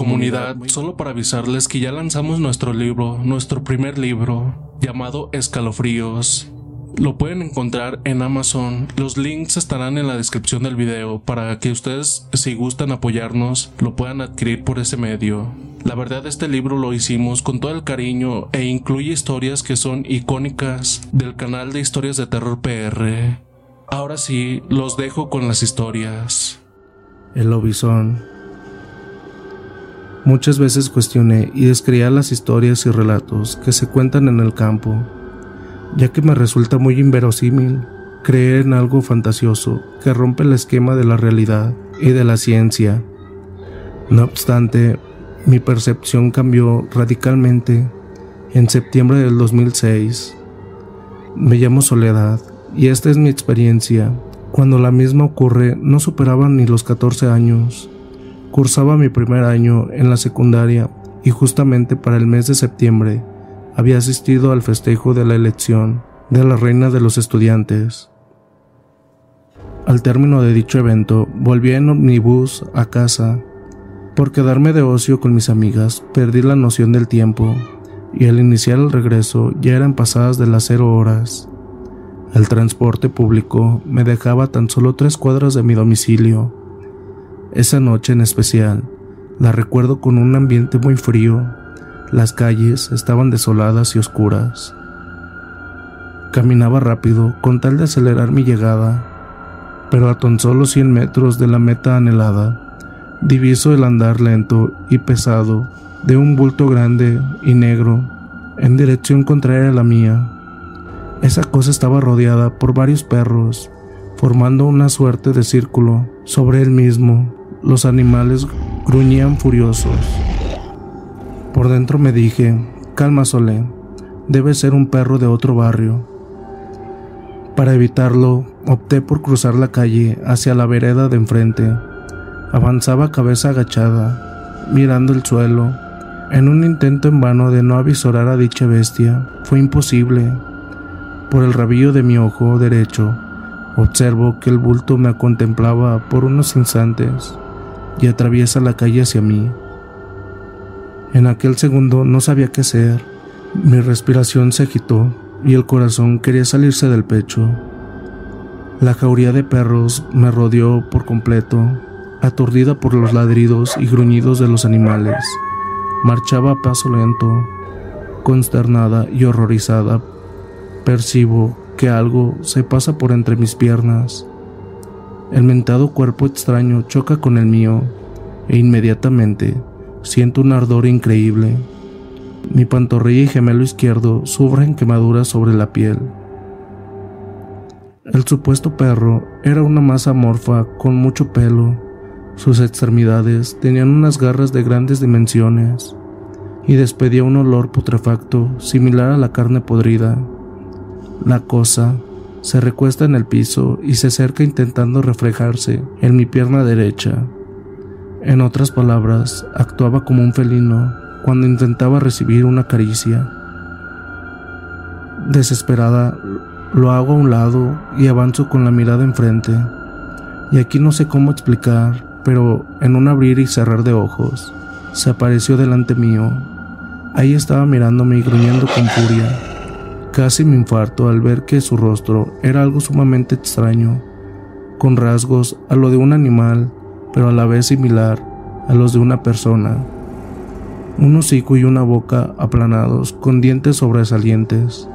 Comunidad, solo para avisarles que ya lanzamos nuestro libro, nuestro primer libro, llamado Escalofríos. Lo pueden encontrar en Amazon. Los links estarán en la descripción del video para que ustedes, si gustan apoyarnos, lo puedan adquirir por ese medio. La verdad, este libro lo hicimos con todo el cariño e incluye historias que son icónicas del canal de historias de terror PR. Ahora sí, los dejo con las historias. El lobizón. Muchas veces cuestioné y descreía las historias y relatos que se cuentan en el campo, ya que me resulta muy inverosímil creer en algo fantasioso que rompe el esquema de la realidad y de la ciencia. No obstante, mi percepción cambió radicalmente en septiembre del 2006. Me llamo Soledad y esta es mi experiencia. Cuando la misma ocurre no superaba ni los 14 años. Cursaba mi primer año en la secundaria y justamente para el mes de septiembre había asistido al festejo de la elección de la reina de los estudiantes. Al término de dicho evento, volví en omnibus a casa. Por quedarme de ocio con mis amigas, perdí la noción del tiempo y al iniciar el regreso ya eran pasadas de las cero horas. El transporte público me dejaba tan solo tres cuadras de mi domicilio. Esa noche en especial, la recuerdo con un ambiente muy frío. Las calles estaban desoladas y oscuras. Caminaba rápido con tal de acelerar mi llegada, pero a tan solo 100 metros de la meta anhelada, diviso el andar lento y pesado de un bulto grande y negro en dirección contraria a la mía. Esa cosa estaba rodeada por varios perros, formando una suerte de círculo sobre él mismo. Los animales gruñían furiosos. Por dentro me dije, calma Solé, debe ser un perro de otro barrio. Para evitarlo, opté por cruzar la calle hacia la vereda de enfrente. Avanzaba cabeza agachada, mirando el suelo. En un intento en vano de no avisorar a dicha bestia, fue imposible. Por el rabillo de mi ojo derecho, observo que el bulto me contemplaba por unos instantes y atraviesa la calle hacia mí. En aquel segundo no sabía qué hacer. Mi respiración se agitó y el corazón quería salirse del pecho. La jauría de perros me rodeó por completo, aturdida por los ladridos y gruñidos de los animales. Marchaba a paso lento, consternada y horrorizada. Percibo que algo se pasa por entre mis piernas. El mentado cuerpo extraño choca con el mío e inmediatamente siento un ardor increíble. Mi pantorrilla y gemelo izquierdo sufren quemaduras sobre la piel. El supuesto perro era una masa amorfa con mucho pelo. Sus extremidades tenían unas garras de grandes dimensiones y despedía un olor putrefacto similar a la carne podrida. La cosa se recuesta en el piso y se acerca intentando reflejarse en mi pierna derecha. En otras palabras, actuaba como un felino cuando intentaba recibir una caricia. Desesperada, lo hago a un lado y avanzo con la mirada enfrente. Y aquí no sé cómo explicar, pero en un abrir y cerrar de ojos, se apareció delante mío. Ahí estaba mirándome y gruñendo con furia. Casi me infarto al ver que su rostro era algo sumamente extraño, con rasgos a lo de un animal, pero a la vez similar a los de una persona. Un hocico y una boca aplanados, con dientes sobresalientes.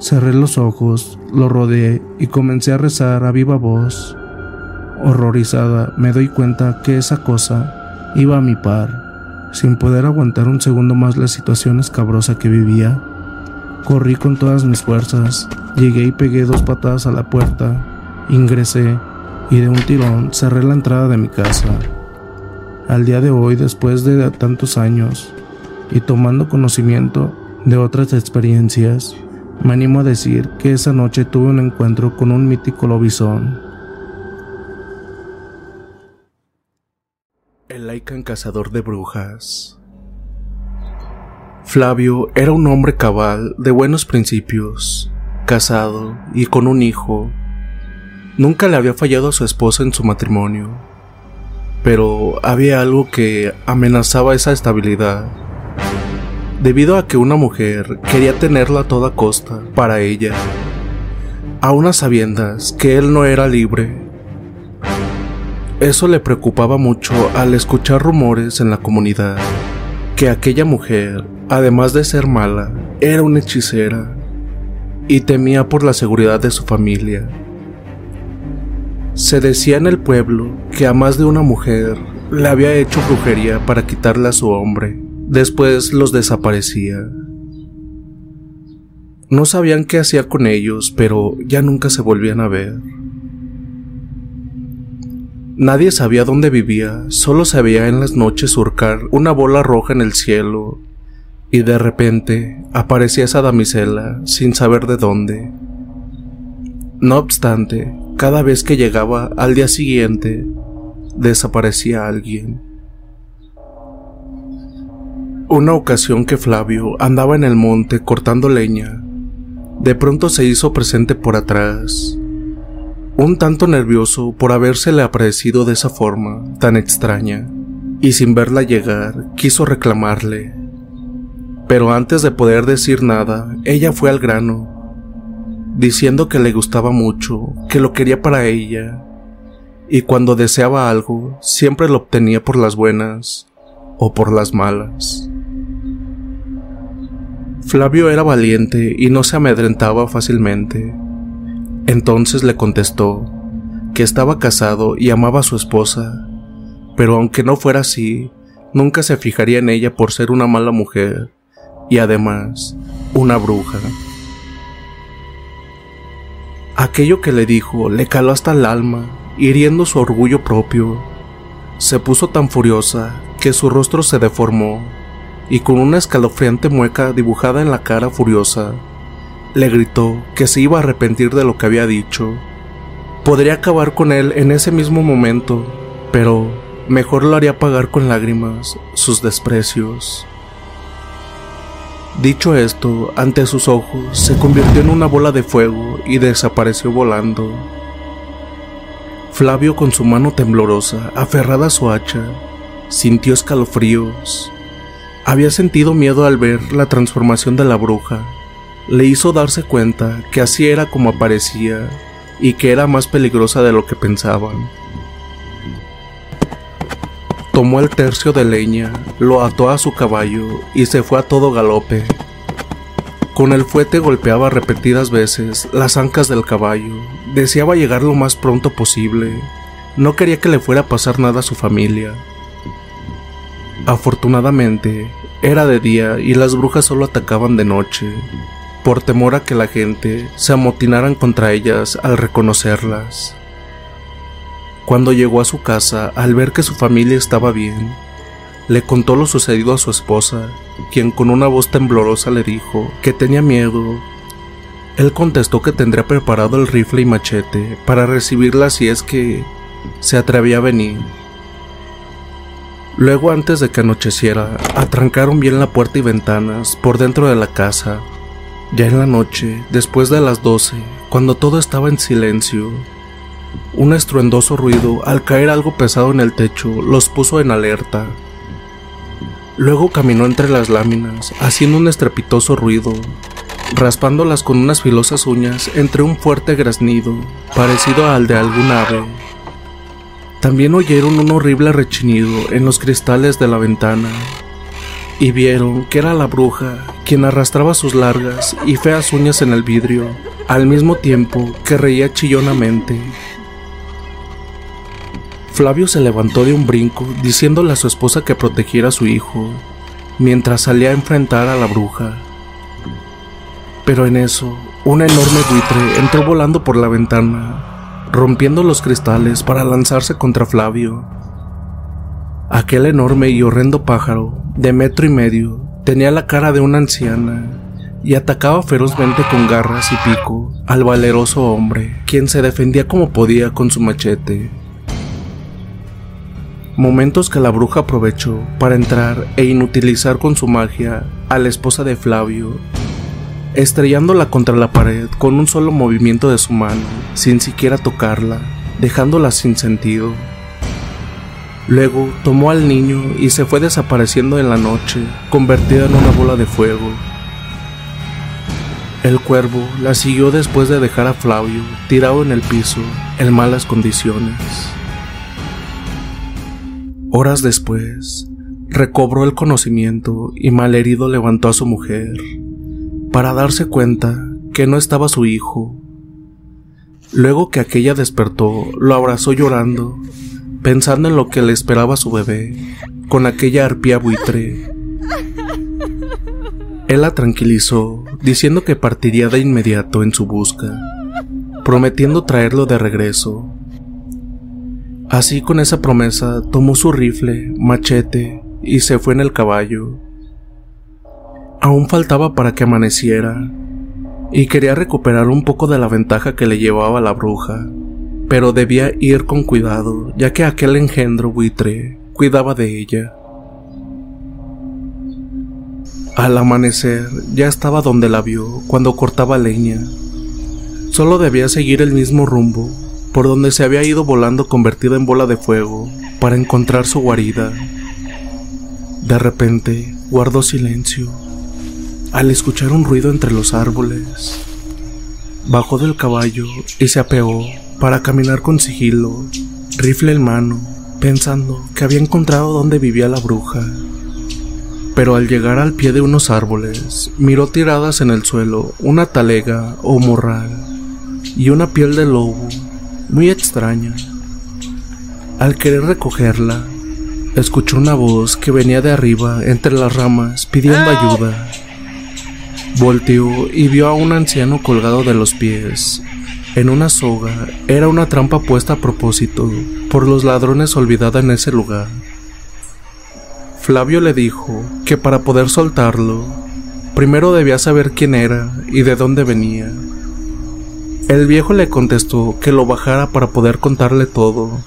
Cerré los ojos, lo rodeé y comencé a rezar a viva voz. Horrorizada, me doy cuenta que esa cosa iba a mi par, sin poder aguantar un segundo más la situación escabrosa que vivía. Corrí con todas mis fuerzas, llegué y pegué dos patadas a la puerta, ingresé y de un tirón cerré la entrada de mi casa. Al día de hoy, después de tantos años y tomando conocimiento de otras experiencias, me animo a decir que esa noche tuve un encuentro con un mítico lobizón. El Lycan cazador de brujas. Flavio era un hombre cabal de buenos principios, casado y con un hijo. Nunca le había fallado a su esposa en su matrimonio, pero había algo que amenazaba esa estabilidad, debido a que una mujer quería tenerla a toda costa para ella, a unas sabiendas que él no era libre. Eso le preocupaba mucho al escuchar rumores en la comunidad que aquella mujer, además de ser mala, era una hechicera y temía por la seguridad de su familia. Se decía en el pueblo que a más de una mujer le había hecho brujería para quitarle a su hombre. Después los desaparecía. No sabían qué hacía con ellos, pero ya nunca se volvían a ver. Nadie sabía dónde vivía, solo se veía en las noches surcar una bola roja en el cielo, y de repente aparecía esa damisela sin saber de dónde. No obstante, cada vez que llegaba al día siguiente, desaparecía alguien. Una ocasión que Flavio andaba en el monte cortando leña, de pronto se hizo presente por atrás un tanto nervioso por habérsele aparecido de esa forma tan extraña, y sin verla llegar quiso reclamarle. Pero antes de poder decir nada, ella fue al grano, diciendo que le gustaba mucho, que lo quería para ella, y cuando deseaba algo, siempre lo obtenía por las buenas o por las malas. Flavio era valiente y no se amedrentaba fácilmente entonces le contestó que estaba casado y amaba a su esposa, pero aunque no fuera así, nunca se fijaría en ella por ser una mala mujer y además una bruja. Aquello que le dijo le caló hasta el alma, hiriendo su orgullo propio. Se puso tan furiosa que su rostro se deformó y con una escalofriante mueca dibujada en la cara furiosa, le gritó que se iba a arrepentir de lo que había dicho. Podría acabar con él en ese mismo momento, pero mejor lo haría pagar con lágrimas sus desprecios. Dicho esto, ante sus ojos se convirtió en una bola de fuego y desapareció volando. Flavio con su mano temblorosa, aferrada a su hacha, sintió escalofríos. Había sentido miedo al ver la transformación de la bruja le hizo darse cuenta que así era como aparecía y que era más peligrosa de lo que pensaban. Tomó el tercio de leña, lo ató a su caballo y se fue a todo galope. Con el fuete golpeaba repetidas veces las ancas del caballo. Deseaba llegar lo más pronto posible. No quería que le fuera a pasar nada a su familia. Afortunadamente, era de día y las brujas solo atacaban de noche por temor a que la gente se amotinaran contra ellas al reconocerlas. Cuando llegó a su casa, al ver que su familia estaba bien, le contó lo sucedido a su esposa, quien con una voz temblorosa le dijo que tenía miedo. Él contestó que tendría preparado el rifle y machete para recibirla si es que se atrevía a venir. Luego, antes de que anocheciera, atrancaron bien la puerta y ventanas por dentro de la casa ya en la noche, después de las doce, cuando todo estaba en silencio, un estruendoso ruido, al caer algo pesado en el techo, los puso en alerta. Luego caminó entre las láminas, haciendo un estrepitoso ruido. raspándolas con unas filosas uñas entre un fuerte graznido, parecido al de algún ave. También oyeron un horrible rechinido en los cristales de la ventana y vieron que era la bruja quien arrastraba sus largas y feas uñas en el vidrio, al mismo tiempo que reía chillonamente. Flavio se levantó de un brinco diciéndole a su esposa que protegiera a su hijo, mientras salía a enfrentar a la bruja. Pero en eso, una enorme buitre entró volando por la ventana, rompiendo los cristales para lanzarse contra Flavio. Aquel enorme y horrendo pájaro, de metro y medio, tenía la cara de una anciana y atacaba ferozmente con garras y pico al valeroso hombre, quien se defendía como podía con su machete. Momentos que la bruja aprovechó para entrar e inutilizar con su magia a la esposa de Flavio, estrellándola contra la pared con un solo movimiento de su mano, sin siquiera tocarla, dejándola sin sentido. Luego tomó al niño y se fue desapareciendo en la noche, convertida en una bola de fuego. El cuervo la siguió después de dejar a Flavio tirado en el piso, en malas condiciones. Horas después, recobró el conocimiento y malherido levantó a su mujer, para darse cuenta que no estaba su hijo. Luego que aquella despertó, lo abrazó llorando pensando en lo que le esperaba su bebé, con aquella arpía buitre. Él la tranquilizó, diciendo que partiría de inmediato en su busca, prometiendo traerlo de regreso. Así con esa promesa tomó su rifle, machete y se fue en el caballo. Aún faltaba para que amaneciera, y quería recuperar un poco de la ventaja que le llevaba la bruja pero debía ir con cuidado, ya que aquel engendro buitre cuidaba de ella. Al amanecer ya estaba donde la vio cuando cortaba leña. Solo debía seguir el mismo rumbo por donde se había ido volando convertida en bola de fuego para encontrar su guarida. De repente guardó silencio al escuchar un ruido entre los árboles. Bajó del caballo y se apeó para caminar con sigilo, rifle en mano, pensando que había encontrado dónde vivía la bruja. Pero al llegar al pie de unos árboles, miró tiradas en el suelo una talega o morral y una piel de lobo muy extraña. Al querer recogerla, escuchó una voz que venía de arriba entre las ramas pidiendo ayuda. Volteó y vio a un anciano colgado de los pies en una soga era una trampa puesta a propósito por los ladrones olvidada en ese lugar. Flavio le dijo que para poder soltarlo, primero debía saber quién era y de dónde venía. El viejo le contestó que lo bajara para poder contarle todo,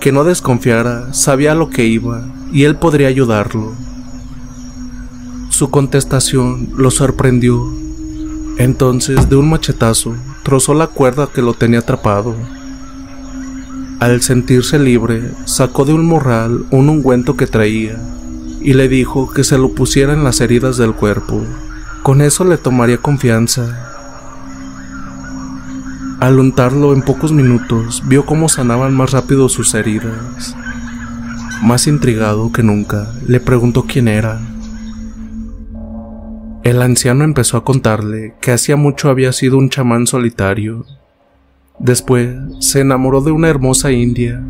que no desconfiara, sabía lo que iba y él podría ayudarlo. Su contestación lo sorprendió. Entonces, de un machetazo, trozó la cuerda que lo tenía atrapado. Al sentirse libre, sacó de un morral un ungüento que traía y le dijo que se lo pusiera en las heridas del cuerpo. Con eso le tomaría confianza. Al untarlo en pocos minutos, vio cómo sanaban más rápido sus heridas. Más intrigado que nunca, le preguntó quién era. El anciano empezó a contarle que hacía mucho había sido un chamán solitario. Después se enamoró de una hermosa india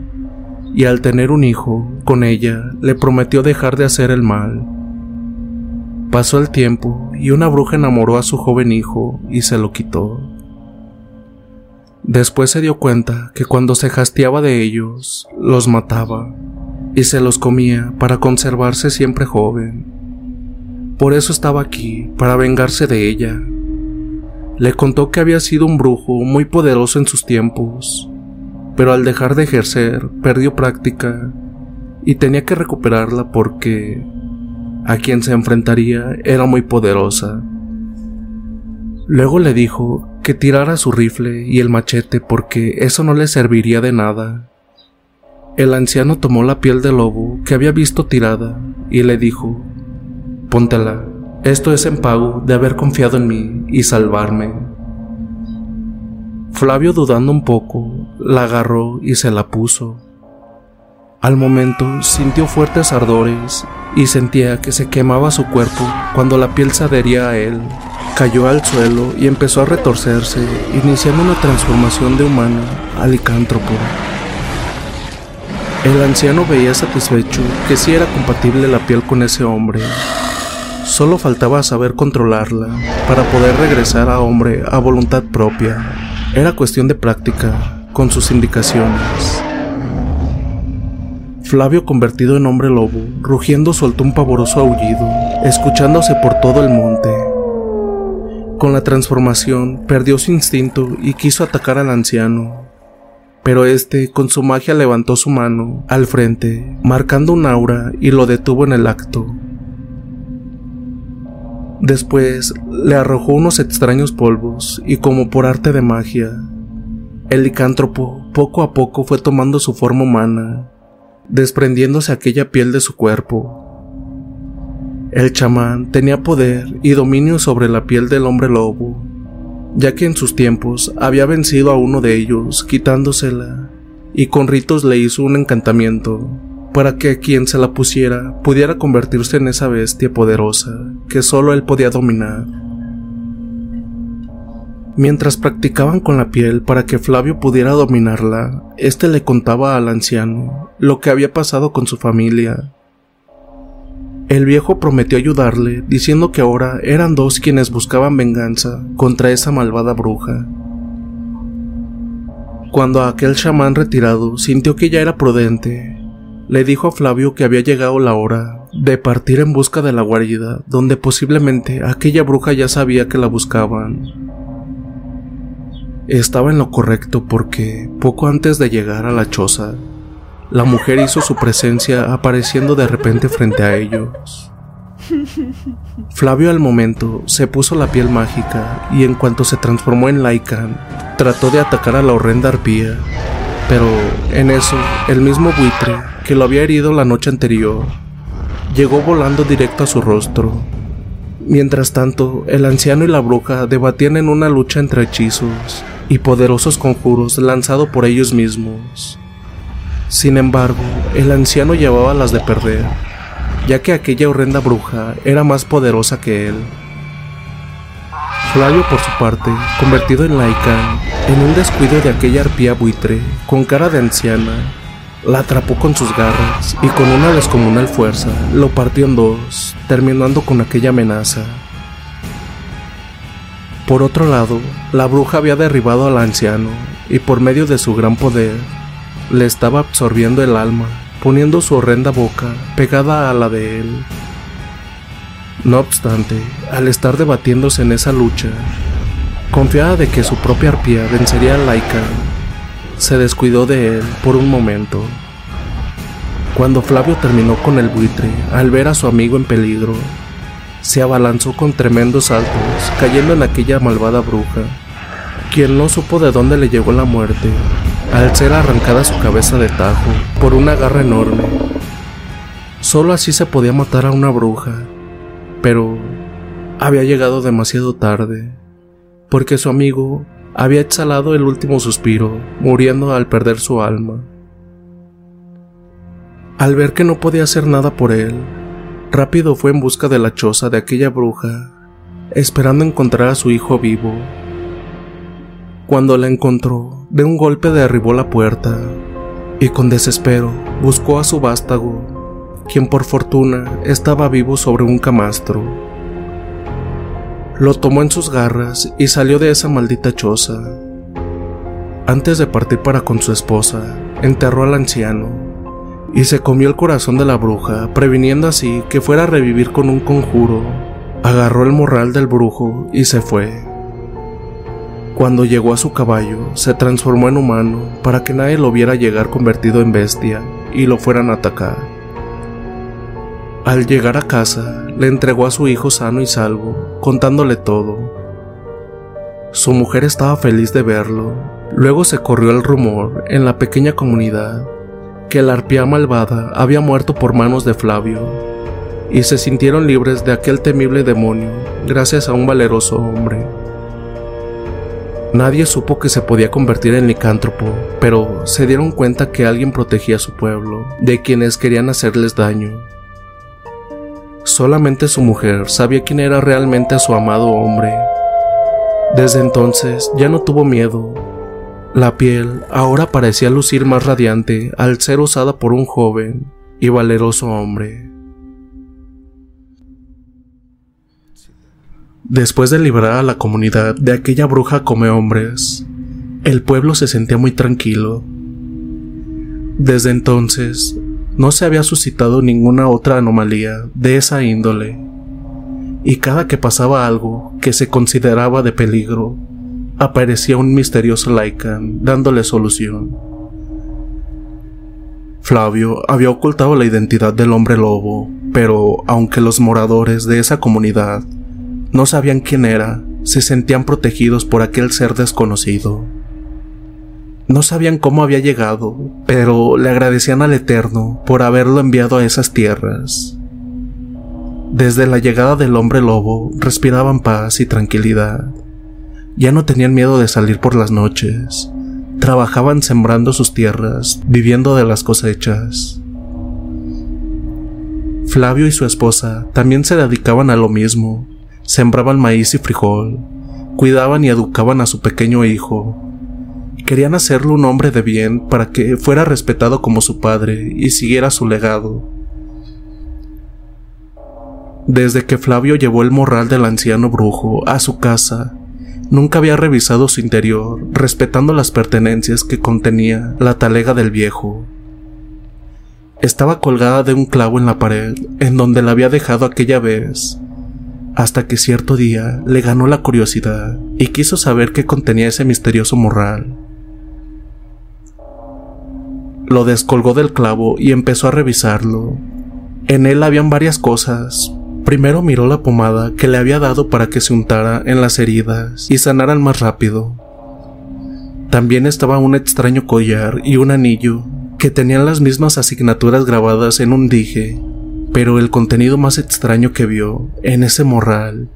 y al tener un hijo con ella le prometió dejar de hacer el mal. Pasó el tiempo y una bruja enamoró a su joven hijo y se lo quitó. Después se dio cuenta que cuando se hastiaba de ellos, los mataba y se los comía para conservarse siempre joven. Por eso estaba aquí, para vengarse de ella. Le contó que había sido un brujo muy poderoso en sus tiempos, pero al dejar de ejercer perdió práctica y tenía que recuperarla porque a quien se enfrentaría era muy poderosa. Luego le dijo que tirara su rifle y el machete porque eso no le serviría de nada. El anciano tomó la piel de lobo que había visto tirada y le dijo póntela Esto es en pago de haber confiado en mí y salvarme. Flavio, dudando un poco, la agarró y se la puso. Al momento sintió fuertes ardores y sentía que se quemaba su cuerpo cuando la piel se adhería a él. Cayó al suelo y empezó a retorcerse, iniciando una transformación de humano a licántropo. El anciano veía satisfecho que sí era compatible la piel con ese hombre. Solo faltaba saber controlarla para poder regresar a hombre a voluntad propia. Era cuestión de práctica, con sus indicaciones. Flavio, convertido en hombre lobo, rugiendo soltó un pavoroso aullido, escuchándose por todo el monte. Con la transformación, perdió su instinto y quiso atacar al anciano. Pero este, con su magia, levantó su mano al frente, marcando un aura y lo detuvo en el acto. Después le arrojó unos extraños polvos y como por arte de magia, el licántropo poco a poco fue tomando su forma humana desprendiéndose aquella piel de su cuerpo. El chamán tenía poder y dominio sobre la piel del hombre lobo, ya que en sus tiempos había vencido a uno de ellos quitándosela, y con ritos le hizo un encantamiento para que quien se la pusiera pudiera convertirse en esa bestia poderosa que solo él podía dominar. Mientras practicaban con la piel para que Flavio pudiera dominarla, éste le contaba al anciano lo que había pasado con su familia. El viejo prometió ayudarle, diciendo que ahora eran dos quienes buscaban venganza contra esa malvada bruja. Cuando aquel chamán retirado sintió que ya era prudente, le dijo a Flavio que había llegado la hora de partir en busca de la guarida, donde posiblemente aquella bruja ya sabía que la buscaban. Estaba en lo correcto porque, poco antes de llegar a la choza, la mujer hizo su presencia apareciendo de repente frente a ellos. Flavio al momento se puso la piel mágica y en cuanto se transformó en Lycan, trató de atacar a la horrenda arpía, pero en eso el mismo buitre que lo había herido la noche anterior llegó volando directo a su rostro. Mientras tanto, el anciano y la bruja debatían en una lucha entre hechizos y poderosos conjuros lanzados por ellos mismos. Sin embargo, el anciano llevaba las de perder, ya que aquella horrenda bruja era más poderosa que él. Flavio, por su parte, convertido en laica, en un descuido de aquella arpía buitre, con cara de anciana, la atrapó con sus garras y con una descomunal fuerza lo partió en dos, terminando con aquella amenaza. Por otro lado, la bruja había derribado al anciano y por medio de su gran poder le estaba absorbiendo el alma, poniendo su horrenda boca pegada a la de él. No obstante, al estar debatiéndose en esa lucha, confiada de que su propia arpía vencería a Laika, se descuidó de él por un momento. Cuando Flavio terminó con el buitre, al ver a su amigo en peligro, se abalanzó con tremendos saltos, cayendo en aquella malvada bruja, quien no supo de dónde le llegó la muerte, al ser arrancada su cabeza de tajo por una garra enorme. Solo así se podía matar a una bruja, pero había llegado demasiado tarde, porque su amigo había exhalado el último suspiro, muriendo al perder su alma. Al ver que no podía hacer nada por él, Rápido fue en busca de la choza de aquella bruja, esperando encontrar a su hijo vivo. Cuando la encontró, de un golpe derribó la puerta y con desespero buscó a su vástago, quien por fortuna estaba vivo sobre un camastro. Lo tomó en sus garras y salió de esa maldita choza. Antes de partir para con su esposa, enterró al anciano y se comió el corazón de la bruja, previniendo así que fuera a revivir con un conjuro. Agarró el morral del brujo y se fue. Cuando llegó a su caballo, se transformó en humano para que nadie lo viera llegar convertido en bestia y lo fueran a atacar. Al llegar a casa, le entregó a su hijo sano y salvo, contándole todo. Su mujer estaba feliz de verlo. Luego se corrió el rumor en la pequeña comunidad que la arpía malvada había muerto por manos de Flavio. y se sintieron libres de aquel temible demonio gracias a un valeroso hombre. Nadie supo que se podía convertir en licántropo, pero se dieron cuenta que alguien protegía a su pueblo de quienes querían hacerles daño. Solamente su mujer sabía quién era realmente su amado hombre. Desde entonces ya no tuvo miedo. La piel ahora parecía lucir más radiante al ser usada por un joven y valeroso hombre. Después de liberar a la comunidad de aquella bruja come hombres, el pueblo se sentía muy tranquilo. Desde entonces, no se había suscitado ninguna otra anomalía de esa índole, y cada que pasaba algo que se consideraba de peligro, aparecía un misterioso Lycan dándole solución. Flavio había ocultado la identidad del hombre lobo, pero aunque los moradores de esa comunidad no sabían quién era, se sentían protegidos por aquel ser desconocido. No sabían cómo había llegado, pero le agradecían al Eterno por haberlo enviado a esas tierras. Desde la llegada del hombre lobo respiraban paz y tranquilidad. Ya no tenían miedo de salir por las noches. Trabajaban sembrando sus tierras, viviendo de las cosechas. Flavio y su esposa también se dedicaban a lo mismo, sembraban maíz y frijol, cuidaban y educaban a su pequeño hijo. Querían hacerlo un hombre de bien para que fuera respetado como su padre y siguiera su legado. Desde que Flavio llevó el morral del anciano brujo a su casa, nunca había revisado su interior, respetando las pertenencias que contenía la talega del viejo. Estaba colgada de un clavo en la pared en donde la había dejado aquella vez hasta que cierto día le ganó la curiosidad y quiso saber qué contenía ese misterioso morral. Lo descolgó del clavo y empezó a revisarlo. En él habían varias cosas. Primero miró la pomada que le había dado para que se untara en las heridas y sanaran más rápido. También estaba un extraño collar y un anillo que tenían las mismas asignaturas grabadas en un dije pero el contenido más extraño que vio en ese morral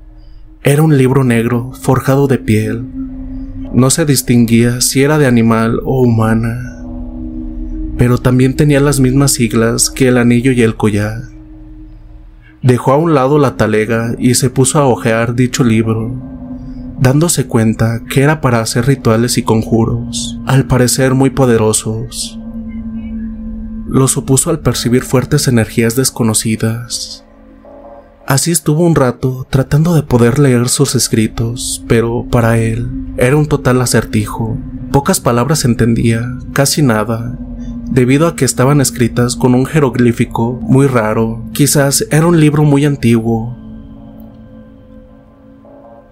era un libro negro forjado de piel. No se distinguía si era de animal o humana, pero también tenía las mismas siglas que el anillo y el collar. Dejó a un lado la talega y se puso a hojear dicho libro, dándose cuenta que era para hacer rituales y conjuros, al parecer muy poderosos los opuso al percibir fuertes energías desconocidas. Así estuvo un rato tratando de poder leer sus escritos, pero para él era un total acertijo. Pocas palabras entendía, casi nada, debido a que estaban escritas con un jeroglífico muy raro. Quizás era un libro muy antiguo.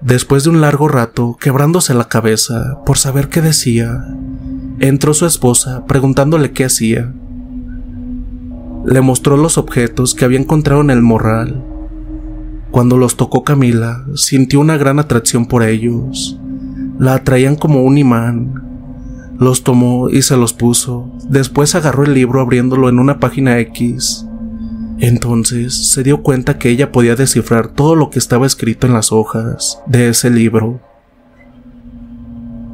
Después de un largo rato, quebrándose la cabeza por saber qué decía, entró su esposa preguntándole qué hacía. Le mostró los objetos que había encontrado en el morral. Cuando los tocó Camila, sintió una gran atracción por ellos. La atraían como un imán. Los tomó y se los puso. Después agarró el libro abriéndolo en una página X. Entonces se dio cuenta que ella podía descifrar todo lo que estaba escrito en las hojas de ese libro.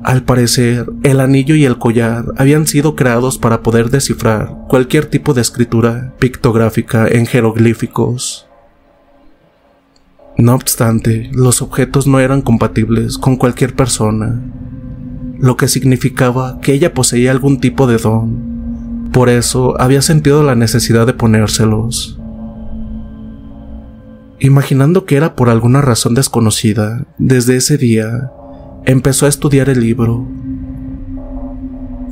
Al parecer, el anillo y el collar habían sido creados para poder descifrar cualquier tipo de escritura pictográfica en jeroglíficos. No obstante, los objetos no eran compatibles con cualquier persona, lo que significaba que ella poseía algún tipo de don. Por eso había sentido la necesidad de ponérselos. Imaginando que era por alguna razón desconocida, desde ese día empezó a estudiar el libro.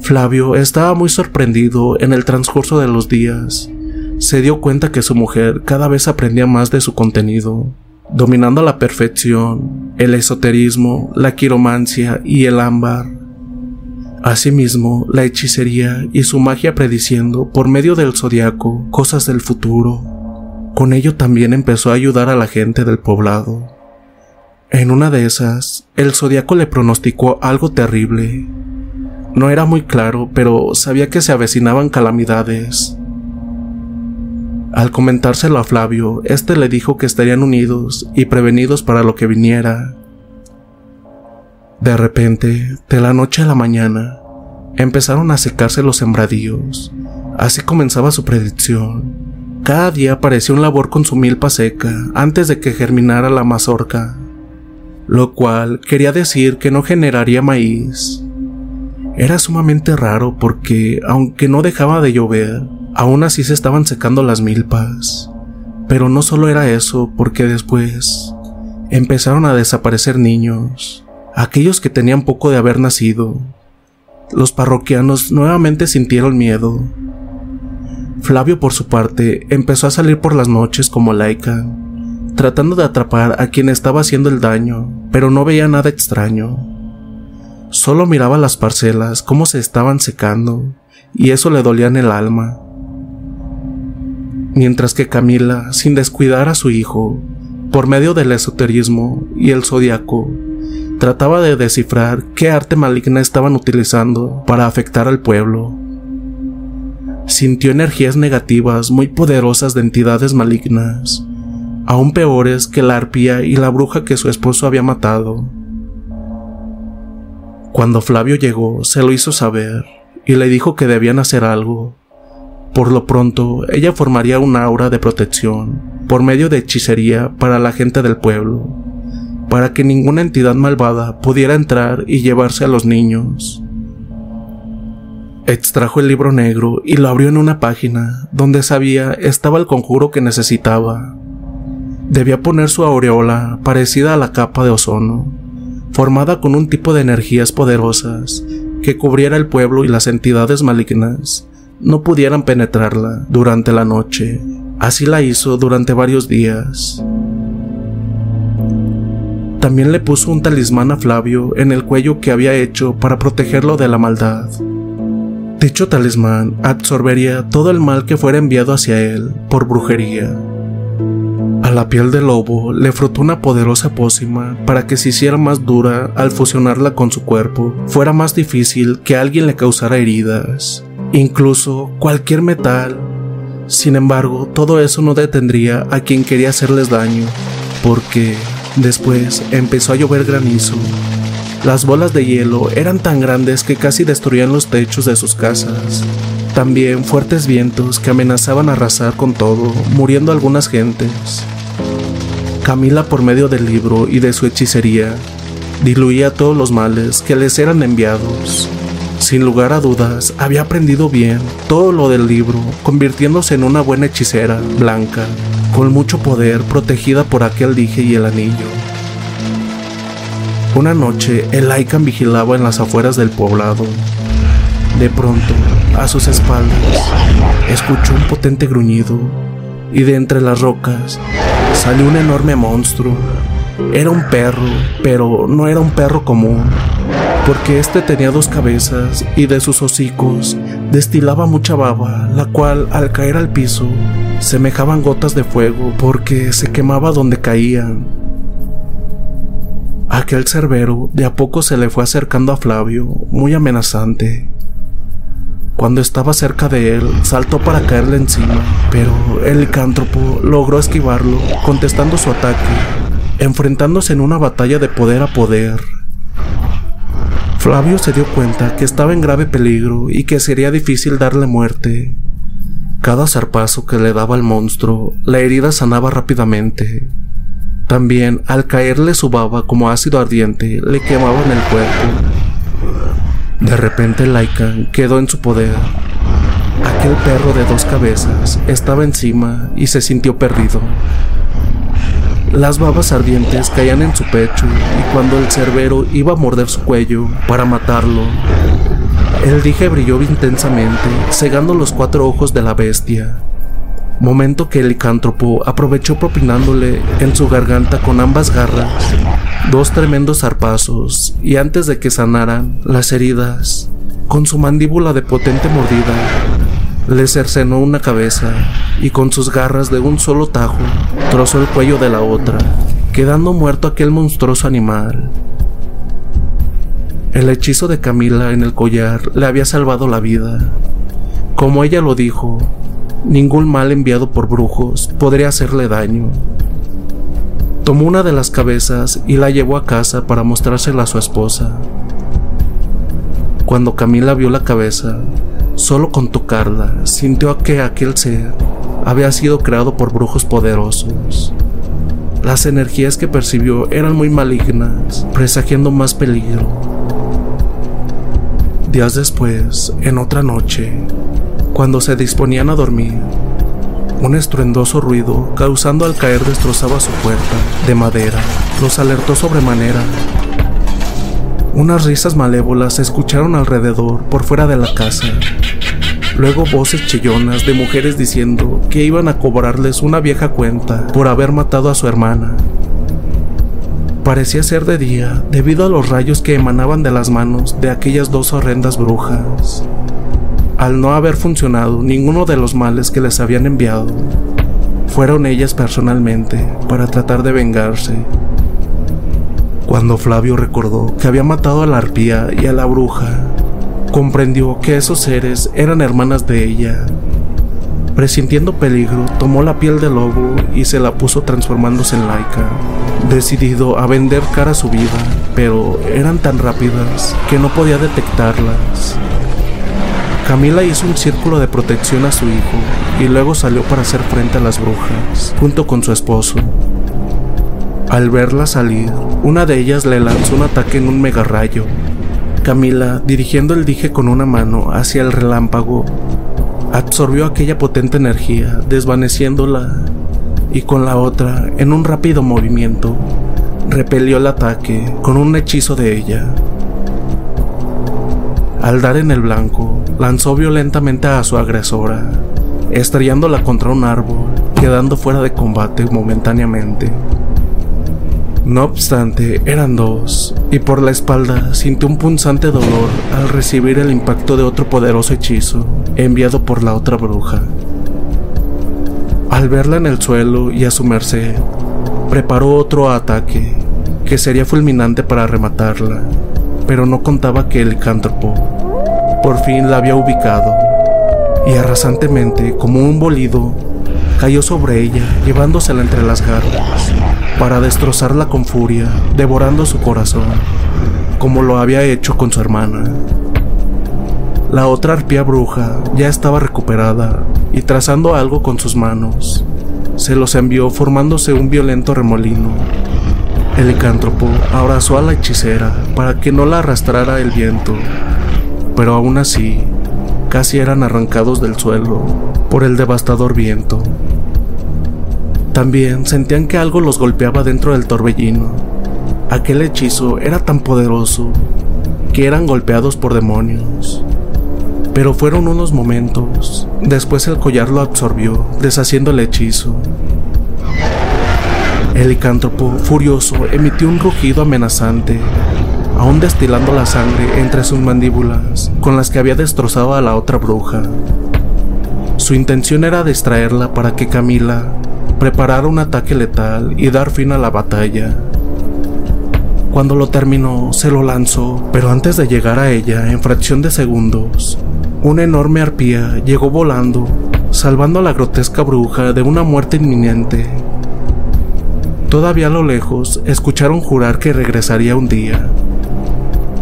Flavio estaba muy sorprendido en el transcurso de los días. Se dio cuenta que su mujer cada vez aprendía más de su contenido, dominando a la perfección el esoterismo, la quiromancia y el ámbar. Asimismo, la hechicería y su magia prediciendo por medio del zodiaco cosas del futuro. Con ello también empezó a ayudar a la gente del poblado. En una de esas, el zodiaco le pronosticó algo terrible. No era muy claro, pero sabía que se avecinaban calamidades. Al comentárselo a Flavio, este le dijo que estarían unidos y prevenidos para lo que viniera. De repente, de la noche a la mañana, empezaron a secarse los sembradíos. Así comenzaba su predicción. Cada día aparecía un labor con su milpa seca antes de que germinara la mazorca, lo cual quería decir que no generaría maíz. Era sumamente raro porque, aunque no dejaba de llover, aún así se estaban secando las milpas. Pero no solo era eso, porque después empezaron a desaparecer niños, aquellos que tenían poco de haber nacido. Los parroquianos nuevamente sintieron miedo Flavio, por su parte, empezó a salir por las noches como laica, tratando de atrapar a quien estaba haciendo el daño, pero no veía nada extraño. Solo miraba las parcelas cómo se estaban secando, y eso le dolía en el alma. Mientras que Camila, sin descuidar a su hijo, por medio del esoterismo y el zodiaco, trataba de descifrar qué arte maligna estaban utilizando para afectar al pueblo sintió energías negativas muy poderosas de entidades malignas, aún peores que la arpía y la bruja que su esposo había matado. Cuando Flavio llegó, se lo hizo saber y le dijo que debían hacer algo. Por lo pronto, ella formaría una aura de protección por medio de hechicería para la gente del pueblo, para que ninguna entidad malvada pudiera entrar y llevarse a los niños. Extrajo el libro negro y lo abrió en una página donde sabía estaba el conjuro que necesitaba. Debía poner su aureola parecida a la capa de ozono, formada con un tipo de energías poderosas que cubriera el pueblo y las entidades malignas no pudieran penetrarla durante la noche. Así la hizo durante varios días. También le puso un talismán a Flavio en el cuello que había hecho para protegerlo de la maldad. Dicho talismán absorbería todo el mal que fuera enviado hacia él por brujería. A la piel del lobo le frotó una poderosa pócima para que se hiciera más dura al fusionarla con su cuerpo, fuera más difícil que alguien le causara heridas, incluso cualquier metal. Sin embargo, todo eso no detendría a quien quería hacerles daño, porque después empezó a llover granizo las bolas de hielo eran tan grandes que casi destruían los techos de sus casas. También fuertes vientos que amenazaban arrasar con todo, muriendo algunas gentes. Camila, por medio del libro y de su hechicería, diluía todos los males que les eran enviados. Sin lugar a dudas, había aprendido bien todo lo del libro, convirtiéndose en una buena hechicera, blanca, con mucho poder, protegida por aquel dije y el anillo. Una noche, el Aikan vigilaba en las afueras del poblado. De pronto, a sus espaldas, escuchó un potente gruñido y de entre las rocas salió un enorme monstruo. Era un perro, pero no era un perro común, porque este tenía dos cabezas y de sus hocicos destilaba mucha baba, la cual al caer al piso semejaban gotas de fuego porque se quemaba donde caían. Aquel cerbero de a poco se le fue acercando a Flavio, muy amenazante. Cuando estaba cerca de él, saltó para caerle encima, pero el licántropo logró esquivarlo, contestando su ataque, enfrentándose en una batalla de poder a poder. Flavio se dio cuenta que estaba en grave peligro y que sería difícil darle muerte. Cada zarpazo que le daba al monstruo, la herida sanaba rápidamente, también, al caerle su baba como ácido ardiente, le quemaba en el cuerpo. De repente Laika quedó en su poder. Aquel perro de dos cabezas estaba encima y se sintió perdido. Las babas ardientes caían en su pecho y cuando el cerbero iba a morder su cuello para matarlo, el dije brilló intensamente, cegando los cuatro ojos de la bestia. Momento que el licántropo aprovechó propinándole en su garganta con ambas garras dos tremendos zarpazos y antes de que sanaran las heridas, con su mandíbula de potente mordida, le cercenó una cabeza y con sus garras de un solo tajo trozó el cuello de la otra, quedando muerto aquel monstruoso animal. El hechizo de Camila en el collar le había salvado la vida. Como ella lo dijo, ningún mal enviado por brujos podría hacerle daño. Tomó una de las cabezas y la llevó a casa para mostrársela a su esposa. Cuando Camila vio la cabeza, solo con tocarla sintió que aquel ser había sido creado por brujos poderosos. Las energías que percibió eran muy malignas, presagiando más peligro. Días después, en otra noche, cuando se disponían a dormir, un estruendoso ruido, causando al caer destrozaba su puerta de madera, los alertó sobremanera. Unas risas malévolas se escucharon alrededor, por fuera de la casa. Luego voces chillonas de mujeres diciendo que iban a cobrarles una vieja cuenta por haber matado a su hermana. Parecía ser de día debido a los rayos que emanaban de las manos de aquellas dos horrendas brujas al no haber funcionado ninguno de los males que les habían enviado, fueron ellas personalmente para tratar de vengarse. Cuando Flavio recordó que había matado a la arpía y a la bruja, comprendió que esos seres eran hermanas de ella. Presintiendo peligro, tomó la piel del lobo y se la puso transformándose en laica, decidido a vender cara a su vida, pero eran tan rápidas que no podía detectarlas. Camila hizo un círculo de protección a su hijo y luego salió para hacer frente a las brujas, junto con su esposo. Al verla salir, una de ellas le lanzó un ataque en un mega rayo. Camila, dirigiendo el dije con una mano hacia el relámpago, absorbió aquella potente energía, desvaneciéndola, y con la otra, en un rápido movimiento, repelió el ataque con un hechizo de ella. Al dar en el blanco, lanzó violentamente a su agresora, estrellándola contra un árbol, quedando fuera de combate momentáneamente. No obstante, eran dos, y por la espalda sintió un punzante dolor al recibir el impacto de otro poderoso hechizo enviado por la otra bruja. Al verla en el suelo y a su merced, preparó otro ataque que sería fulminante para rematarla, pero no contaba que el licántropo por fin la había ubicado y arrasantemente, como un bolido, cayó sobre ella, llevándosela entre las garras, para destrozarla con furia, devorando su corazón, como lo había hecho con su hermana. La otra arpía bruja ya estaba recuperada y trazando algo con sus manos, se los envió formándose un violento remolino. El licántropo abrazó a la hechicera para que no la arrastrara el viento pero aún así casi eran arrancados del suelo por el devastador viento. También sentían que algo los golpeaba dentro del torbellino. Aquel hechizo era tan poderoso que eran golpeados por demonios. Pero fueron unos momentos. Después el collar lo absorbió, deshaciendo el hechizo. El licántropo, furioso, emitió un rugido amenazante aún destilando la sangre entre sus mandíbulas con las que había destrozado a la otra bruja. Su intención era distraerla para que Camila preparara un ataque letal y dar fin a la batalla. Cuando lo terminó, se lo lanzó, pero antes de llegar a ella, en fracción de segundos, una enorme arpía llegó volando, salvando a la grotesca bruja de una muerte inminente. Todavía a lo lejos, escucharon jurar que regresaría un día,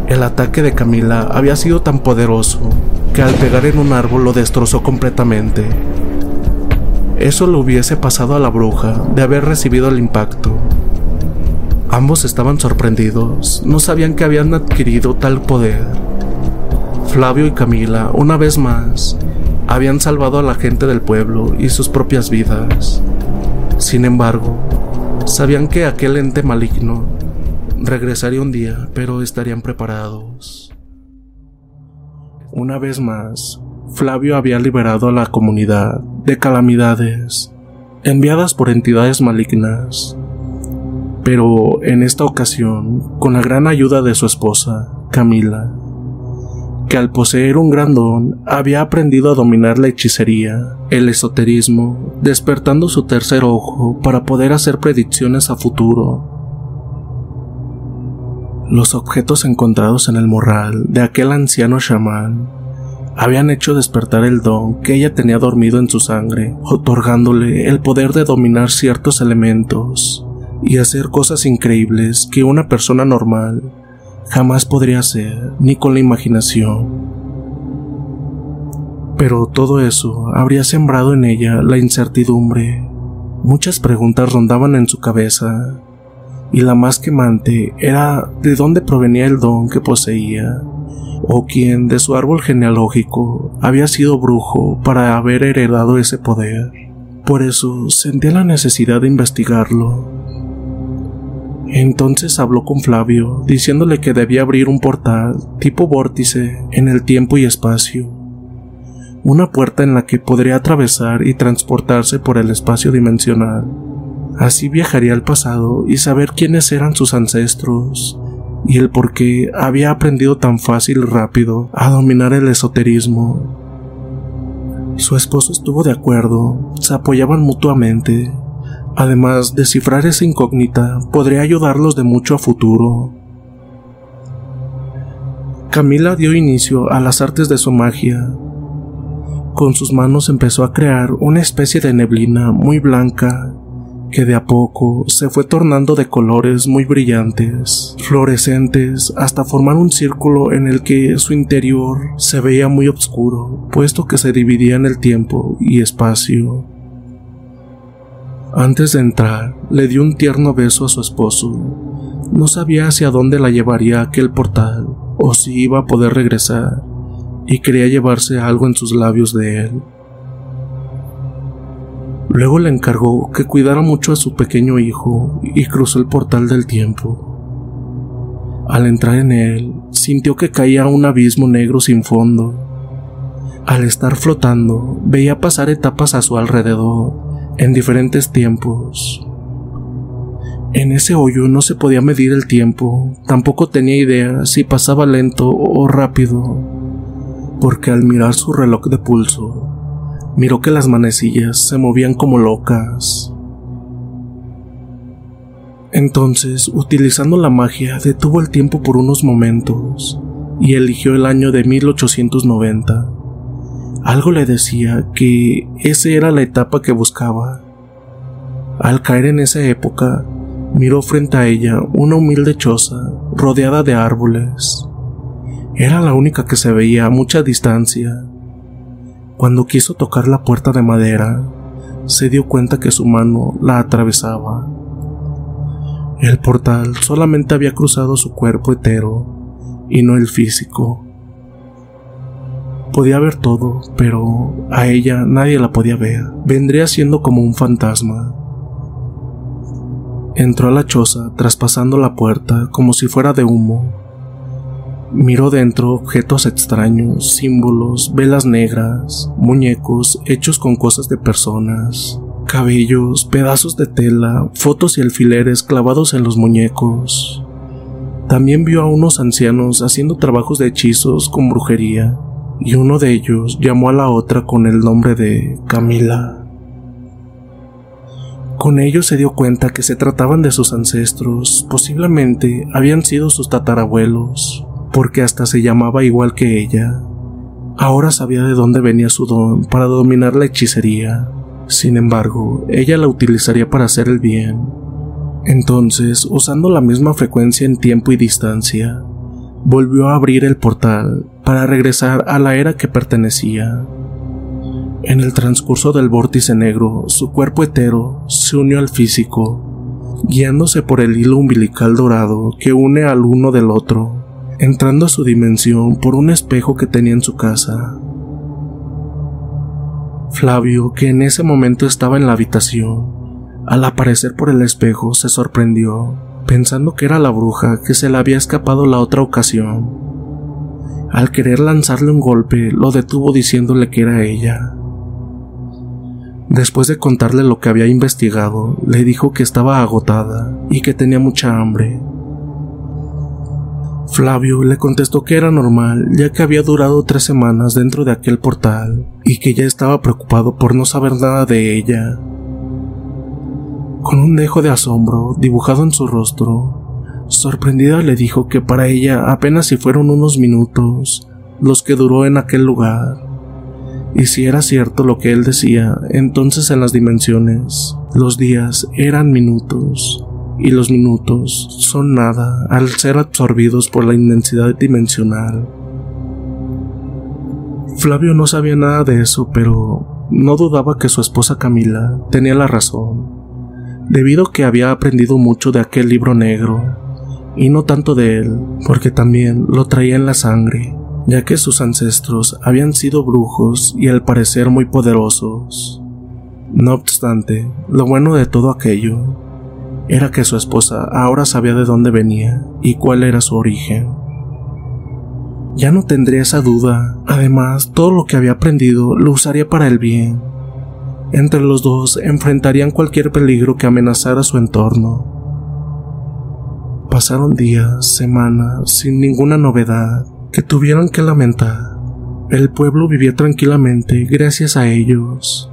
el ataque de Camila había sido tan poderoso que al pegar en un árbol lo destrozó completamente. Eso le hubiese pasado a la bruja de haber recibido el impacto. Ambos estaban sorprendidos, no sabían que habían adquirido tal poder. Flavio y Camila, una vez más, habían salvado a la gente del pueblo y sus propias vidas. Sin embargo, sabían que aquel ente maligno Regresaría un día, pero estarían preparados. Una vez más, Flavio había liberado a la comunidad de calamidades enviadas por entidades malignas, pero en esta ocasión con la gran ayuda de su esposa, Camila, que al poseer un gran don había aprendido a dominar la hechicería, el esoterismo, despertando su tercer ojo para poder hacer predicciones a futuro. Los objetos encontrados en el morral de aquel anciano chamán habían hecho despertar el don que ella tenía dormido en su sangre, otorgándole el poder de dominar ciertos elementos y hacer cosas increíbles que una persona normal jamás podría hacer ni con la imaginación. Pero todo eso habría sembrado en ella la incertidumbre. Muchas preguntas rondaban en su cabeza, y la más quemante era de dónde provenía el don que poseía, o quién de su árbol genealógico había sido brujo para haber heredado ese poder. Por eso sentía la necesidad de investigarlo. Entonces habló con Flavio, diciéndole que debía abrir un portal tipo vórtice en el tiempo y espacio. Una puerta en la que podría atravesar y transportarse por el espacio dimensional. Así viajaría al pasado y saber quiénes eran sus ancestros y el por qué había aprendido tan fácil y rápido a dominar el esoterismo. Su esposo estuvo de acuerdo, se apoyaban mutuamente. Además, descifrar esa incógnita podría ayudarlos de mucho a futuro. Camila dio inicio a las artes de su magia. Con sus manos empezó a crear una especie de neblina muy blanca que de a poco se fue tornando de colores muy brillantes, fluorescentes, hasta formar un círculo en el que su interior se veía muy oscuro, puesto que se dividía en el tiempo y espacio. Antes de entrar, le dio un tierno beso a su esposo. No sabía hacia dónde la llevaría aquel portal, o si iba a poder regresar, y quería llevarse algo en sus labios de él. Luego le encargó que cuidara mucho a su pequeño hijo y cruzó el portal del tiempo. Al entrar en él, sintió que caía a un abismo negro sin fondo. Al estar flotando, veía pasar etapas a su alrededor, en diferentes tiempos. En ese hoyo no se podía medir el tiempo, tampoco tenía idea si pasaba lento o rápido, porque al mirar su reloj de pulso, miró que las manecillas se movían como locas. Entonces, utilizando la magia, detuvo el tiempo por unos momentos y eligió el año de 1890. Algo le decía que esa era la etapa que buscaba. Al caer en esa época, miró frente a ella una humilde choza rodeada de árboles. Era la única que se veía a mucha distancia cuando quiso tocar la puerta de madera, se dio cuenta que su mano la atravesaba. El portal solamente había cruzado su cuerpo entero y no el físico. Podía ver todo, pero a ella nadie la podía ver. Vendría siendo como un fantasma. Entró a la choza traspasando la puerta como si fuera de humo Miró dentro objetos extraños, símbolos, velas negras, muñecos hechos con cosas de personas, cabellos, pedazos de tela, fotos y alfileres clavados en los muñecos. También vio a unos ancianos haciendo trabajos de hechizos con brujería, y uno de ellos llamó a la otra con el nombre de Camila. Con ello se dio cuenta que se trataban de sus ancestros, posiblemente habían sido sus tatarabuelos porque hasta se llamaba igual que ella. Ahora sabía de dónde venía su don para dominar la hechicería. Sin embargo, ella la utilizaría para hacer el bien. Entonces, usando la misma frecuencia en tiempo y distancia, volvió a abrir el portal para regresar a la era que pertenecía. En el transcurso del vórtice negro, su cuerpo hetero se unió al físico, guiándose por el hilo umbilical dorado que une al uno del otro entrando a su dimensión por un espejo que tenía en su casa. Flavio, que en ese momento estaba en la habitación, al aparecer por el espejo se sorprendió, pensando que era la bruja que se le había escapado la otra ocasión. Al querer lanzarle un golpe, lo detuvo diciéndole que era ella. Después de contarle lo que había investigado, le dijo que estaba agotada y que tenía mucha hambre, Flavio le contestó que era normal, ya que había durado tres semanas dentro de aquel portal y que ya estaba preocupado por no saber nada de ella. Con un dejo de asombro dibujado en su rostro, sorprendida le dijo que para ella apenas si fueron unos minutos, los que duró en aquel lugar. Y si era cierto lo que él decía, entonces en las dimensiones, los días eran minutos, y los minutos son nada al ser absorbidos por la inmensidad dimensional. Flavio no sabía nada de eso, pero no dudaba que su esposa Camila tenía la razón, debido a que había aprendido mucho de aquel libro negro, y no tanto de él, porque también lo traía en la sangre ya que sus ancestros habían sido brujos y al parecer muy poderosos. No obstante, lo bueno de todo aquello era que su esposa ahora sabía de dónde venía y cuál era su origen. Ya no tendría esa duda, además todo lo que había aprendido lo usaría para el bien. Entre los dos enfrentarían cualquier peligro que amenazara su entorno. Pasaron días, semanas, sin ninguna novedad, que tuvieron que lamentar. El pueblo vivía tranquilamente gracias a ellos.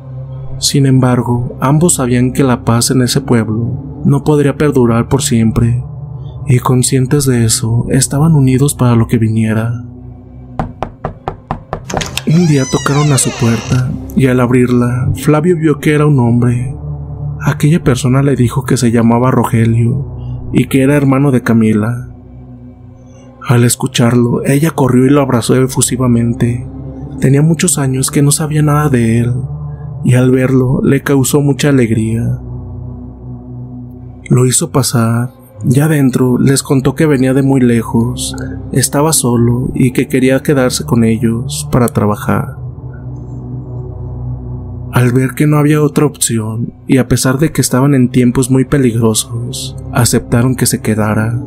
Sin embargo, ambos sabían que la paz en ese pueblo no podría perdurar por siempre, y conscientes de eso, estaban unidos para lo que viniera. Un día tocaron a su puerta, y al abrirla, Flavio vio que era un hombre. Aquella persona le dijo que se llamaba Rogelio y que era hermano de Camila. Al escucharlo, ella corrió y lo abrazó efusivamente. Tenía muchos años que no sabía nada de él, y al verlo le causó mucha alegría. Lo hizo pasar. Ya dentro les contó que venía de muy lejos, estaba solo y que quería quedarse con ellos para trabajar. Al ver que no había otra opción, y a pesar de que estaban en tiempos muy peligrosos, aceptaron que se quedara.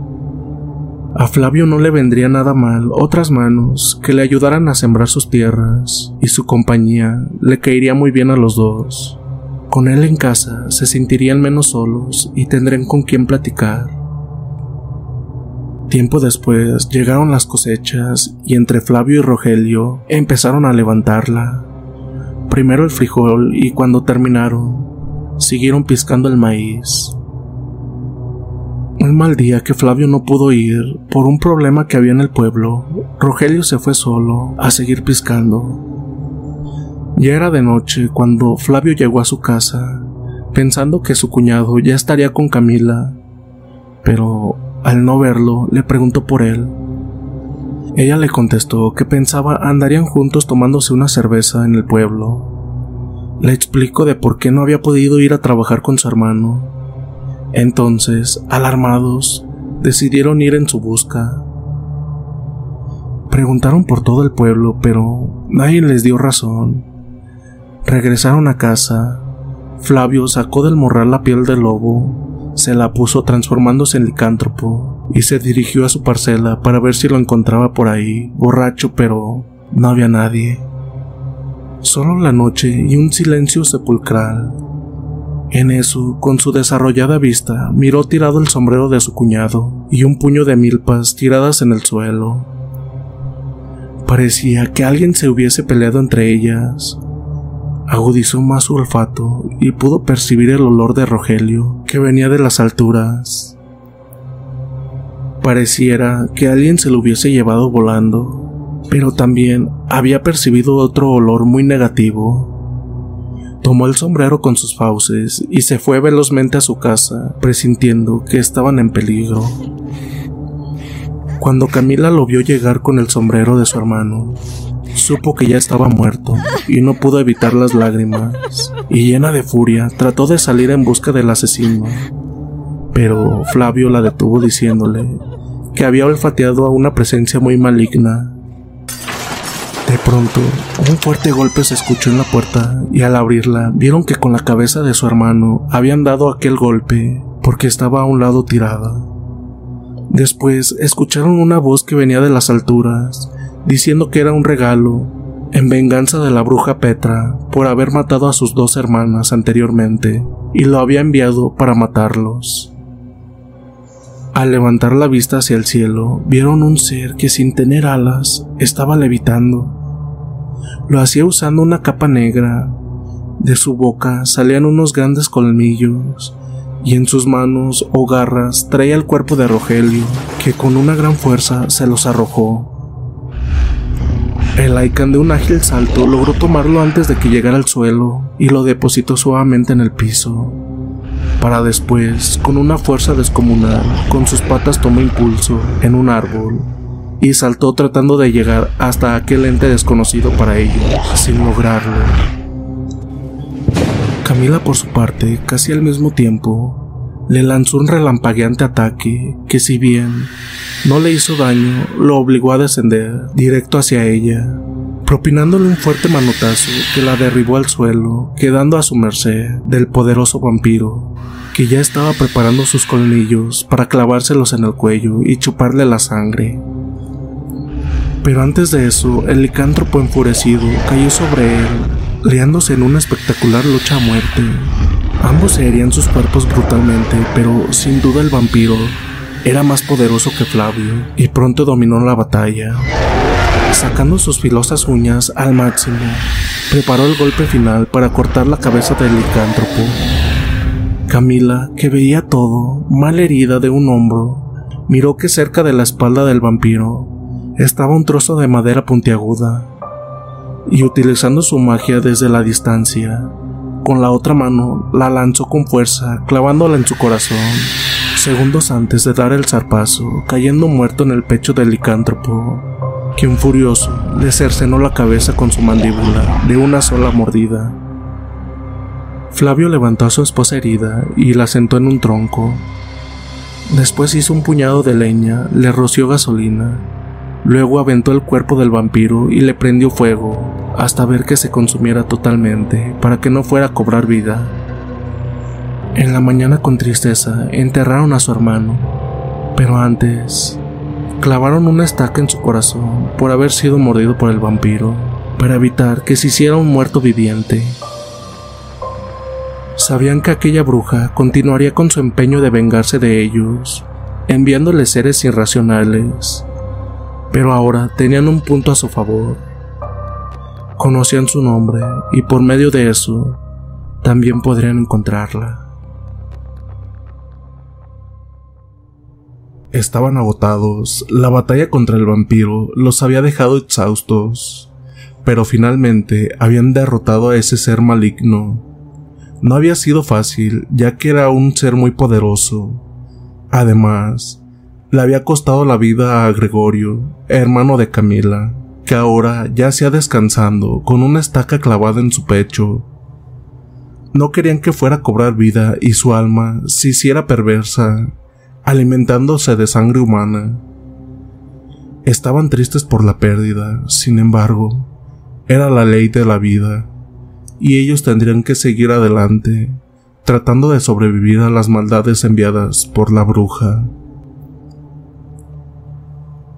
A Flavio no le vendría nada mal otras manos que le ayudaran a sembrar sus tierras, y su compañía le caería muy bien a los dos. Con él en casa se sentirían menos solos y tendrían con quien platicar. Tiempo después llegaron las cosechas y entre Flavio y Rogelio empezaron a levantarla. Primero el frijol y cuando terminaron, siguieron piscando el maíz. Un mal día que Flavio no pudo ir por un problema que había en el pueblo, Rogelio se fue solo a seguir piscando. Ya era de noche cuando Flavio llegó a su casa, pensando que su cuñado ya estaría con Camila, pero al no verlo le preguntó por él. Ella le contestó que pensaba andarían juntos tomándose una cerveza en el pueblo. Le explicó de por qué no había podido ir a trabajar con su hermano entonces, alarmados, decidieron ir en su busca. Preguntaron por todo el pueblo, pero nadie les dio razón. Regresaron a casa. Flavio sacó del morral la piel del lobo, se la puso transformándose en licántropo y se dirigió a su parcela para ver si lo encontraba por ahí, borracho, pero no había nadie. Solo la noche y un silencio sepulcral. En eso, con su desarrollada vista, miró tirado el sombrero de su cuñado y un puño de milpas tiradas en el suelo. Parecía que alguien se hubiese peleado entre ellas. Agudizó más su olfato y pudo percibir el olor de Rogelio que venía de las alturas. Pareciera que alguien se lo hubiese llevado volando, pero también había percibido otro olor muy negativo Tomó el sombrero con sus fauces y se fue velozmente a su casa, presintiendo que estaban en peligro. Cuando Camila lo vio llegar con el sombrero de su hermano, supo que ya estaba muerto y no pudo evitar las lágrimas, y llena de furia trató de salir en busca del asesino. Pero Flavio la detuvo diciéndole que había olfateado a una presencia muy maligna de pronto, un fuerte golpe se escuchó en la puerta y al abrirla vieron que con la cabeza de su hermano habían dado aquel golpe porque estaba a un lado tirada. Después escucharon una voz que venía de las alturas diciendo que era un regalo en venganza de la bruja Petra por haber matado a sus dos hermanas anteriormente y lo había enviado para matarlos. Al levantar la vista hacia el cielo, vieron un ser que sin tener alas estaba levitando. Lo hacía usando una capa negra. De su boca salían unos grandes colmillos y en sus manos o garras traía el cuerpo de Rogelio, que con una gran fuerza se los arrojó. El Aikan de un ágil salto logró tomarlo antes de que llegara al suelo y lo depositó suavemente en el piso. Para después, con una fuerza descomunal, con sus patas tomó impulso en un árbol y saltó tratando de llegar hasta aquel ente desconocido para ellos, sin lograrlo. Camila, por su parte, casi al mismo tiempo, le lanzó un relampagueante ataque que si bien no le hizo daño, lo obligó a descender directo hacia ella, propinándole un fuerte manotazo que la derribó al suelo, quedando a su merced del poderoso vampiro, que ya estaba preparando sus colmillos para clavárselos en el cuello y chuparle la sangre. Pero antes de eso, el licántropo enfurecido cayó sobre él, liándose en una espectacular lucha a muerte. Ambos se herían sus cuerpos brutalmente, pero sin duda el vampiro era más poderoso que Flavio y pronto dominó la batalla. Sacando sus filosas uñas al máximo, preparó el golpe final para cortar la cabeza del licántropo. Camila, que veía todo, mal herida de un hombro, miró que cerca de la espalda del vampiro estaba un trozo de madera puntiaguda, y utilizando su magia desde la distancia, con la otra mano la lanzó con fuerza, clavándola en su corazón segundos antes de dar el zarpazo, cayendo muerto en el pecho del licántropo, quien furioso le cercenó la cabeza con su mandíbula de una sola mordida. Flavio levantó a su esposa herida y la sentó en un tronco. Después hizo un puñado de leña, le roció gasolina, luego aventó el cuerpo del vampiro y le prendió fuego hasta ver que se consumiera totalmente para que no fuera a cobrar vida. En la mañana con tristeza enterraron a su hermano, pero antes clavaron una estaca en su corazón por haber sido mordido por el vampiro, para evitar que se hiciera un muerto viviente. Sabían que aquella bruja continuaría con su empeño de vengarse de ellos, enviándoles seres irracionales, pero ahora tenían un punto a su favor. Conocían su nombre y por medio de eso también podrían encontrarla. Estaban agotados, la batalla contra el vampiro los había dejado exhaustos, pero finalmente habían derrotado a ese ser maligno. No había sido fácil, ya que era un ser muy poderoso. Además, le había costado la vida a Gregorio, hermano de Camila, que ahora yacía descansando con una estaca clavada en su pecho. No querían que fuera a cobrar vida y su alma se hiciera perversa alimentándose de sangre humana. Estaban tristes por la pérdida, sin embargo, era la ley de la vida, y ellos tendrían que seguir adelante, tratando de sobrevivir a las maldades enviadas por la bruja.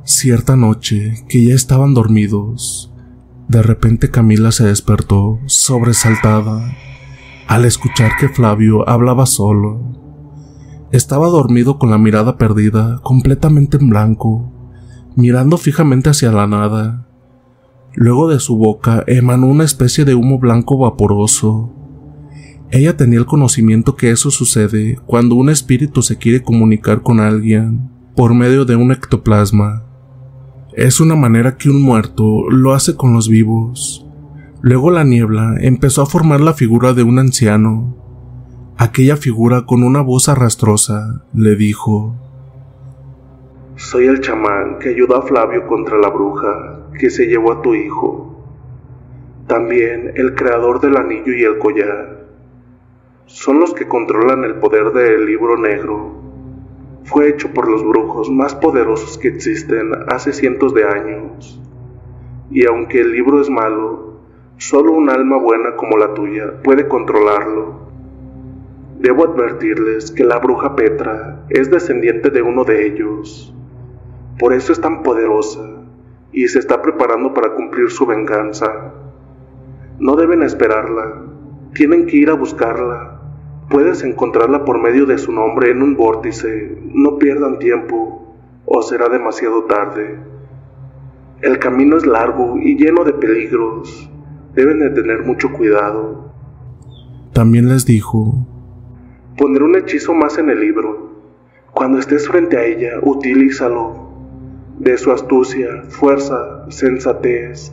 Cierta noche, que ya estaban dormidos, de repente Camila se despertó, sobresaltada, al escuchar que Flavio hablaba solo. Estaba dormido con la mirada perdida, completamente en blanco, mirando fijamente hacia la nada. Luego de su boca emanó una especie de humo blanco vaporoso. Ella tenía el conocimiento que eso sucede cuando un espíritu se quiere comunicar con alguien por medio de un ectoplasma. Es una manera que un muerto lo hace con los vivos. Luego la niebla empezó a formar la figura de un anciano, Aquella figura con una voz arrastrosa le dijo, Soy el chamán que ayudó a Flavio contra la bruja que se llevó a tu hijo. También el creador del anillo y el collar. Son los que controlan el poder del libro negro. Fue hecho por los brujos más poderosos que existen hace cientos de años. Y aunque el libro es malo, solo un alma buena como la tuya puede controlarlo. Debo advertirles que la bruja Petra es descendiente de uno de ellos. Por eso es tan poderosa y se está preparando para cumplir su venganza. No deben esperarla, tienen que ir a buscarla. Puedes encontrarla por medio de su nombre en un vórtice. No pierdan tiempo o será demasiado tarde. El camino es largo y lleno de peligros. Deben de tener mucho cuidado. También les dijo Pondré un hechizo más en el libro. Cuando estés frente a ella, utilízalo. De su astucia, fuerza, sensatez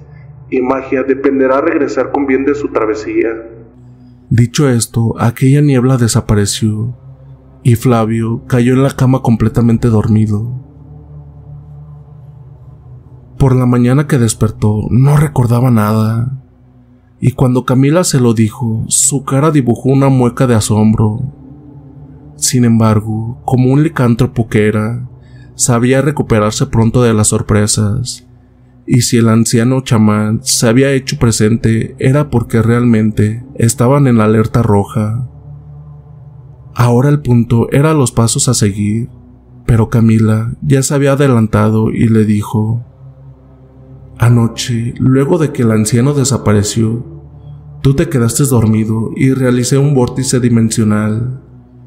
y magia dependerá regresar con bien de su travesía. Dicho esto, aquella niebla desapareció y Flavio cayó en la cama completamente dormido. Por la mañana que despertó no recordaba nada, y cuando Camila se lo dijo, su cara dibujó una mueca de asombro. Sin embargo, como un licántropo que era, sabía recuperarse pronto de las sorpresas, y si el anciano chamán se había hecho presente era porque realmente estaban en la alerta roja. Ahora el punto era los pasos a seguir, pero Camila ya se había adelantado y le dijo, Anoche, luego de que el anciano desapareció, tú te quedaste dormido y realicé un vórtice dimensional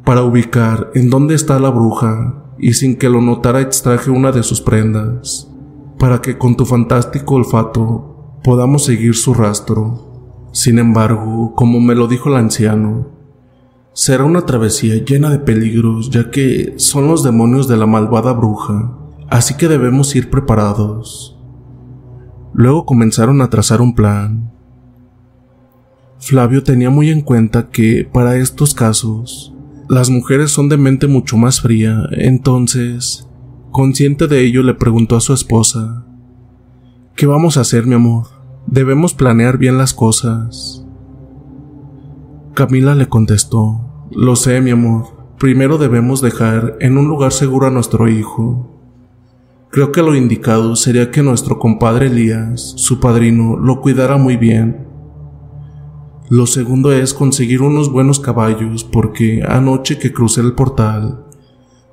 para ubicar en dónde está la bruja y sin que lo notara extraje una de sus prendas, para que con tu fantástico olfato podamos seguir su rastro. Sin embargo, como me lo dijo el anciano, Será una travesía llena de peligros, ya que son los demonios de la malvada bruja, así que debemos ir preparados. Luego comenzaron a trazar un plan. Flavio tenía muy en cuenta que, para estos casos, las mujeres son de mente mucho más fría, entonces, consciente de ello, le preguntó a su esposa, ¿Qué vamos a hacer, mi amor? Debemos planear bien las cosas. Camila le contestó, Lo sé, mi amor. Primero debemos dejar en un lugar seguro a nuestro hijo. Creo que lo indicado sería que nuestro compadre Elías, su padrino, lo cuidara muy bien. Lo segundo es conseguir unos buenos caballos porque anoche que crucé el portal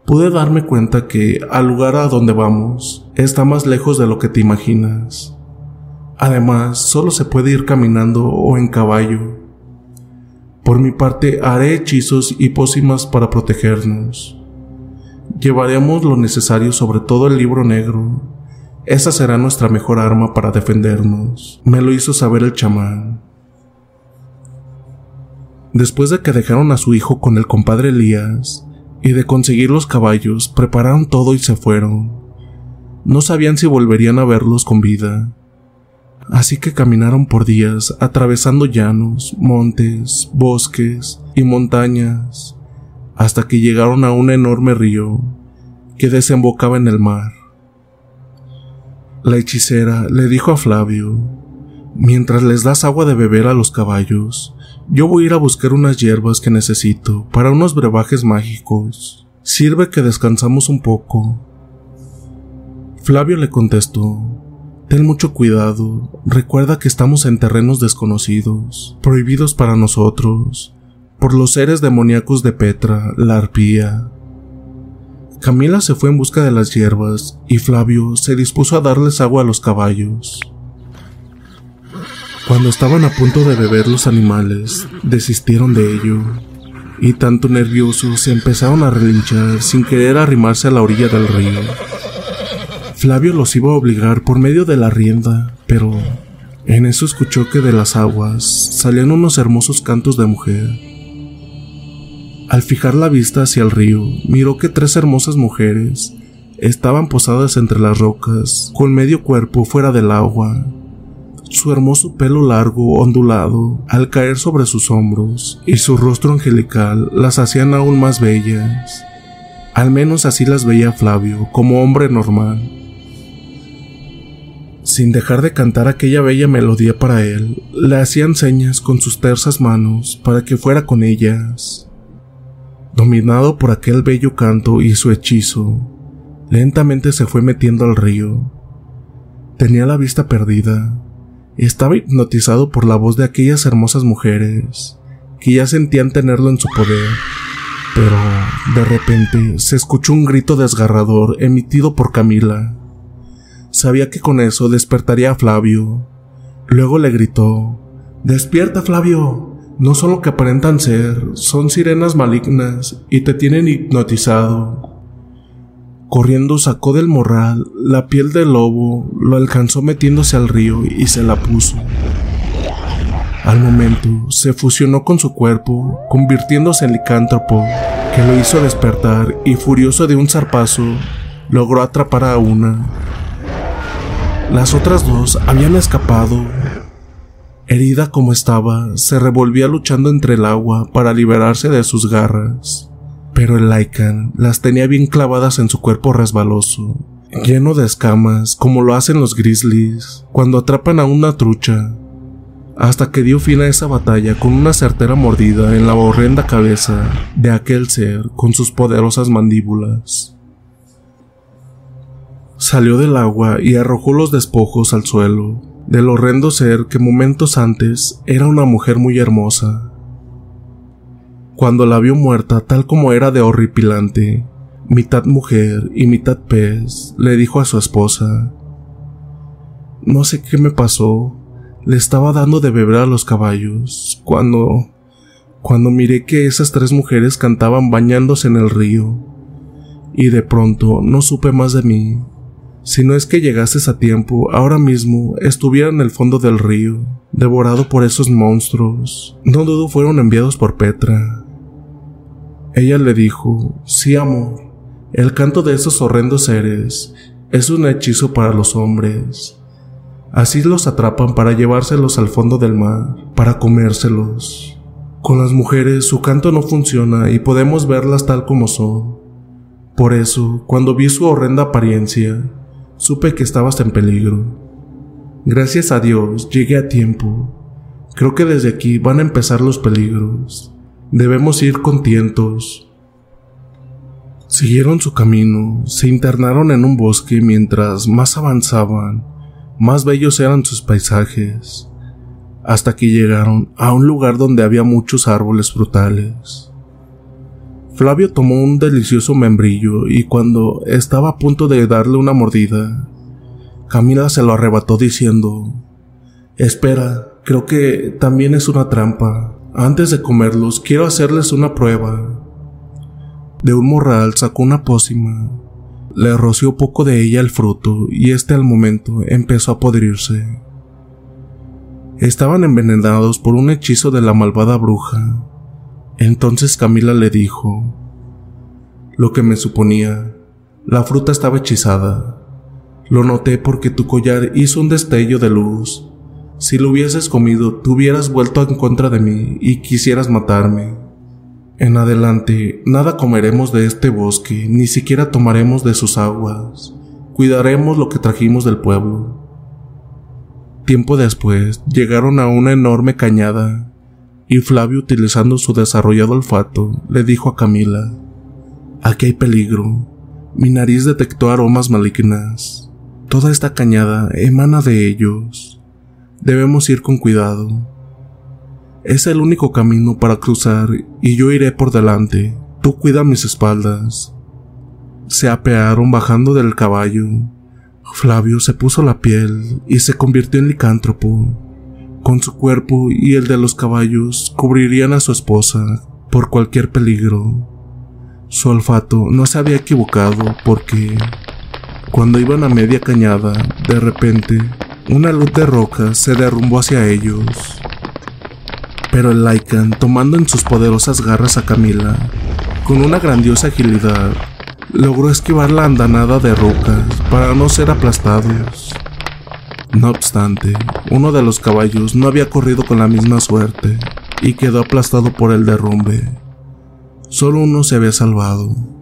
pude darme cuenta que al lugar a donde vamos está más lejos de lo que te imaginas. Además, solo se puede ir caminando o en caballo. Por mi parte, haré hechizos y pócimas para protegernos. Llevaremos lo necesario, sobre todo el libro negro. Esa será nuestra mejor arma para defendernos, me lo hizo saber el chamán. Después de que dejaron a su hijo con el compadre Elías y de conseguir los caballos, prepararon todo y se fueron. No sabían si volverían a verlos con vida. Así que caminaron por días atravesando llanos, montes, bosques y montañas, hasta que llegaron a un enorme río que desembocaba en el mar. La hechicera le dijo a Flavio, Mientras les das agua de beber a los caballos, yo voy a ir a buscar unas hierbas que necesito para unos brebajes mágicos. Sirve que descansamos un poco. Flavio le contestó, Ten mucho cuidado, recuerda que estamos en terrenos desconocidos, prohibidos para nosotros, por los seres demoníacos de Petra, la arpía. Camila se fue en busca de las hierbas y Flavio se dispuso a darles agua a los caballos. Cuando estaban a punto de beber los animales, desistieron de ello, y tanto nerviosos se empezaron a relinchar sin querer arrimarse a la orilla del río. Flavio los iba a obligar por medio de la rienda, pero en eso escuchó que de las aguas salían unos hermosos cantos de mujer. Al fijar la vista hacia el río, miró que tres hermosas mujeres estaban posadas entre las rocas, con medio cuerpo fuera del agua. Su hermoso pelo largo, ondulado, al caer sobre sus hombros, y su rostro angelical las hacían aún más bellas. Al menos así las veía Flavio, como hombre normal sin dejar de cantar aquella bella melodía para él, le hacían señas con sus tersas manos para que fuera con ellas. Dominado por aquel bello canto y su hechizo, lentamente se fue metiendo al río. Tenía la vista perdida. Estaba hipnotizado por la voz de aquellas hermosas mujeres, que ya sentían tenerlo en su poder. Pero, de repente, se escuchó un grito desgarrador emitido por Camila. Sabía que con eso despertaría a Flavio. Luego le gritó, Despierta, Flavio. No solo que aparentan ser, son sirenas malignas y te tienen hipnotizado. Corriendo sacó del morral la piel del lobo, lo alcanzó metiéndose al río y se la puso. Al momento se fusionó con su cuerpo, convirtiéndose en licántropo, que lo hizo despertar y furioso de un zarpazo, logró atrapar a una las otras dos habían escapado, Herida como estaba, se revolvía luchando entre el agua para liberarse de sus garras. Pero el Lycan las tenía bien clavadas en su cuerpo resbaloso, lleno de escamas, como lo hacen los grizzlies cuando atrapan a una trucha. Hasta que dio fin a esa batalla con una certera mordida en la horrenda cabeza de aquel ser con sus poderosas mandíbulas. Salió del agua y arrojó los despojos al suelo, del horrendo ser que momentos antes era una mujer muy hermosa. Cuando la vio muerta tal como era de horripilante, mitad mujer y mitad pez, le dijo a su esposa, No sé qué me pasó, le estaba dando de beber a los caballos, cuando... cuando miré que esas tres mujeres cantaban bañándose en el río, y de pronto no supe más de mí. Si no es que llegases a tiempo, ahora mismo estuviera en el fondo del río, devorado por esos monstruos. No dudo fueron enviados por Petra. Ella le dijo, sí amor, el canto de esos horrendos seres es un hechizo para los hombres. Así los atrapan para llevárselos al fondo del mar, para comérselos. Con las mujeres su canto no funciona y podemos verlas tal como son. Por eso, cuando vi su horrenda apariencia, Supe que estabas en peligro. Gracias a Dios llegué a tiempo. Creo que desde aquí van a empezar los peligros. Debemos ir contentos. Siguieron su camino, se internaron en un bosque mientras más avanzaban, más bellos eran sus paisajes, hasta que llegaron a un lugar donde había muchos árboles frutales. Flavio tomó un delicioso membrillo y cuando estaba a punto de darle una mordida, Camila se lo arrebató diciendo, Espera, creo que también es una trampa. Antes de comerlos, quiero hacerles una prueba. De un morral sacó una pócima, le roció poco de ella el fruto y este al momento empezó a podrirse. Estaban envenenados por un hechizo de la malvada bruja, entonces Camila le dijo, lo que me suponía, la fruta estaba hechizada. Lo noté porque tu collar hizo un destello de luz. Si lo hubieses comido, tú hubieras vuelto en contra de mí y quisieras matarme. En adelante, nada comeremos de este bosque, ni siquiera tomaremos de sus aguas. Cuidaremos lo que trajimos del pueblo. Tiempo después, llegaron a una enorme cañada y Flavio, utilizando su desarrollado olfato, le dijo a Camila, Aquí hay peligro. Mi nariz detectó aromas malignas. Toda esta cañada emana de ellos. Debemos ir con cuidado. Es el único camino para cruzar y yo iré por delante. Tú cuida mis espaldas. Se apearon bajando del caballo. Flavio se puso la piel y se convirtió en licántropo con su cuerpo y el de los caballos cubrirían a su esposa por cualquier peligro. Su olfato no se había equivocado porque, cuando iban a media cañada, de repente, una luz de roca se derrumbó hacia ellos. Pero el Lycan, tomando en sus poderosas garras a Camila, con una grandiosa agilidad, logró esquivar la andanada de rocas para no ser aplastados. No obstante, uno de los caballos no había corrido con la misma suerte y quedó aplastado por el derrumbe. Solo uno se había salvado.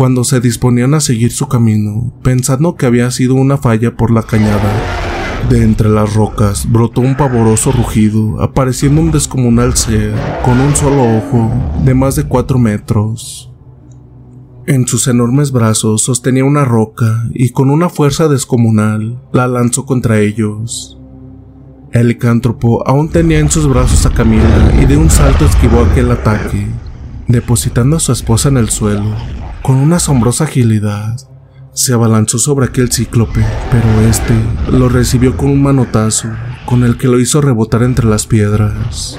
Cuando se disponían a seguir su camino, pensando que había sido una falla por la cañada, de entre las rocas brotó un pavoroso rugido, apareciendo un descomunal ser con un solo ojo de más de cuatro metros. En sus enormes brazos sostenía una roca y con una fuerza descomunal la lanzó contra ellos. El licántropo aún tenía en sus brazos a Camila y de un salto esquivó aquel ataque, depositando a su esposa en el suelo. Con una asombrosa agilidad, se abalanzó sobre aquel cíclope, pero este lo recibió con un manotazo, con el que lo hizo rebotar entre las piedras.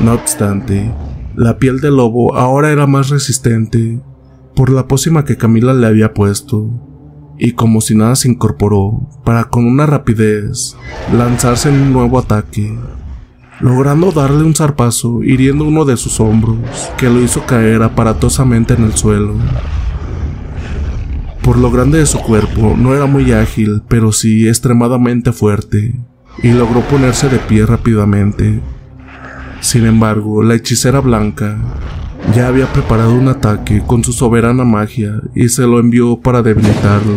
No obstante, la piel del lobo ahora era más resistente por la pócima que Camila le había puesto, y como si nada se incorporó para con una rapidez lanzarse en un nuevo ataque, logrando darle un zarpazo hiriendo uno de sus hombros, que lo hizo caer aparatosamente en el suelo. Por lo grande de su cuerpo, no era muy ágil, pero sí extremadamente fuerte. y logró ponerse de pie rápidamente. Sin embargo, la hechicera blanca ya había preparado un ataque con su soberana magia y se lo envió para debilitarlo.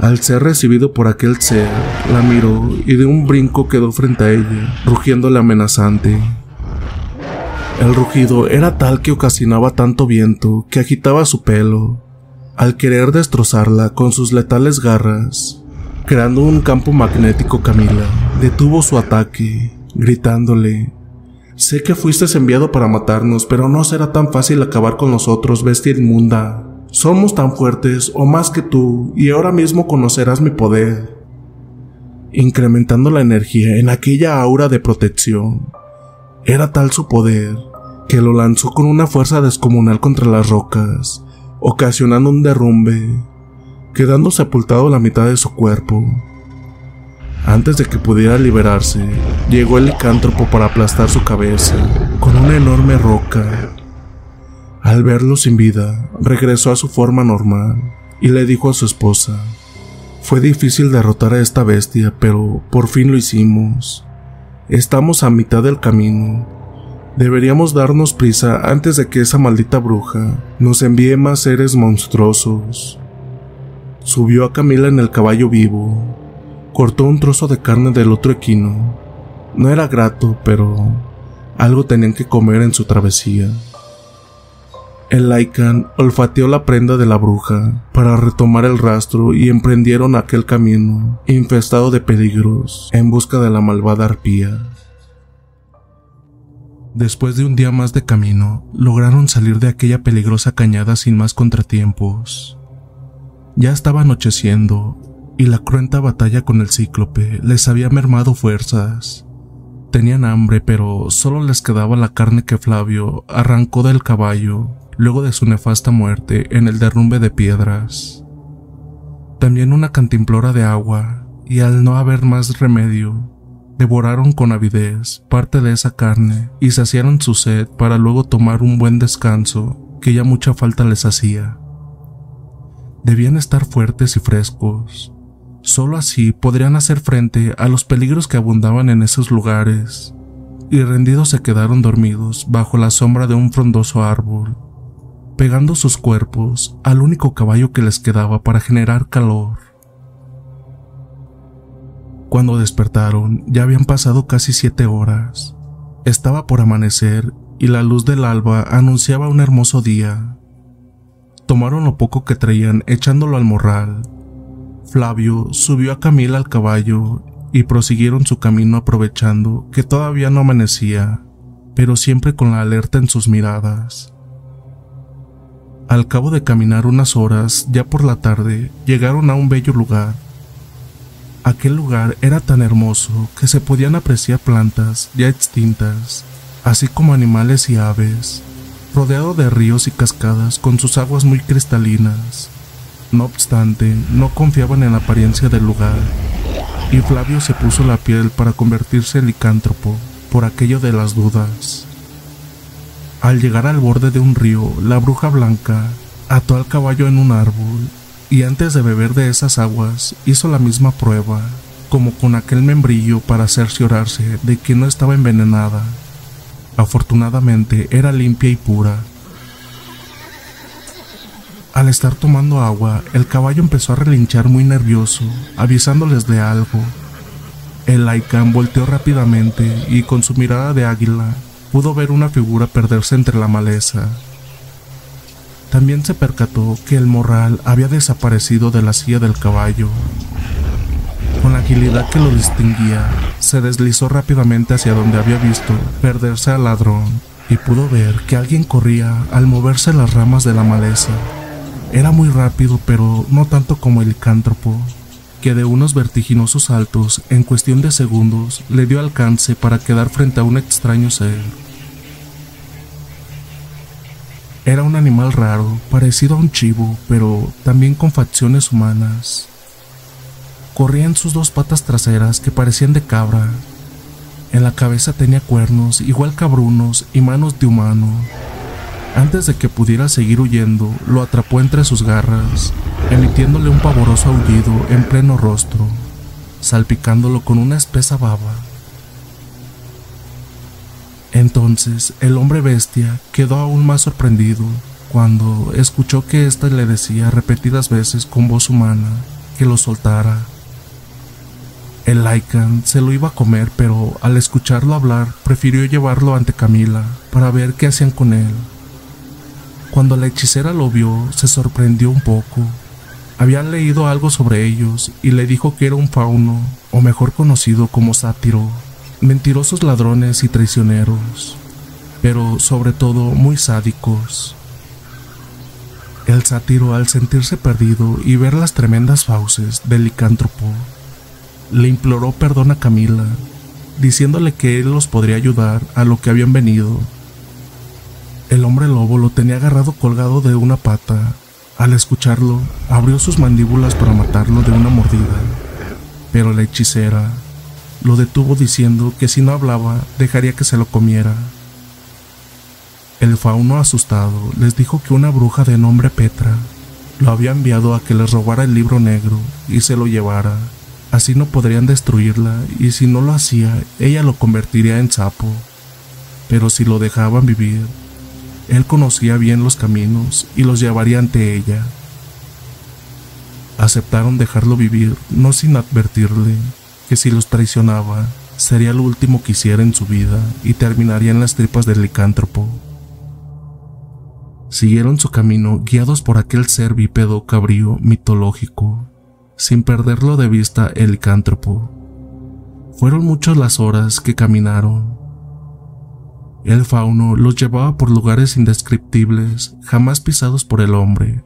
Al ser recibido por aquel ser, la miró y de un brinco quedó frente a ella, rugiéndole amenazante. El rugido era tal que ocasionaba tanto viento que agitaba su pelo, al querer destrozarla con sus letales garras. Creando un campo magnético, Camila detuvo su ataque, gritándole Sé que fuiste enviado para matarnos, pero no será tan fácil acabar con nosotros, bestia inmunda. Somos tan fuertes o más que tú, y ahora mismo conocerás mi poder. Incrementando la energía en aquella aura de protección. Era tal su poder que lo lanzó con una fuerza descomunal contra las rocas, ocasionando un derrumbe, quedando sepultado la mitad de su cuerpo. Antes de que pudiera liberarse, llegó el licántropo para aplastar su cabeza con una enorme roca. Al verlo sin vida, regresó a su forma normal y le dijo a su esposa, fue difícil derrotar a esta bestia, pero por fin lo hicimos. Estamos a mitad del camino. Deberíamos darnos prisa antes de que esa maldita bruja nos envíe más seres monstruosos. Subió a Camila en el caballo vivo cortó un trozo de carne del otro equino. No era grato, pero algo tenían que comer en su travesía. El Lycan olfateó la prenda de la bruja para retomar el rastro y emprendieron aquel camino, infestado de peligros, en busca de la malvada arpía. Después de un día más de camino, lograron salir de aquella peligrosa cañada sin más contratiempos. Ya estaba anocheciendo y la cruenta batalla con el cíclope les había mermado fuerzas. Tenían hambre, pero solo les quedaba la carne que Flavio arrancó del caballo luego de su nefasta muerte en el derrumbe de piedras. También una cantimplora de agua, y al no haber más remedio, devoraron con avidez parte de esa carne y saciaron su sed para luego tomar un buen descanso que ya mucha falta les hacía. Debían estar fuertes y frescos, Solo así podrían hacer frente a los peligros que abundaban en esos lugares, y rendidos se quedaron dormidos bajo la sombra de un frondoso árbol, pegando sus cuerpos al único caballo que les quedaba para generar calor. Cuando despertaron ya habían pasado casi siete horas. Estaba por amanecer y la luz del alba anunciaba un hermoso día. Tomaron lo poco que traían echándolo al morral Flavio subió a Camila al caballo y prosiguieron su camino aprovechando que todavía no amanecía, pero siempre con la alerta en sus miradas. Al cabo de caminar unas horas, ya por la tarde, llegaron a un bello lugar. Aquel lugar era tan hermoso que se podían apreciar plantas ya extintas, así como animales y aves, rodeado de ríos y cascadas con sus aguas muy cristalinas. No obstante, no confiaban en la apariencia del lugar, y Flavio se puso la piel para convertirse en licántropo por aquello de las dudas. Al llegar al borde de un río, la bruja blanca ató al caballo en un árbol y antes de beber de esas aguas hizo la misma prueba, como con aquel membrillo para cerciorarse de que no estaba envenenada. Afortunadamente era limpia y pura, al estar tomando agua, el caballo empezó a relinchar muy nervioso, avisándoles de algo. El Laikan volteó rápidamente y con su mirada de águila pudo ver una figura perderse entre la maleza. También se percató que el morral había desaparecido de la silla del caballo. Con la agilidad que lo distinguía, se deslizó rápidamente hacia donde había visto perderse al ladrón y pudo ver que alguien corría al moverse las ramas de la maleza. Era muy rápido, pero no tanto como el licántropo, que de unos vertiginosos saltos, en cuestión de segundos, le dio alcance para quedar frente a un extraño ser. Era un animal raro, parecido a un chivo, pero también con facciones humanas. Corría en sus dos patas traseras que parecían de cabra. En la cabeza tenía cuernos, igual cabrunos y manos de humano. Antes de que pudiera seguir huyendo, lo atrapó entre sus garras, emitiéndole un pavoroso aullido en pleno rostro. salpicándolo con una espesa baba. Entonces el hombre bestia quedó aún más sorprendido cuando escuchó que ésta le decía repetidas veces con voz humana que lo soltara. El Lycan se lo iba a comer, pero al escucharlo hablar prefirió llevarlo ante Camila para ver qué hacían con él. Cuando la hechicera lo vio, se sorprendió un poco. Había leído algo sobre ellos y le dijo que era un fauno, o mejor conocido como sátiro, mentirosos ladrones y traicioneros, pero sobre todo muy sádicos. El sátiro, al sentirse perdido y ver las tremendas fauces del licántropo, le imploró perdón a Camila, diciéndole que él los podría ayudar a lo que habían venido. El hombre lobo lo tenía agarrado colgado de una pata. Al escucharlo, abrió sus mandíbulas para matarlo de una mordida, pero la hechicera lo detuvo diciendo que si no hablaba dejaría que se lo comiera. El fauno asustado les dijo que una bruja de nombre Petra lo había enviado a que les robara el libro negro y se lo llevara. Así no podrían destruirla y si no lo hacía, ella lo convertiría en sapo. Pero si lo dejaban vivir, él conocía bien los caminos y los llevaría ante ella. Aceptaron dejarlo vivir, no sin advertirle que si los traicionaba, sería lo último que hiciera en su vida y terminaría en las tripas del licántropo. Siguieron su camino guiados por aquel ser bípedo cabrío mitológico, sin perderlo de vista el licántropo. Fueron muchas las horas que caminaron. El fauno los llevaba por lugares indescriptibles, jamás pisados por el hombre.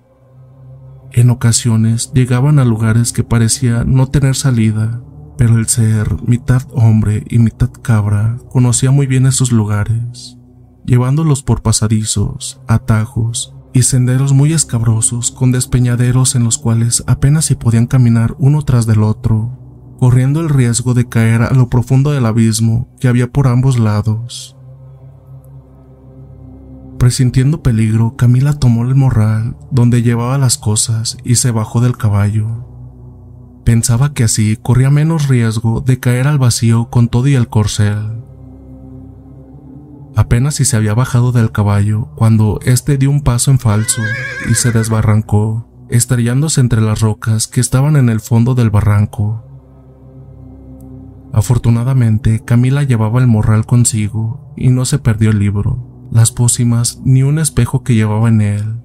En ocasiones llegaban a lugares que parecía no tener salida, pero el ser, mitad hombre y mitad cabra, conocía muy bien esos lugares llevándolos por pasadizos, atajos y senderos muy escabrosos con despeñaderos en los cuales apenas se podían caminar uno tras del otro, corriendo el riesgo de caer a lo profundo del abismo que había por ambos lados. Presintiendo peligro, Camila tomó el morral donde llevaba las cosas y se bajó del caballo. Pensaba que así corría menos riesgo de caer al vacío con todo y el corcel. Apenas si se había bajado del caballo cuando éste dio un paso en falso y se desbarrancó, estrellándose entre las rocas que estaban en el fondo del barranco. Afortunadamente, Camila llevaba el morral consigo y no se perdió el libro, las pócimas ni un espejo que llevaba en él.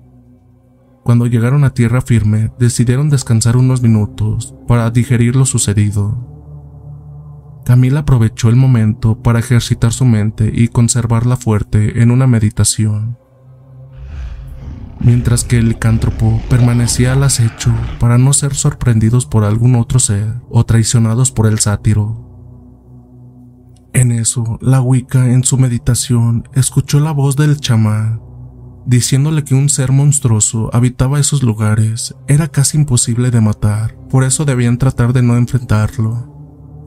Cuando llegaron a tierra firme, decidieron descansar unos minutos para digerir lo sucedido. Camila aprovechó el momento para ejercitar su mente y conservarla fuerte en una meditación, mientras que el licántropo permanecía al acecho para no ser sorprendidos por algún otro ser o traicionados por el sátiro. En eso, la Wicca en su meditación escuchó la voz del chamán, diciéndole que un ser monstruoso habitaba esos lugares, era casi imposible de matar, por eso debían tratar de no enfrentarlo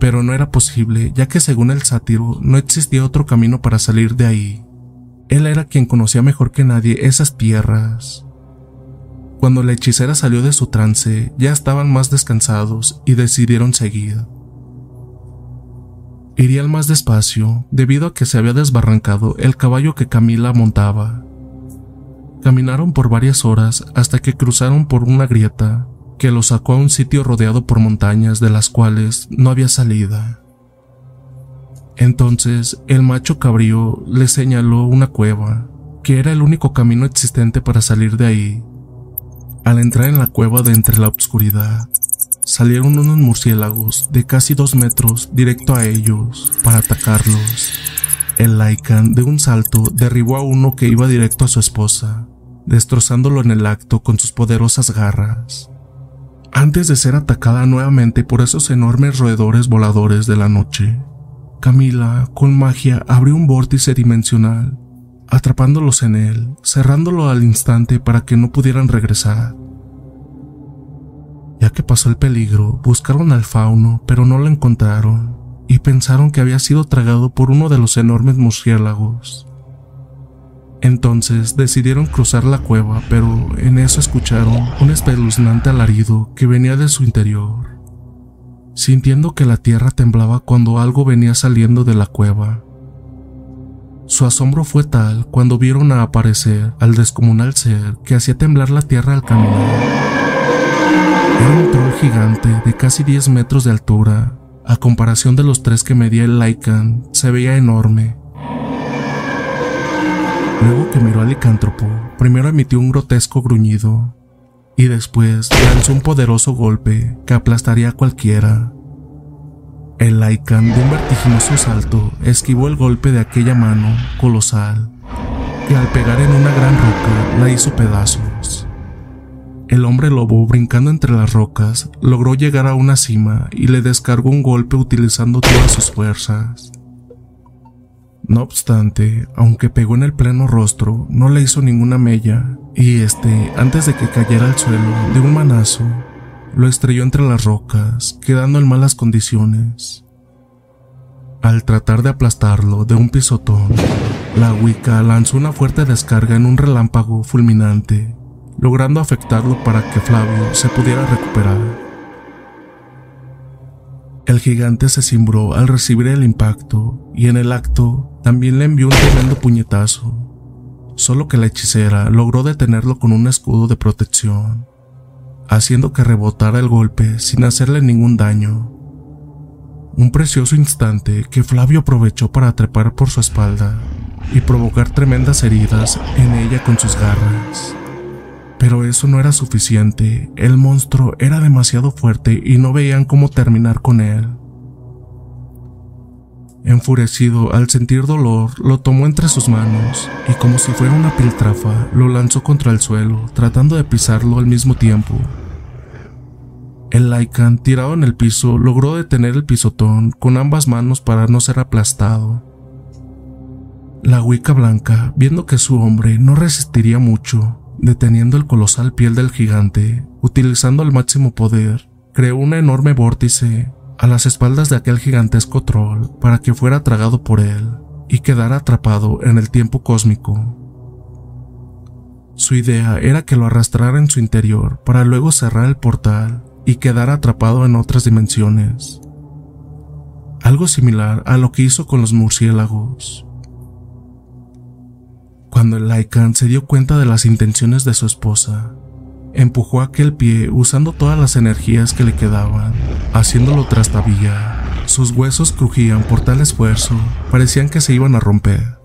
pero no era posible, ya que según el sátiro no existía otro camino para salir de ahí. Él era quien conocía mejor que nadie esas tierras. Cuando la hechicera salió de su trance, ya estaban más descansados y decidieron seguir. Irían más despacio, debido a que se había desbarrancado el caballo que Camila montaba. Caminaron por varias horas hasta que cruzaron por una grieta que lo sacó a un sitio rodeado por montañas de las cuales no había salida. Entonces el macho cabrío le señaló una cueva, que era el único camino existente para salir de ahí. Al entrar en la cueva de entre la oscuridad, salieron unos murciélagos de casi dos metros directo a ellos para atacarlos. El Lycan de un salto derribó a uno que iba directo a su esposa, destrozándolo en el acto con sus poderosas garras antes de ser atacada nuevamente por esos enormes roedores voladores de la noche. Camila, con magia, abrió un vórtice dimensional, atrapándolos en él, cerrándolo al instante para que no pudieran regresar. Ya que pasó el peligro, buscaron al fauno, pero no lo encontraron, y pensaron que había sido tragado por uno de los enormes murciélagos. Entonces decidieron cruzar la cueva, pero en eso escucharon un espeluznante alarido que venía de su interior. sintiendo que la tierra temblaba cuando algo venía saliendo de la cueva. Su asombro fue tal cuando vieron a aparecer al descomunal ser que hacía temblar la tierra al caminar. Un troll gigante de casi 10 metros de altura. A comparación de los tres que medía el Lycan, se veía enorme. Luego que miró al licántropo, primero emitió un grotesco gruñido y después lanzó un poderoso golpe que aplastaría a cualquiera. El Lycan de un vertiginoso salto esquivó el golpe de aquella mano colosal que al pegar en una gran roca la hizo pedazos. El hombre lobo, brincando entre las rocas, logró llegar a una cima y le descargó un golpe utilizando todas sus fuerzas. No obstante, aunque pegó en el pleno rostro, no le hizo ninguna mella, y este, antes de que cayera al suelo de un manazo, lo estrelló entre las rocas, quedando en malas condiciones. Al tratar de aplastarlo de un pisotón, la Wicca lanzó una fuerte descarga en un relámpago fulminante, logrando afectarlo para que Flavio se pudiera recuperar. El gigante se cimbró al recibir el impacto y en el acto también le envió un tremendo puñetazo, solo que la hechicera logró detenerlo con un escudo de protección, haciendo que rebotara el golpe sin hacerle ningún daño. Un precioso instante que Flavio aprovechó para trepar por su espalda y provocar tremendas heridas en ella con sus garras. Pero eso no era suficiente, el monstruo era demasiado fuerte y no veían cómo terminar con él. Enfurecido al sentir dolor, lo tomó entre sus manos y como si fuera una piltrafa, lo lanzó contra el suelo, tratando de pisarlo al mismo tiempo. El Lycan, tirado en el piso, logró detener el pisotón con ambas manos para no ser aplastado. La Wicca Blanca, viendo que su hombre no resistiría mucho, deteniendo el colosal piel del gigante, utilizando al máximo poder, creó una enorme vórtice a las espaldas de aquel gigantesco troll para que fuera tragado por él y quedara atrapado en el tiempo cósmico. Su idea era que lo arrastrara en su interior para luego cerrar el portal y quedar atrapado en otras dimensiones. Algo similar a lo que hizo con los murciélagos. Cuando el Lycan se dio cuenta de las intenciones de su esposa, empujó aquel pie usando todas las energías que le quedaban, haciéndolo trastabillar. Sus huesos crujían por tal esfuerzo, parecían que se iban a romper,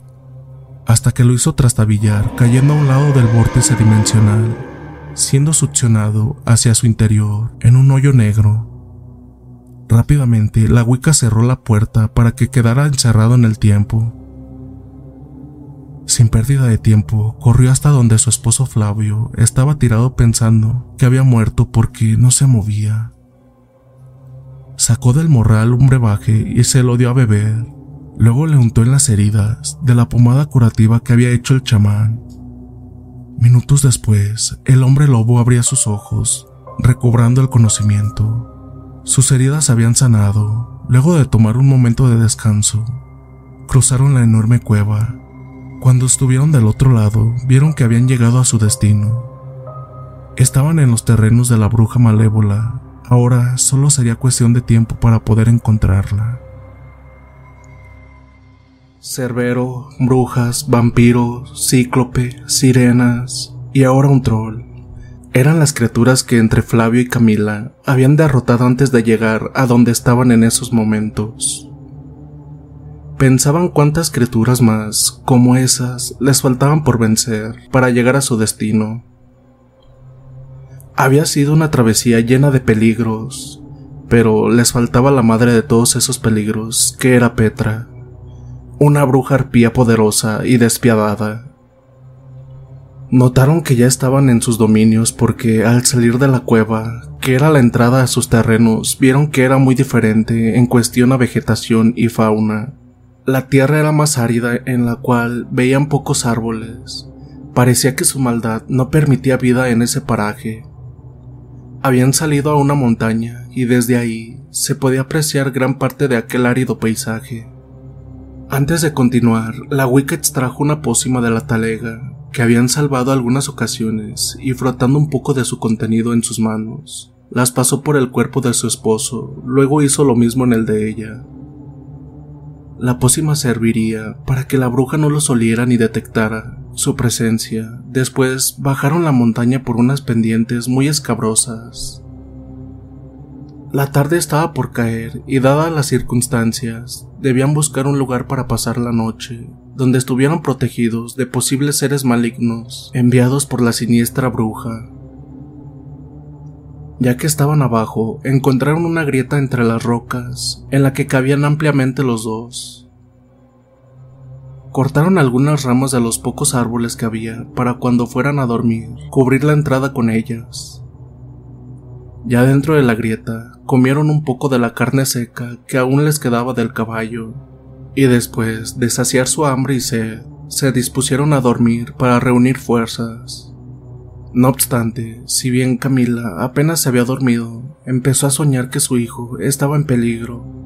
hasta que lo hizo trastabillar, cayendo a un lado del vórtice dimensional, siendo succionado hacia su interior en un hoyo negro. Rápidamente, la Wicca cerró la puerta para que quedara encerrado en el tiempo sin pérdida de tiempo, corrió hasta donde su esposo Flavio estaba tirado pensando que había muerto porque no se movía. Sacó del morral un brebaje y se lo dio a beber. Luego le untó en las heridas de la pomada curativa que había hecho el chamán. Minutos después, el hombre lobo abría sus ojos, recobrando el conocimiento. Sus heridas habían sanado. Luego de tomar un momento de descanso, cruzaron la enorme cueva cuando estuvieron del otro lado, vieron que habían llegado a su destino. Estaban en los terrenos de la bruja malévola. Ahora solo sería cuestión de tiempo para poder encontrarla. Cerbero, brujas, vampiros, cíclope, sirenas y ahora un troll. Eran las criaturas que entre Flavio y Camila habían derrotado antes de llegar a donde estaban en esos momentos. Pensaban cuántas criaturas más, como esas, les faltaban por vencer para llegar a su destino. Había sido una travesía llena de peligros, pero les faltaba la madre de todos esos peligros, que era Petra, una bruja arpía poderosa y despiadada. Notaron que ya estaban en sus dominios porque al salir de la cueva, que era la entrada a sus terrenos, vieron que era muy diferente en cuestión a vegetación y fauna. La tierra era más árida en la cual veían pocos árboles. Parecía que su maldad no permitía vida en ese paraje. Habían salido a una montaña y desde ahí se podía apreciar gran parte de aquel árido paisaje. Antes de continuar, la Wicca extrajo una pócima de la talega que habían salvado algunas ocasiones y frotando un poco de su contenido en sus manos, las pasó por el cuerpo de su esposo, luego hizo lo mismo en el de ella. La pócima serviría para que la bruja no los oliera ni detectara su presencia. Después bajaron la montaña por unas pendientes muy escabrosas. La tarde estaba por caer y dadas las circunstancias, debían buscar un lugar para pasar la noche, donde estuvieran protegidos de posibles seres malignos enviados por la siniestra bruja. Ya que estaban abajo, encontraron una grieta entre las rocas, en la que cabían ampliamente los dos. Cortaron algunas ramas de los pocos árboles que había para cuando fueran a dormir, cubrir la entrada con ellas. Ya dentro de la grieta, comieron un poco de la carne seca que aún les quedaba del caballo, y después de saciar su hambre y sed, se dispusieron a dormir para reunir fuerzas. No obstante, si bien Camila apenas se había dormido, empezó a soñar que su hijo estaba en peligro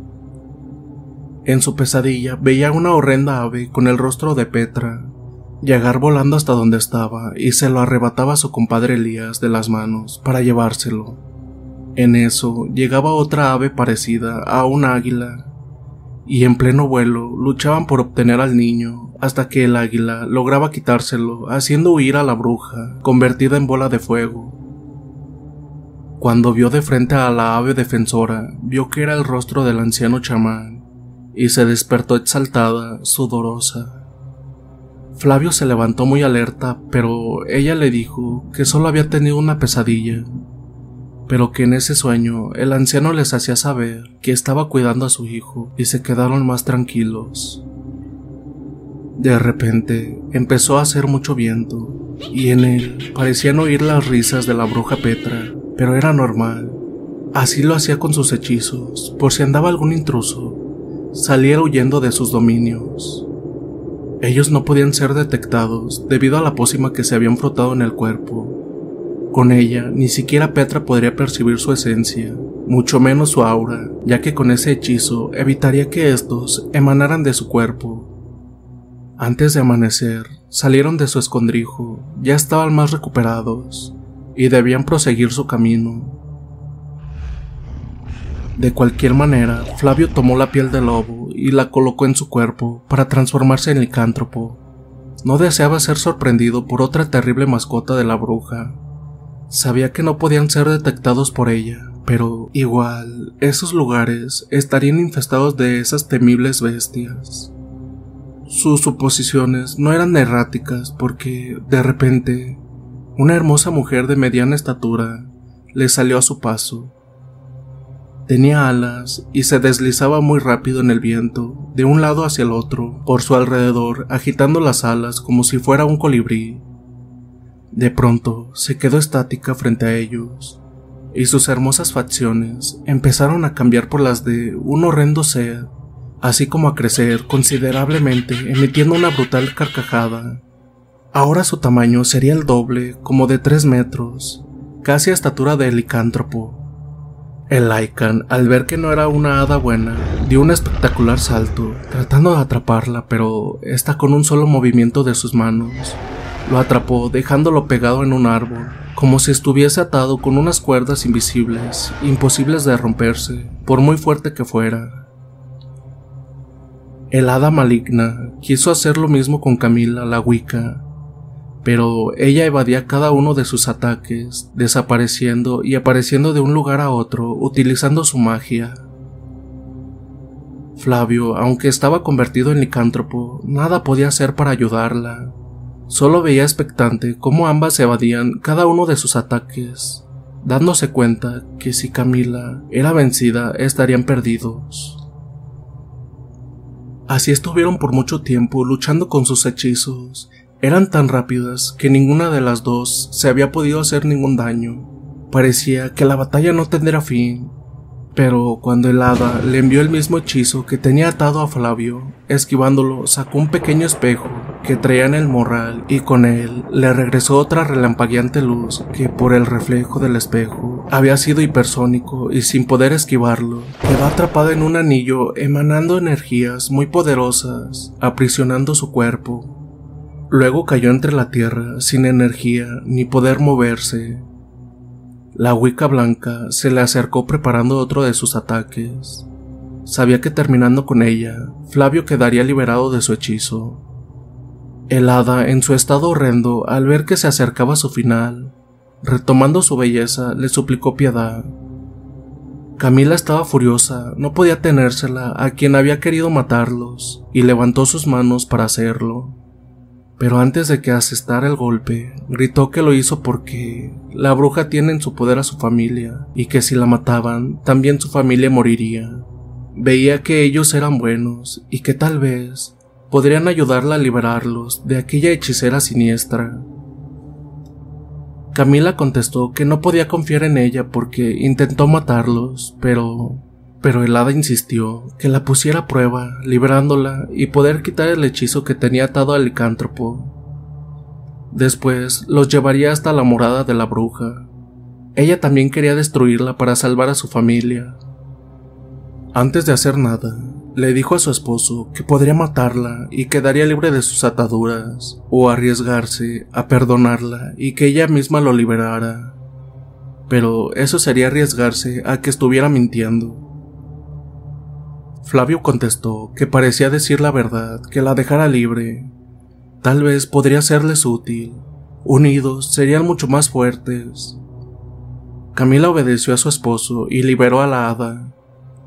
en su pesadilla veía una horrenda ave con el rostro de Petra, llegar volando hasta donde estaba y se lo arrebataba a su compadre Elías de las manos para llevárselo. En eso llegaba otra ave parecida a un águila, y en pleno vuelo luchaban por obtener al niño hasta que el águila lograba quitárselo, haciendo huir a la bruja, convertida en bola de fuego. Cuando vio de frente a la ave defensora, vio que era el rostro del anciano chamán, y se despertó exaltada, sudorosa. Flavio se levantó muy alerta, pero ella le dijo que solo había tenido una pesadilla, pero que en ese sueño el anciano les hacía saber que estaba cuidando a su hijo y se quedaron más tranquilos. De repente empezó a hacer mucho viento y en él parecían oír las risas de la bruja Petra, pero era normal. Así lo hacía con sus hechizos, por si andaba algún intruso saliera huyendo de sus dominios. Ellos no podían ser detectados debido a la pócima que se habían frotado en el cuerpo. Con ella, ni siquiera Petra podría percibir su esencia, mucho menos su aura, ya que con ese hechizo evitaría que estos emanaran de su cuerpo. Antes de amanecer, salieron de su escondrijo, ya estaban más recuperados, y debían proseguir su camino. De cualquier manera, Flavio tomó la piel del lobo y la colocó en su cuerpo para transformarse en licántropo. No deseaba ser sorprendido por otra terrible mascota de la bruja. Sabía que no podían ser detectados por ella, pero igual esos lugares estarían infestados de esas temibles bestias. Sus suposiciones no eran erráticas porque, de repente, una hermosa mujer de mediana estatura le salió a su paso Tenía alas y se deslizaba muy rápido en el viento, de un lado hacia el otro, por su alrededor, agitando las alas como si fuera un colibrí. De pronto se quedó estática frente a ellos, y sus hermosas facciones empezaron a cambiar por las de un horrendo ser, así como a crecer considerablemente, emitiendo una brutal carcajada. Ahora su tamaño sería el doble, como de tres metros, casi a estatura de licántropo. El Lycan, al ver que no era una hada buena, dio un espectacular salto, tratando de atraparla, pero esta con un solo movimiento de sus manos lo atrapó dejándolo pegado en un árbol, como si estuviese atado con unas cuerdas invisibles, imposibles de romperse, por muy fuerte que fuera. El hada maligna quiso hacer lo mismo con Camila la Wicca, pero ella evadía cada uno de sus ataques, desapareciendo y apareciendo de un lugar a otro utilizando su magia. Flavio, aunque estaba convertido en licántropo, nada podía hacer para ayudarla. Solo veía expectante cómo ambas evadían cada uno de sus ataques, dándose cuenta que si Camila era vencida estarían perdidos. Así estuvieron por mucho tiempo luchando con sus hechizos eran tan rápidas que ninguna de las dos se había podido hacer ningún daño. Parecía que la batalla no tendría fin. Pero cuando el hada le envió el mismo hechizo que tenía atado a Flavio, esquivándolo sacó un pequeño espejo que traía en el morral y con él le regresó otra relampagueante luz que por el reflejo del espejo había sido hipersónico y sin poder esquivarlo, quedó atrapada en un anillo emanando energías muy poderosas, aprisionando su cuerpo. Luego cayó entre la tierra sin energía ni poder moverse. La Wicca blanca se le acercó preparando otro de sus ataques. Sabía que terminando con ella, Flavio quedaría liberado de su hechizo. El hada, en su estado horrendo, al ver que se acercaba a su final, retomando su belleza, le suplicó piedad. Camila estaba furiosa, no podía tenérsela a quien había querido matarlos, y levantó sus manos para hacerlo. Pero antes de que asestara el golpe, gritó que lo hizo porque la bruja tiene en su poder a su familia, y que si la mataban, también su familia moriría. Veía que ellos eran buenos y que tal vez podrían ayudarla a liberarlos de aquella hechicera siniestra. Camila contestó que no podía confiar en ella porque intentó matarlos, pero... pero el hada insistió que la pusiera a prueba, liberándola y poder quitar el hechizo que tenía atado al licántropo. Después los llevaría hasta la morada de la bruja. Ella también quería destruirla para salvar a su familia. Antes de hacer nada, le dijo a su esposo que podría matarla y quedaría libre de sus ataduras, o arriesgarse a perdonarla y que ella misma lo liberara. Pero eso sería arriesgarse a que estuviera mintiendo. Flavio contestó que parecía decir la verdad, que la dejara libre. Tal vez podría serles útil. Unidos serían mucho más fuertes. Camila obedeció a su esposo y liberó a la hada,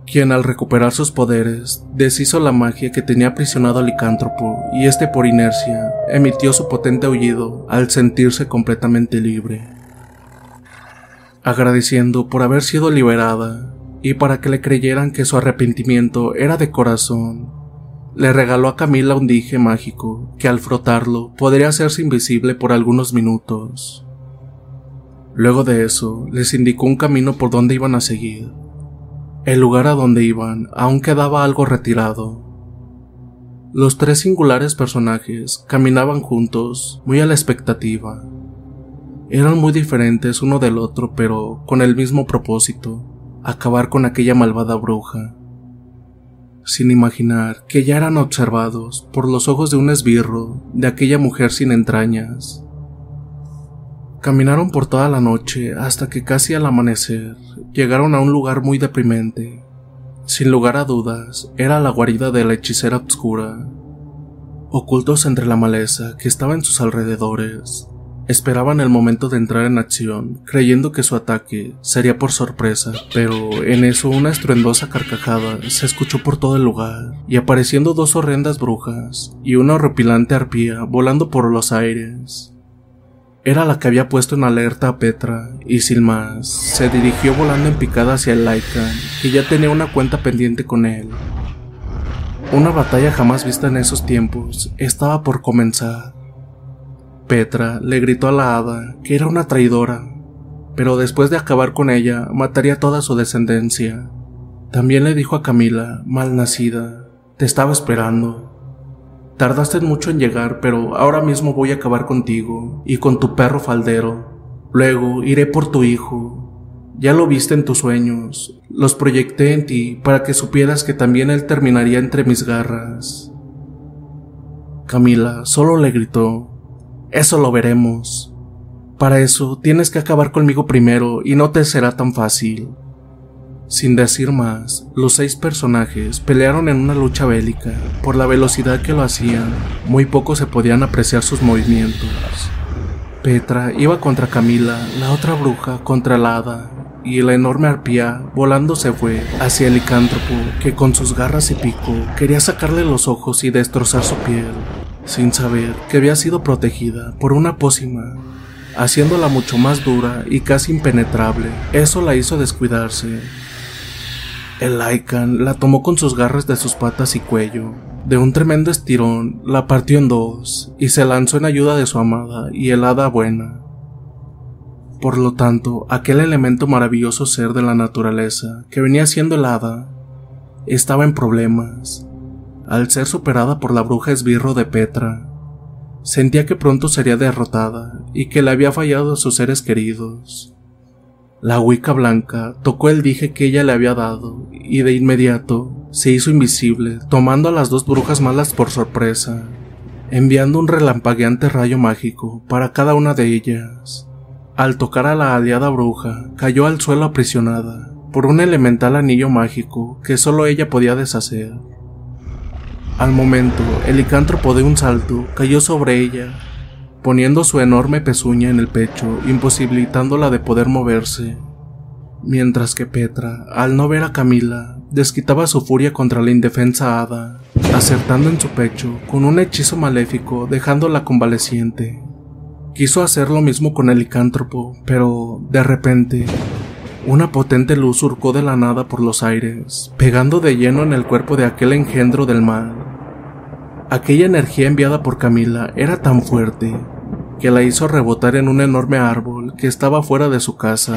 quien al recuperar sus poderes deshizo la magia que tenía aprisionado al licántropo y este por inercia emitió su potente aullido al sentirse completamente libre. Agradeciendo por haber sido liberada y para que le creyeran que su arrepentimiento era de corazón, le regaló a Camila un dije mágico que al frotarlo podría hacerse invisible por algunos minutos. Luego de eso, les indicó un camino por donde iban a seguir el lugar a donde iban aún quedaba algo retirado. Los tres singulares personajes caminaban juntos, muy a la expectativa. Eran muy diferentes uno del otro, pero con el mismo propósito, acabar con aquella malvada bruja. Sin imaginar que ya eran observados por los ojos de un esbirro de aquella mujer sin entrañas. Caminaron por toda la noche hasta que casi al amanecer llegaron a un lugar muy deprimente. Sin lugar a dudas, era la guarida de la hechicera obscura. Ocultos entre la maleza que estaba en sus alrededores, esperaban el momento de entrar en acción, creyendo que su ataque sería por sorpresa, pero en eso una estruendosa carcajada se escuchó por todo el lugar, y apareciendo dos horrendas brujas y una horripilante arpía volando por los aires. Era la que había puesto en alerta a Petra, y sin más, se dirigió volando en picada hacia el Lycan, que ya tenía una cuenta pendiente con él. Una batalla jamás vista en esos tiempos estaba por comenzar. Petra le gritó a la hada que era una traidora, pero después de acabar con ella mataría toda su descendencia. También le dijo a Camila, mal nacida, te estaba esperando. Tardaste mucho en llegar, pero ahora mismo voy a acabar contigo y con tu perro faldero. Luego iré por tu hijo. Ya lo viste en tus sueños. Los proyecté en ti para que supieras que también él terminaría entre mis garras. Camila solo le gritó, Eso lo veremos. Para eso tienes que acabar conmigo primero y no te será tan fácil. Sin decir más, los seis personajes pelearon en una lucha bélica. Por la velocidad que lo hacían, muy poco se podían apreciar sus movimientos. Petra iba contra Camila, la otra bruja contra la hada, y la enorme arpía volando se fue hacia el licántropo que con sus garras y pico quería sacarle los ojos y destrozar su piel, sin saber que había sido protegida por una pócima, haciéndola mucho más dura y casi impenetrable. Eso la hizo descuidarse el Lycan la tomó con sus garras de sus patas y cuello. De un tremendo estirón, la partió en dos y se lanzó en ayuda de su amada y helada buena. Por lo tanto, aquel elemento maravilloso ser de la naturaleza que venía siendo helada estaba en problemas. Al ser superada por la bruja esbirro de Petra, sentía que pronto sería derrotada y que le había fallado a sus seres queridos. La Wicca blanca tocó el dije que ella le había dado y de inmediato se hizo invisible, tomando a las dos brujas malas por sorpresa, enviando un relampagueante rayo mágico para cada una de ellas. Al tocar a la aliada bruja, cayó al suelo aprisionada por un elemental anillo mágico que solo ella podía deshacer. Al momento, el licántropo de un salto cayó sobre ella, poniendo su enorme pezuña en el pecho, imposibilitándola de poder moverse. Mientras que Petra, al no ver a Camila, desquitaba su furia contra la indefensa hada, acertando en su pecho con un hechizo maléfico, dejándola convaleciente. Quiso hacer lo mismo con el licántropo, pero de repente una potente luz surcó de la nada por los aires, pegando de lleno en el cuerpo de aquel engendro del mal. Aquella energía enviada por Camila era tan fuerte que la hizo rebotar en un enorme árbol que estaba fuera de su casa.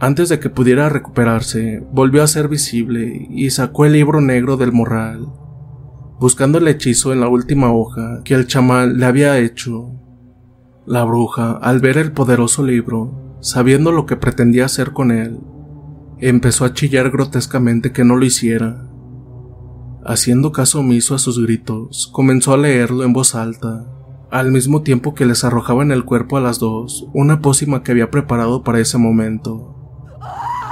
Antes de que pudiera recuperarse, volvió a ser visible y sacó el libro negro del morral, buscando el hechizo en la última hoja que el chamal le había hecho. La bruja, al ver el poderoso libro, sabiendo lo que pretendía hacer con él, empezó a chillar grotescamente que no lo hiciera. Haciendo caso omiso a sus gritos, comenzó a leerlo en voz alta, al mismo tiempo que les arrojaba en el cuerpo a las dos una pócima que había preparado para ese momento.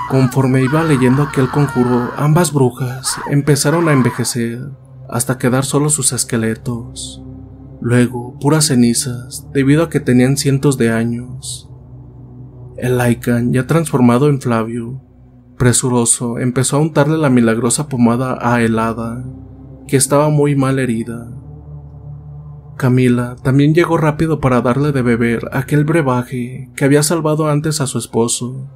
Conforme iba leyendo aquel conjuro, ambas brujas empezaron a envejecer hasta quedar solo sus esqueletos. Luego, puras cenizas, debido a que tenían cientos de años. El Lycan, ya transformado en Flavio, presuroso, empezó a untarle la milagrosa pomada a helada, que estaba muy mal herida. Camila también llegó rápido para darle de beber aquel brebaje que había salvado antes a su esposo,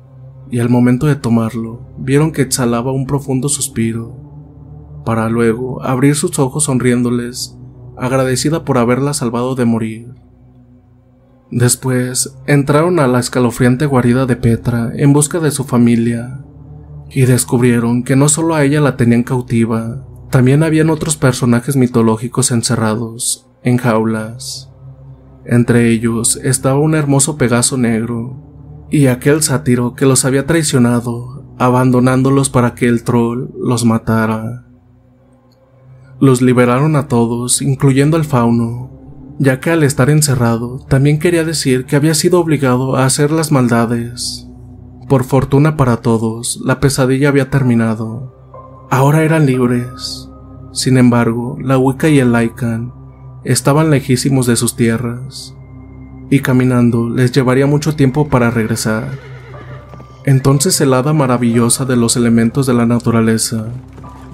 y al momento de tomarlo, vieron que exhalaba un profundo suspiro, para luego abrir sus ojos sonriéndoles, agradecida por haberla salvado de morir. Después entraron a la escalofriante guarida de Petra en busca de su familia y descubrieron que no solo a ella la tenían cautiva, también habían otros personajes mitológicos encerrados en jaulas. Entre ellos estaba un hermoso Pegaso negro y aquel sátiro que los había traicionado, abandonándolos para que el troll los matara. Los liberaron a todos, incluyendo al fauno, ya que al estar encerrado también quería decir que había sido obligado a hacer las maldades. Por fortuna para todos, la pesadilla había terminado. Ahora eran libres. Sin embargo, la Wicca y el Lycan estaban lejísimos de sus tierras, y caminando les llevaría mucho tiempo para regresar. Entonces el hada maravillosa de los elementos de la naturaleza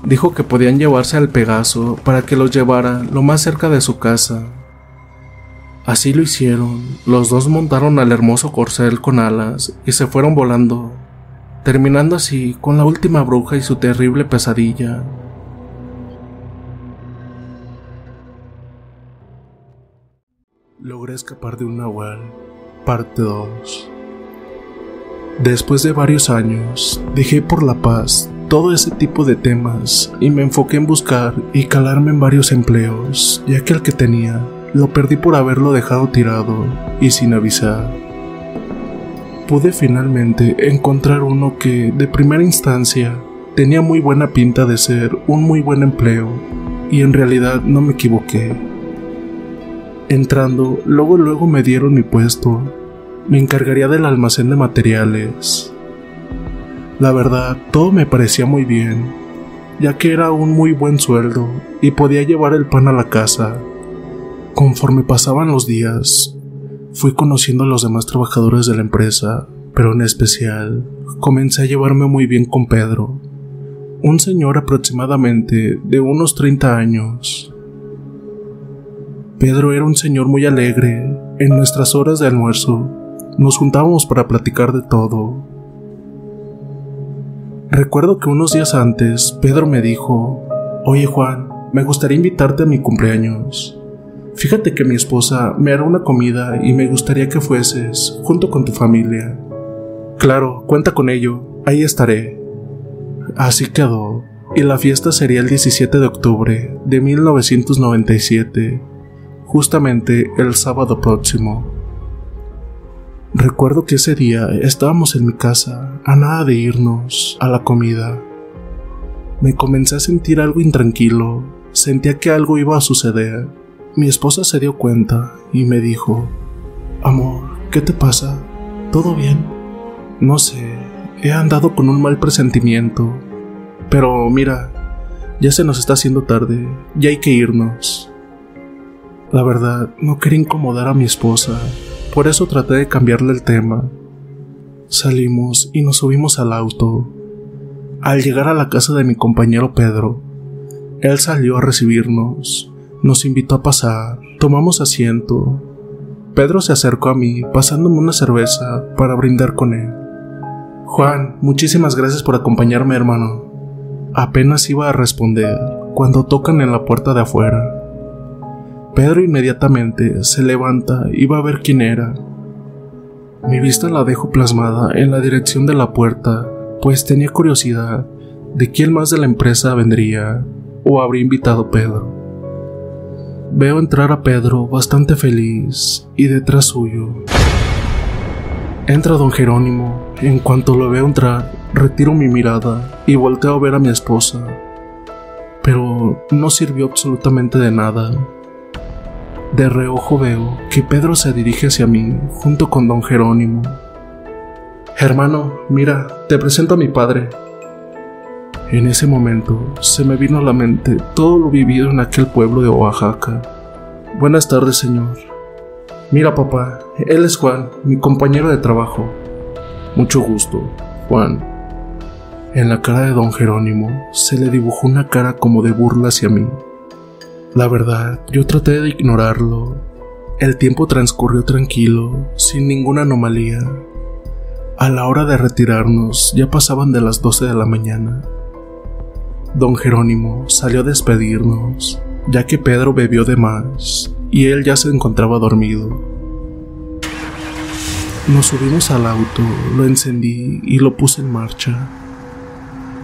dijo que podían llevarse al Pegaso para que los llevara lo más cerca de su casa Así lo hicieron, los dos montaron al hermoso corcel con alas y se fueron volando, terminando así con la última bruja y su terrible pesadilla. Logré escapar de un nahual, parte 2. Después de varios años, dejé por la paz todo ese tipo de temas y me enfoqué en buscar y calarme en varios empleos, ya que el que tenía lo perdí por haberlo dejado tirado y sin avisar. Pude finalmente encontrar uno que, de primera instancia, tenía muy buena pinta de ser un muy buen empleo, y en realidad no me equivoqué. Entrando, luego luego me dieron mi puesto. Me encargaría del almacén de materiales. La verdad, todo me parecía muy bien, ya que era un muy buen sueldo y podía llevar el pan a la casa Conforme pasaban los días, fui conociendo a los demás trabajadores de la empresa, pero en especial comencé a llevarme muy bien con Pedro, un señor aproximadamente de unos 30 años. Pedro era un señor muy alegre. En nuestras horas de almuerzo nos juntábamos para platicar de todo. Recuerdo que unos días antes Pedro me dijo, Oye Juan, me gustaría invitarte a mi cumpleaños. Fíjate que mi esposa me hará una comida y me gustaría que fueses junto con tu familia. Claro, cuenta con ello, ahí estaré. Así quedó, y la fiesta sería el 17 de octubre de 1997, justamente el sábado próximo. Recuerdo que ese día estábamos en mi casa, a nada de irnos a la comida. Me comencé a sentir algo intranquilo, sentía que algo iba a suceder mi esposa se dio cuenta y me dijo, Amor, ¿qué te pasa? ¿Todo bien? No sé, he andado con un mal presentimiento. Pero mira, ya se nos está haciendo tarde, ya hay que irnos. La verdad, no quería incomodar a mi esposa, por eso traté de cambiarle el tema. Salimos y nos subimos al auto. Al llegar a la casa de mi compañero Pedro, él salió a recibirnos, nos invitó a pasar, tomamos asiento. Pedro se acercó a mí, pasándome una cerveza para brindar con él. Juan, muchísimas gracias por acompañarme, hermano. Apenas iba a responder cuando tocan en la puerta de afuera. Pedro inmediatamente se levanta y va a ver quién era. Mi vista la dejo plasmada en la dirección de la puerta, pues tenía curiosidad de quién más de la empresa vendría o habría invitado Pedro. Veo entrar a Pedro bastante feliz y detrás suyo. Entra don Jerónimo. En cuanto lo veo entrar, retiro mi mirada y volteo a ver a mi esposa. Pero no sirvió absolutamente de nada. De reojo veo que Pedro se dirige hacia mí junto con don Jerónimo. Hermano, mira, te presento a mi padre. En ese momento se me vino a la mente todo lo vivido en aquel pueblo de Oaxaca. Buenas tardes, señor. Mira, papá, él es Juan, mi compañero de trabajo. Mucho gusto, Juan. En la cara de don Jerónimo se le dibujó una cara como de burla hacia mí. La verdad, yo traté de ignorarlo. El tiempo transcurrió tranquilo, sin ninguna anomalía. A la hora de retirarnos ya pasaban de las 12 de la mañana. Don Jerónimo salió a despedirnos, ya que Pedro bebió de más y él ya se encontraba dormido. Nos subimos al auto, lo encendí y lo puse en marcha.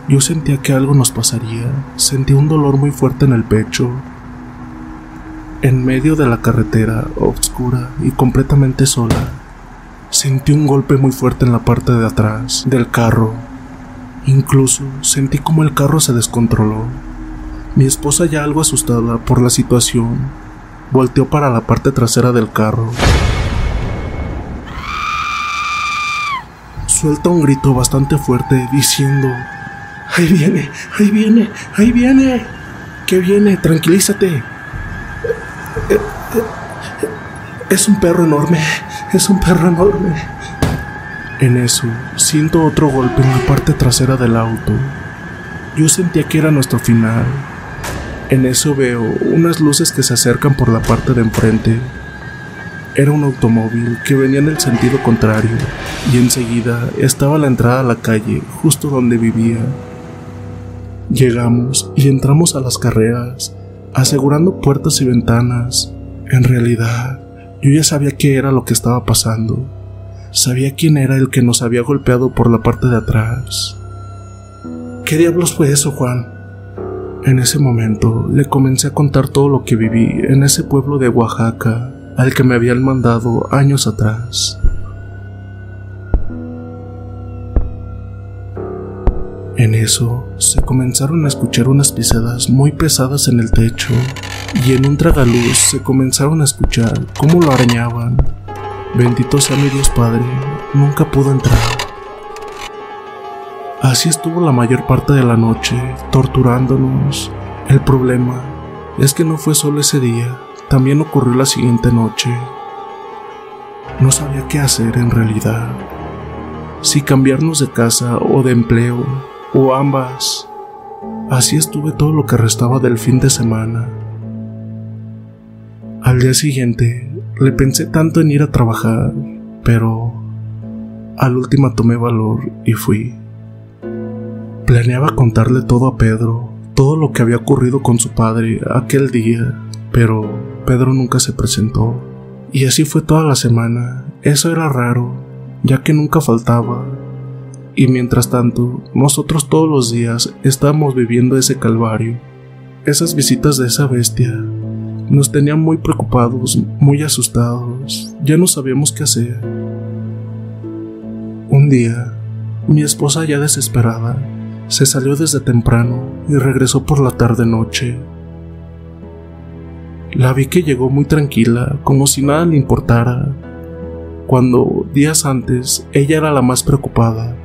Yo sentía que algo nos pasaría, sentí un dolor muy fuerte en el pecho en medio de la carretera, oscura y completamente sola, sentí un golpe muy fuerte en la parte de atrás del carro. Incluso sentí como el carro se descontroló. Mi esposa ya algo asustada por la situación, volteó para la parte trasera del carro. Suelta un grito bastante fuerte diciendo, Ahí viene, ahí viene, ahí viene. ¿Qué viene? Tranquilízate. Es un perro enorme, es un perro enorme. En eso, siento otro golpe en la parte trasera del auto. Yo sentía que era nuestro final. En eso veo unas luces que se acercan por la parte de enfrente. Era un automóvil que venía en el sentido contrario y enseguida estaba la entrada a la calle justo donde vivía. Llegamos y entramos a las carreras, asegurando puertas y ventanas. En realidad, yo ya sabía qué era lo que estaba pasando. Sabía quién era el que nos había golpeado por la parte de atrás. ¿Qué diablos fue eso, Juan? En ese momento le comencé a contar todo lo que viví en ese pueblo de Oaxaca al que me habían mandado años atrás. En eso se comenzaron a escuchar unas pisadas muy pesadas en el techo y en un tragaluz se comenzaron a escuchar cómo lo arañaban. Bendito sea mi Dios Padre, nunca pudo entrar. Así estuvo la mayor parte de la noche, torturándonos. El problema es que no fue solo ese día, también ocurrió la siguiente noche. No sabía qué hacer en realidad. Si cambiarnos de casa o de empleo o ambas. Así estuve todo lo que restaba del fin de semana. Al día siguiente le pensé tanto en ir a trabajar, pero al último tomé valor y fui. Planeaba contarle todo a Pedro, todo lo que había ocurrido con su padre aquel día, pero Pedro nunca se presentó. Y así fue toda la semana. Eso era raro, ya que nunca faltaba, y mientras tanto, nosotros todos los días estábamos viviendo ese calvario. Esas visitas de esa bestia nos tenían muy preocupados, muy asustados. Ya no sabíamos qué hacer. Un día, mi esposa ya desesperada, se salió desde temprano y regresó por la tarde-noche. La vi que llegó muy tranquila, como si nada le importara. cuando días antes ella era la más preocupada.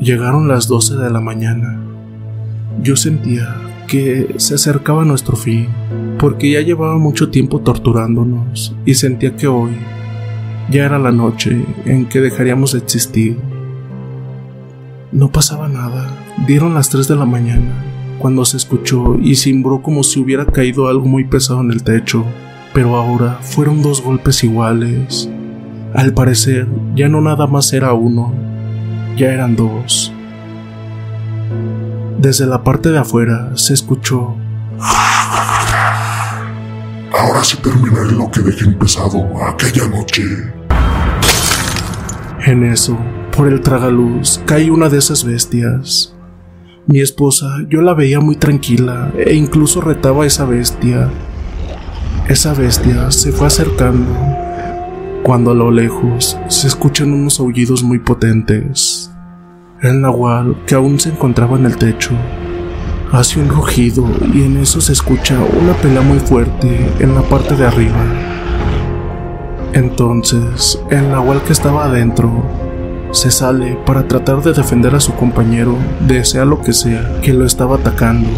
Llegaron las 12 de la mañana. Yo sentía que se acercaba nuestro fin, porque ya llevaba mucho tiempo torturándonos y sentía que hoy ya era la noche en que dejaríamos de existir. No pasaba nada. Dieron las 3 de la mañana cuando se escuchó y cimbró como si hubiera caído algo muy pesado en el techo, pero ahora fueron dos golpes iguales. Al parecer, ya no nada más era uno, ya eran dos. Desde la parte de afuera se escuchó. Ahora sí terminaré lo que dejé empezado aquella noche. En eso, por el tragaluz, cae una de esas bestias. Mi esposa, yo la veía muy tranquila e incluso retaba a esa bestia. Esa bestia se fue acercando cuando a lo lejos se escuchan unos aullidos muy potentes. El nahual, que aún se encontraba en el techo, hace un rugido y en eso se escucha una pelea muy fuerte en la parte de arriba. Entonces, el nahual que estaba adentro se sale para tratar de defender a su compañero de sea lo que sea que lo estaba atacando.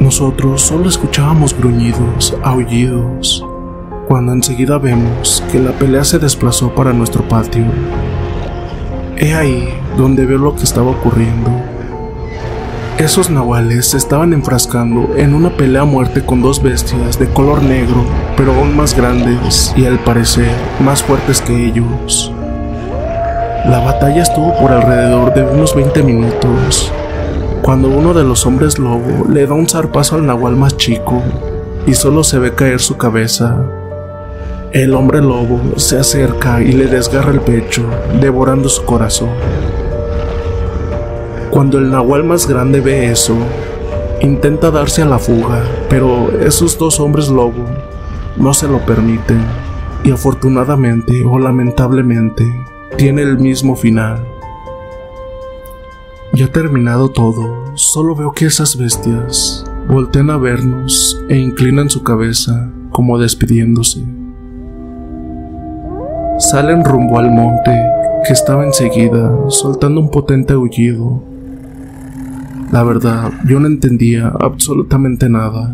Nosotros solo escuchábamos gruñidos, aullidos, cuando enseguida vemos que la pelea se desplazó para nuestro patio. He ahí donde veo lo que estaba ocurriendo. Esos nahuales se estaban enfrascando en una pelea a muerte con dos bestias de color negro, pero aún más grandes y al parecer más fuertes que ellos. La batalla estuvo por alrededor de unos 20 minutos, cuando uno de los hombres lobo le da un zarpazo al nahual más chico y solo se ve caer su cabeza. El hombre lobo se acerca y le desgarra el pecho, devorando su corazón. Cuando el nahual más grande ve eso, intenta darse a la fuga, pero esos dos hombres lobo no se lo permiten y afortunadamente o lamentablemente tiene el mismo final. Ya terminado todo, solo veo que esas bestias voltean a vernos e inclinan su cabeza como despidiéndose. Salen rumbo al monte que estaba enseguida, soltando un potente aullido. La verdad, yo no entendía absolutamente nada.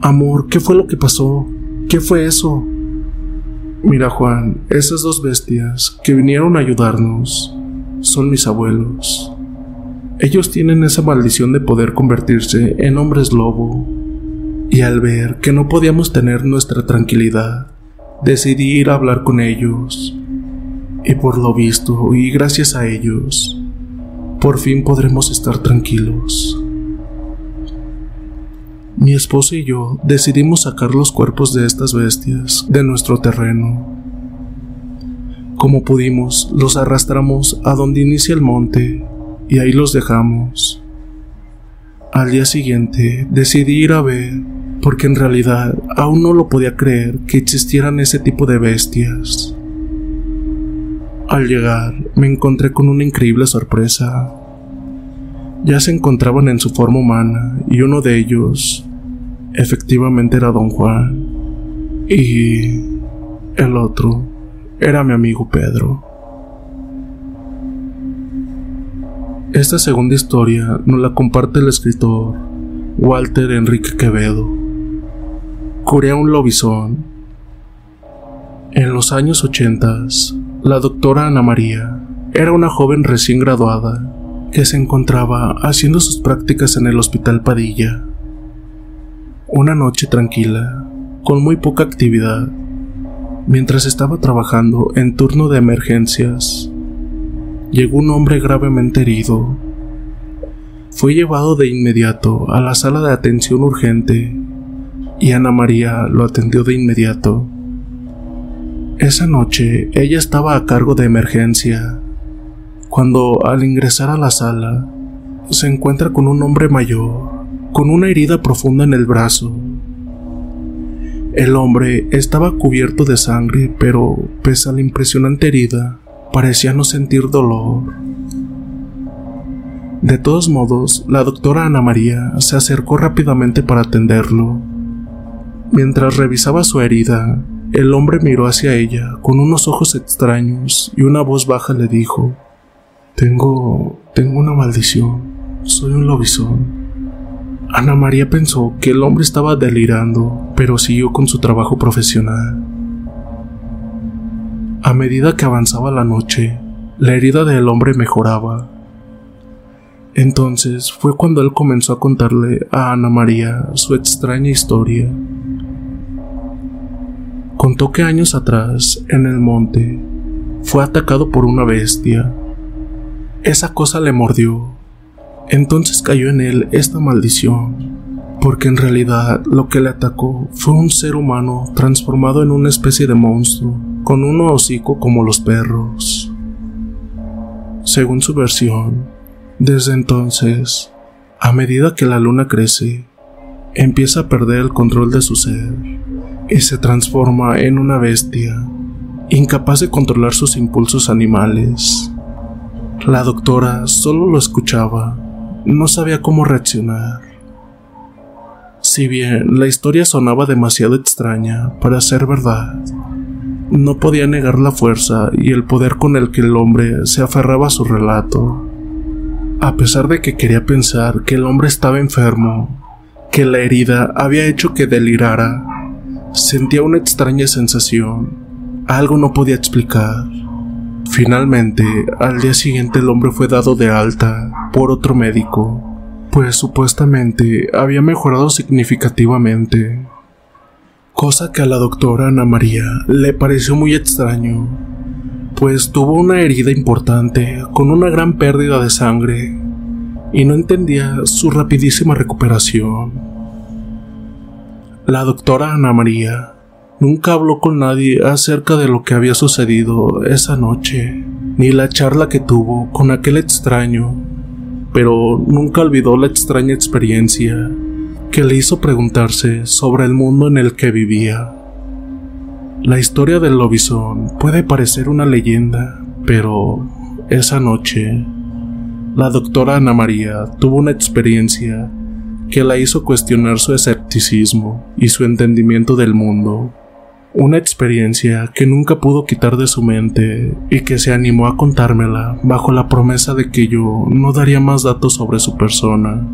Amor, ¿qué fue lo que pasó? ¿Qué fue eso? Mira Juan, esas dos bestias que vinieron a ayudarnos son mis abuelos. Ellos tienen esa maldición de poder convertirse en hombres lobo. Y al ver que no podíamos tener nuestra tranquilidad, decidí ir a hablar con ellos. Y por lo visto, y gracias a ellos, por fin podremos estar tranquilos. Mi esposa y yo decidimos sacar los cuerpos de estas bestias de nuestro terreno. Como pudimos, los arrastramos a donde inicia el monte y ahí los dejamos. Al día siguiente decidí ir a ver, porque en realidad aún no lo podía creer que existieran ese tipo de bestias. Al llegar me encontré con una increíble sorpresa ya se encontraban en su forma humana y uno de ellos efectivamente era don Juan y el otro era mi amigo Pedro. Esta segunda historia nos la comparte el escritor Walter Enrique Quevedo. Corea un lobizón. En los años ochentas, la doctora Ana María era una joven recién graduada que se encontraba haciendo sus prácticas en el Hospital Padilla. Una noche tranquila, con muy poca actividad, mientras estaba trabajando en turno de emergencias, llegó un hombre gravemente herido. Fue llevado de inmediato a la sala de atención urgente y Ana María lo atendió de inmediato. Esa noche ella estaba a cargo de emergencia cuando al ingresar a la sala se encuentra con un hombre mayor, con una herida profunda en el brazo. El hombre estaba cubierto de sangre, pero pese a la impresionante herida, parecía no sentir dolor. De todos modos, la doctora Ana María se acercó rápidamente para atenderlo. Mientras revisaba su herida, el hombre miró hacia ella con unos ojos extraños y una voz baja le dijo, Tengo... tengo una maldición. Soy un lobizón. Ana María pensó que el hombre estaba delirando, pero siguió con su trabajo profesional. A medida que avanzaba la noche, la herida del hombre mejoraba. Entonces fue cuando él comenzó a contarle a Ana María su extraña historia. Contó que años atrás, en el monte, fue atacado por una bestia. Esa cosa le mordió. Entonces cayó en él esta maldición, porque en realidad lo que le atacó fue un ser humano transformado en una especie de monstruo, con un hocico como los perros. Según su versión, desde entonces, a medida que la luna crece, empieza a perder el control de su ser y se transforma en una bestia, incapaz de controlar sus impulsos animales. La doctora solo lo escuchaba, no sabía cómo reaccionar. Si bien la historia sonaba demasiado extraña para ser verdad, no podía negar la fuerza y el poder con el que el hombre se aferraba a su relato. A pesar de que quería pensar que el hombre estaba enfermo, que la herida había hecho que delirara, sentía una extraña sensación. Algo no podía explicar. Finalmente, al día siguiente el hombre fue dado de alta por otro médico, pues supuestamente había mejorado significativamente cosa que a la doctora Ana María le pareció muy extraño, pues tuvo una herida importante con una gran pérdida de sangre y no entendía su rapidísima recuperación. La doctora Ana María nunca habló con nadie acerca de lo que había sucedido esa noche, ni la charla que tuvo con aquel extraño, pero nunca olvidó la extraña experiencia que le hizo preguntarse sobre el mundo en el que vivía. La historia del lobizón puede parecer una leyenda, pero esa noche, la doctora Ana María tuvo una experiencia que la hizo cuestionar su escepticismo y su entendimiento del mundo. Una experiencia que nunca pudo quitar de su mente y que se animó a contármela bajo la promesa de que yo no daría más datos sobre su persona.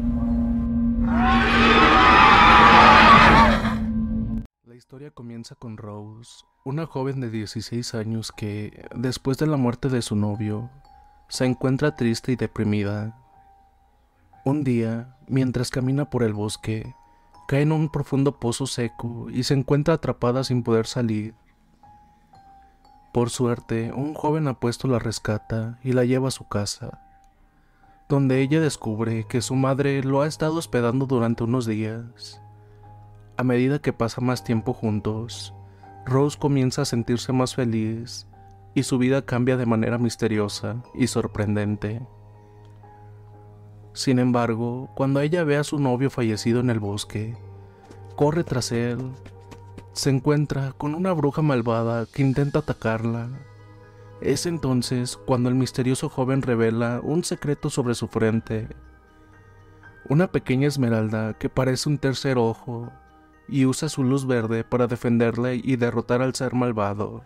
comienza con Rose, una joven de 16 años que, después de la muerte de su novio, se encuentra triste y deprimida. Un día, mientras camina por el bosque, cae en un profundo pozo seco y se encuentra atrapada sin poder salir. Por suerte, un joven apuesto la rescata y la lleva a su casa, donde ella descubre que su madre lo ha estado hospedando durante unos días. A medida que pasa más tiempo juntos, Rose comienza a sentirse más feliz y su vida cambia de manera misteriosa y sorprendente. Sin embargo, cuando ella ve a su novio fallecido en el bosque, corre tras él, se encuentra con una bruja malvada que intenta atacarla. Es entonces cuando el misterioso joven revela un secreto sobre su frente, una pequeña esmeralda que parece un tercer ojo y usa su luz verde para defenderle y derrotar al ser malvado.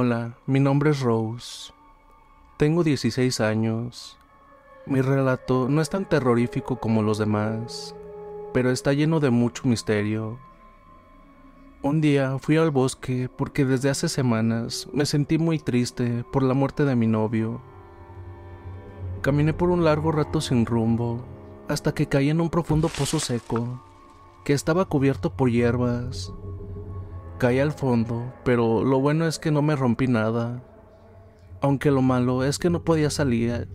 Hola, mi nombre es Rose. Tengo 16 años. Mi relato no es tan terrorífico como los demás, pero está lleno de mucho misterio. Un día fui al bosque porque desde hace semanas me sentí muy triste por la muerte de mi novio. Caminé por un largo rato sin rumbo hasta que caí en un profundo pozo seco, que estaba cubierto por hierbas. Caí al fondo, pero lo bueno es que no me rompí nada, aunque lo malo es que no podía salir.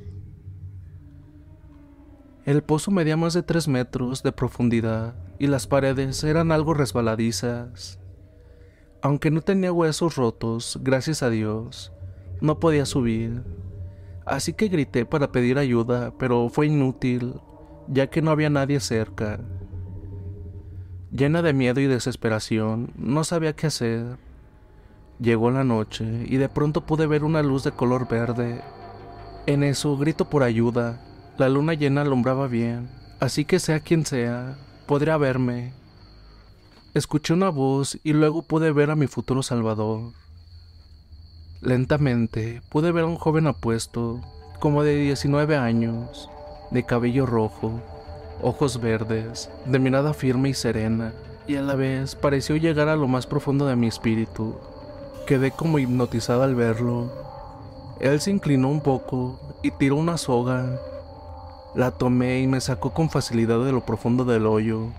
El pozo medía más de tres metros de profundidad y las paredes eran algo resbaladizas. Aunque no tenía huesos rotos, gracias a Dios, no podía subir. Así que grité para pedir ayuda, pero fue inútil ya que no había nadie cerca. Llena de miedo y desesperación, no sabía qué hacer. Llegó la noche y de pronto pude ver una luz de color verde. En eso grito por ayuda. La luna llena alumbraba bien, así que sea quien sea, podría verme. Escuché una voz y luego pude ver a mi futuro Salvador. Lentamente pude ver a un joven apuesto, como de 19 años, de cabello rojo, ojos verdes, de mirada firme y serena, y a la vez pareció llegar a lo más profundo de mi espíritu. Quedé como hipnotizado al verlo. Él se inclinó un poco y tiró una soga. La tomé y me sacó con facilidad de lo profundo del hoyo.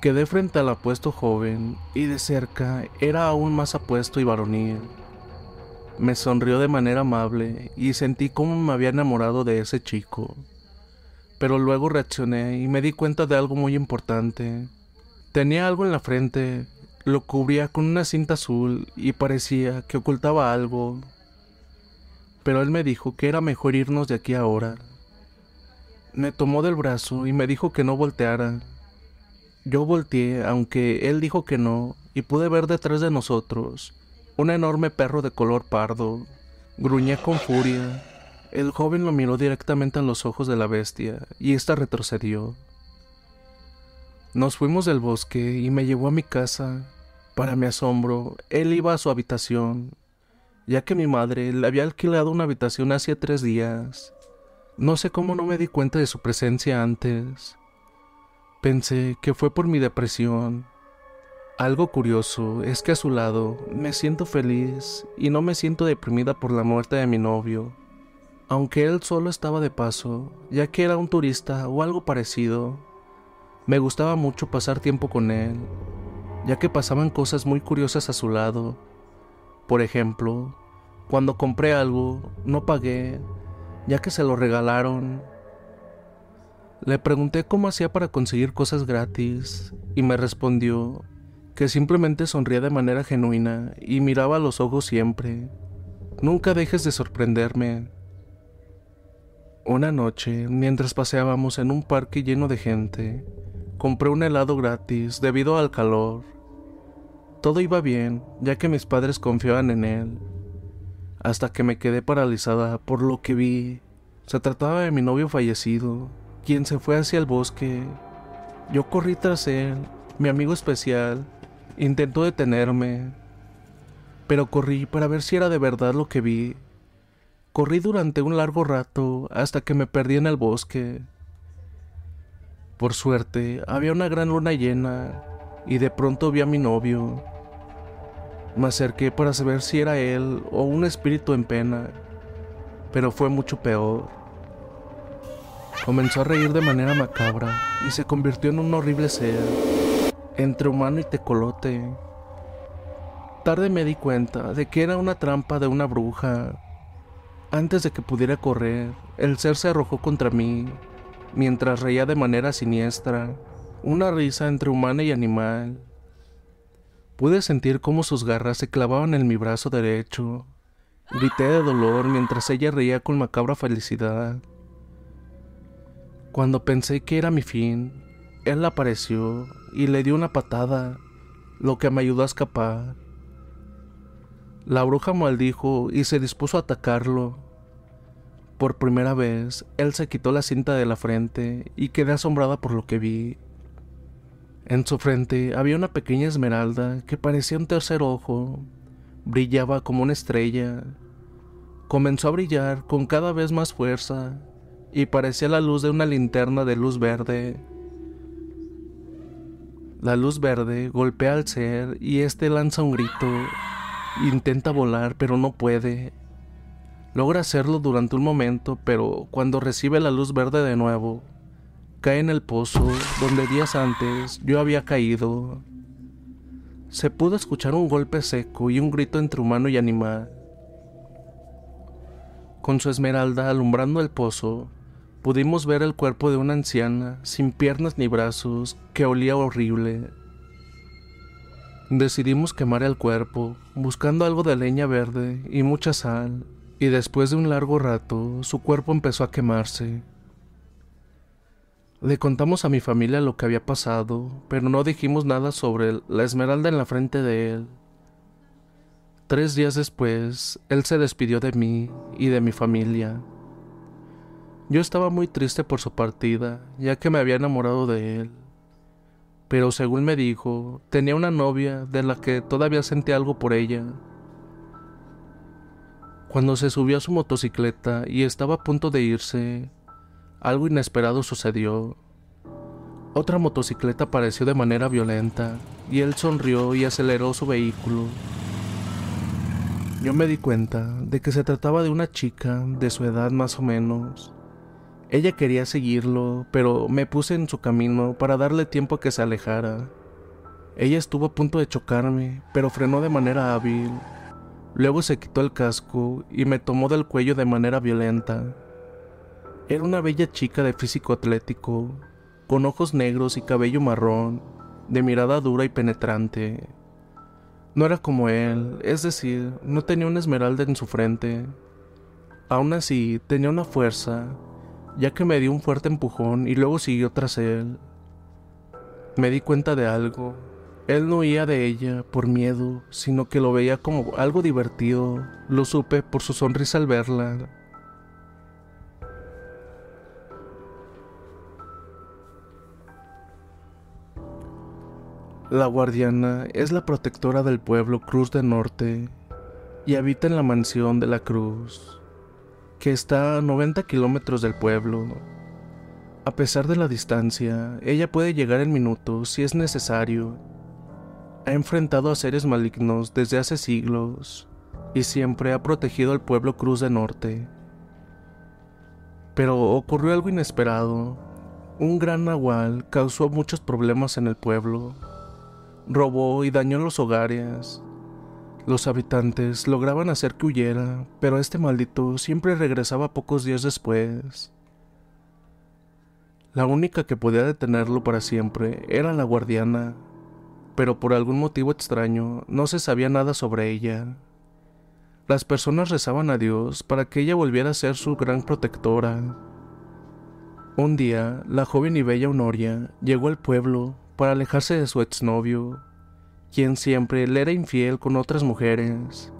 Quedé frente al apuesto joven y de cerca era aún más apuesto y varonil. Me sonrió de manera amable y sentí cómo me había enamorado de ese chico. Pero luego reaccioné y me di cuenta de algo muy importante. Tenía algo en la frente lo cubría con una cinta azul y parecía que ocultaba algo. Pero él me dijo que era mejor irnos de aquí ahora. Me tomó del brazo y me dijo que no volteara. Yo volteé, aunque él dijo que no, y pude ver detrás de nosotros un enorme perro de color pardo. Gruñé con furia. El joven lo miró directamente en los ojos de la bestia, y ésta retrocedió. Nos fuimos del bosque y me llevó a mi casa, para mi asombro, él iba a su habitación, ya que mi madre le había alquilado una habitación hacía tres días. No sé cómo no me di cuenta de su presencia antes. Pensé que fue por mi depresión. Algo curioso es que a su lado me siento feliz y no me siento deprimida por la muerte de mi novio. Aunque él solo estaba de paso, ya que era un turista o algo parecido, me gustaba mucho pasar tiempo con él ya que pasaban cosas muy curiosas a su lado. Por ejemplo, cuando compré algo, no pagué, ya que se lo regalaron. Le pregunté cómo hacía para conseguir cosas gratis y me respondió que simplemente sonría de manera genuina y miraba a los ojos siempre. Nunca dejes de sorprenderme. Una noche, mientras paseábamos en un parque lleno de gente, compré un helado gratis debido al calor. Todo iba bien, ya que mis padres confiaban en él, hasta que me quedé paralizada por lo que vi. Se trataba de mi novio fallecido, quien se fue hacia el bosque. Yo corrí tras él, mi amigo especial, intentó detenerme, pero corrí para ver si era de verdad lo que vi. Corrí durante un largo rato hasta que me perdí en el bosque. Por suerte, había una gran luna llena y de pronto vi a mi novio. Me acerqué para saber si era él o un espíritu en pena, pero fue mucho peor. Comenzó a reír de manera macabra y se convirtió en un horrible ser, entre humano y tecolote. Tarde me di cuenta de que era una trampa de una bruja. Antes de que pudiera correr, el ser se arrojó contra mí, mientras reía de manera siniestra una risa entre humana y animal. Pude sentir cómo sus garras se clavaban en mi brazo derecho. Grité de dolor mientras ella reía con macabra felicidad. Cuando pensé que era mi fin, él apareció y le dio una patada, lo que me ayudó a escapar. La bruja maldijo y se dispuso a atacarlo. Por primera vez, él se quitó la cinta de la frente y quedé asombrada por lo que vi. En su frente había una pequeña esmeralda que parecía un tercer ojo. Brillaba como una estrella. Comenzó a brillar con cada vez más fuerza y parecía la luz de una linterna de luz verde. La luz verde golpea al ser y éste lanza un grito. Intenta volar pero no puede. Logra hacerlo durante un momento, pero cuando recibe la luz verde de nuevo, cae en el pozo donde días antes yo había caído. Se pudo escuchar un golpe seco y un grito entre humano y animal. Con su esmeralda alumbrando el pozo, pudimos ver el cuerpo de una anciana sin piernas ni brazos que olía horrible. Decidimos quemar el cuerpo, buscando algo de leña verde y mucha sal, y después de un largo rato su cuerpo empezó a quemarse. Le contamos a mi familia lo que había pasado, pero no dijimos nada sobre la esmeralda en la frente de él. Tres días después, él se despidió de mí y de mi familia. Yo estaba muy triste por su partida, ya que me había enamorado de él. Pero según me dijo, tenía una novia de la que todavía sentía algo por ella. Cuando se subió a su motocicleta y estaba a punto de irse, algo inesperado sucedió. Otra motocicleta apareció de manera violenta y él sonrió y aceleró su vehículo. Yo me di cuenta de que se trataba de una chica de su edad más o menos. Ella quería seguirlo, pero me puse en su camino para darle tiempo a que se alejara. Ella estuvo a punto de chocarme, pero frenó de manera hábil. Luego se quitó el casco y me tomó del cuello de manera violenta. Era una bella chica de físico atlético, con ojos negros y cabello marrón, de mirada dura y penetrante. No era como él, es decir, no tenía una esmeralda en su frente. Aún así, tenía una fuerza, ya que me dio un fuerte empujón y luego siguió tras él. Me di cuenta de algo. Él no huía de ella por miedo, sino que lo veía como algo divertido. Lo supe por su sonrisa al verla. La guardiana es la protectora del pueblo Cruz del Norte y habita en la mansión de la Cruz, que está a 90 kilómetros del pueblo. A pesar de la distancia, ella puede llegar en minutos si es necesario. Ha enfrentado a seres malignos desde hace siglos y siempre ha protegido al pueblo Cruz del Norte. Pero ocurrió algo inesperado. Un gran nahual causó muchos problemas en el pueblo robó y dañó los hogares. Los habitantes lograban hacer que huyera, pero este maldito siempre regresaba pocos días después. La única que podía detenerlo para siempre era la guardiana, pero por algún motivo extraño no se sabía nada sobre ella. Las personas rezaban a Dios para que ella volviera a ser su gran protectora. Un día, la joven y bella Honoria llegó al pueblo para alejarse de su exnovio, quien siempre le era infiel con otras mujeres.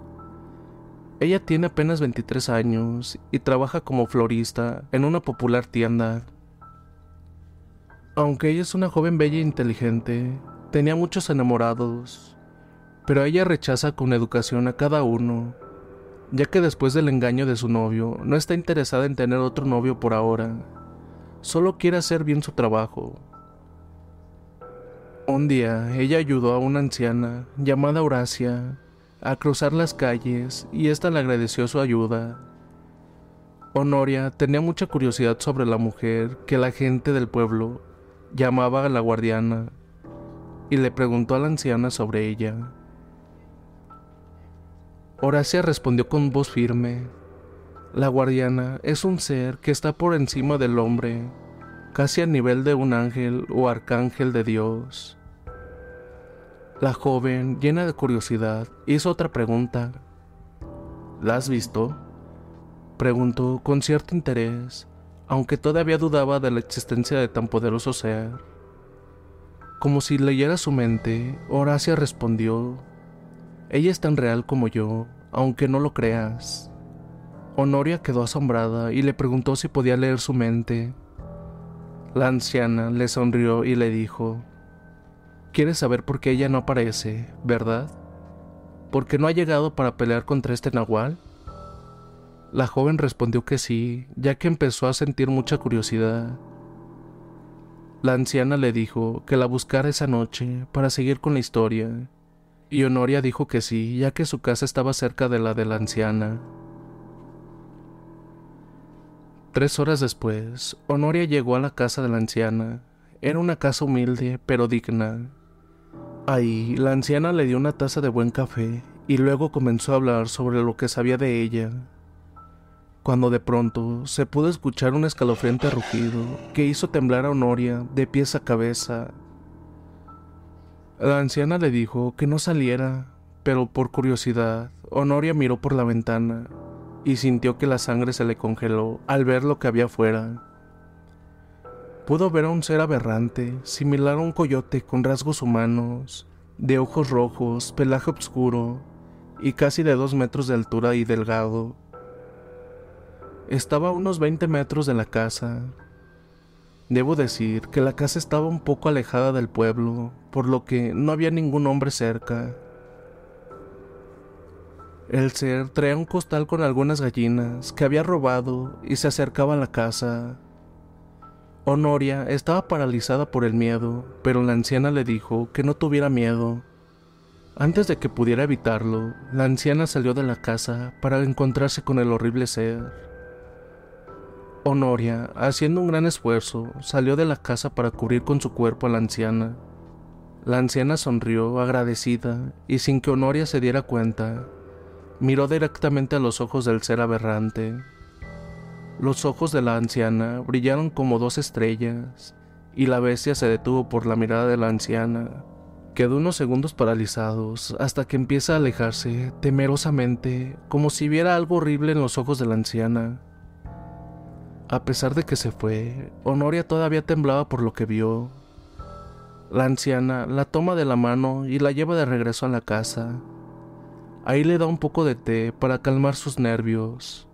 Ella tiene apenas 23 años y trabaja como florista en una popular tienda. Aunque ella es una joven bella e inteligente, tenía muchos enamorados, pero ella rechaza con educación a cada uno, ya que después del engaño de su novio no está interesada en tener otro novio por ahora, solo quiere hacer bien su trabajo. Un día ella ayudó a una anciana llamada Horacia a cruzar las calles y ésta le agradeció su ayuda. Honoria tenía mucha curiosidad sobre la mujer que la gente del pueblo llamaba a la guardiana y le preguntó a la anciana sobre ella. Horacia respondió con voz firme, la guardiana es un ser que está por encima del hombre, casi a nivel de un ángel o arcángel de Dios. La joven, llena de curiosidad, hizo otra pregunta. ¿La has visto? Preguntó con cierto interés, aunque todavía dudaba de la existencia de tan poderoso ser. Como si leyera su mente, Horacia respondió, Ella es tan real como yo, aunque no lo creas. Honoria quedó asombrada y le preguntó si podía leer su mente. La anciana le sonrió y le dijo, Quieres saber por qué ella no aparece, ¿verdad? ¿Porque no ha llegado para pelear contra este nahual? La joven respondió que sí, ya que empezó a sentir mucha curiosidad. La anciana le dijo que la buscara esa noche para seguir con la historia, y Honoria dijo que sí, ya que su casa estaba cerca de la de la anciana. Tres horas después, Honoria llegó a la casa de la anciana. Era una casa humilde, pero digna, Ahí, la anciana le dio una taza de buen café y luego comenzó a hablar sobre lo que sabía de ella. Cuando de pronto se pudo escuchar un escalofriante rugido que hizo temblar a Honoria de pies a cabeza. La anciana le dijo que no saliera, pero por curiosidad, Honoria miró por la ventana y sintió que la sangre se le congeló al ver lo que había afuera. Pudo ver a un ser aberrante, similar a un coyote con rasgos humanos, de ojos rojos, pelaje oscuro y casi de dos metros de altura y delgado. Estaba a unos 20 metros de la casa. Debo decir que la casa estaba un poco alejada del pueblo, por lo que no había ningún hombre cerca. El ser traía un costal con algunas gallinas que había robado y se acercaba a la casa. Honoria estaba paralizada por el miedo, pero la anciana le dijo que no tuviera miedo. Antes de que pudiera evitarlo, la anciana salió de la casa para encontrarse con el horrible ser. Honoria, haciendo un gran esfuerzo, salió de la casa para cubrir con su cuerpo a la anciana. La anciana sonrió agradecida y sin que Honoria se diera cuenta, miró directamente a los ojos del ser aberrante. Los ojos de la anciana brillaron como dos estrellas, y la bestia se detuvo por la mirada de la anciana. Quedó unos segundos paralizados hasta que empieza a alejarse temerosamente, como si viera algo horrible en los ojos de la anciana. A pesar de que se fue, Honoria todavía temblaba por lo que vio. La anciana la toma de la mano y la lleva de regreso a la casa. Ahí le da un poco de té para calmar sus nervios.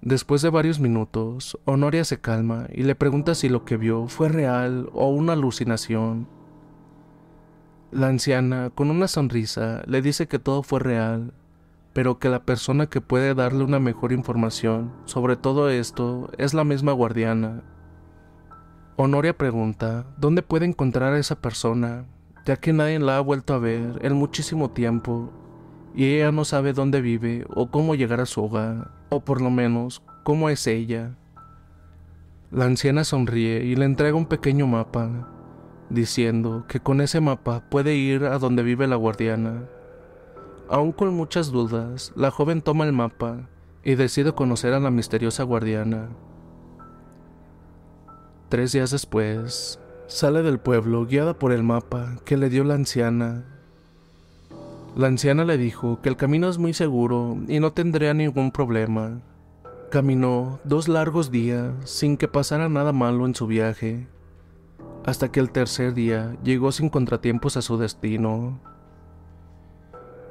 Después de varios minutos, Honoria se calma y le pregunta si lo que vio fue real o una alucinación. La anciana, con una sonrisa, le dice que todo fue real, pero que la persona que puede darle una mejor información sobre todo esto es la misma guardiana. Honoria pregunta dónde puede encontrar a esa persona ya que nadie la ha vuelto a ver en muchísimo tiempo y ella no sabe dónde vive o cómo llegar a su hogar, o por lo menos cómo es ella. La anciana sonríe y le entrega un pequeño mapa, diciendo que con ese mapa puede ir a donde vive la guardiana. Aún con muchas dudas, la joven toma el mapa y decide conocer a la misteriosa guardiana. Tres días después, Sale del pueblo guiada por el mapa que le dio la anciana. La anciana le dijo que el camino es muy seguro y no tendría ningún problema. Caminó dos largos días sin que pasara nada malo en su viaje, hasta que el tercer día llegó sin contratiempos a su destino.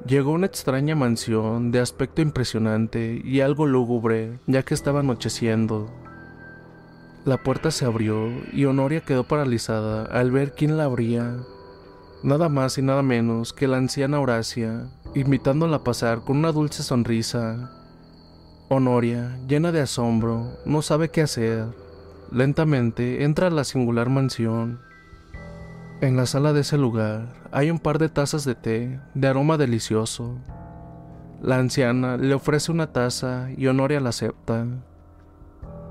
Llegó a una extraña mansión de aspecto impresionante y algo lúgubre, ya que estaba anocheciendo. La puerta se abrió y Honoria quedó paralizada al ver quién la abría. Nada más y nada menos que la anciana Horacia, invitándola a pasar con una dulce sonrisa. Honoria, llena de asombro, no sabe qué hacer. Lentamente entra a la singular mansión. En la sala de ese lugar hay un par de tazas de té de aroma delicioso. La anciana le ofrece una taza y Honoria la acepta.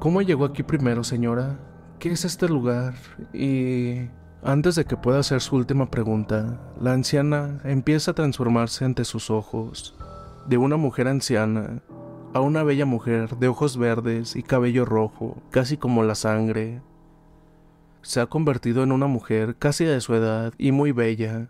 ¿Cómo llegó aquí primero, señora? ¿Qué es este lugar? Y... Antes de que pueda hacer su última pregunta, la anciana empieza a transformarse ante sus ojos, de una mujer anciana a una bella mujer de ojos verdes y cabello rojo, casi como la sangre. Se ha convertido en una mujer casi de su edad y muy bella.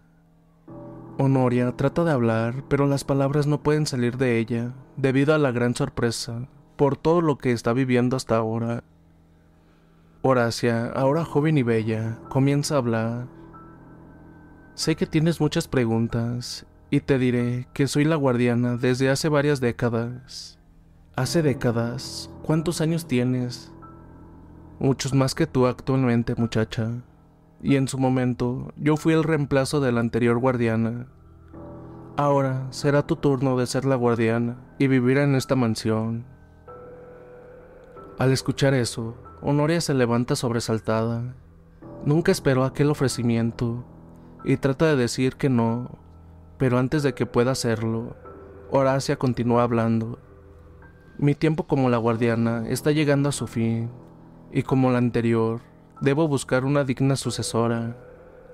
Honoria trata de hablar, pero las palabras no pueden salir de ella, debido a la gran sorpresa por todo lo que está viviendo hasta ahora. Horacia, ahora joven y bella, comienza a hablar. Sé que tienes muchas preguntas y te diré que soy la guardiana desde hace varias décadas. Hace décadas, ¿cuántos años tienes? Muchos más que tú actualmente, muchacha. Y en su momento, yo fui el reemplazo de la anterior guardiana. Ahora será tu turno de ser la guardiana y vivir en esta mansión. Al escuchar eso, Honoria se levanta sobresaltada. Nunca esperó aquel ofrecimiento y trata de decir que no, pero antes de que pueda hacerlo, Horacia continúa hablando. Mi tiempo como la guardiana está llegando a su fin, y como la anterior, debo buscar una digna sucesora,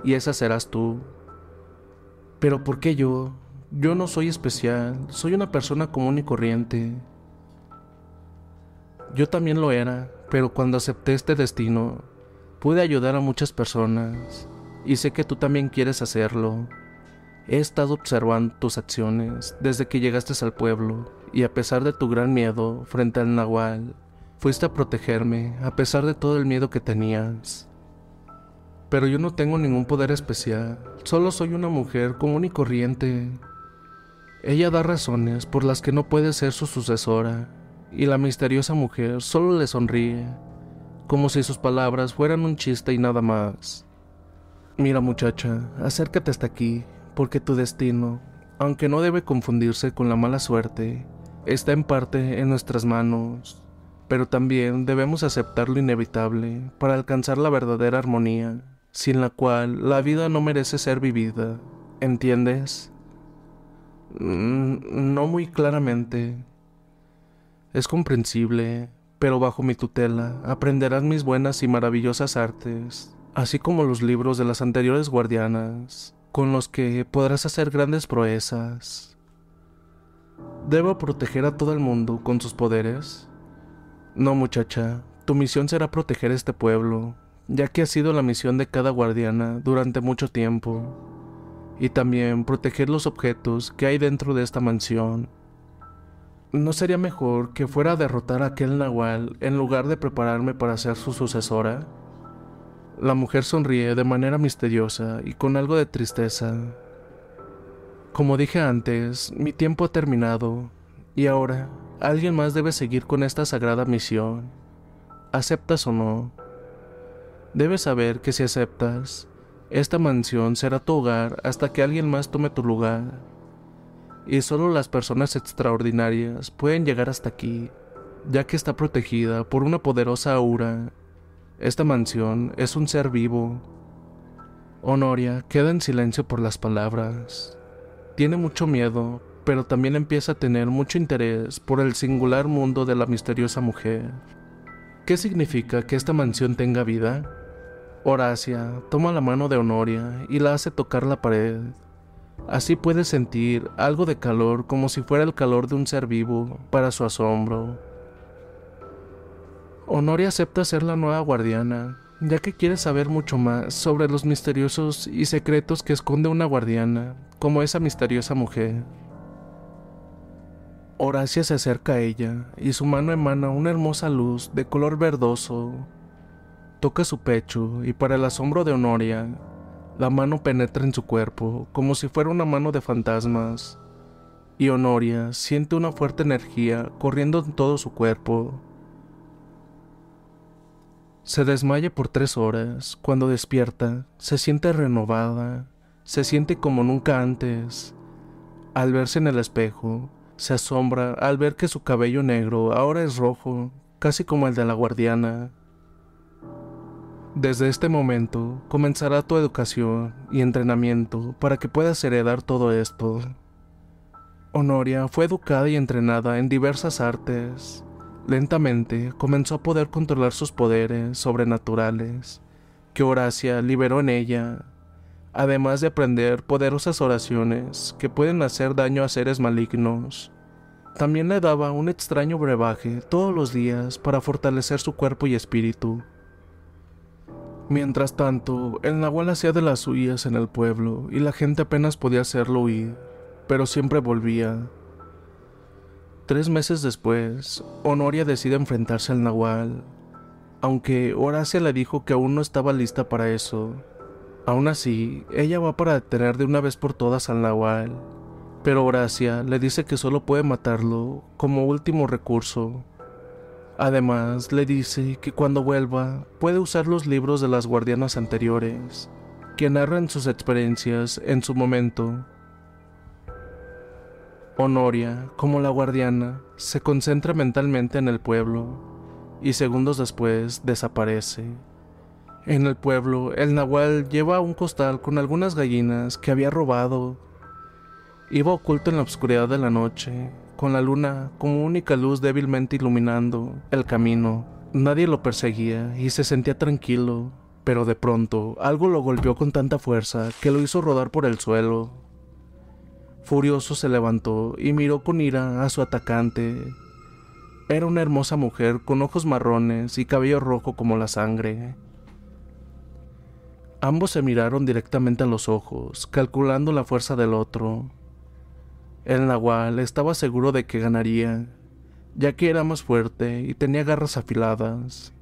y esa serás tú. Pero ¿por qué yo? Yo no soy especial, soy una persona común y corriente. Yo también lo era, pero cuando acepté este destino, pude ayudar a muchas personas y sé que tú también quieres hacerlo. He estado observando tus acciones desde que llegaste al pueblo y a pesar de tu gran miedo frente al nahual, fuiste a protegerme a pesar de todo el miedo que tenías. Pero yo no tengo ningún poder especial, solo soy una mujer común y corriente. Ella da razones por las que no puede ser su sucesora y la misteriosa mujer solo le sonríe como si sus palabras fueran un chiste y nada más. Mira muchacha, acércate hasta aquí, porque tu destino, aunque no debe confundirse con la mala suerte, está en parte en nuestras manos, pero también debemos aceptar lo inevitable para alcanzar la verdadera armonía, sin la cual la vida no merece ser vivida. ¿Entiendes? Mm, no muy claramente. Es comprensible, pero bajo mi tutela aprenderás mis buenas y maravillosas artes, así como los libros de las anteriores guardianas, con los que podrás hacer grandes proezas. ¿Debo proteger a todo el mundo con sus poderes? No, muchacha, tu misión será proteger este pueblo, ya que ha sido la misión de cada guardiana durante mucho tiempo, y también proteger los objetos que hay dentro de esta mansión. ¿No sería mejor que fuera a derrotar a aquel nahual en lugar de prepararme para ser su sucesora? La mujer sonríe de manera misteriosa y con algo de tristeza. Como dije antes, mi tiempo ha terminado y ahora alguien más debe seguir con esta sagrada misión. ¿Aceptas o no? Debes saber que si aceptas, esta mansión será tu hogar hasta que alguien más tome tu lugar. Y solo las personas extraordinarias pueden llegar hasta aquí, ya que está protegida por una poderosa aura. Esta mansión es un ser vivo. Honoria queda en silencio por las palabras. Tiene mucho miedo, pero también empieza a tener mucho interés por el singular mundo de la misteriosa mujer. ¿Qué significa que esta mansión tenga vida? Horacia toma la mano de Honoria y la hace tocar la pared. Así puede sentir algo de calor como si fuera el calor de un ser vivo para su asombro. Honoria acepta ser la nueva guardiana, ya que quiere saber mucho más sobre los misteriosos y secretos que esconde una guardiana, como esa misteriosa mujer. Horacia se acerca a ella y su mano emana una hermosa luz de color verdoso. Toca su pecho y para el asombro de Honoria, la mano penetra en su cuerpo como si fuera una mano de fantasmas. Y Honoria siente una fuerte energía corriendo en todo su cuerpo. Se desmaya por tres horas. Cuando despierta, se siente renovada, se siente como nunca antes. Al verse en el espejo, se asombra al ver que su cabello negro ahora es rojo, casi como el de la guardiana. Desde este momento comenzará tu educación y entrenamiento para que puedas heredar todo esto. Honoria fue educada y entrenada en diversas artes. Lentamente comenzó a poder controlar sus poderes sobrenaturales, que Horacia liberó en ella, además de aprender poderosas oraciones que pueden hacer daño a seres malignos. También le daba un extraño brebaje todos los días para fortalecer su cuerpo y espíritu. Mientras tanto, el Nahual hacía de las suyas en el pueblo y la gente apenas podía hacerlo huir, pero siempre volvía. Tres meses después, Honoria decide enfrentarse al Nahual, aunque Horacia le dijo que aún no estaba lista para eso. Aún así, ella va para detener de una vez por todas al Nahual, pero Horacia le dice que solo puede matarlo como último recurso. Además, le dice que cuando vuelva puede usar los libros de las guardianas anteriores, que narran sus experiencias en su momento. Honoria, como la guardiana, se concentra mentalmente en el pueblo y segundos después desaparece. En el pueblo, el nahual lleva un costal con algunas gallinas que había robado. Iba oculto en la oscuridad de la noche, con la luna como única luz débilmente iluminando el camino. Nadie lo perseguía y se sentía tranquilo, pero de pronto algo lo golpeó con tanta fuerza que lo hizo rodar por el suelo. Furioso se levantó y miró con ira a su atacante. Era una hermosa mujer con ojos marrones y cabello rojo como la sangre. Ambos se miraron directamente a los ojos, calculando la fuerza del otro. El nahual estaba seguro de que ganaría, ya que era más fuerte y tenía garras afiladas,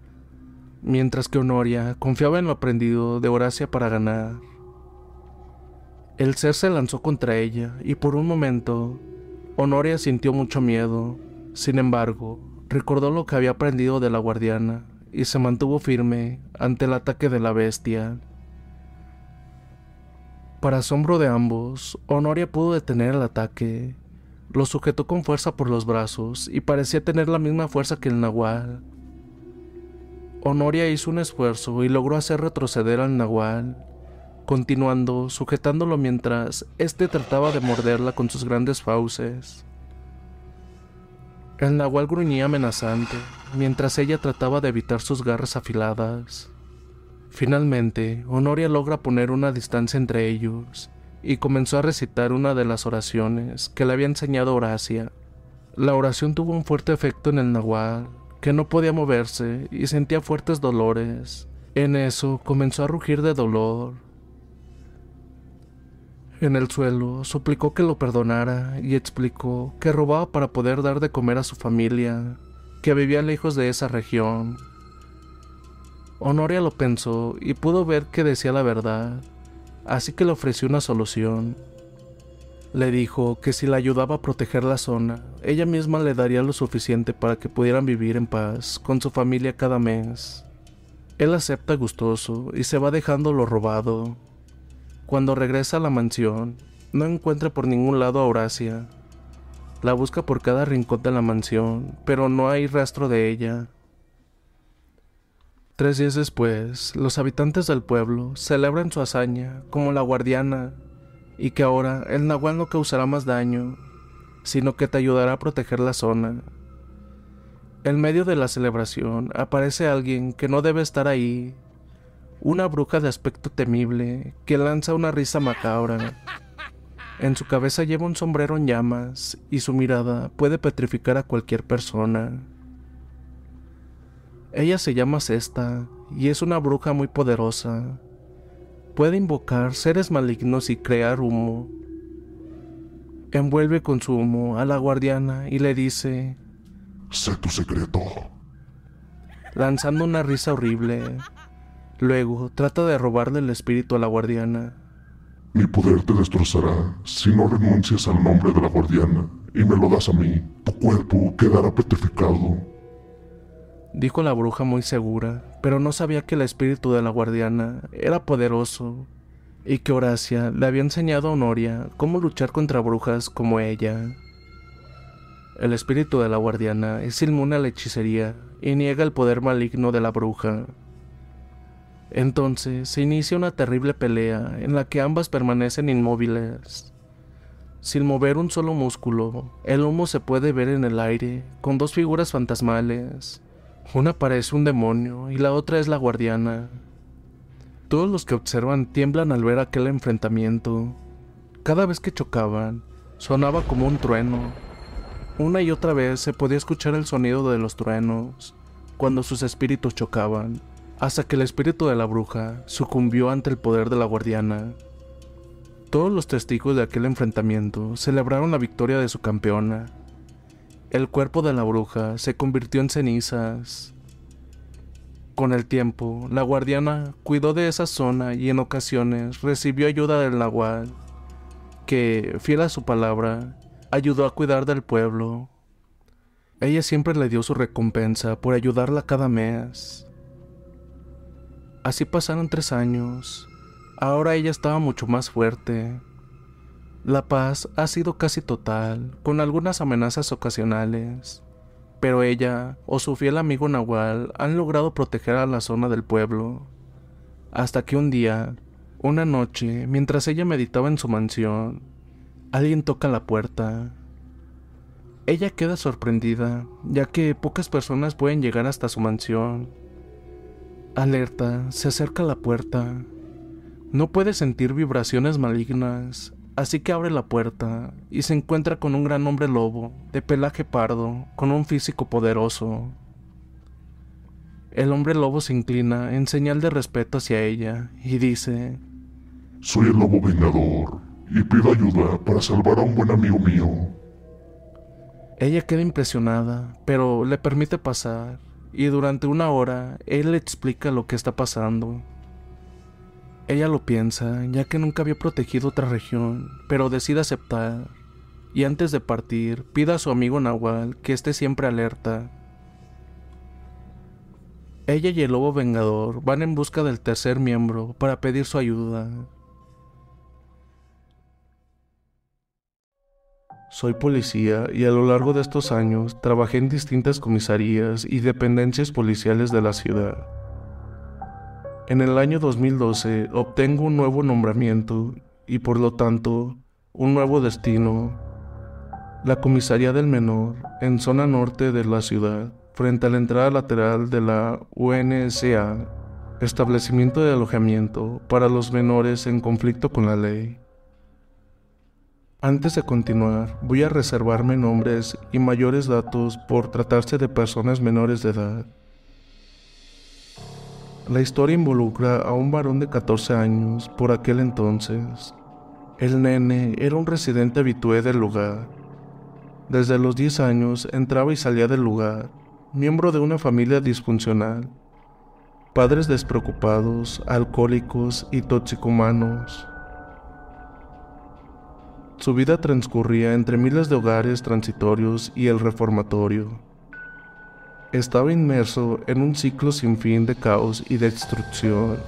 mientras que Honoria confiaba en lo aprendido de Horacia para ganar. El ser se lanzó contra ella y por un momento Honoria sintió mucho miedo. Sin embargo, recordó lo que había aprendido de la guardiana y se mantuvo firme ante el ataque de la bestia. Para asombro de ambos, Honoria pudo detener el ataque. Lo sujetó con fuerza por los brazos y parecía tener la misma fuerza que el nahual. Honoria hizo un esfuerzo y logró hacer retroceder al nahual, continuando sujetándolo mientras éste trataba de morderla con sus grandes fauces. El nahual gruñía amenazante, mientras ella trataba de evitar sus garras afiladas. Finalmente, Honoria logra poner una distancia entre ellos y comenzó a recitar una de las oraciones que le había enseñado Horacia. La oración tuvo un fuerte efecto en el nahual, que no podía moverse y sentía fuertes dolores. En eso comenzó a rugir de dolor. En el suelo suplicó que lo perdonara y explicó que robaba para poder dar de comer a su familia, que vivía lejos de esa región. Honoria lo pensó y pudo ver que decía la verdad, así que le ofreció una solución. Le dijo que si la ayudaba a proteger la zona, ella misma le daría lo suficiente para que pudieran vivir en paz con su familia cada mes. Él acepta gustoso y se va dejando lo robado. Cuando regresa a la mansión, no encuentra por ningún lado a Horacia. La busca por cada rincón de la mansión, pero no hay rastro de ella. Tres días después, los habitantes del pueblo celebran su hazaña como la guardiana y que ahora el nahual no causará más daño, sino que te ayudará a proteger la zona. En medio de la celebración aparece alguien que no debe estar ahí una bruja de aspecto temible que lanza una risa macabra. En su cabeza lleva un sombrero en llamas y su mirada puede petrificar a cualquier persona. Ella se llama Cesta y es una bruja muy poderosa. Puede invocar seres malignos y crear humo. Envuelve con su humo a la guardiana y le dice, Sé tu secreto. Lanzando una risa horrible, Luego trata de robarle el espíritu a la guardiana. Mi poder te destrozará si no renuncias al nombre de la guardiana y me lo das a mí. Tu cuerpo quedará petrificado. Dijo la bruja muy segura, pero no sabía que el espíritu de la guardiana era poderoso y que Horacia le había enseñado a Honoria cómo luchar contra brujas como ella. El espíritu de la guardiana es inmune a la hechicería y niega el poder maligno de la bruja. Entonces se inicia una terrible pelea en la que ambas permanecen inmóviles. Sin mover un solo músculo, el humo se puede ver en el aire con dos figuras fantasmales. Una parece un demonio y la otra es la guardiana. Todos los que observan tiemblan al ver aquel enfrentamiento. Cada vez que chocaban, sonaba como un trueno. Una y otra vez se podía escuchar el sonido de los truenos cuando sus espíritus chocaban hasta que el espíritu de la bruja sucumbió ante el poder de la guardiana. Todos los testigos de aquel enfrentamiento celebraron la victoria de su campeona. El cuerpo de la bruja se convirtió en cenizas. Con el tiempo, la guardiana cuidó de esa zona y en ocasiones recibió ayuda del nahual, que, fiel a su palabra, ayudó a cuidar del pueblo. Ella siempre le dio su recompensa por ayudarla cada mes. Así pasaron tres años. Ahora ella estaba mucho más fuerte. La paz ha sido casi total, con algunas amenazas ocasionales, pero ella o su fiel amigo Nahual han logrado proteger a la zona del pueblo. Hasta que un día, una noche, mientras ella meditaba en su mansión, alguien toca la puerta. Ella queda sorprendida, ya que pocas personas pueden llegar hasta su mansión. Alerta, se acerca a la puerta. No puede sentir vibraciones malignas, así que abre la puerta y se encuentra con un gran hombre lobo, de pelaje pardo, con un físico poderoso. El hombre lobo se inclina en señal de respeto hacia ella y dice, Soy el lobo vengador y pido ayuda para salvar a un buen amigo mío. Ella queda impresionada, pero le permite pasar y durante una hora él le explica lo que está pasando. Ella lo piensa, ya que nunca había protegido otra región, pero decide aceptar. Y antes de partir, pide a su amigo Nahual que esté siempre alerta. Ella y el lobo vengador van en busca del tercer miembro para pedir su ayuda. Soy policía y a lo largo de estos años trabajé en distintas comisarías y dependencias policiales de la ciudad. En el año 2012 obtengo un nuevo nombramiento y por lo tanto un nuevo destino. La comisaría del menor en zona norte de la ciudad, frente a la entrada lateral de la UNSA, establecimiento de alojamiento para los menores en conflicto con la ley. Antes de continuar, voy a reservarme nombres y mayores datos por tratarse de personas menores de edad. La historia involucra a un varón de 14 años por aquel entonces. El nene era un residente habitué del lugar. Desde los 10 años entraba y salía del lugar, miembro de una familia disfuncional. Padres despreocupados, alcohólicos y toxicomanos. Su vida transcurría entre miles de hogares transitorios y el reformatorio. Estaba inmerso en un ciclo sin fin de caos y destrucción.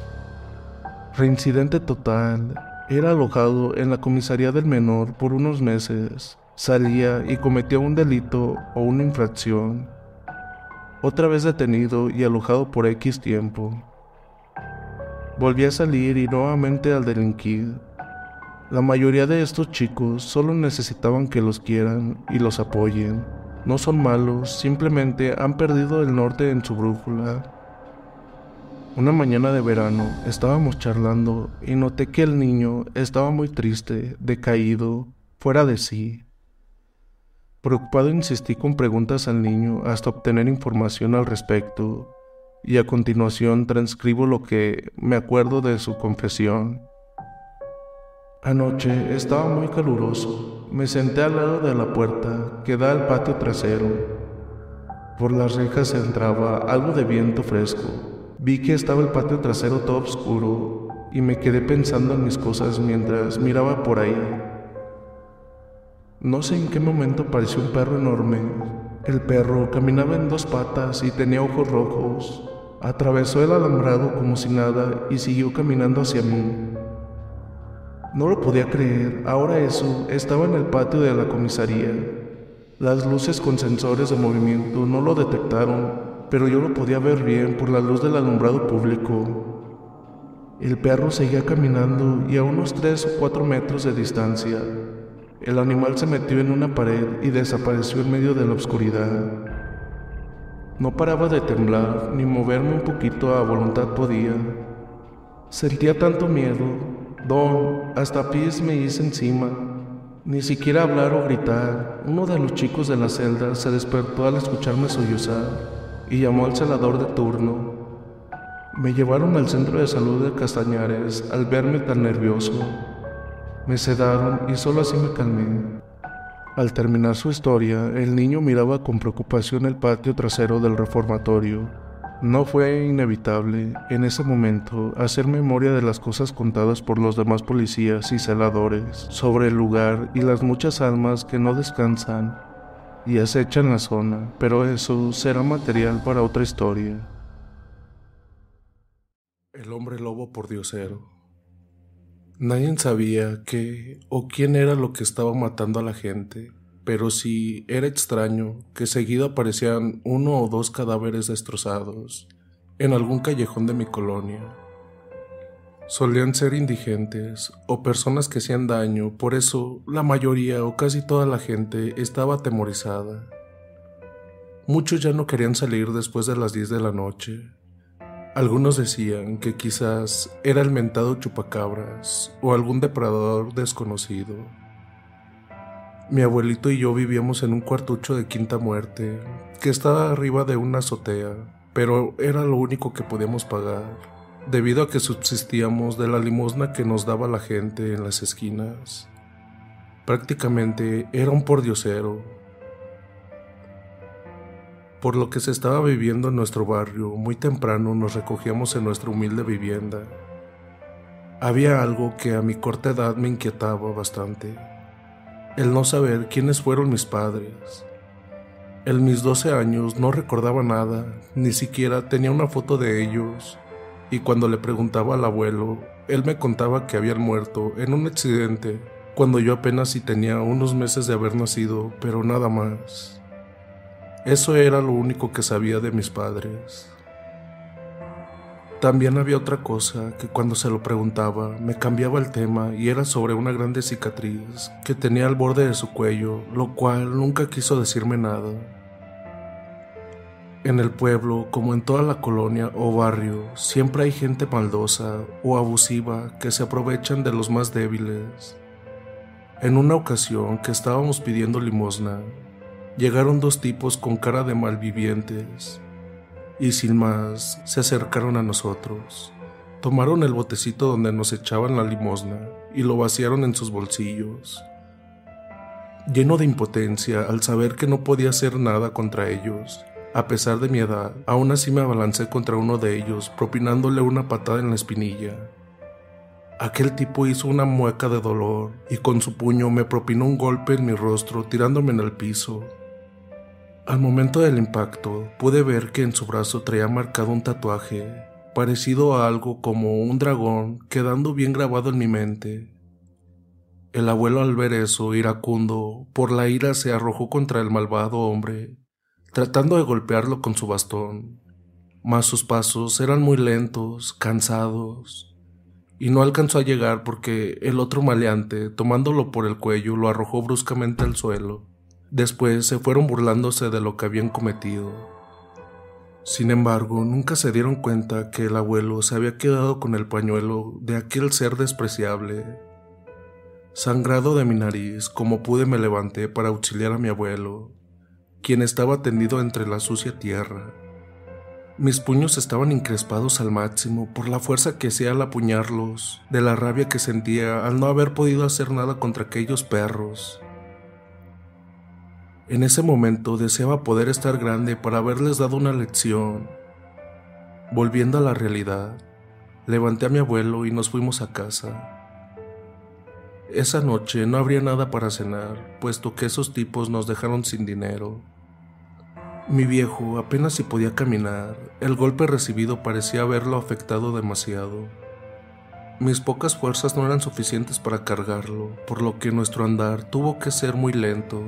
Reincidente total, era alojado en la comisaría del menor por unos meses, salía y cometía un delito o una infracción. Otra vez detenido y alojado por X tiempo. Volvía a salir y nuevamente al delinquir la mayoría de estos chicos solo necesitaban que los quieran y los apoyen. No son malos, simplemente han perdido el norte en su brújula. Una mañana de verano estábamos charlando y noté que el niño estaba muy triste, decaído, fuera de sí. Preocupado insistí con preguntas al niño hasta obtener información al respecto y a continuación transcribo lo que me acuerdo de su confesión. Anoche estaba muy caluroso. Me senté al lado de la puerta que da al patio trasero. Por las rejas entraba algo de viento fresco. Vi que estaba el patio trasero todo oscuro y me quedé pensando en mis cosas mientras miraba por ahí. No sé en qué momento apareció un perro enorme. El perro caminaba en dos patas y tenía ojos rojos. Atravesó el alambrado como si nada y siguió caminando hacia mí. No lo podía creer, ahora eso estaba en el patio de la comisaría. Las luces con sensores de movimiento no lo detectaron, pero yo lo podía ver bien por la luz del alumbrado público. El perro seguía caminando y a unos 3 o 4 metros de distancia, el animal se metió en una pared y desapareció en medio de la oscuridad. No paraba de temblar ni moverme un poquito a voluntad podía. Sentía tanto miedo Don, hasta pies me hice encima. Ni siquiera hablar o gritar. Uno de los chicos de la celda se despertó al escucharme sollozar y llamó al celador de turno. Me llevaron al centro de salud de Castañares al verme tan nervioso. Me sedaron y solo así me calmé. Al terminar su historia, el niño miraba con preocupación el patio trasero del reformatorio no fue inevitable en ese momento hacer memoria de las cosas contadas por los demás policías y celadores sobre el lugar y las muchas almas que no descansan y acechan la zona, pero eso será material para otra historia. El hombre lobo por diosero. Nadie sabía qué o quién era lo que estaba matando a la gente pero sí era extraño que seguido aparecían uno o dos cadáveres destrozados en algún callejón de mi colonia. Solían ser indigentes o personas que hacían daño, por eso la mayoría o casi toda la gente estaba atemorizada. Muchos ya no querían salir después de las 10 de la noche. Algunos decían que quizás era el mentado chupacabras o algún depredador desconocido. Mi abuelito y yo vivíamos en un cuartucho de quinta muerte, que estaba arriba de una azotea, pero era lo único que podíamos pagar, debido a que subsistíamos de la limosna que nos daba la gente en las esquinas. Prácticamente era un pordiosero. Por lo que se estaba viviendo en nuestro barrio, muy temprano nos recogíamos en nuestra humilde vivienda. Había algo que a mi corta edad me inquietaba bastante el no saber quiénes fueron mis padres. En mis 12 años no recordaba nada, ni siquiera tenía una foto de ellos, y cuando le preguntaba al abuelo, él me contaba que habían muerto en un accidente cuando yo apenas si tenía unos meses de haber nacido, pero nada más. Eso era lo único que sabía de mis padres. También había otra cosa que cuando se lo preguntaba me cambiaba el tema y era sobre una grande cicatriz que tenía al borde de su cuello, lo cual nunca quiso decirme nada. En el pueblo, como en toda la colonia o barrio, siempre hay gente maldosa o abusiva que se aprovechan de los más débiles. En una ocasión que estábamos pidiendo limosna, llegaron dos tipos con cara de malvivientes y sin más se acercaron a nosotros. Tomaron el botecito donde nos echaban la limosna y lo vaciaron en sus bolsillos. Lleno de impotencia al saber que no podía hacer nada contra ellos, a pesar de mi edad, aún así me abalancé contra uno de ellos, propinándole una patada en la espinilla. Aquel tipo hizo una mueca de dolor y con su puño me propinó un golpe en mi rostro tirándome en el piso. Al momento del impacto, pude ver que en su brazo traía marcado un tatuaje, parecido a algo como un dragón, quedando bien grabado en mi mente. El abuelo al ver eso, iracundo, por la ira se arrojó contra el malvado hombre, tratando de golpearlo con su bastón. Mas sus pasos eran muy lentos, cansados, y no alcanzó a llegar porque el otro maleante, tomándolo por el cuello, lo arrojó bruscamente al suelo. Después se fueron burlándose de lo que habían cometido. Sin embargo, nunca se dieron cuenta que el abuelo se había quedado con el pañuelo de aquel ser despreciable. Sangrado de mi nariz, como pude me levanté para auxiliar a mi abuelo, quien estaba tendido entre la sucia tierra. Mis puños estaban encrespados al máximo por la fuerza que hacía al apuñarlos, de la rabia que sentía al no haber podido hacer nada contra aquellos perros. En ese momento deseaba poder estar grande para haberles dado una lección. Volviendo a la realidad, levanté a mi abuelo y nos fuimos a casa. Esa noche no habría nada para cenar, puesto que esos tipos nos dejaron sin dinero. Mi viejo apenas si podía caminar, el golpe recibido parecía haberlo afectado demasiado. Mis pocas fuerzas no eran suficientes para cargarlo, por lo que nuestro andar tuvo que ser muy lento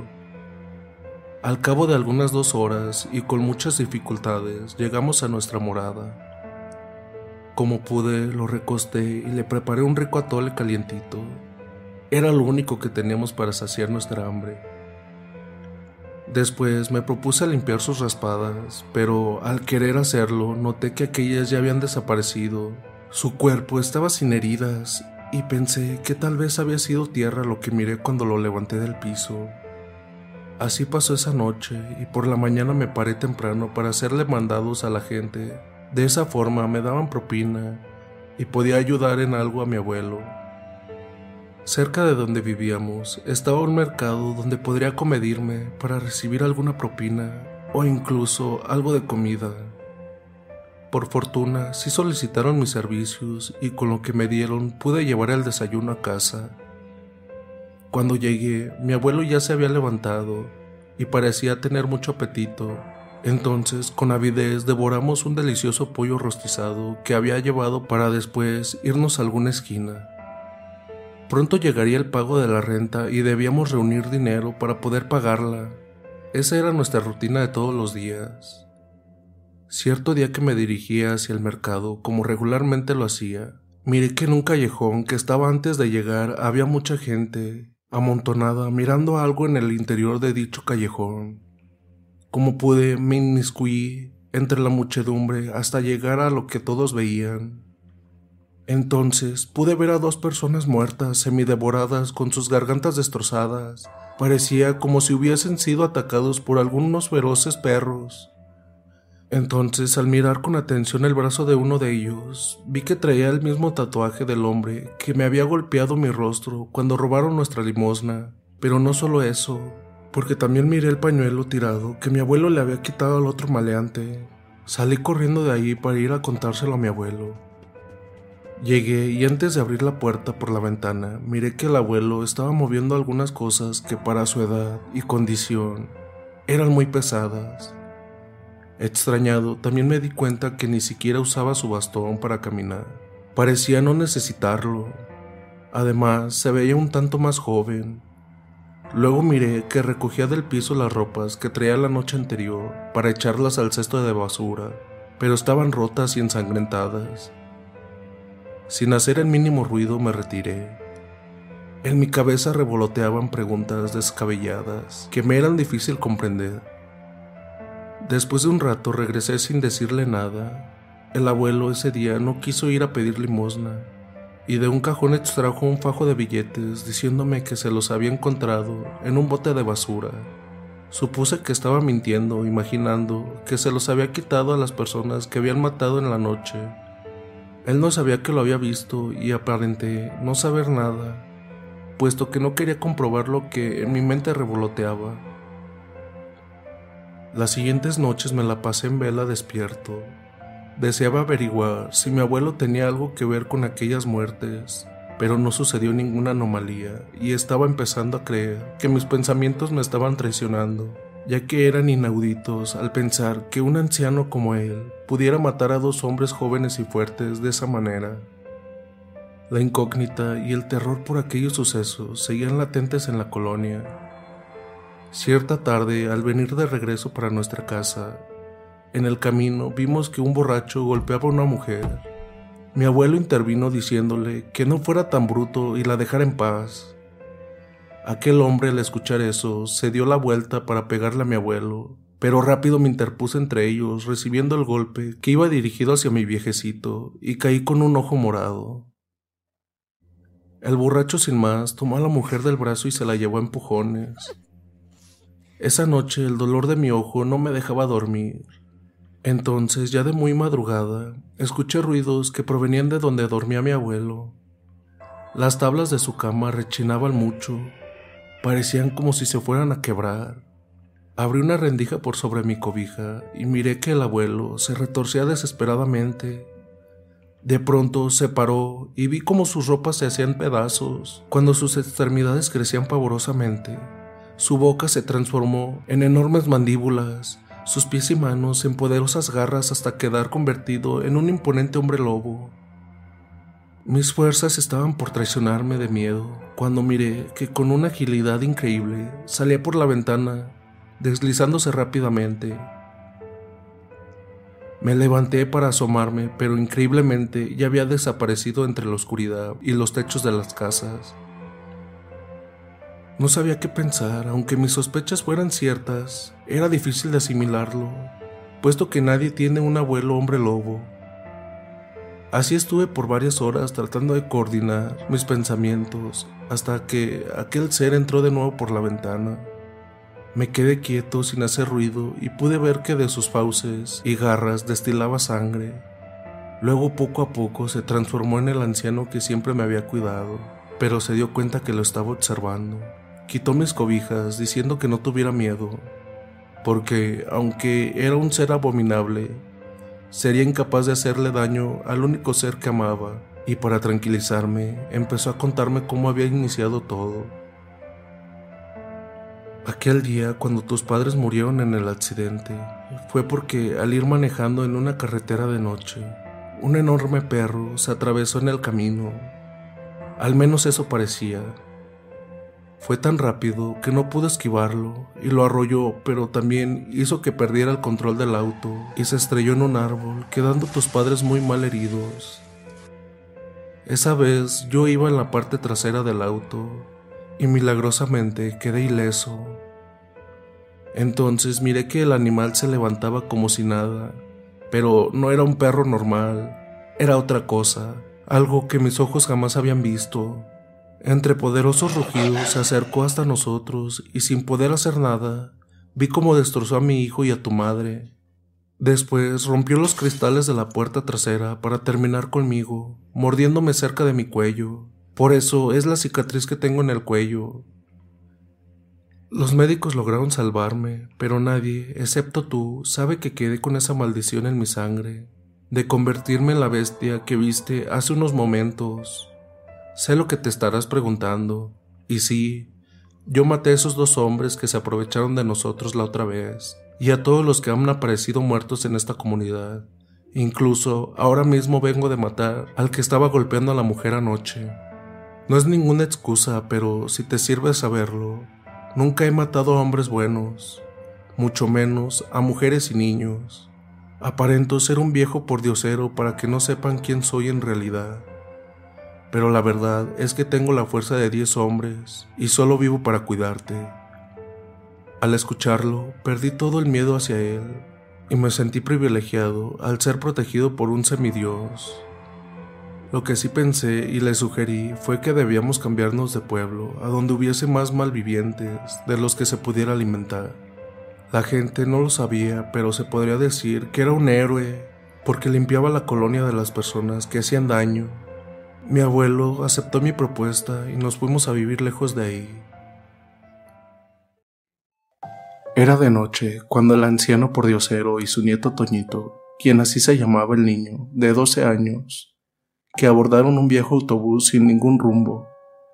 al cabo de algunas dos horas y con muchas dificultades llegamos a nuestra morada. Como pude, lo recosté y le preparé un rico atole calientito. Era lo único que teníamos para saciar nuestra hambre. Después me propuse limpiar sus raspadas, pero al querer hacerlo noté que aquellas ya habían desaparecido. Su cuerpo estaba sin heridas y pensé que tal vez había sido tierra lo que miré cuando lo levanté del piso. Así pasó esa noche y por la mañana me paré temprano para hacerle mandados a la gente. De esa forma me daban propina y podía ayudar en algo a mi abuelo. Cerca de donde vivíamos estaba un mercado donde podría comedirme para recibir alguna propina o incluso algo de comida. Por fortuna sí solicitaron mis servicios y con lo que me dieron pude llevar el desayuno a casa. Cuando llegué, mi abuelo ya se había levantado y parecía tener mucho apetito. Entonces, con avidez, devoramos un delicioso pollo rostizado que había llevado para después irnos a alguna esquina. Pronto llegaría el pago de la renta y debíamos reunir dinero para poder pagarla. Esa era nuestra rutina de todos los días. Cierto día que me dirigía hacia el mercado, como regularmente lo hacía, miré que en un callejón que estaba antes de llegar había mucha gente amontonada mirando algo en el interior de dicho callejón. Como pude, me inmiscuí entre la muchedumbre hasta llegar a lo que todos veían. Entonces pude ver a dos personas muertas, semidevoradas, con sus gargantas destrozadas. Parecía como si hubiesen sido atacados por algunos feroces perros. Entonces, al mirar con atención el brazo de uno de ellos, vi que traía el mismo tatuaje del hombre que me había golpeado mi rostro cuando robaron nuestra limosna. Pero no solo eso, porque también miré el pañuelo tirado que mi abuelo le había quitado al otro maleante. Salí corriendo de ahí para ir a contárselo a mi abuelo. Llegué y antes de abrir la puerta por la ventana, miré que el abuelo estaba moviendo algunas cosas que para su edad y condición eran muy pesadas. Extrañado, también me di cuenta que ni siquiera usaba su bastón para caminar. Parecía no necesitarlo. Además, se veía un tanto más joven. Luego miré que recogía del piso las ropas que traía la noche anterior para echarlas al cesto de basura, pero estaban rotas y ensangrentadas. Sin hacer el mínimo ruido me retiré. En mi cabeza revoloteaban preguntas descabelladas que me eran difícil comprender. Después de un rato regresé sin decirle nada. El abuelo ese día no quiso ir a pedir limosna y de un cajón extrajo un fajo de billetes diciéndome que se los había encontrado en un bote de basura. Supuse que estaba mintiendo, imaginando que se los había quitado a las personas que habían matado en la noche. Él no sabía que lo había visto y aparenté no saber nada, puesto que no quería comprobar lo que en mi mente revoloteaba. Las siguientes noches me la pasé en vela despierto, Deseaba averiguar si mi abuelo tenía algo que ver con aquellas muertes, pero no sucedió ninguna anomalía y estaba empezando a creer que mis pensamientos me estaban traicionando, ya que eran inauditos al pensar que un anciano como él pudiera matar a dos hombres jóvenes y fuertes de esa manera. La incógnita y el terror por aquellos sucesos seguían latentes en la colonia. Cierta tarde, al venir de regreso para nuestra casa, en el camino vimos que un borracho golpeaba a una mujer. Mi abuelo intervino diciéndole que no fuera tan bruto y la dejara en paz. Aquel hombre al escuchar eso se dio la vuelta para pegarle a mi abuelo, pero rápido me interpuse entre ellos recibiendo el golpe que iba dirigido hacia mi viejecito y caí con un ojo morado. El borracho sin más tomó a la mujer del brazo y se la llevó a empujones. Esa noche el dolor de mi ojo no me dejaba dormir. Entonces, ya de muy madrugada, escuché ruidos que provenían de donde dormía mi abuelo. Las tablas de su cama rechinaban mucho, parecían como si se fueran a quebrar. Abrí una rendija por sobre mi cobija y miré que el abuelo se retorcía desesperadamente. De pronto se paró y vi como sus ropas se hacían pedazos cuando sus extremidades crecían pavorosamente. Su boca se transformó en enormes mandíbulas sus pies y manos en poderosas garras hasta quedar convertido en un imponente hombre lobo. Mis fuerzas estaban por traicionarme de miedo cuando miré que con una agilidad increíble salía por la ventana, deslizándose rápidamente. Me levanté para asomarme, pero increíblemente ya había desaparecido entre la oscuridad y los techos de las casas. No sabía qué pensar, aunque mis sospechas fueran ciertas, era difícil de asimilarlo, puesto que nadie tiene un abuelo hombre lobo. Así estuve por varias horas tratando de coordinar mis pensamientos, hasta que aquel ser entró de nuevo por la ventana. Me quedé quieto sin hacer ruido y pude ver que de sus fauces y garras destilaba sangre. Luego poco a poco se transformó en el anciano que siempre me había cuidado, pero se dio cuenta que lo estaba observando. Quitó mis cobijas diciendo que no tuviera miedo, porque aunque era un ser abominable, sería incapaz de hacerle daño al único ser que amaba, y para tranquilizarme empezó a contarme cómo había iniciado todo. Aquel día, cuando tus padres murieron en el accidente, fue porque al ir manejando en una carretera de noche, un enorme perro se atravesó en el camino. Al menos eso parecía. Fue tan rápido que no pude esquivarlo y lo arrolló, pero también hizo que perdiera el control del auto y se estrelló en un árbol, quedando tus padres muy mal heridos. Esa vez yo iba en la parte trasera del auto y milagrosamente quedé ileso. Entonces miré que el animal se levantaba como si nada, pero no era un perro normal, era otra cosa, algo que mis ojos jamás habían visto. Entre poderosos rugidos se acercó hasta nosotros y sin poder hacer nada, vi cómo destrozó a mi hijo y a tu madre. Después rompió los cristales de la puerta trasera para terminar conmigo, mordiéndome cerca de mi cuello. Por eso es la cicatriz que tengo en el cuello. Los médicos lograron salvarme, pero nadie, excepto tú, sabe que quedé con esa maldición en mi sangre, de convertirme en la bestia que viste hace unos momentos. Sé lo que te estarás preguntando, y sí, Yo maté a esos dos hombres que se aprovecharon de nosotros la otra vez, y a todos los que han aparecido muertos en esta comunidad. Incluso ahora mismo vengo de matar al que estaba golpeando a la mujer anoche. No es ninguna excusa, pero si te sirve saberlo, nunca he matado a hombres buenos, mucho menos a mujeres y niños. Aparento ser un viejo pordiosero para que no sepan quién soy en realidad. Pero la verdad es que tengo la fuerza de diez hombres y solo vivo para cuidarte. Al escucharlo, perdí todo el miedo hacia él y me sentí privilegiado al ser protegido por un semidios. Lo que sí pensé y le sugerí fue que debíamos cambiarnos de pueblo, a donde hubiese más malvivientes de los que se pudiera alimentar. La gente no lo sabía, pero se podría decir que era un héroe, porque limpiaba la colonia de las personas que hacían daño. Mi abuelo aceptó mi propuesta y nos fuimos a vivir lejos de ahí. Era de noche cuando el anciano pordiosero y su nieto Toñito, quien así se llamaba el niño, de 12 años, que abordaron un viejo autobús sin ningún rumbo,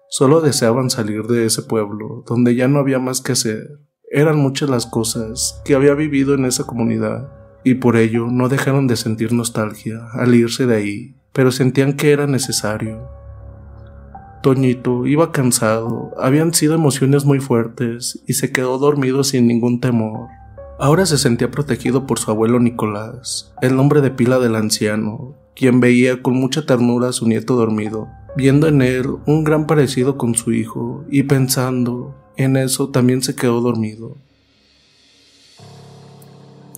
solo deseaban salir de ese pueblo donde ya no había más que hacer. Eran muchas las cosas que había vivido en esa comunidad y por ello no dejaron de sentir nostalgia al irse de ahí, pero sentían que era necesario. Toñito iba cansado, habían sido emociones muy fuertes y se quedó dormido sin ningún temor. Ahora se sentía protegido por su abuelo Nicolás, el nombre de pila del anciano, quien veía con mucha ternura a su nieto dormido, viendo en él un gran parecido con su hijo y pensando en eso también se quedó dormido.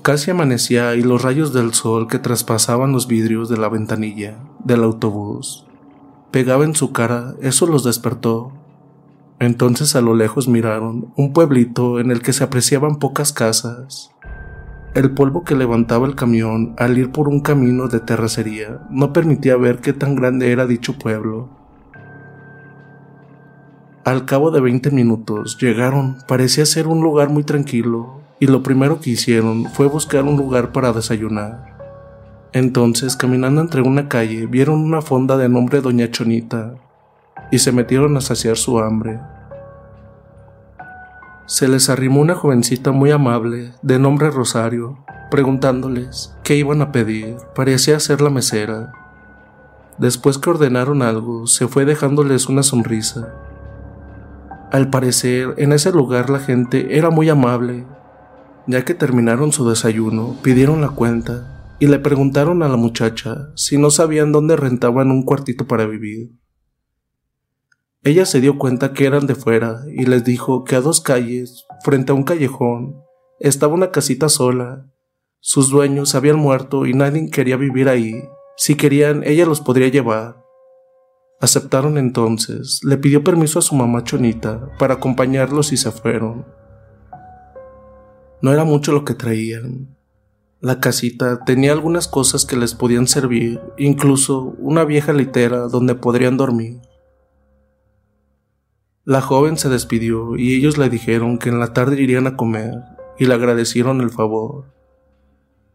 Casi amanecía y los rayos del sol que traspasaban los vidrios de la ventanilla del autobús pegaba en su cara, eso los despertó. Entonces a lo lejos miraron un pueblito en el que se apreciaban pocas casas. El polvo que levantaba el camión al ir por un camino de terracería no permitía ver qué tan grande era dicho pueblo. Al cabo de 20 minutos llegaron, parecía ser un lugar muy tranquilo, y lo primero que hicieron fue buscar un lugar para desayunar. Entonces, caminando entre una calle, vieron una fonda de nombre Doña Chonita y se metieron a saciar su hambre. Se les arrimó una jovencita muy amable, de nombre Rosario, preguntándoles qué iban a pedir. Parecía ser la mesera. Después que ordenaron algo, se fue dejándoles una sonrisa. Al parecer, en ese lugar la gente era muy amable. Ya que terminaron su desayuno, pidieron la cuenta y le preguntaron a la muchacha si no sabían dónde rentaban un cuartito para vivir. Ella se dio cuenta que eran de fuera y les dijo que a dos calles, frente a un callejón, estaba una casita sola. Sus dueños habían muerto y nadie quería vivir ahí. Si querían, ella los podría llevar. Aceptaron entonces, le pidió permiso a su mamá Chonita para acompañarlos y se fueron. No era mucho lo que traían, la casita tenía algunas cosas que les podían servir, incluso una vieja litera donde podrían dormir. La joven se despidió y ellos le dijeron que en la tarde irían a comer y le agradecieron el favor.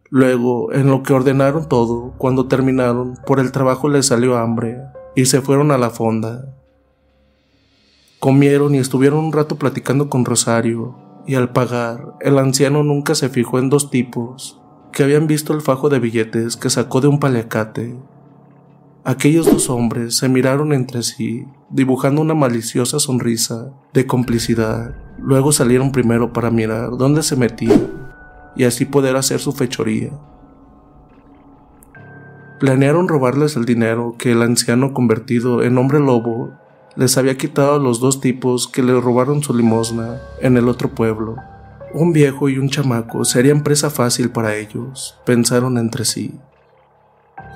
Luego, en lo que ordenaron todo, cuando terminaron, por el trabajo les salió hambre y se fueron a la fonda. Comieron y estuvieron un rato platicando con Rosario, y al pagar, el anciano nunca se fijó en dos tipos que habían visto el fajo de billetes que sacó de un paliacate. Aquellos dos hombres se miraron entre sí, dibujando una maliciosa sonrisa de complicidad. Luego salieron primero para mirar dónde se metían y así poder hacer su fechoría. Planearon robarles el dinero que el anciano convertido en hombre lobo les había quitado a los dos tipos que le robaron su limosna en el otro pueblo. Un viejo y un chamaco serían presa fácil para ellos, pensaron entre sí.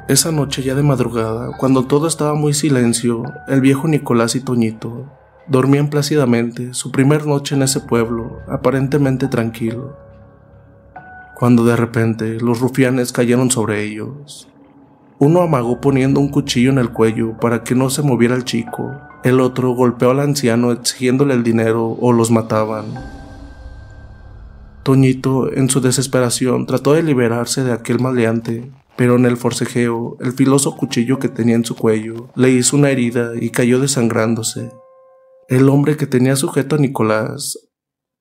Esa noche ya de madrugada, cuando todo estaba muy silencio, el viejo Nicolás y Toñito dormían plácidamente su primer noche en ese pueblo, aparentemente tranquilo. Cuando de repente los rufianes cayeron sobre ellos. Uno amagó poniendo un cuchillo en el cuello para que no se moviera el chico. El otro golpeó al anciano exigiéndole el dinero o los mataban. Toñito, en su desesperación, trató de liberarse de aquel maleante, pero en el forcejeo, el filoso cuchillo que tenía en su cuello le hizo una herida y cayó desangrándose. El hombre que tenía sujeto a Nicolás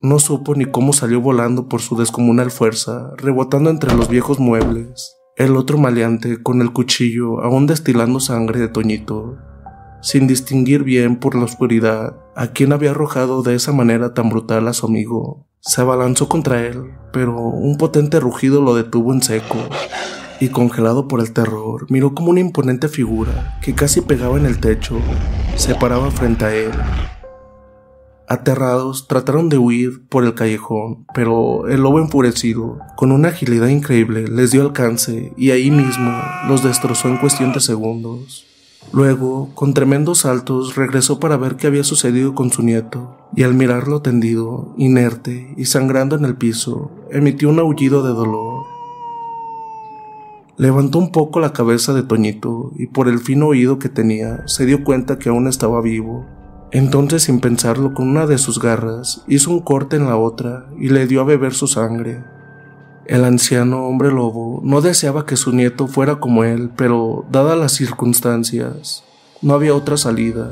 no supo ni cómo salió volando por su descomunal fuerza, rebotando entre los viejos muebles. El otro maleante, con el cuchillo, aún destilando sangre de Toñito, sin distinguir bien por la oscuridad a quién había arrojado de esa manera tan brutal a su amigo, se abalanzó contra él, pero un potente rugido lo detuvo en seco, y congelado por el terror, miró como una imponente figura que casi pegaba en el techo, se paraba frente a él. Aterrados, trataron de huir por el callejón, pero el lobo enfurecido, con una agilidad increíble, les dio alcance y ahí mismo los destrozó en cuestión de segundos. Luego, con tremendos saltos, regresó para ver qué había sucedido con su nieto, y al mirarlo tendido, inerte y sangrando en el piso, emitió un aullido de dolor. Levantó un poco la cabeza de Toñito y por el fino oído que tenía se dio cuenta que aún estaba vivo. Entonces, sin pensarlo, con una de sus garras hizo un corte en la otra y le dio a beber su sangre. El anciano hombre lobo no deseaba que su nieto fuera como él, pero dadas las circunstancias, no había otra salida.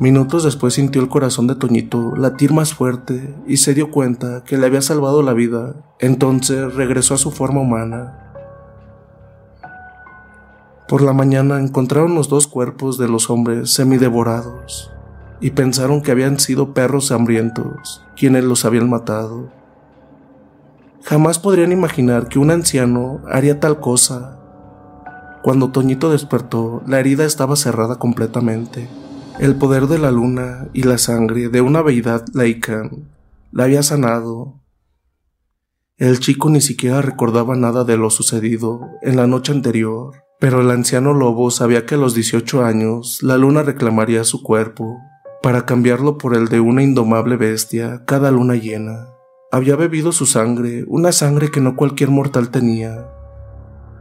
Minutos después sintió el corazón de Toñito latir más fuerte y se dio cuenta que le había salvado la vida. Entonces regresó a su forma humana. Por la mañana encontraron los dos cuerpos de los hombres semidevorados y pensaron que habían sido perros hambrientos quienes los habían matado. Jamás podrían imaginar que un anciano haría tal cosa. Cuando Toñito despertó, la herida estaba cerrada completamente. El poder de la luna y la sangre de una deidad laica la había sanado. El chico ni siquiera recordaba nada de lo sucedido en la noche anterior, pero el anciano lobo sabía que a los 18 años la luna reclamaría su cuerpo para cambiarlo por el de una indomable bestia cada luna llena. Había bebido su sangre, una sangre que no cualquier mortal tenía.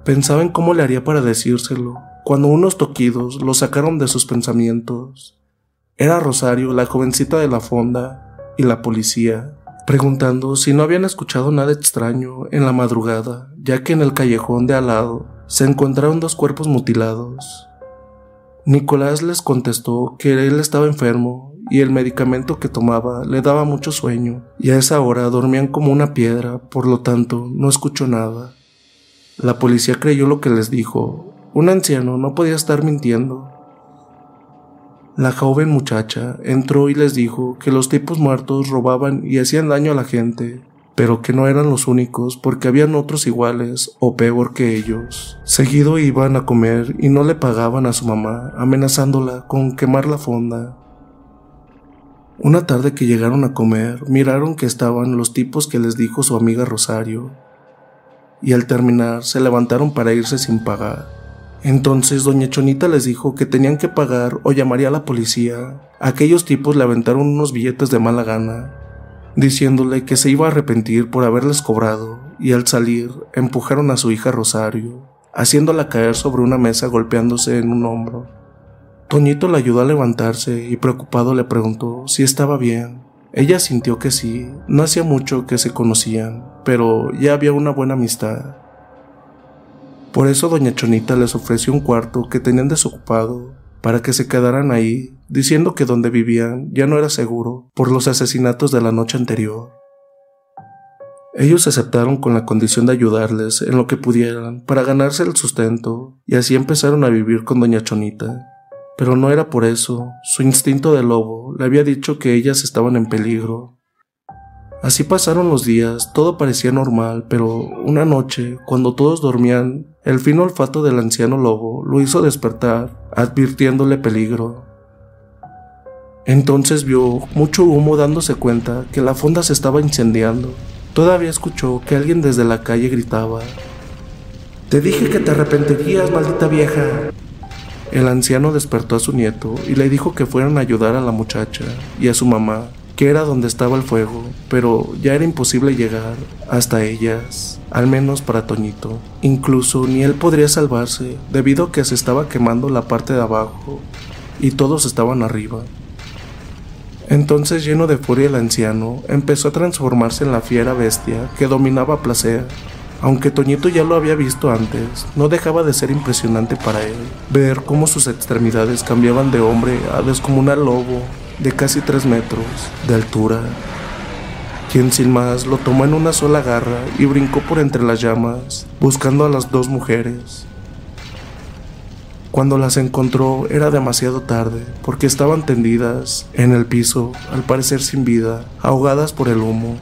Pensaba en cómo le haría para decírselo, cuando unos toquidos lo sacaron de sus pensamientos. Era Rosario, la jovencita de la fonda, y la policía, preguntando si no habían escuchado nada extraño en la madrugada, ya que en el callejón de al lado se encontraron dos cuerpos mutilados. Nicolás les contestó que él estaba enfermo y el medicamento que tomaba le daba mucho sueño, y a esa hora dormían como una piedra, por lo tanto no escuchó nada. La policía creyó lo que les dijo. Un anciano no podía estar mintiendo. La joven muchacha entró y les dijo que los tipos muertos robaban y hacían daño a la gente, pero que no eran los únicos porque habían otros iguales o peor que ellos. Seguido iban a comer y no le pagaban a su mamá, amenazándola con quemar la fonda. Una tarde que llegaron a comer, miraron que estaban los tipos que les dijo su amiga Rosario, y al terminar se levantaron para irse sin pagar. Entonces doña Chonita les dijo que tenían que pagar o llamaría a la policía. Aquellos tipos le aventaron unos billetes de mala gana, diciéndole que se iba a arrepentir por haberles cobrado, y al salir empujaron a su hija Rosario, haciéndola caer sobre una mesa golpeándose en un hombro. Toñito la ayudó a levantarse y preocupado le preguntó si estaba bien. Ella sintió que sí, no hacía mucho que se conocían, pero ya había una buena amistad. Por eso doña Chonita les ofreció un cuarto que tenían desocupado para que se quedaran ahí, diciendo que donde vivían ya no era seguro por los asesinatos de la noche anterior. Ellos aceptaron con la condición de ayudarles en lo que pudieran para ganarse el sustento y así empezaron a vivir con doña Chonita. Pero no era por eso, su instinto de lobo le había dicho que ellas estaban en peligro. Así pasaron los días, todo parecía normal, pero una noche, cuando todos dormían, el fino olfato del anciano lobo lo hizo despertar, advirtiéndole peligro. Entonces vio mucho humo dándose cuenta que la fonda se estaba incendiando. Todavía escuchó que alguien desde la calle gritaba, Te dije que te arrepentirías, maldita vieja. El anciano despertó a su nieto y le dijo que fueran a ayudar a la muchacha y a su mamá, que era donde estaba el fuego, pero ya era imposible llegar hasta ellas, al menos para Toñito. Incluso ni él podría salvarse, debido a que se estaba quemando la parte de abajo y todos estaban arriba. Entonces, lleno de furia, el anciano empezó a transformarse en la fiera bestia que dominaba a placer aunque Toñito ya lo había visto antes, no dejaba de ser impresionante para él ver cómo sus extremidades cambiaban de hombre a descomunal lobo de casi 3 metros de altura, quien sin más lo tomó en una sola garra y brincó por entre las llamas, buscando a las dos mujeres. Cuando las encontró era demasiado tarde, porque estaban tendidas en el piso, al parecer sin vida, ahogadas por el humo.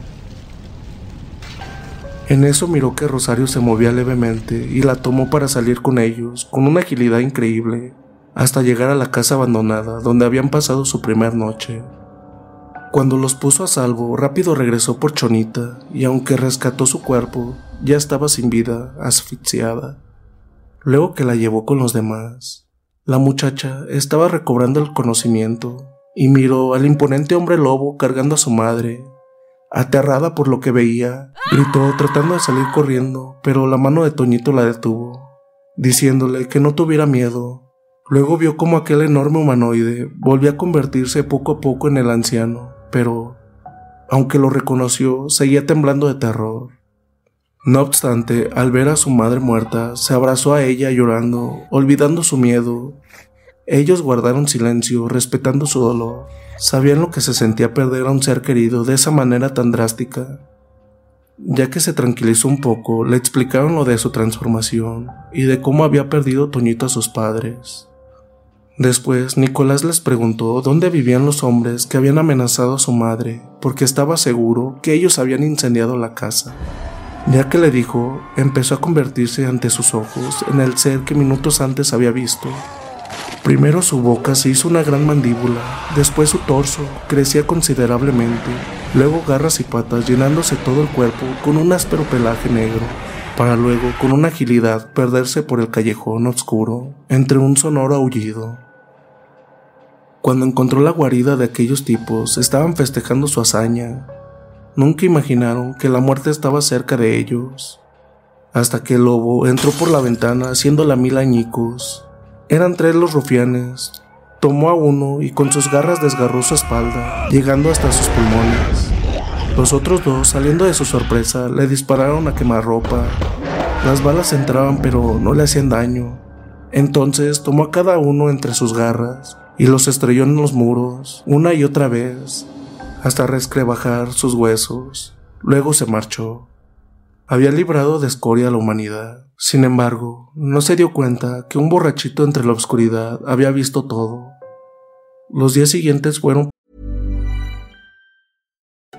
En eso miró que Rosario se movía levemente y la tomó para salir con ellos, con una agilidad increíble, hasta llegar a la casa abandonada donde habían pasado su primer noche. Cuando los puso a salvo, rápido regresó por Chonita y aunque rescató su cuerpo, ya estaba sin vida, asfixiada. Luego que la llevó con los demás, la muchacha estaba recobrando el conocimiento y miró al imponente hombre lobo cargando a su madre. Aterrada por lo que veía, gritó tratando de salir corriendo, pero la mano de Toñito la detuvo, diciéndole que no tuviera miedo. Luego vio como aquel enorme humanoide volvía a convertirse poco a poco en el anciano, pero, aunque lo reconoció, seguía temblando de terror. No obstante, al ver a su madre muerta, se abrazó a ella llorando, olvidando su miedo. Ellos guardaron silencio, respetando su dolor. Sabían lo que se sentía perder a un ser querido de esa manera tan drástica. Ya que se tranquilizó un poco, le explicaron lo de su transformación y de cómo había perdido Toñito a sus padres. Después, Nicolás les preguntó dónde vivían los hombres que habían amenazado a su madre, porque estaba seguro que ellos habían incendiado la casa. Ya que le dijo, empezó a convertirse ante sus ojos en el ser que minutos antes había visto. Primero su boca se hizo una gran mandíbula, después su torso crecía considerablemente, luego garras y patas llenándose todo el cuerpo con un áspero pelaje negro, para luego con una agilidad perderse por el callejón oscuro entre un sonoro aullido. Cuando encontró la guarida de aquellos tipos, estaban festejando su hazaña, Nunca imaginaron que la muerte estaba cerca de ellos. Hasta que el lobo entró por la ventana haciéndola mil añicos. Eran tres los rufianes. Tomó a uno y con sus garras desgarró su espalda, llegando hasta sus pulmones. Los otros dos, saliendo de su sorpresa, le dispararon a quemarropa. Las balas entraban pero no le hacían daño. Entonces tomó a cada uno entre sus garras y los estrelló en los muros una y otra vez, hasta rescrebajar sus huesos. Luego se marchó. Había librado de escoria a la humanidad. Sin embargo, no se dio cuenta que un borrachito entre la oscuridad había visto todo. Los días siguientes fueron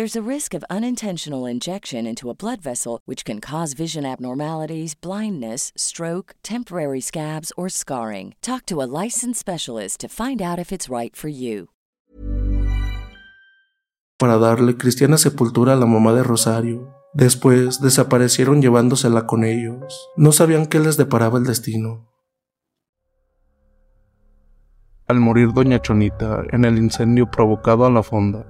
There's a risk of unintentional injection into a blood vessel, which can cause vision abnormalities, blindness, stroke, temporary scabs, or scarring. Talk to a licensed specialist to find out if it's right for you. Para darle cristiana sepultura a la mamá de Rosario. Después desaparecieron llevándosela con ellos. No sabían qué les deparaba el destino. Al morir doña Chonita en el incendio provocado a la fonda,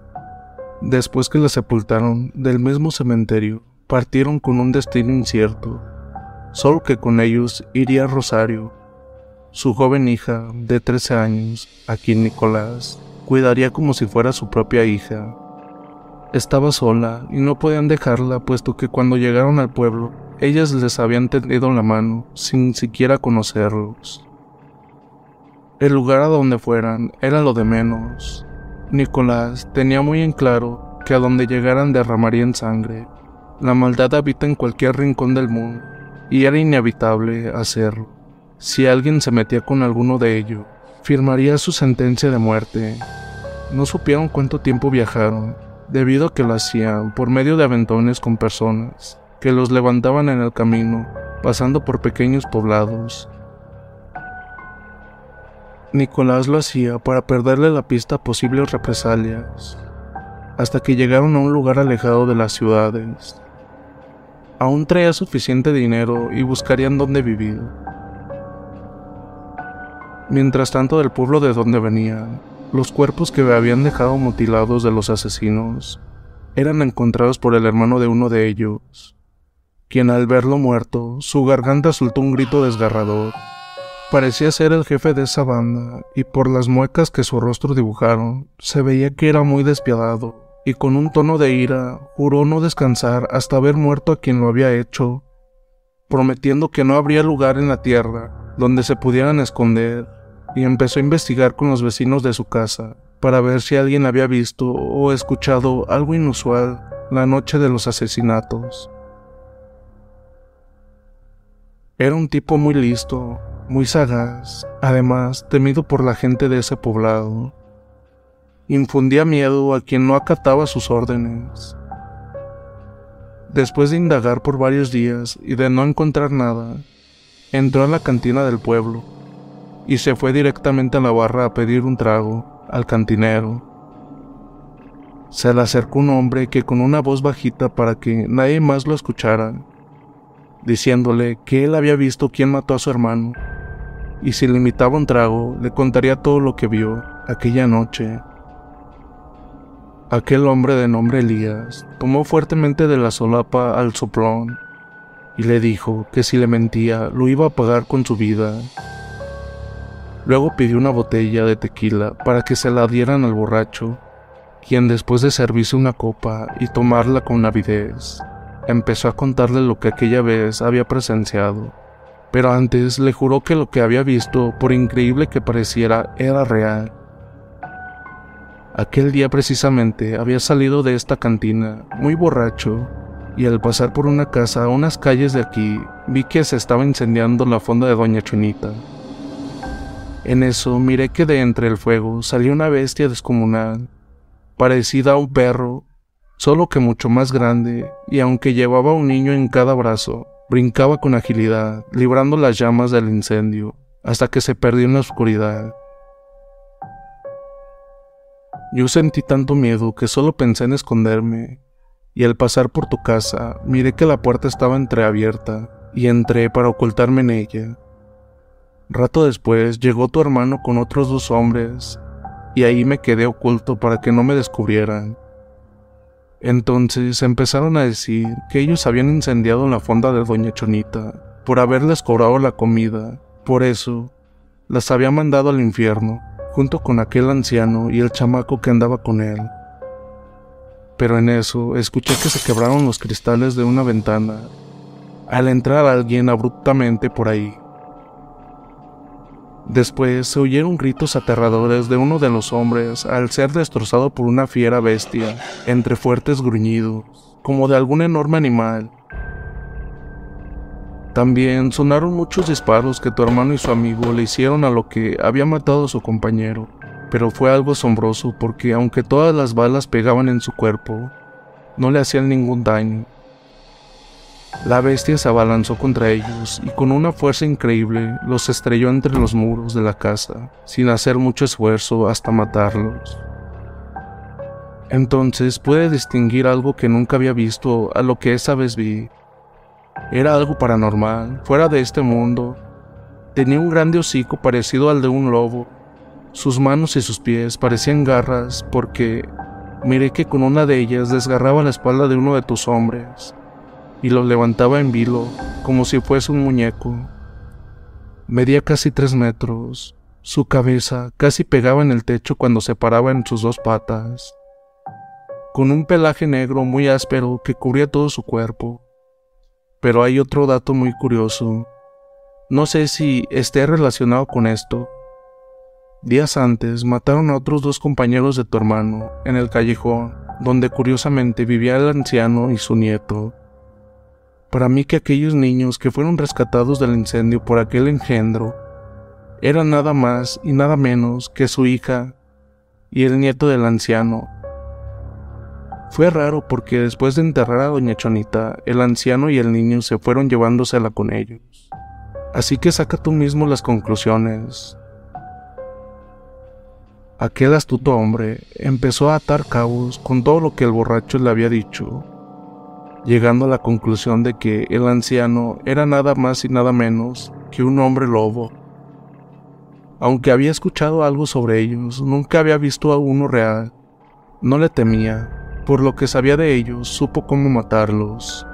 Después que la sepultaron del mismo cementerio, partieron con un destino incierto, solo que con ellos iría Rosario, su joven hija de 13 años, a quien Nicolás cuidaría como si fuera su propia hija. Estaba sola y no podían dejarla puesto que cuando llegaron al pueblo, ellas les habían tendido la mano sin siquiera conocerlos. El lugar a donde fueran era lo de menos, Nicolás tenía muy en claro que a donde llegaran derramarían sangre. La maldad habita en cualquier rincón del mundo, y era inevitable hacerlo. Si alguien se metía con alguno de ellos, firmaría su sentencia de muerte. No supieron cuánto tiempo viajaron, debido a que lo hacían por medio de aventones con personas que los levantaban en el camino, pasando por pequeños poblados Nicolás lo hacía para perderle la pista a posibles represalias, hasta que llegaron a un lugar alejado de las ciudades. Aún traía suficiente dinero y buscarían dónde vivir. Mientras tanto, del pueblo de donde venían, los cuerpos que habían dejado mutilados de los asesinos eran encontrados por el hermano de uno de ellos, quien al verlo muerto, su garganta soltó un grito desgarrador. Parecía ser el jefe de esa banda, y por las muecas que su rostro dibujaron, se veía que era muy despiadado, y con un tono de ira juró no descansar hasta haber muerto a quien lo había hecho, prometiendo que no habría lugar en la tierra donde se pudieran esconder, y empezó a investigar con los vecinos de su casa para ver si alguien había visto o escuchado algo inusual la noche de los asesinatos. Era un tipo muy listo, muy sagaz, además temido por la gente de ese poblado. Infundía miedo a quien no acataba sus órdenes. Después de indagar por varios días y de no encontrar nada, entró a la cantina del pueblo y se fue directamente a la barra a pedir un trago al cantinero. Se le acercó un hombre que con una voz bajita para que nadie más lo escuchara, diciéndole que él había visto quién mató a su hermano y si le invitaba un trago, le contaría todo lo que vio aquella noche. Aquel hombre de nombre Elías tomó fuertemente de la solapa al soplón y le dijo que si le mentía lo iba a pagar con su vida. Luego pidió una botella de tequila para que se la dieran al borracho, quien después de servirse una copa y tomarla con avidez, empezó a contarle lo que aquella vez había presenciado pero antes le juró que lo que había visto, por increíble que pareciera, era real. Aquel día precisamente había salido de esta cantina, muy borracho, y al pasar por una casa a unas calles de aquí, vi que se estaba incendiando la fonda de Doña Chunita. En eso miré que de entre el fuego salía una bestia descomunal, parecida a un perro, solo que mucho más grande, y aunque llevaba un niño en cada brazo, Brincaba con agilidad, librando las llamas del incendio, hasta que se perdió en la oscuridad. Yo sentí tanto miedo que solo pensé en esconderme, y al pasar por tu casa miré que la puerta estaba entreabierta, y entré para ocultarme en ella. Rato después llegó tu hermano con otros dos hombres, y ahí me quedé oculto para que no me descubrieran. Entonces empezaron a decir que ellos habían incendiado la fonda de Doña Chonita por haberles cobrado la comida. Por eso, las había mandado al infierno, junto con aquel anciano y el chamaco que andaba con él. Pero en eso escuché que se quebraron los cristales de una ventana al entrar alguien abruptamente por ahí. Después se oyeron gritos aterradores de uno de los hombres al ser destrozado por una fiera bestia, entre fuertes gruñidos, como de algún enorme animal. También sonaron muchos disparos que tu hermano y su amigo le hicieron a lo que había matado a su compañero, pero fue algo asombroso porque aunque todas las balas pegaban en su cuerpo, no le hacían ningún daño. La bestia se abalanzó contra ellos y con una fuerza increíble los estrelló entre los muros de la casa, sin hacer mucho esfuerzo hasta matarlos. Entonces pude distinguir algo que nunca había visto a lo que esa vez vi. Era algo paranormal, fuera de este mundo. Tenía un grande hocico parecido al de un lobo. Sus manos y sus pies parecían garras porque miré que con una de ellas desgarraba la espalda de uno de tus hombres y lo levantaba en vilo como si fuese un muñeco. Medía casi tres metros. Su cabeza casi pegaba en el techo cuando se paraba en sus dos patas, con un pelaje negro muy áspero que cubría todo su cuerpo. Pero hay otro dato muy curioso. No sé si esté relacionado con esto. Días antes mataron a otros dos compañeros de tu hermano en el callejón, donde curiosamente vivía el anciano y su nieto. Para mí que aquellos niños que fueron rescatados del incendio por aquel engendro eran nada más y nada menos que su hija y el nieto del anciano, fue raro porque después de enterrar a doña Chonita, el anciano y el niño se fueron llevándosela con ellos. Así que saca tú mismo las conclusiones. Aquel astuto hombre empezó a atar cabos con todo lo que el borracho le había dicho, llegando a la conclusión de que el anciano era nada más y nada menos que un hombre lobo. Aunque había escuchado algo sobre ellos, nunca había visto a uno real. No le temía, por lo que sabía de ellos, supo cómo matarlos.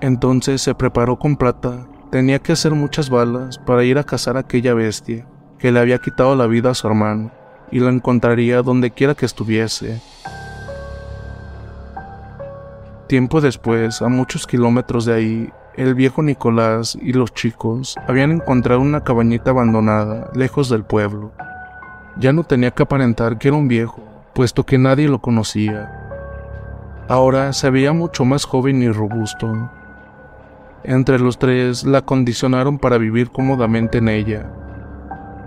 Entonces se preparó con plata. Tenía que hacer muchas balas para ir a cazar a aquella bestia que le había quitado la vida a su hermano y la encontraría donde quiera que estuviese. Tiempo después, a muchos kilómetros de ahí, el viejo Nicolás y los chicos habían encontrado una cabañita abandonada lejos del pueblo. Ya no tenía que aparentar que era un viejo, puesto que nadie lo conocía. Ahora se veía mucho más joven y robusto. Entre los tres la condicionaron para vivir cómodamente en ella.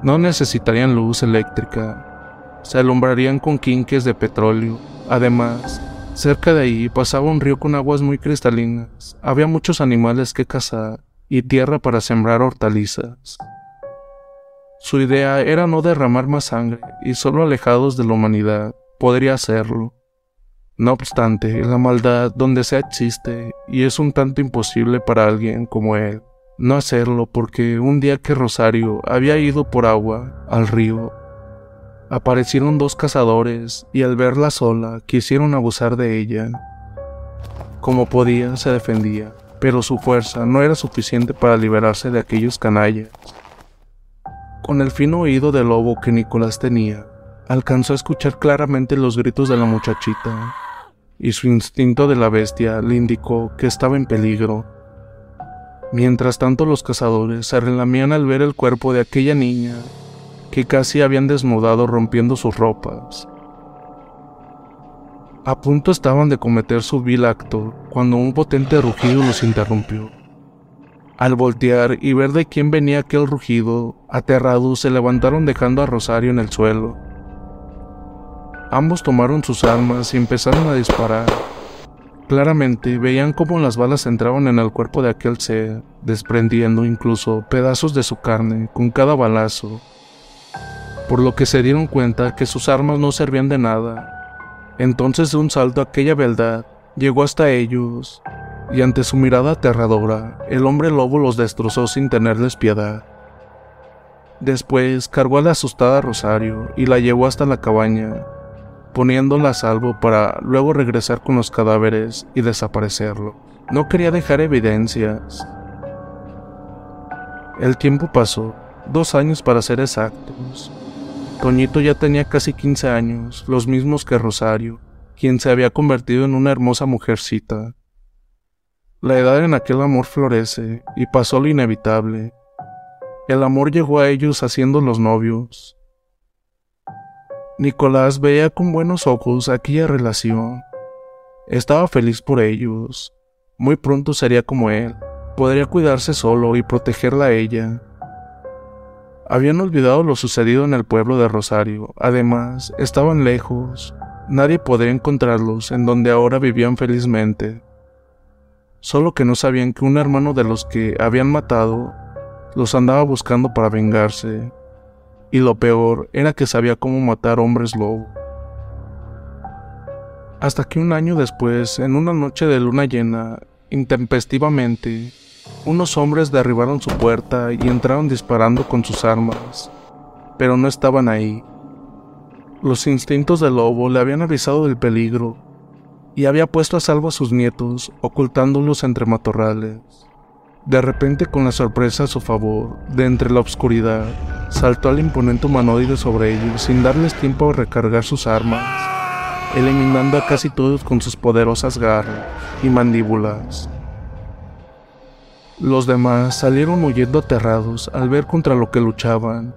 No necesitarían luz eléctrica, se alumbrarían con quinques de petróleo. Además, cerca de ahí pasaba un río con aguas muy cristalinas, había muchos animales que cazar y tierra para sembrar hortalizas. Su idea era no derramar más sangre y solo alejados de la humanidad podría hacerlo. No obstante, la maldad donde sea existe y es un tanto imposible para alguien como él no hacerlo porque un día que Rosario había ido por agua al río, aparecieron dos cazadores y al verla sola quisieron abusar de ella. Como podía, se defendía, pero su fuerza no era suficiente para liberarse de aquellos canallas. Con el fino oído de lobo que Nicolás tenía, alcanzó a escuchar claramente los gritos de la muchachita, y su instinto de la bestia le indicó que estaba en peligro. Mientras tanto los cazadores se relamían al ver el cuerpo de aquella niña, que casi habían desnudado rompiendo sus ropas. A punto estaban de cometer su vil acto cuando un potente rugido los interrumpió. Al voltear y ver de quién venía aquel rugido, aterrados se levantaron dejando a Rosario en el suelo. Ambos tomaron sus armas y empezaron a disparar. Claramente veían cómo las balas entraban en el cuerpo de aquel ser, desprendiendo incluso pedazos de su carne con cada balazo, por lo que se dieron cuenta que sus armas no servían de nada. Entonces de un salto aquella beldad llegó hasta ellos y ante su mirada aterradora, el hombre lobo los destrozó sin tenerles piedad. Después cargó a la asustada Rosario y la llevó hasta la cabaña, poniéndola a salvo para luego regresar con los cadáveres y desaparecerlo. No quería dejar evidencias. El tiempo pasó, dos años para ser exactos. Toñito ya tenía casi 15 años, los mismos que Rosario, quien se había convertido en una hermosa mujercita. La edad en aquel amor florece y pasó lo inevitable. El amor llegó a ellos haciendo los novios. Nicolás veía con buenos ojos aquella relación. Estaba feliz por ellos. Muy pronto sería como él. Podría cuidarse solo y protegerla a ella. Habían olvidado lo sucedido en el pueblo de Rosario. Además, estaban lejos. Nadie podría encontrarlos en donde ahora vivían felizmente. Solo que no sabían que un hermano de los que habían matado los andaba buscando para vengarse. Y lo peor era que sabía cómo matar hombres lobo. Hasta que un año después, en una noche de luna llena, intempestivamente, unos hombres derribaron su puerta y entraron disparando con sus armas, pero no estaban ahí. Los instintos del lobo le habían avisado del peligro y había puesto a salvo a sus nietos, ocultándolos entre matorrales. De repente, con la sorpresa a su favor, de entre la oscuridad, saltó al imponente humanoide sobre ellos sin darles tiempo a recargar sus armas, eliminando a casi todos con sus poderosas garras y mandíbulas. Los demás salieron huyendo aterrados al ver contra lo que luchaban.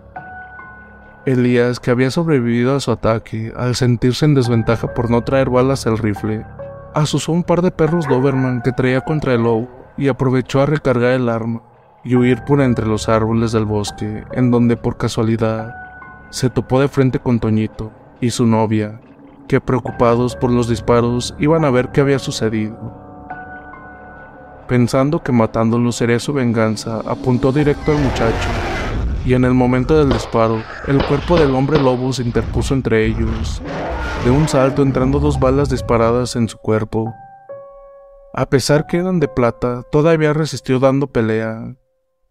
Elías, que había sobrevivido a su ataque, al sentirse en desventaja por no traer balas al rifle, asusó un par de perros Doberman que traía contra el lobo y aprovechó a recargar el arma y huir por entre los árboles del bosque, en donde por casualidad se topó de frente con Toñito y su novia, que preocupados por los disparos iban a ver qué había sucedido. Pensando que matándolo sería su venganza, apuntó directo al muchacho, y en el momento del disparo, el cuerpo del hombre lobo se interpuso entre ellos, de un salto entrando dos balas disparadas en su cuerpo. A pesar que eran de plata, todavía resistió dando pelea,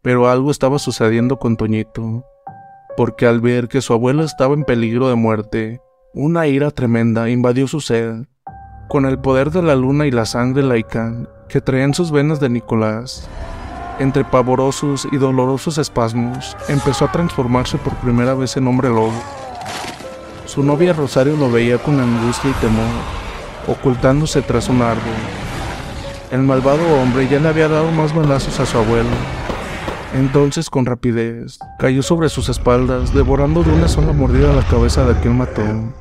pero algo estaba sucediendo con Toñito, porque al ver que su abuelo estaba en peligro de muerte, una ira tremenda invadió su ser. Con el poder de la luna y la sangre laica, que traía en sus venas de Nicolás. Entre pavorosos y dolorosos espasmos, empezó a transformarse por primera vez en hombre lobo. Su novia Rosario lo veía con angustia y temor, ocultándose tras un árbol. El malvado hombre ya le había dado más balazos a su abuelo. Entonces, con rapidez, cayó sobre sus espaldas, devorando de una sola mordida la cabeza de aquel matón.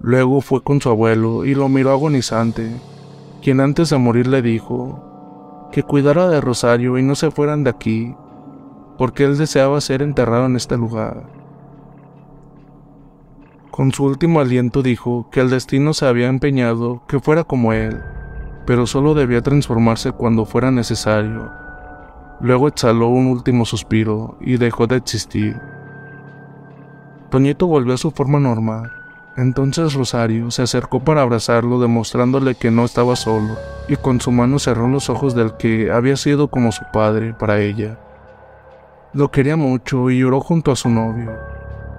Luego fue con su abuelo y lo miró agonizante, quien antes de morir le dijo que cuidara de Rosario y no se fueran de aquí, porque él deseaba ser enterrado en este lugar. Con su último aliento dijo que el destino se había empeñado que fuera como él, pero solo debía transformarse cuando fuera necesario. Luego exhaló un último suspiro y dejó de existir. Toñito volvió a su forma normal, entonces Rosario se acercó para abrazarlo demostrándole que no estaba solo, y con su mano cerró los ojos del que había sido como su padre para ella. Lo quería mucho y lloró junto a su novio.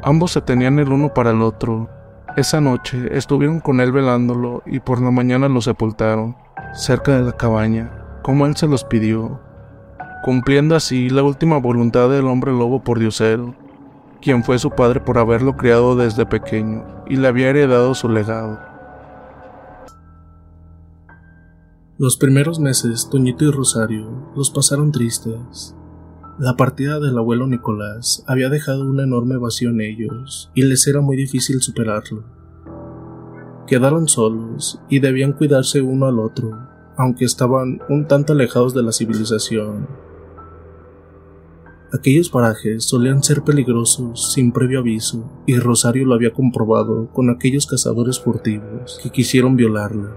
Ambos se tenían el uno para el otro. Esa noche estuvieron con él velándolo y por la mañana lo sepultaron, cerca de la cabaña, como él se los pidió, cumpliendo así la última voluntad del hombre lobo por Diosero quien fue su padre por haberlo criado desde pequeño y le había heredado su legado. Los primeros meses, Toñito y Rosario los pasaron tristes. La partida del abuelo Nicolás había dejado un enorme vacío en ellos y les era muy difícil superarlo. Quedaron solos y debían cuidarse uno al otro, aunque estaban un tanto alejados de la civilización Aquellos parajes solían ser peligrosos sin previo aviso, y Rosario lo había comprobado con aquellos cazadores furtivos que quisieron violarla.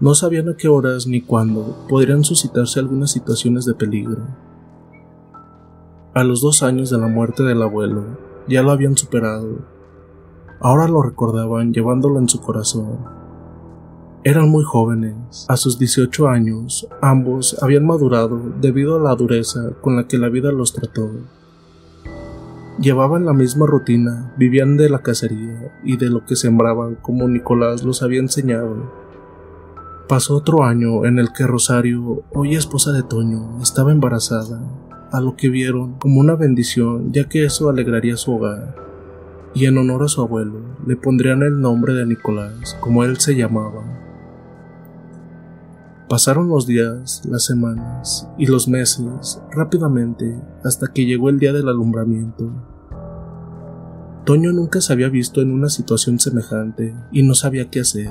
No sabían a qué horas ni cuándo podrían suscitarse algunas situaciones de peligro. A los dos años de la muerte del abuelo, ya lo habían superado. Ahora lo recordaban llevándolo en su corazón eran muy jóvenes. A sus 18 años, ambos habían madurado debido a la dureza con la que la vida los trató. Llevaban la misma rutina, vivían de la cacería y de lo que sembraban como Nicolás los había enseñado. Pasó otro año en el que Rosario, hoy esposa de Toño, estaba embarazada, a lo que vieron como una bendición ya que eso alegraría su hogar. Y en honor a su abuelo, le pondrían el nombre de Nicolás, como él se llamaba. Pasaron los días, las semanas y los meses rápidamente hasta que llegó el día del alumbramiento. Toño nunca se había visto en una situación semejante y no sabía qué hacer.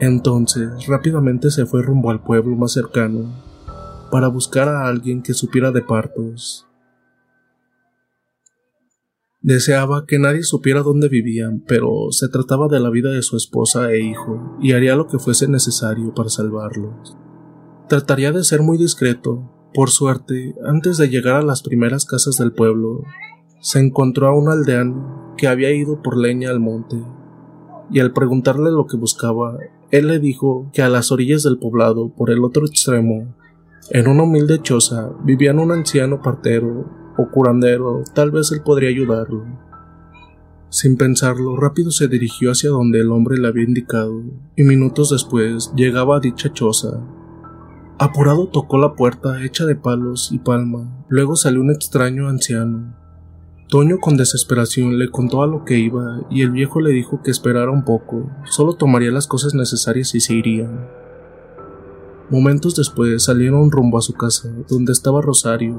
Entonces rápidamente se fue rumbo al pueblo más cercano para buscar a alguien que supiera de partos. Deseaba que nadie supiera dónde vivían, pero se trataba de la vida de su esposa e hijo, y haría lo que fuese necesario para salvarlos. Trataría de ser muy discreto. Por suerte, antes de llegar a las primeras casas del pueblo, se encontró a un aldeano que había ido por leña al monte, y al preguntarle lo que buscaba, él le dijo que a las orillas del poblado, por el otro extremo, en una humilde choza, vivían un anciano partero o curandero, tal vez él podría ayudarlo. Sin pensarlo, rápido se dirigió hacia donde el hombre le había indicado, y minutos después llegaba a dicha choza. Apurado tocó la puerta hecha de palos y palma, luego salió un extraño anciano. Toño con desesperación le contó a lo que iba y el viejo le dijo que esperara un poco, solo tomaría las cosas necesarias y se irían. Momentos después salieron rumbo a su casa, donde estaba Rosario,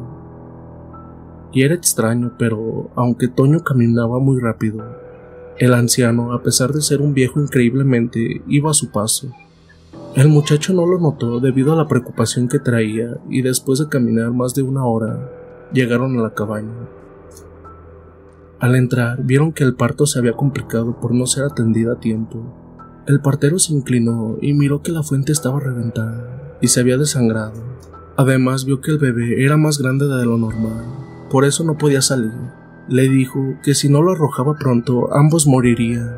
y era extraño, pero aunque Toño caminaba muy rápido, el anciano, a pesar de ser un viejo increíblemente, iba a su paso. El muchacho no lo notó debido a la preocupación que traía y después de caminar más de una hora, llegaron a la cabaña. Al entrar, vieron que el parto se había complicado por no ser atendida a tiempo. El partero se inclinó y miró que la fuente estaba reventada y se había desangrado. Además vio que el bebé era más grande de lo normal por eso no podía salir. Le dijo que si no lo arrojaba pronto, ambos morirían.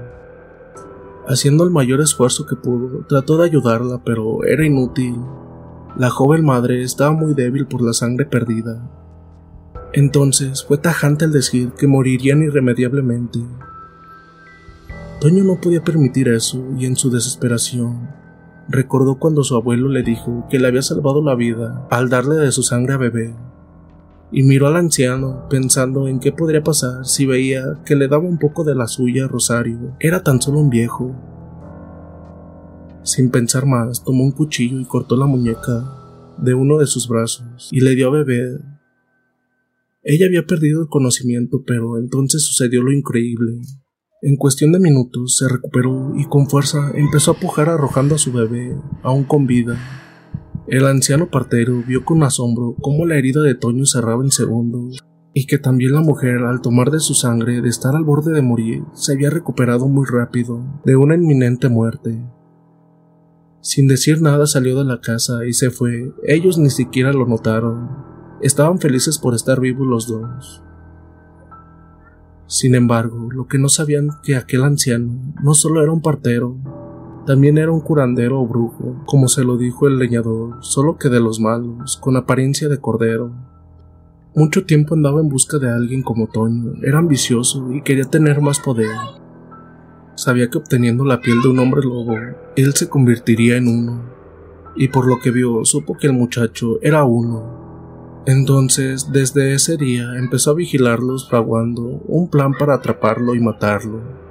Haciendo el mayor esfuerzo que pudo, trató de ayudarla, pero era inútil. La joven madre estaba muy débil por la sangre perdida. Entonces fue tajante al decir que morirían irremediablemente. Toño no podía permitir eso y en su desesperación recordó cuando su abuelo le dijo que le había salvado la vida al darle de su sangre a beber y miró al anciano pensando en qué podría pasar si veía que le daba un poco de la suya a Rosario. Era tan solo un viejo. Sin pensar más, tomó un cuchillo y cortó la muñeca de uno de sus brazos y le dio a beber. Ella había perdido el conocimiento, pero entonces sucedió lo increíble. En cuestión de minutos se recuperó y con fuerza empezó a pujar arrojando a su bebé, aún con vida, el anciano partero vio con asombro cómo la herida de Toño cerraba en segundos, y que también la mujer, al tomar de su sangre de estar al borde de morir, se había recuperado muy rápido de una inminente muerte. Sin decir nada salió de la casa y se fue. Ellos ni siquiera lo notaron. Estaban felices por estar vivos los dos. Sin embargo, lo que no sabían que aquel anciano no solo era un partero, también era un curandero o brujo, como se lo dijo el leñador, solo que de los malos, con apariencia de cordero. Mucho tiempo andaba en busca de alguien como Toño, era ambicioso y quería tener más poder. Sabía que obteniendo la piel de un hombre lobo, él se convertiría en uno, y por lo que vio supo que el muchacho era uno. Entonces, desde ese día empezó a vigilarlos fraguando un plan para atraparlo y matarlo.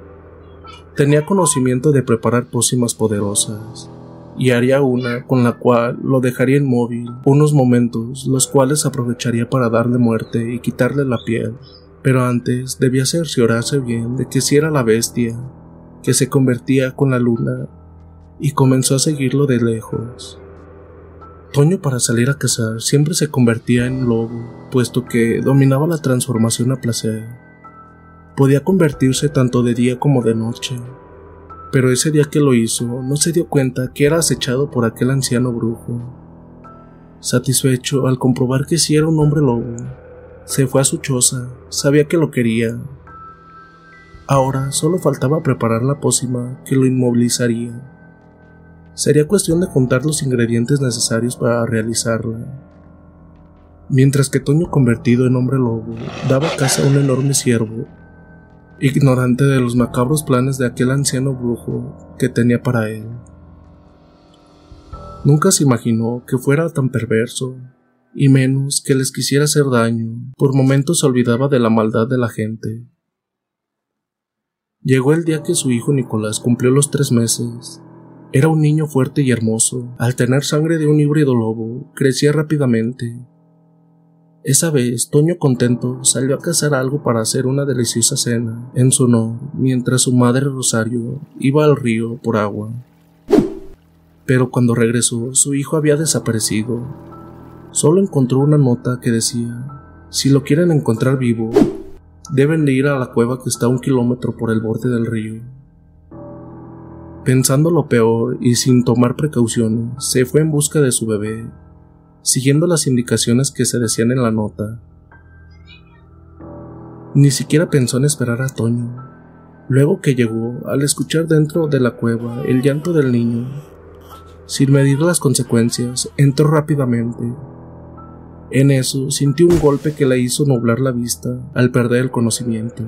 Tenía conocimiento de preparar pócimas poderosas, y haría una con la cual lo dejaría inmóvil unos momentos, los cuales aprovecharía para darle muerte y quitarle la piel. Pero antes debía cerciorarse bien de que si era la bestia, que se convertía con la luna, y comenzó a seguirlo de lejos. Toño para salir a cazar siempre se convertía en lobo, puesto que dominaba la transformación a placer podía convertirse tanto de día como de noche. Pero ese día que lo hizo, no se dio cuenta que era acechado por aquel anciano brujo. Satisfecho al comprobar que sí era un hombre lobo, se fue a su choza, sabía que lo quería. Ahora solo faltaba preparar la pócima que lo inmovilizaría. Sería cuestión de juntar los ingredientes necesarios para realizarla. Mientras que Toño convertido en hombre lobo daba caza a un enorme ciervo ignorante de los macabros planes de aquel anciano brujo que tenía para él. Nunca se imaginó que fuera tan perverso, y menos que les quisiera hacer daño. Por momentos se olvidaba de la maldad de la gente. Llegó el día que su hijo Nicolás cumplió los tres meses, Era un niño fuerte y hermoso. Al tener sangre de un híbrido lobo, crecía rápidamente. Esa vez, Toño contento salió a cazar algo para hacer una deliciosa cena en su honor, mientras su madre Rosario iba al río por agua. Pero cuando regresó, su hijo había desaparecido. Solo encontró una nota que decía, si lo quieren encontrar vivo, deben de ir a la cueva que está a un kilómetro por el borde del río. Pensando lo peor y sin tomar precauciones, se fue en busca de su bebé, siguiendo las indicaciones que se decían en la nota. Ni siquiera pensó en esperar a Toño. Luego que llegó, al escuchar dentro de la cueva el llanto del niño, sin medir las consecuencias, entró rápidamente. En eso sintió un golpe que le hizo nublar la vista al perder el conocimiento.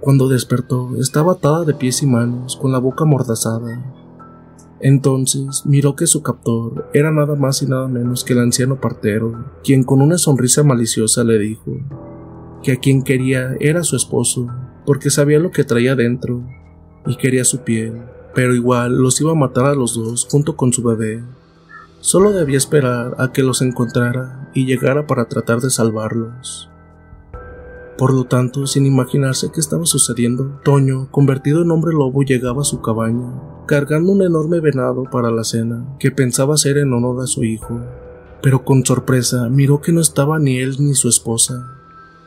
Cuando despertó, estaba atada de pies y manos, con la boca amordazada. Entonces miró que su captor era nada más y nada menos que el anciano partero, quien con una sonrisa maliciosa le dijo que a quien quería era su esposo, porque sabía lo que traía dentro y quería su piel, pero igual los iba a matar a los dos junto con su bebé. Solo debía esperar a que los encontrara y llegara para tratar de salvarlos. Por lo tanto, sin imaginarse qué estaba sucediendo, Toño, convertido en hombre lobo, llegaba a su cabaña, cargando un enorme venado para la cena, que pensaba hacer en honor a su hijo. Pero con sorpresa miró que no estaba ni él ni su esposa.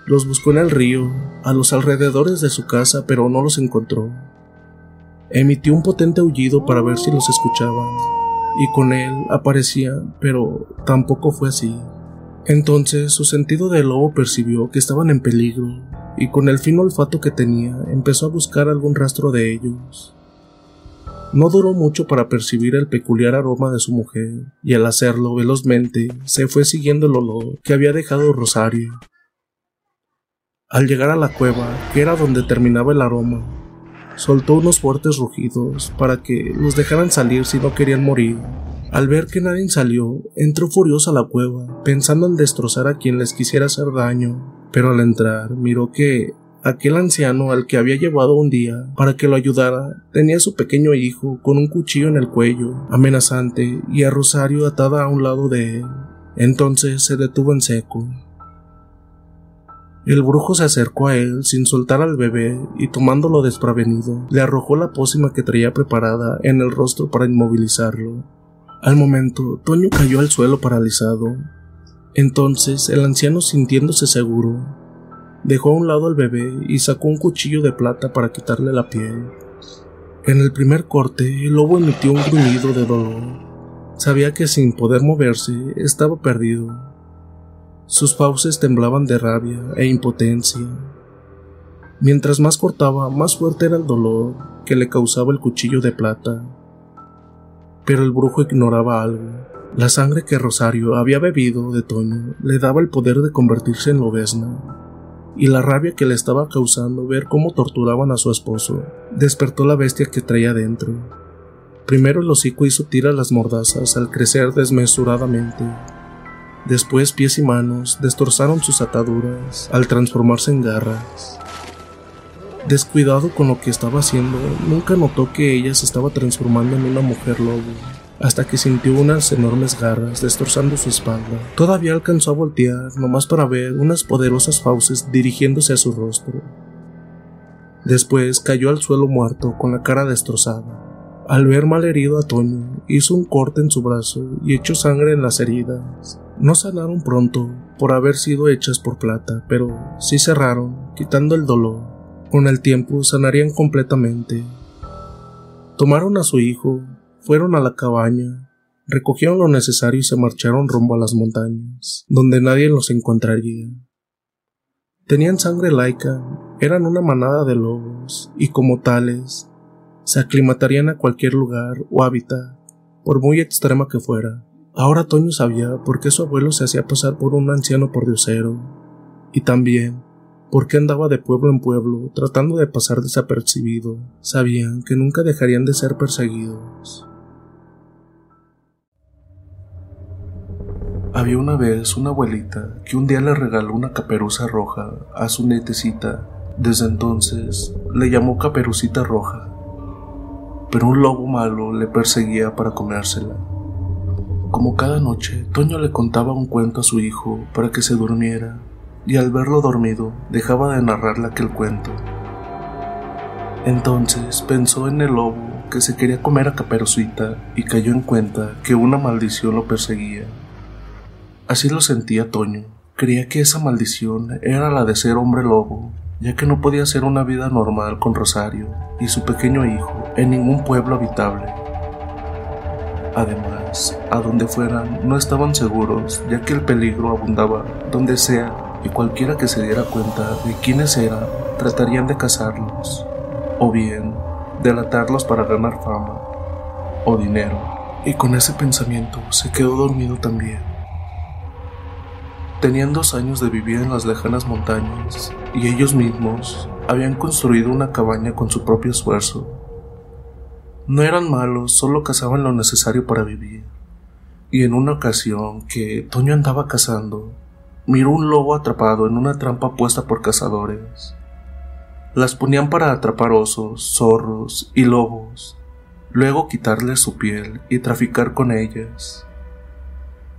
Los buscó en el río, a los alrededores de su casa, pero no los encontró. Emitió un potente aullido para ver si los escuchaban, y con él aparecía, pero tampoco fue así. Entonces su sentido de lobo percibió que estaban en peligro y con el fino olfato que tenía empezó a buscar algún rastro de ellos. No duró mucho para percibir el peculiar aroma de su mujer y al hacerlo velozmente se fue siguiendo el olor que había dejado Rosario. Al llegar a la cueva, que era donde terminaba el aroma, soltó unos fuertes rugidos para que los dejaran salir si no querían morir. Al ver que nadie salió, entró furioso a la cueva, pensando en destrozar a quien les quisiera hacer daño, pero al entrar miró que aquel anciano al que había llevado un día para que lo ayudara tenía a su pequeño hijo con un cuchillo en el cuello, amenazante, y a Rosario atada a un lado de él. Entonces se detuvo en seco. El brujo se acercó a él sin soltar al bebé y tomándolo desprevenido, le arrojó la pócima que traía preparada en el rostro para inmovilizarlo. Al momento, Toño cayó al suelo paralizado. Entonces, el anciano, sintiéndose seguro, dejó a un lado al bebé y sacó un cuchillo de plata para quitarle la piel. En el primer corte, el lobo emitió un gruñido de dolor. Sabía que sin poder moverse, estaba perdido. Sus fauces temblaban de rabia e impotencia. Mientras más cortaba, más fuerte era el dolor que le causaba el cuchillo de plata. Pero el brujo ignoraba algo. La sangre que Rosario había bebido de Toño le daba el poder de convertirse en lobesna, y la rabia que le estaba causando ver cómo torturaban a su esposo despertó la bestia que traía dentro. Primero el hocico hizo tiras las mordazas al crecer desmesuradamente. Después pies y manos destrozaron sus ataduras al transformarse en garras. Descuidado con lo que estaba haciendo, nunca notó que ella se estaba transformando en una mujer lobo, hasta que sintió unas enormes garras destrozando su espalda. Todavía alcanzó a voltear, nomás para ver unas poderosas fauces dirigiéndose a su rostro. Después cayó al suelo muerto con la cara destrozada. Al ver mal herido a Toño, hizo un corte en su brazo y echó sangre en las heridas. No sanaron pronto por haber sido hechas por plata, pero sí cerraron, quitando el dolor. Con el tiempo sanarían completamente. Tomaron a su hijo, fueron a la cabaña, recogieron lo necesario y se marcharon rumbo a las montañas, donde nadie los encontraría. Tenían sangre laica, eran una manada de lobos, y como tales, se aclimatarían a cualquier lugar o hábitat, por muy extrema que fuera. Ahora Toño sabía por qué su abuelo se hacía pasar por un anciano pordiosero, y también porque andaba de pueblo en pueblo tratando de pasar desapercibido. Sabían que nunca dejarían de ser perseguidos. Había una vez una abuelita que un día le regaló una caperuza roja a su netecita. Desde entonces le llamó Caperucita Roja. pero un lobo malo le perseguía para comérsela. Como cada noche, Toño le contaba un cuento a su hijo para que se durmiera, y al verlo dormido dejaba de narrarle aquel cuento. Entonces pensó en el lobo que se quería comer a Caperucita y cayó en cuenta que una maldición lo perseguía. Así lo sentía Toño. Creía que esa maldición era la de ser hombre lobo, ya que no podía hacer una vida normal con Rosario y su pequeño hijo en ningún pueblo habitable. Además, a donde fueran no estaban seguros, ya que el peligro abundaba donde sea y cualquiera que se diera cuenta de quiénes eran tratarían de cazarlos, o bien delatarlos para ganar fama o dinero. Y con ese pensamiento se quedó dormido también. Tenían dos años de vivir en las lejanas montañas y ellos mismos habían construido una cabaña con su propio esfuerzo no eran malos, solo cazaban lo necesario para vivir. Y en una ocasión que Toño andaba cazando, miró un lobo atrapado en una trampa puesta por cazadores. Las ponían para atrapar osos, zorros y lobos, luego quitarles su piel y traficar con ellas.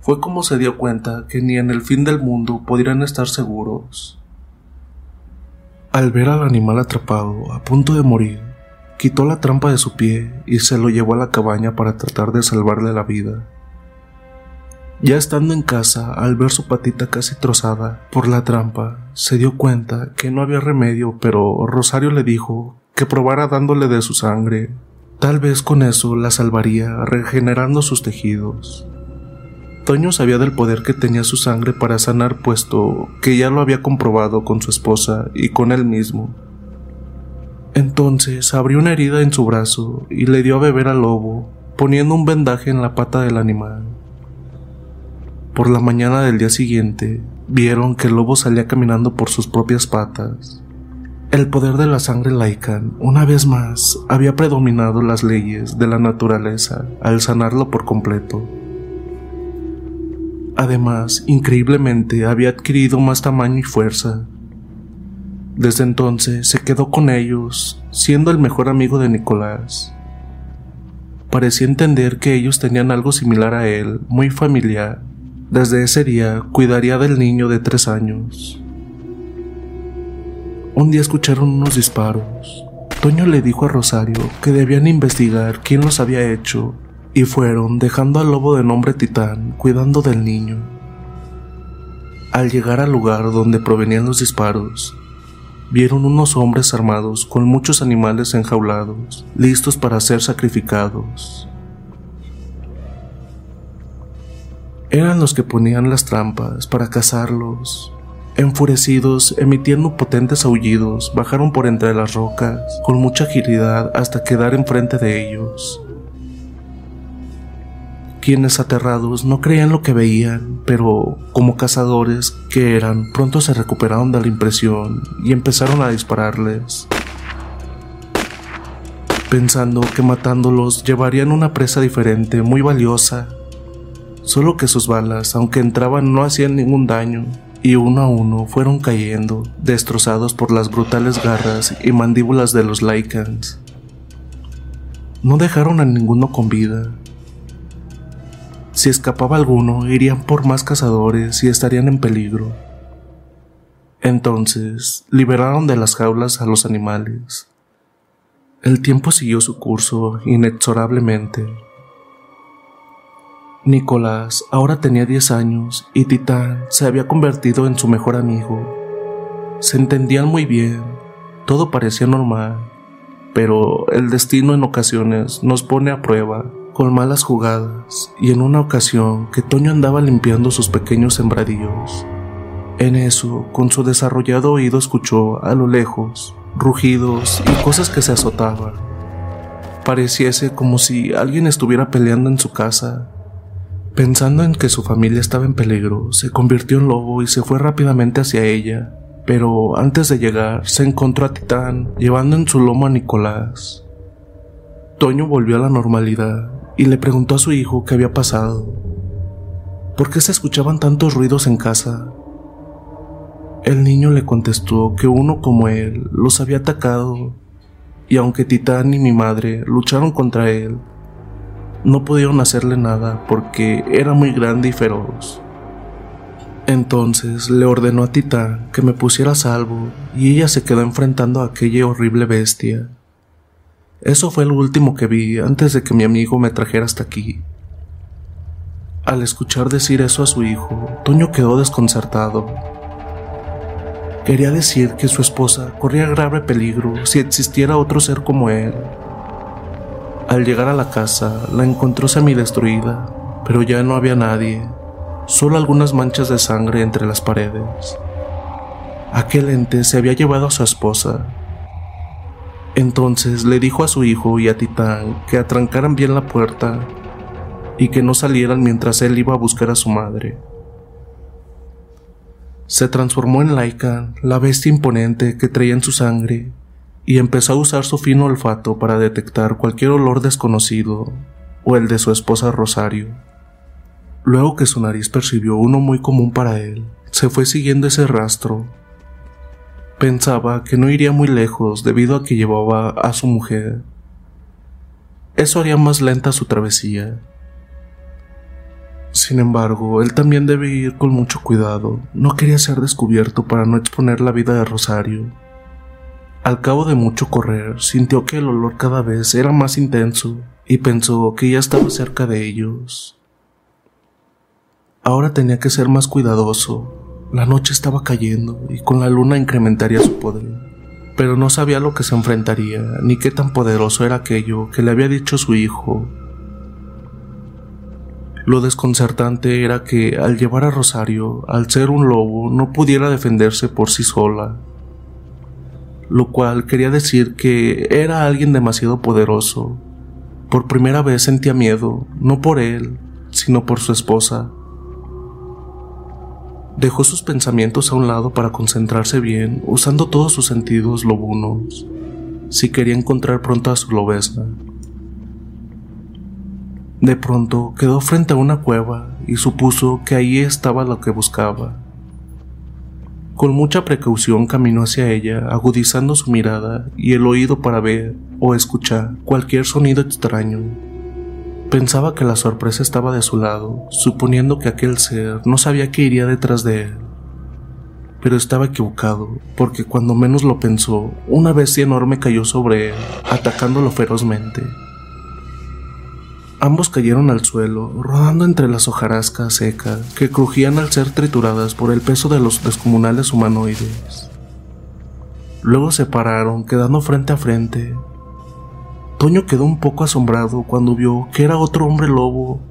Fue como se dio cuenta que ni en el fin del mundo podrían estar seguros. Al ver al animal atrapado, a punto de morir, Quitó la trampa de su pie y se lo llevó a la cabaña para tratar de salvarle la vida. Ya estando en casa, al ver su patita casi trozada por la trampa, se dio cuenta que no había remedio, pero Rosario le dijo que probara dándole de su sangre. Tal vez con eso la salvaría, regenerando sus tejidos. Toño sabía del poder que tenía su sangre para sanar, puesto que ya lo había comprobado con su esposa y con él mismo. Entonces abrió una herida en su brazo y le dio a beber al lobo, poniendo un vendaje en la pata del animal. Por la mañana del día siguiente, vieron que el lobo salía caminando por sus propias patas. El poder de la sangre laican, una vez más, había predominado las leyes de la naturaleza al sanarlo por completo. Además, increíblemente, había adquirido más tamaño y fuerza, desde entonces se quedó con ellos, siendo el mejor amigo de Nicolás. Parecía entender que ellos tenían algo similar a él, muy familiar. Desde ese día cuidaría del niño de tres años. Un día escucharon unos disparos. Toño le dijo a Rosario que debían investigar quién los había hecho y fueron dejando al lobo de nombre Titán cuidando del niño. Al llegar al lugar donde provenían los disparos, vieron unos hombres armados con muchos animales enjaulados, listos para ser sacrificados. Eran los que ponían las trampas para cazarlos. Enfurecidos, emitiendo potentes aullidos, bajaron por entre las rocas con mucha agilidad hasta quedar enfrente de ellos quienes aterrados no creían lo que veían, pero como cazadores que eran, pronto se recuperaron de la impresión y empezaron a dispararles, pensando que matándolos llevarían una presa diferente, muy valiosa. Solo que sus balas, aunque entraban, no hacían ningún daño, y uno a uno fueron cayendo, destrozados por las brutales garras y mandíbulas de los Lycans. No dejaron a ninguno con vida, si escapaba alguno, irían por más cazadores y estarían en peligro. Entonces, liberaron de las jaulas a los animales. El tiempo siguió su curso inexorablemente. Nicolás ahora tenía 10 años y Titán se había convertido en su mejor amigo. Se entendían muy bien, todo parecía normal, pero el destino en ocasiones nos pone a prueba con malas jugadas y en una ocasión que Toño andaba limpiando sus pequeños sembradíos. En eso, con su desarrollado oído escuchó a lo lejos rugidos y cosas que se azotaban. Pareciese como si alguien estuviera peleando en su casa. Pensando en que su familia estaba en peligro, se convirtió en lobo y se fue rápidamente hacia ella, pero antes de llegar se encontró a Titán llevando en su lomo a Nicolás. Toño volvió a la normalidad y le preguntó a su hijo qué había pasado. ¿Por qué se escuchaban tantos ruidos en casa? El niño le contestó que uno como él los había atacado y aunque Titán y mi madre lucharon contra él, no pudieron hacerle nada porque era muy grande y feroz. Entonces le ordenó a Titán que me pusiera a salvo y ella se quedó enfrentando a aquella horrible bestia. Eso fue lo último que vi antes de que mi amigo me trajera hasta aquí. Al escuchar decir eso a su hijo, Toño quedó desconcertado. Quería decir que su esposa corría grave peligro si existiera otro ser como él. Al llegar a la casa, la encontró semi-destruida, pero ya no había nadie, solo algunas manchas de sangre entre las paredes. Aquel ente se había llevado a su esposa. Entonces le dijo a su hijo y a Titán que atrancaran bien la puerta y que no salieran mientras él iba a buscar a su madre. Se transformó en Laika, la bestia imponente que traía en su sangre, y empezó a usar su fino olfato para detectar cualquier olor desconocido o el de su esposa Rosario. Luego que su nariz percibió uno muy común para él, se fue siguiendo ese rastro. Pensaba que no iría muy lejos debido a que llevaba a su mujer. Eso haría más lenta su travesía. Sin embargo, él también debe ir con mucho cuidado. No quería ser descubierto para no exponer la vida de Rosario. Al cabo de mucho correr, sintió que el olor cada vez era más intenso y pensó que ya estaba cerca de ellos. Ahora tenía que ser más cuidadoso. La noche estaba cayendo y con la luna incrementaría su poder. Pero no sabía lo que se enfrentaría, ni qué tan poderoso era aquello que le había dicho su hijo. Lo desconcertante era que al llevar a Rosario, al ser un lobo, no pudiera defenderse por sí sola lo cual quería decir que era alguien demasiado poderoso. Por primera vez sentía miedo, no por él, sino por su esposa. Dejó sus pensamientos a un lado para concentrarse bien, usando todos sus sentidos lobunos, si quería encontrar pronto a su lobesna. De pronto quedó frente a una cueva y supuso que ahí estaba lo que buscaba. Con mucha precaución caminó hacia ella, agudizando su mirada y el oído para ver o escuchar cualquier sonido extraño. Pensaba que la sorpresa estaba de su lado, suponiendo que aquel ser no sabía que iría detrás de él. Pero estaba equivocado, porque cuando menos lo pensó, una bestia enorme cayó sobre él, atacándolo ferozmente. Ambos cayeron al suelo, rodando entre las hojarascas secas que crujían al ser trituradas por el peso de los descomunales humanoides. Luego se pararon, quedando frente a frente. Toño quedó un poco asombrado cuando vio que era otro hombre lobo,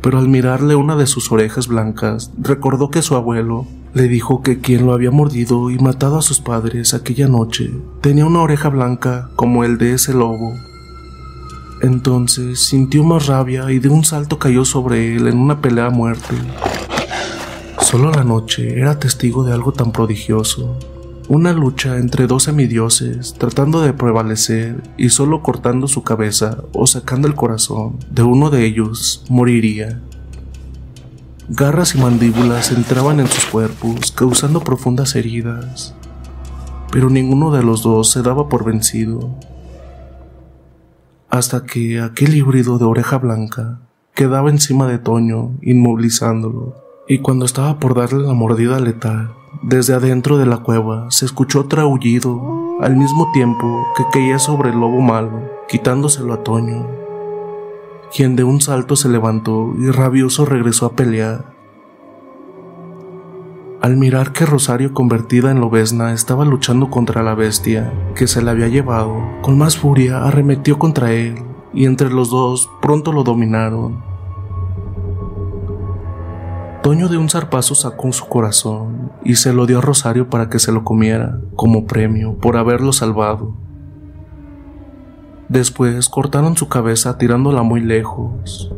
pero al mirarle una de sus orejas blancas, recordó que su abuelo le dijo que quien lo había mordido y matado a sus padres aquella noche tenía una oreja blanca como el de ese lobo. Entonces sintió más rabia y de un salto cayó sobre él en una pelea a muerte. Solo la noche era testigo de algo tan prodigioso. Una lucha entre dos semidioses tratando de prevalecer y solo cortando su cabeza o sacando el corazón de uno de ellos moriría. Garras y mandíbulas entraban en sus cuerpos causando profundas heridas, pero ninguno de los dos se daba por vencido hasta que aquel híbrido de oreja blanca quedaba encima de Toño, inmovilizándolo, y cuando estaba por darle la mordida letal, desde adentro de la cueva se escuchó otro al mismo tiempo que caía sobre el lobo malo, quitándoselo a Toño, quien de un salto se levantó y rabioso regresó a pelear. Al mirar que Rosario convertida en lobesna estaba luchando contra la bestia que se la había llevado, con más furia arremetió contra él y entre los dos pronto lo dominaron. Toño de un zarpazo sacó su corazón y se lo dio a Rosario para que se lo comiera como premio por haberlo salvado. Después cortaron su cabeza tirándola muy lejos.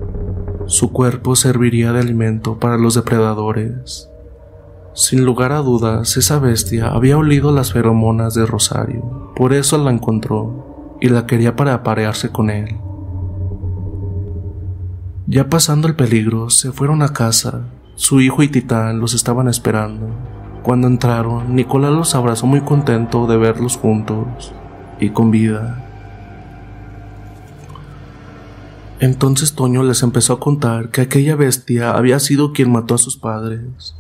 Su cuerpo serviría de alimento para los depredadores. Sin lugar a dudas, esa bestia había olido las feromonas de Rosario, por eso la encontró y la quería para aparearse con él. Ya pasando el peligro, se fueron a casa. Su hijo y Titán los estaban esperando. Cuando entraron, Nicolás los abrazó muy contento de verlos juntos. y con vida. Entonces Toño les empezó a contar que aquella bestia había sido quien mató a sus padres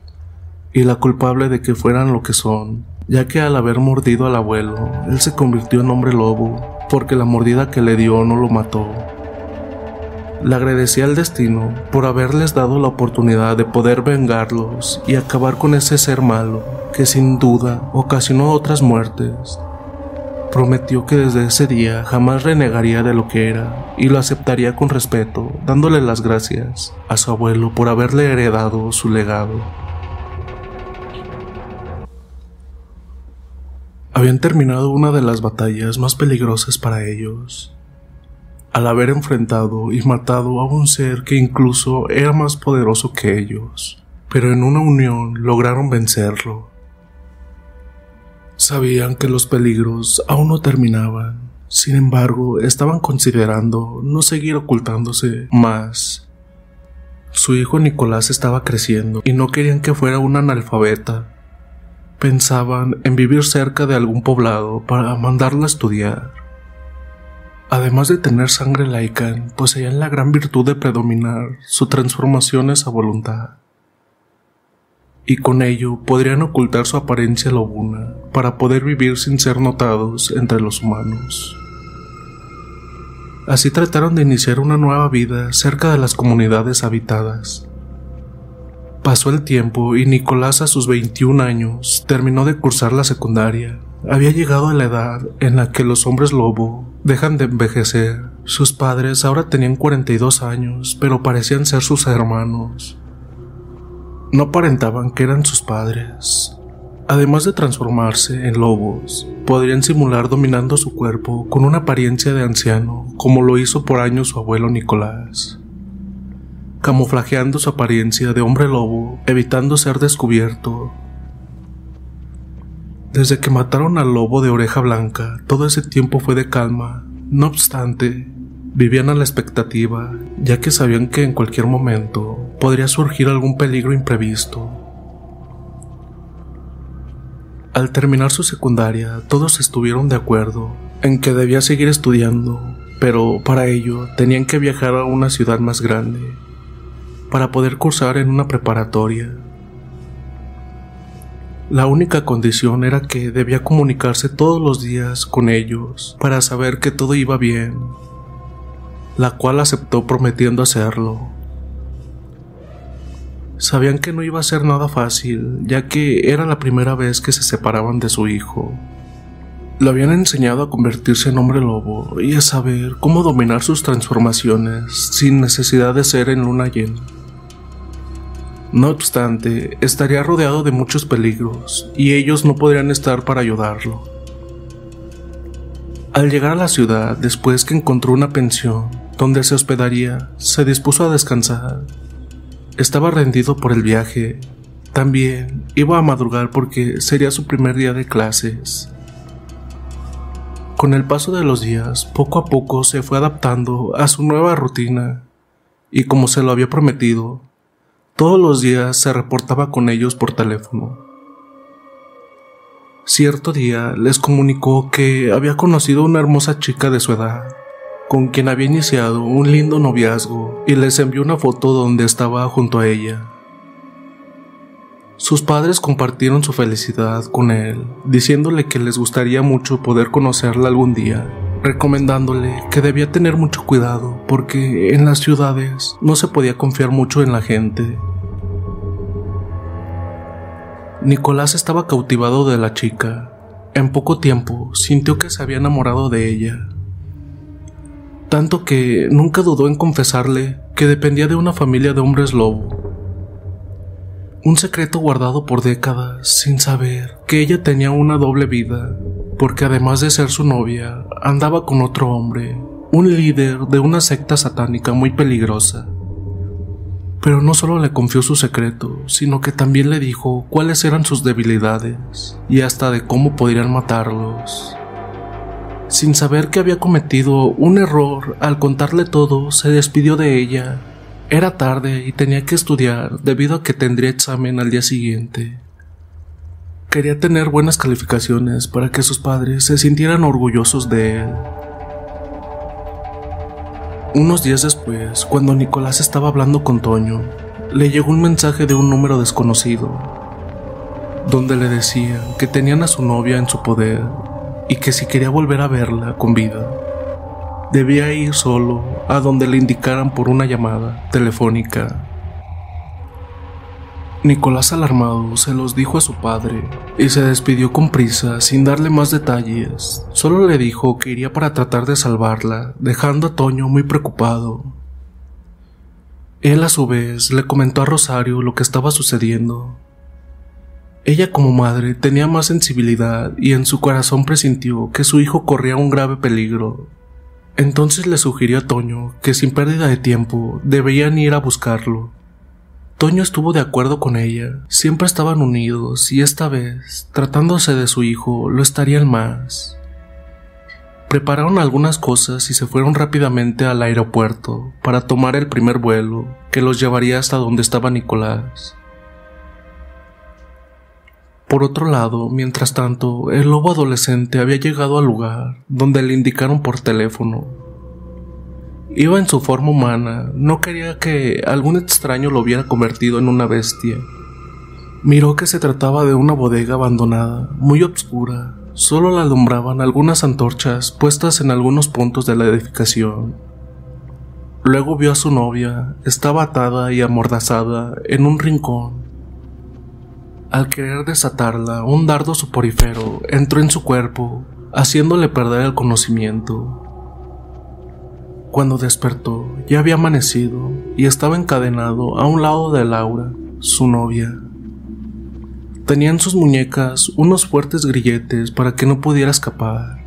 y la culpable de que fueran lo que son, ya que al haber mordido al abuelo, él se convirtió en hombre lobo, porque la mordida que le dio no lo mató. Le agradecía al destino por haberles dado la oportunidad de poder vengarlos y acabar con ese ser malo que sin duda ocasionó otras muertes. Prometió que desde ese día jamás renegaría de lo que era y lo aceptaría con respeto, dándole las gracias a su abuelo por haberle heredado su legado. Habían terminado una de las batallas más peligrosas para ellos, al haber enfrentado y matado a un ser que incluso era más poderoso que ellos, pero en una unión lograron vencerlo. Sabían que los peligros aún no terminaban, sin embargo estaban considerando no seguir ocultándose más. Su hijo Nicolás estaba creciendo y no querían que fuera un analfabeta pensaban en vivir cerca de algún poblado para mandarlo a estudiar. Además de tener sangre laica, poseían la gran virtud de predominar su transformación a voluntad. Y con ello podrían ocultar su apariencia lobuna para poder vivir sin ser notados entre los humanos. Así trataron de iniciar una nueva vida cerca de las comunidades habitadas, Pasó el tiempo y Nicolás a sus 21 años terminó de cursar la secundaria. Había llegado a la edad en la que los hombres lobo dejan de envejecer. Sus padres ahora tenían 42 años, pero parecían ser sus hermanos. No aparentaban que eran sus padres. Además de transformarse en lobos, podrían simular dominando su cuerpo con una apariencia de anciano, como lo hizo por años su abuelo Nicolás camuflajeando su apariencia de hombre lobo, evitando ser descubierto. Desde que mataron al lobo de oreja blanca, todo ese tiempo fue de calma. No obstante, vivían a la expectativa, ya que sabían que en cualquier momento podría surgir algún peligro imprevisto. Al terminar su secundaria, todos estuvieron de acuerdo en que debía seguir estudiando, pero para ello tenían que viajar a una ciudad más grande para poder cursar en una preparatoria. La única condición era que debía comunicarse todos los días con ellos para saber que todo iba bien, la cual aceptó prometiendo hacerlo. Sabían que no iba a ser nada fácil, ya que era la primera vez que se separaban de su hijo. Lo habían enseñado a convertirse en hombre lobo y a saber cómo dominar sus transformaciones sin necesidad de ser en luna llena. No obstante, estaría rodeado de muchos peligros y ellos no podrían estar para ayudarlo. Al llegar a la ciudad, después que encontró una pensión donde se hospedaría, se dispuso a descansar. Estaba rendido por el viaje. También iba a madrugar porque sería su primer día de clases. Con el paso de los días, poco a poco se fue adaptando a su nueva rutina y como se lo había prometido, todos los días se reportaba con ellos por teléfono. Cierto día les comunicó que había conocido una hermosa chica de su edad, con quien había iniciado un lindo noviazgo y les envió una foto donde estaba junto a ella. Sus padres compartieron su felicidad con él, diciéndole que les gustaría mucho poder conocerla algún día, recomendándole que debía tener mucho cuidado porque en las ciudades no se podía confiar mucho en la gente. Nicolás estaba cautivado de la chica. En poco tiempo sintió que se había enamorado de ella. Tanto que nunca dudó en confesarle que dependía de una familia de hombres lobo. Un secreto guardado por décadas sin saber que ella tenía una doble vida porque además de ser su novia, andaba con otro hombre, un líder de una secta satánica muy peligrosa. Pero no solo le confió su secreto, sino que también le dijo cuáles eran sus debilidades y hasta de cómo podrían matarlos. Sin saber que había cometido un error al contarle todo, se despidió de ella. Era tarde y tenía que estudiar debido a que tendría examen al día siguiente. Quería tener buenas calificaciones para que sus padres se sintieran orgullosos de él. Unos días después, cuando Nicolás estaba hablando con Toño, le llegó un mensaje de un número desconocido, donde le decía que tenían a su novia en su poder y que si quería volver a verla con vida, debía ir solo a donde le indicaran por una llamada telefónica. Nicolás alarmado se los dijo a su padre y se despidió con prisa sin darle más detalles. Solo le dijo que iría para tratar de salvarla, dejando a Toño muy preocupado. Él a su vez le comentó a Rosario lo que estaba sucediendo. Ella como madre tenía más sensibilidad y en su corazón presintió que su hijo corría un grave peligro. Entonces le sugirió a Toño que sin pérdida de tiempo debían ir a buscarlo. Toño estuvo de acuerdo con ella, siempre estaban unidos y esta vez, tratándose de su hijo, lo estarían más. Prepararon algunas cosas y se fueron rápidamente al aeropuerto para tomar el primer vuelo que los llevaría hasta donde estaba Nicolás. Por otro lado, mientras tanto, el lobo adolescente había llegado al lugar donde le indicaron por teléfono Iba en su forma humana, no quería que algún extraño lo hubiera convertido en una bestia. Miró que se trataba de una bodega abandonada, muy oscura, solo la alumbraban algunas antorchas puestas en algunos puntos de la edificación. Luego vio a su novia, estaba atada y amordazada en un rincón. Al querer desatarla, un dardo soporífero entró en su cuerpo, haciéndole perder el conocimiento. Cuando despertó, ya había amanecido y estaba encadenado a un lado de Laura, su novia. Tenía en sus muñecas unos fuertes grilletes para que no pudiera escapar.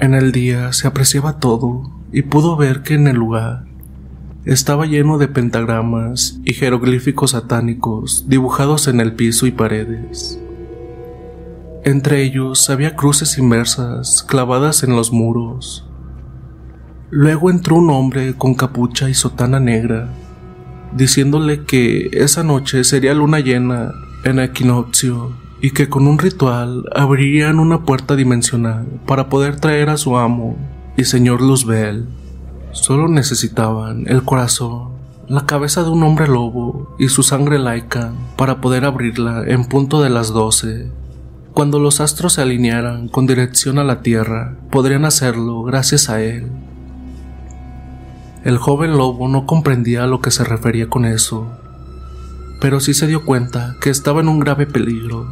En el día se apreciaba todo y pudo ver que en el lugar estaba lleno de pentagramas y jeroglíficos satánicos dibujados en el piso y paredes. Entre ellos había cruces inmersas clavadas en los muros Luego entró un hombre con capucha y sotana negra, diciéndole que esa noche sería luna llena en equinoccio y que con un ritual abrirían una puerta dimensional para poder traer a su amo y señor Luzbel. Solo necesitaban el corazón, la cabeza de un hombre lobo y su sangre laica para poder abrirla en punto de las doce. Cuando los astros se alinearan con dirección a la Tierra, podrían hacerlo gracias a él. El joven lobo no comprendía a lo que se refería con eso, pero sí se dio cuenta que estaba en un grave peligro.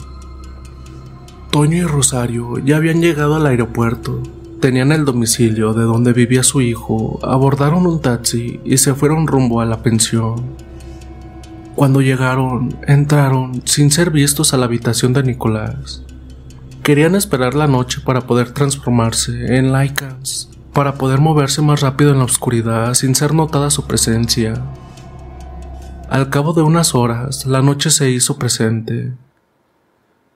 Toño y Rosario ya habían llegado al aeropuerto, tenían el domicilio de donde vivía su hijo, abordaron un taxi y se fueron rumbo a la pensión. Cuando llegaron, entraron sin ser vistos a la habitación de Nicolás. Querían esperar la noche para poder transformarse en Lycans para poder moverse más rápido en la oscuridad sin ser notada su presencia. Al cabo de unas horas, la noche se hizo presente.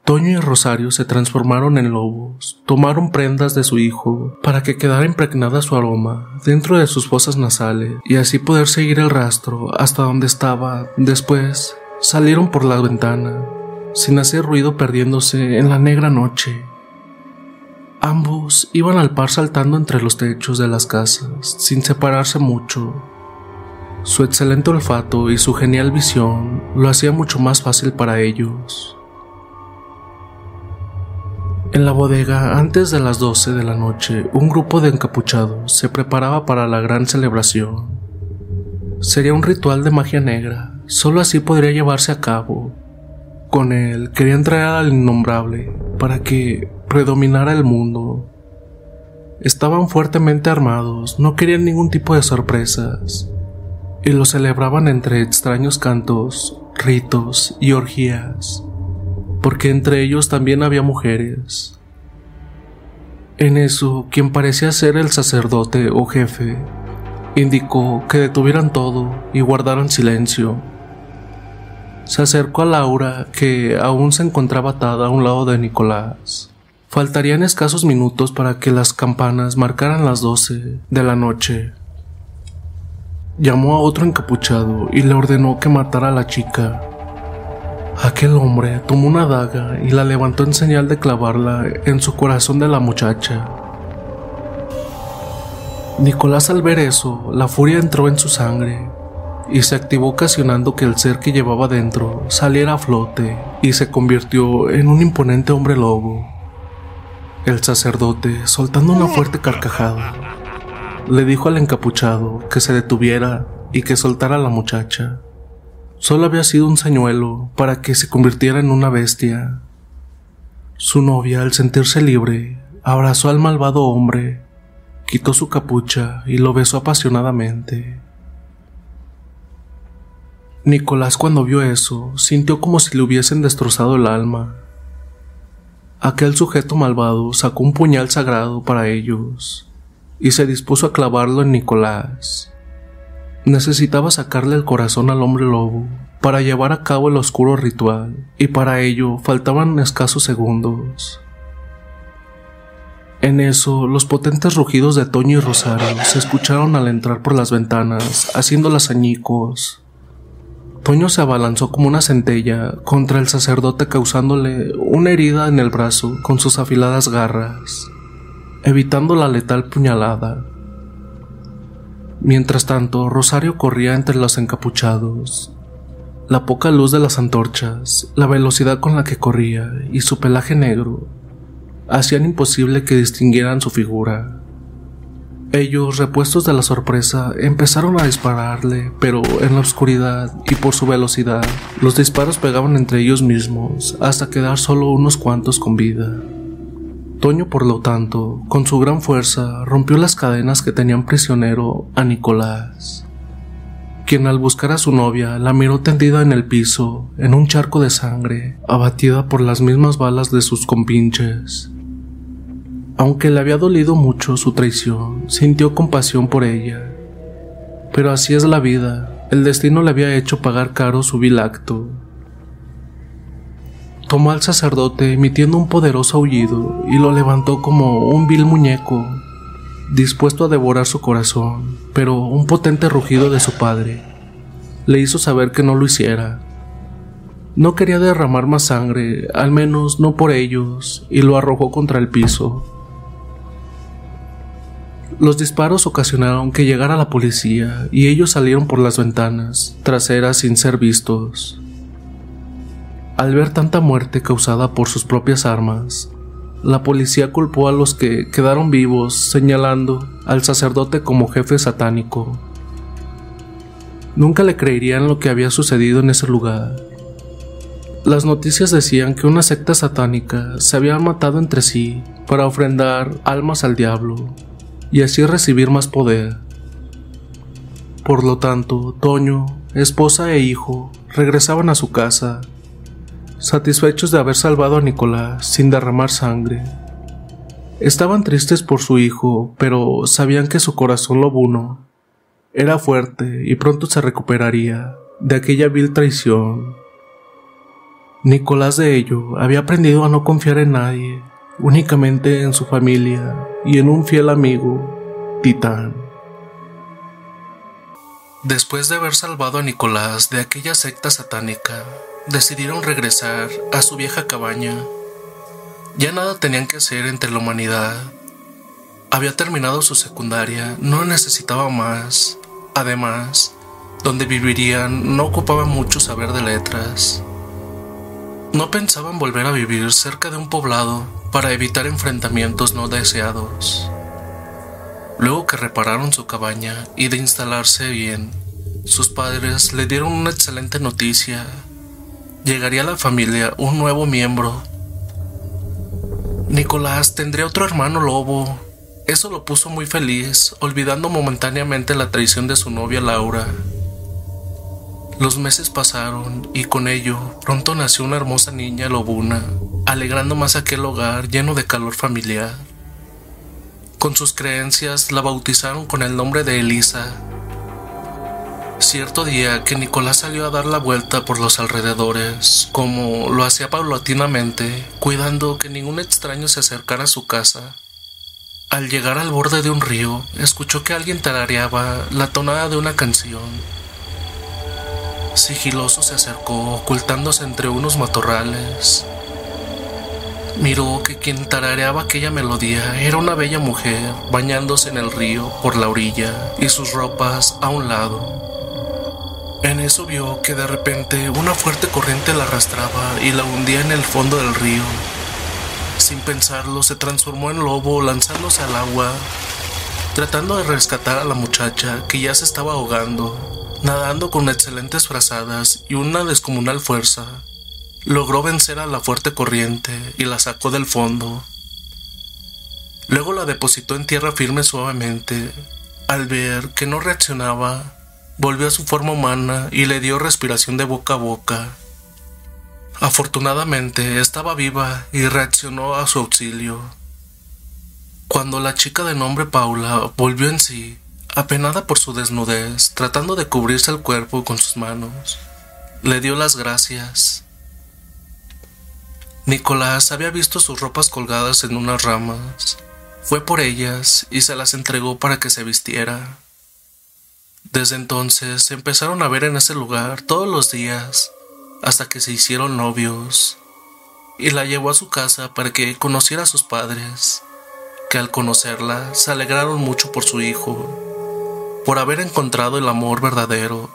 Toño y Rosario se transformaron en lobos, tomaron prendas de su hijo para que quedara impregnada su aroma dentro de sus fosas nasales y así poder seguir el rastro hasta donde estaba. Después, salieron por la ventana, sin hacer ruido perdiéndose en la negra noche. Ambos iban al par saltando entre los techos de las casas, sin separarse mucho. Su excelente olfato y su genial visión lo hacía mucho más fácil para ellos. En la bodega, antes de las 12 de la noche, un grupo de encapuchados se preparaba para la gran celebración. Sería un ritual de magia negra, solo así podría llevarse a cabo. Con él querían traer al innombrable para que predominara el mundo. Estaban fuertemente armados, no querían ningún tipo de sorpresas, y lo celebraban entre extraños cantos, ritos y orgías, porque entre ellos también había mujeres. En eso, quien parecía ser el sacerdote o jefe, indicó que detuvieran todo y guardaran silencio. Se acercó a Laura, que aún se encontraba atada a un lado de Nicolás. Faltarían escasos minutos para que las campanas marcaran las doce de la noche. Llamó a otro encapuchado y le ordenó que matara a la chica. Aquel hombre tomó una daga y la levantó en señal de clavarla en su corazón de la muchacha. Nicolás al ver eso, la furia entró en su sangre y se activó ocasionando que el ser que llevaba dentro saliera a flote y se convirtió en un imponente hombre lobo. El sacerdote, soltando una fuerte carcajada, le dijo al encapuchado que se detuviera y que soltara a la muchacha. Solo había sido un señuelo para que se convirtiera en una bestia. Su novia, al sentirse libre, abrazó al malvado hombre, quitó su capucha y lo besó apasionadamente. Nicolás cuando vio eso sintió como si le hubiesen destrozado el alma. Aquel sujeto malvado sacó un puñal sagrado para ellos y se dispuso a clavarlo en Nicolás. Necesitaba sacarle el corazón al hombre lobo para llevar a cabo el oscuro ritual, y para ello faltaban escasos segundos. En eso, los potentes rugidos de Toño y Rosario se escucharon al entrar por las ventanas, haciéndolas añicos. Toño se abalanzó como una centella contra el sacerdote causándole una herida en el brazo con sus afiladas garras, evitando la letal puñalada. Mientras tanto, Rosario corría entre los encapuchados. La poca luz de las antorchas, la velocidad con la que corría y su pelaje negro hacían imposible que distinguieran su figura. Ellos, repuestos de la sorpresa, empezaron a dispararle, pero en la oscuridad y por su velocidad, los disparos pegaban entre ellos mismos hasta quedar solo unos cuantos con vida. Toño, por lo tanto, con su gran fuerza, rompió las cadenas que tenían prisionero a Nicolás, quien al buscar a su novia la miró tendida en el piso, en un charco de sangre, abatida por las mismas balas de sus compinches. Aunque le había dolido mucho su traición, sintió compasión por ella. Pero así es la vida, el destino le había hecho pagar caro su vil acto. Tomó al sacerdote emitiendo un poderoso aullido y lo levantó como un vil muñeco, dispuesto a devorar su corazón, pero un potente rugido de su padre le hizo saber que no lo hiciera. No quería derramar más sangre, al menos no por ellos, y lo arrojó contra el piso. Los disparos ocasionaron que llegara la policía y ellos salieron por las ventanas traseras sin ser vistos. Al ver tanta muerte causada por sus propias armas, la policía culpó a los que quedaron vivos, señalando al sacerdote como jefe satánico. Nunca le creerían lo que había sucedido en ese lugar. Las noticias decían que una secta satánica se había matado entre sí para ofrendar almas al diablo y así recibir más poder. Por lo tanto, Toño, esposa e hijo regresaban a su casa satisfechos de haber salvado a Nicolás sin derramar sangre. Estaban tristes por su hijo, pero sabían que su corazón lobuno era fuerte y pronto se recuperaría de aquella vil traición. Nicolás de ello había aprendido a no confiar en nadie, únicamente en su familia y en un fiel amigo, Titán. Después de haber salvado a Nicolás de aquella secta satánica, decidieron regresar a su vieja cabaña. Ya nada tenían que hacer entre la humanidad. Había terminado su secundaria, no necesitaba más. Además, donde vivirían no ocupaba mucho saber de letras. No pensaban volver a vivir cerca de un poblado para evitar enfrentamientos no deseados. Luego que repararon su cabaña y de instalarse bien, sus padres le dieron una excelente noticia llegaría a la familia un nuevo miembro. Nicolás tendría otro hermano lobo. Eso lo puso muy feliz, olvidando momentáneamente la traición de su novia Laura. Los meses pasaron y con ello pronto nació una hermosa niña lobuna, alegrando más aquel hogar lleno de calor familiar. Con sus creencias la bautizaron con el nombre de Elisa, Cierto día que Nicolás salió a dar la vuelta por los alrededores, como lo hacía paulatinamente, cuidando que ningún extraño se acercara a su casa. Al llegar al borde de un río, escuchó que alguien tarareaba la tonada de una canción. Sigiloso se acercó, ocultándose entre unos matorrales. Miró que quien tarareaba aquella melodía era una bella mujer bañándose en el río por la orilla y sus ropas a un lado. En eso vio que de repente una fuerte corriente la arrastraba y la hundía en el fondo del río. Sin pensarlo, se transformó en lobo lanzándose al agua, tratando de rescatar a la muchacha que ya se estaba ahogando, nadando con excelentes frazadas y una descomunal fuerza logró vencer a la fuerte corriente y la sacó del fondo. Luego la depositó en tierra firme suavemente. Al ver que no reaccionaba, volvió a su forma humana y le dio respiración de boca a boca. Afortunadamente estaba viva y reaccionó a su auxilio. Cuando la chica de nombre Paula volvió en sí, apenada por su desnudez, tratando de cubrirse el cuerpo con sus manos, le dio las gracias Nicolás había visto sus ropas colgadas en unas ramas. Fue por ellas y se las entregó para que se vistiera. Desde entonces se empezaron a ver en ese lugar todos los días hasta que se hicieron novios y la llevó a su casa para que conociera a sus padres, que al conocerla se alegraron mucho por su hijo, por haber encontrado el amor verdadero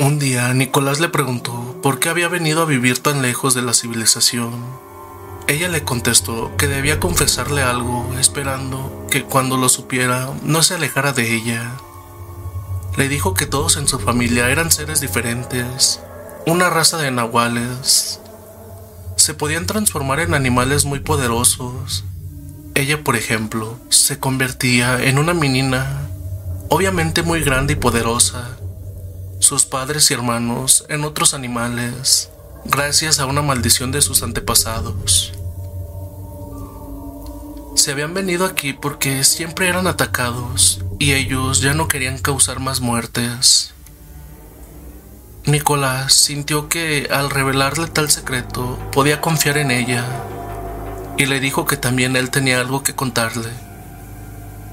un día Nicolás le preguntó por qué había venido a vivir tan lejos de la civilización. Ella le contestó que debía confesarle algo, esperando que cuando lo supiera no se alejara de ella. Le dijo que todos en su familia eran seres diferentes, una raza de nahuales. Se podían transformar en animales muy poderosos. Ella, por ejemplo, se convertía en una menina, obviamente muy grande y poderosa, sus padres y hermanos en otros animales, gracias a una maldición de sus antepasados. Se habían venido aquí porque siempre eran atacados y ellos ya no querían causar más muertes. Nicolás sintió que al revelarle tal secreto podía confiar en ella y le dijo que también él tenía algo que contarle,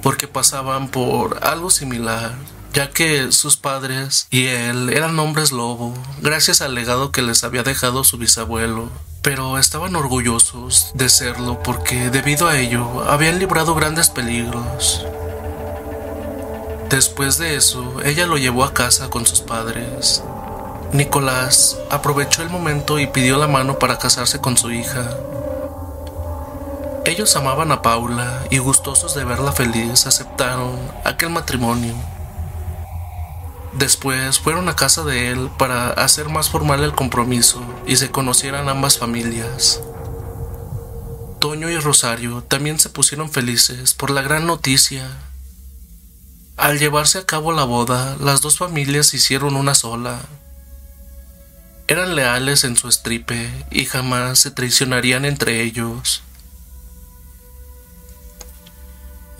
porque pasaban por algo similar ya que sus padres y él eran hombres lobo, gracias al legado que les había dejado su bisabuelo, pero estaban orgullosos de serlo porque debido a ello habían librado grandes peligros. Después de eso, ella lo llevó a casa con sus padres. Nicolás aprovechó el momento y pidió la mano para casarse con su hija. Ellos amaban a Paula y gustosos de verla feliz aceptaron aquel matrimonio. Después fueron a casa de él para hacer más formal el compromiso y se conocieran ambas familias. Toño y Rosario también se pusieron felices por la gran noticia. Al llevarse a cabo la boda, las dos familias hicieron una sola. Eran leales en su estripe y jamás se traicionarían entre ellos.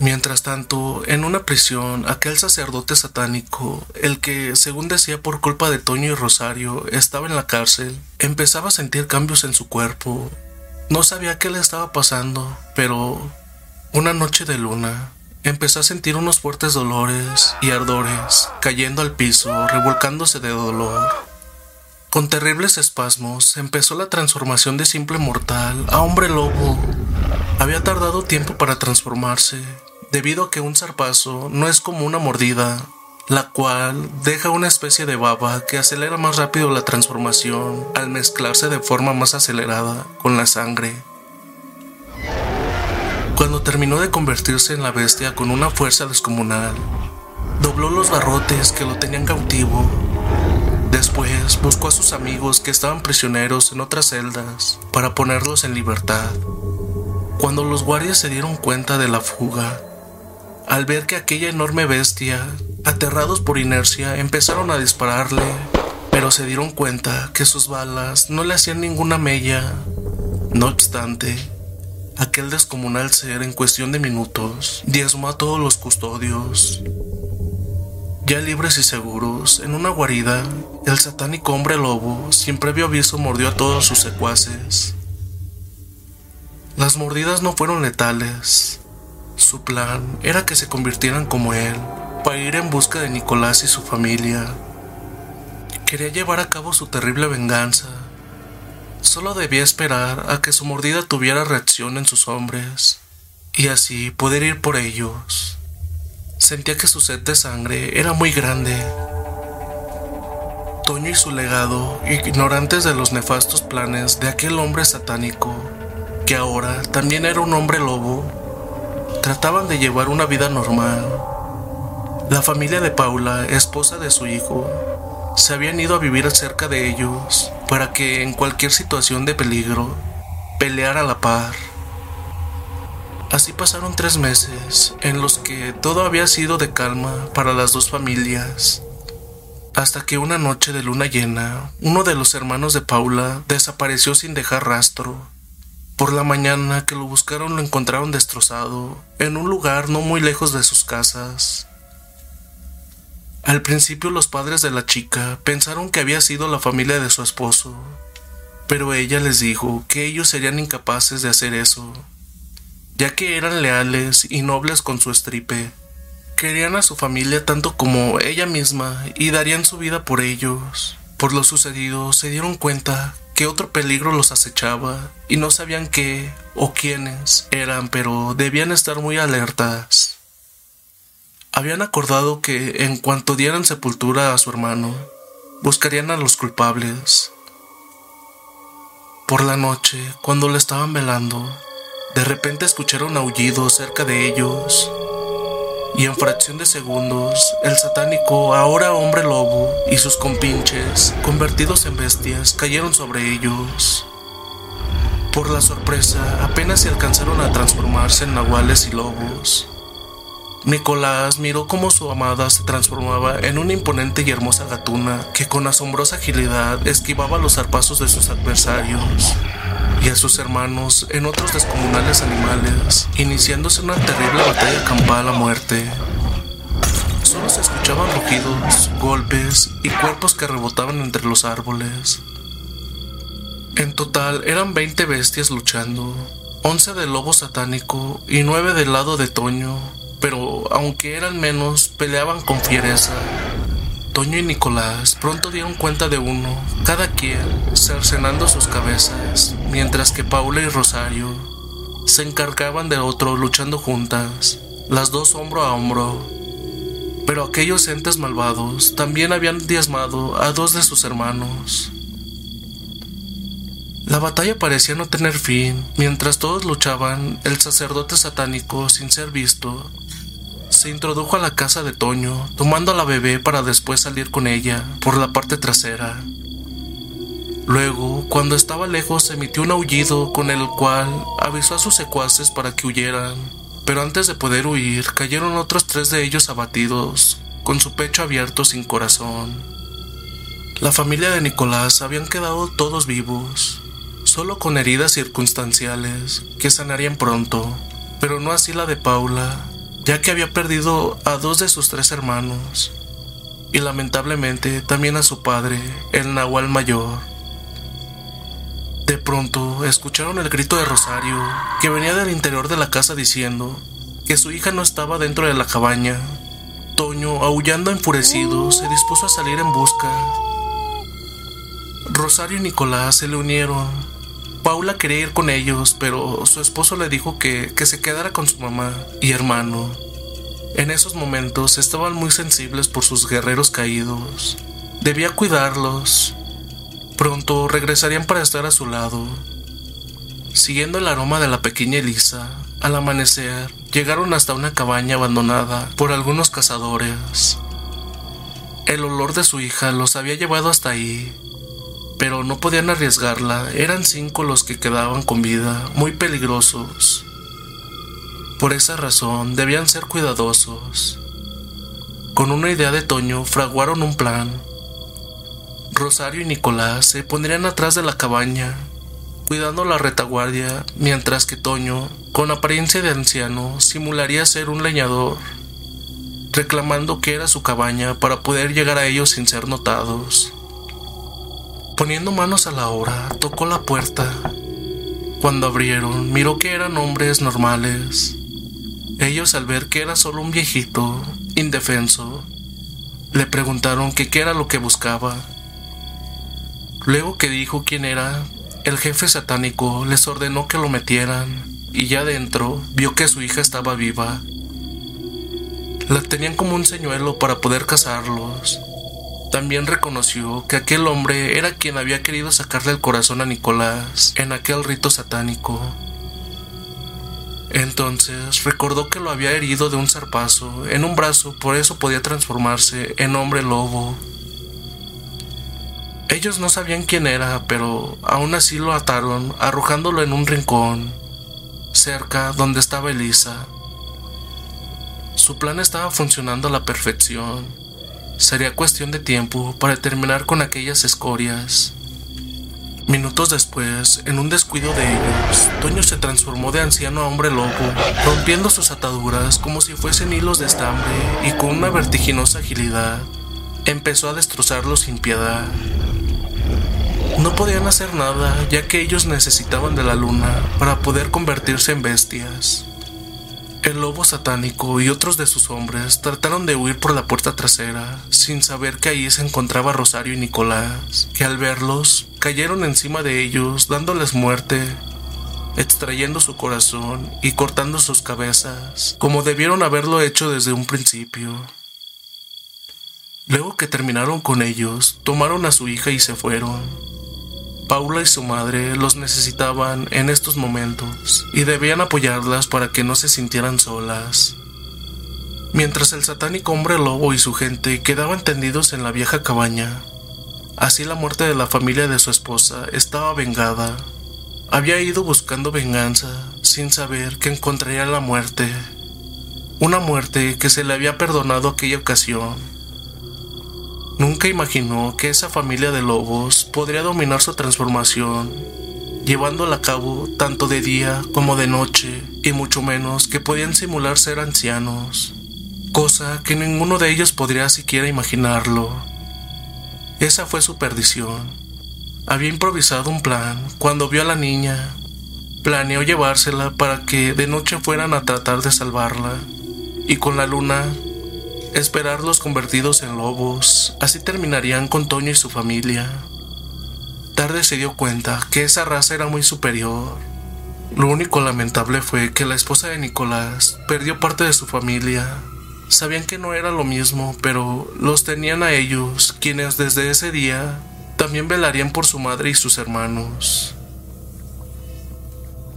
Mientras tanto, en una prisión, aquel sacerdote satánico, el que, según decía por culpa de Toño y Rosario, estaba en la cárcel, empezaba a sentir cambios en su cuerpo. No sabía qué le estaba pasando, pero una noche de luna, empezó a sentir unos fuertes dolores y ardores, cayendo al piso, revolcándose de dolor. Con terribles espasmos empezó la transformación de simple mortal a hombre lobo. Había tardado tiempo para transformarse, debido a que un zarpazo no es como una mordida, la cual deja una especie de baba que acelera más rápido la transformación al mezclarse de forma más acelerada con la sangre. Cuando terminó de convertirse en la bestia con una fuerza descomunal, dobló los barrotes que lo tenían cautivo. Después buscó a sus amigos que estaban prisioneros en otras celdas para ponerlos en libertad. Cuando los guardias se dieron cuenta de la fuga, al ver que aquella enorme bestia, aterrados por inercia, empezaron a dispararle, pero se dieron cuenta que sus balas no le hacían ninguna mella. No obstante, aquel descomunal ser en cuestión de minutos diezmó a todos los custodios. Ya libres y seguros, en una guarida, el satánico hombre lobo, sin previo aviso, mordió a todos sus secuaces. Las mordidas no fueron letales, su plan era que se convirtieran como él, para ir en busca de Nicolás y su familia. Quería llevar a cabo su terrible venganza. Solo debía esperar a que su mordida tuviera reacción en sus hombres y así poder ir por ellos. Sentía que su sed de sangre era muy grande. Toño y su legado, ignorantes de los nefastos planes de aquel hombre satánico, que ahora también era un hombre lobo, trataban de llevar una vida normal. La familia de Paula, esposa de su hijo, se habían ido a vivir cerca de ellos para que en cualquier situación de peligro peleara a la par. Así pasaron tres meses en los que todo había sido de calma para las dos familias, hasta que una noche de luna llena, uno de los hermanos de Paula desapareció sin dejar rastro. Por la mañana que lo buscaron lo encontraron destrozado en un lugar no muy lejos de sus casas. Al principio los padres de la chica pensaron que había sido la familia de su esposo, pero ella les dijo que ellos serían incapaces de hacer eso, ya que eran leales y nobles con su estripe. Querían a su familia tanto como ella misma y darían su vida por ellos. Por lo sucedido se dieron cuenta que otro peligro los acechaba y no sabían qué o quiénes eran, pero debían estar muy alertas. Habían acordado que en cuanto dieran sepultura a su hermano, buscarían a los culpables. Por la noche, cuando le estaban velando, de repente escucharon aullidos cerca de ellos. Y en fracción de segundos, el satánico, ahora hombre lobo, y sus compinches, convertidos en bestias, cayeron sobre ellos. Por la sorpresa, apenas se alcanzaron a transformarse en nahuales y lobos. Nicolás miró cómo su amada se transformaba en una imponente y hermosa gatuna que con asombrosa agilidad esquivaba los zarpazos de sus adversarios y a sus hermanos en otros descomunales animales, iniciándose una terrible batalla campal a muerte. Solo se escuchaban rugidos, golpes y cuerpos que rebotaban entre los árboles. En total eran 20 bestias luchando, 11 del lobo satánico y 9 del lado de Toño, pero aunque eran menos, peleaban con fiereza. Toño y Nicolás pronto dieron cuenta de uno, cada quien cercenando sus cabezas, mientras que Paula y Rosario se encargaban de otro luchando juntas, las dos hombro a hombro. Pero aquellos entes malvados también habían diezmado a dos de sus hermanos. La batalla parecía no tener fin. Mientras todos luchaban, el sacerdote satánico, sin ser visto, se introdujo a la casa de Toño, tomando a la bebé para después salir con ella por la parte trasera. Luego, cuando estaba lejos, emitió un aullido con el cual avisó a sus secuaces para que huyeran, pero antes de poder huir, cayeron otros tres de ellos abatidos, con su pecho abierto sin corazón. La familia de Nicolás habían quedado todos vivos, solo con heridas circunstanciales que sanarían pronto, pero no así la de Paula, ya que había perdido a dos de sus tres hermanos y lamentablemente también a su padre, el Nahual Mayor. De pronto escucharon el grito de Rosario, que venía del interior de la casa diciendo que su hija no estaba dentro de la cabaña. Toño, aullando enfurecido, se dispuso a salir en busca. Rosario y Nicolás se le unieron. Paula quería ir con ellos, pero su esposo le dijo que, que se quedara con su mamá y hermano. En esos momentos estaban muy sensibles por sus guerreros caídos. Debía cuidarlos. Pronto regresarían para estar a su lado. Siguiendo el aroma de la pequeña Elisa, al amanecer llegaron hasta una cabaña abandonada por algunos cazadores. El olor de su hija los había llevado hasta ahí, pero no podían arriesgarla, eran cinco los que quedaban con vida, muy peligrosos. Por esa razón debían ser cuidadosos. Con una idea de Toño fraguaron un plan. Rosario y Nicolás se pondrían atrás de la cabaña, cuidando la retaguardia, mientras que Toño, con apariencia de anciano, simularía ser un leñador, reclamando que era su cabaña para poder llegar a ellos sin ser notados. Poniendo manos a la obra, tocó la puerta. Cuando abrieron, miró que eran hombres normales. Ellos al ver que era solo un viejito, indefenso, le preguntaron que qué era lo que buscaba. Luego que dijo quién era, el jefe satánico les ordenó que lo metieran y ya dentro vio que su hija estaba viva. La tenían como un señuelo para poder casarlos. También reconoció que aquel hombre era quien había querido sacarle el corazón a Nicolás en aquel rito satánico. Entonces recordó que lo había herido de un zarpazo en un brazo, por eso podía transformarse en hombre lobo. Ellos no sabían quién era, pero aún así lo ataron, arrojándolo en un rincón, cerca donde estaba Elisa. Su plan estaba funcionando a la perfección. Sería cuestión de tiempo para terminar con aquellas escorias. Minutos después, en un descuido de ellos, Toño se transformó de anciano a hombre lobo, rompiendo sus ataduras como si fuesen hilos de estambre y con una vertiginosa agilidad empezó a destrozarlos sin piedad. No podían hacer nada ya que ellos necesitaban de la luna para poder convertirse en bestias. El lobo satánico y otros de sus hombres trataron de huir por la puerta trasera, sin saber que ahí se encontraba Rosario y Nicolás, que al verlos cayeron encima de ellos dándoles muerte, extrayendo su corazón y cortando sus cabezas, como debieron haberlo hecho desde un principio. Luego que terminaron con ellos, tomaron a su hija y se fueron. Paula y su madre los necesitaban en estos momentos y debían apoyarlas para que no se sintieran solas. Mientras el satánico hombre lobo y su gente quedaban tendidos en la vieja cabaña, así la muerte de la familia de su esposa estaba vengada. Había ido buscando venganza sin saber que encontraría la muerte, una muerte que se le había perdonado aquella ocasión Nunca imaginó que esa familia de lobos podría dominar su transformación, llevándola a cabo tanto de día como de noche, y mucho menos que podían simular ser ancianos, cosa que ninguno de ellos podría siquiera imaginarlo. Esa fue su perdición. Había improvisado un plan cuando vio a la niña. Planeó llevársela para que de noche fueran a tratar de salvarla, y con la luna esperarlos convertidos en lobos, así terminarían con Toño y su familia. Tarde se dio cuenta que esa raza era muy superior. Lo único lamentable fue que la esposa de Nicolás perdió parte de su familia. Sabían que no era lo mismo, pero los tenían a ellos, quienes desde ese día también velarían por su madre y sus hermanos.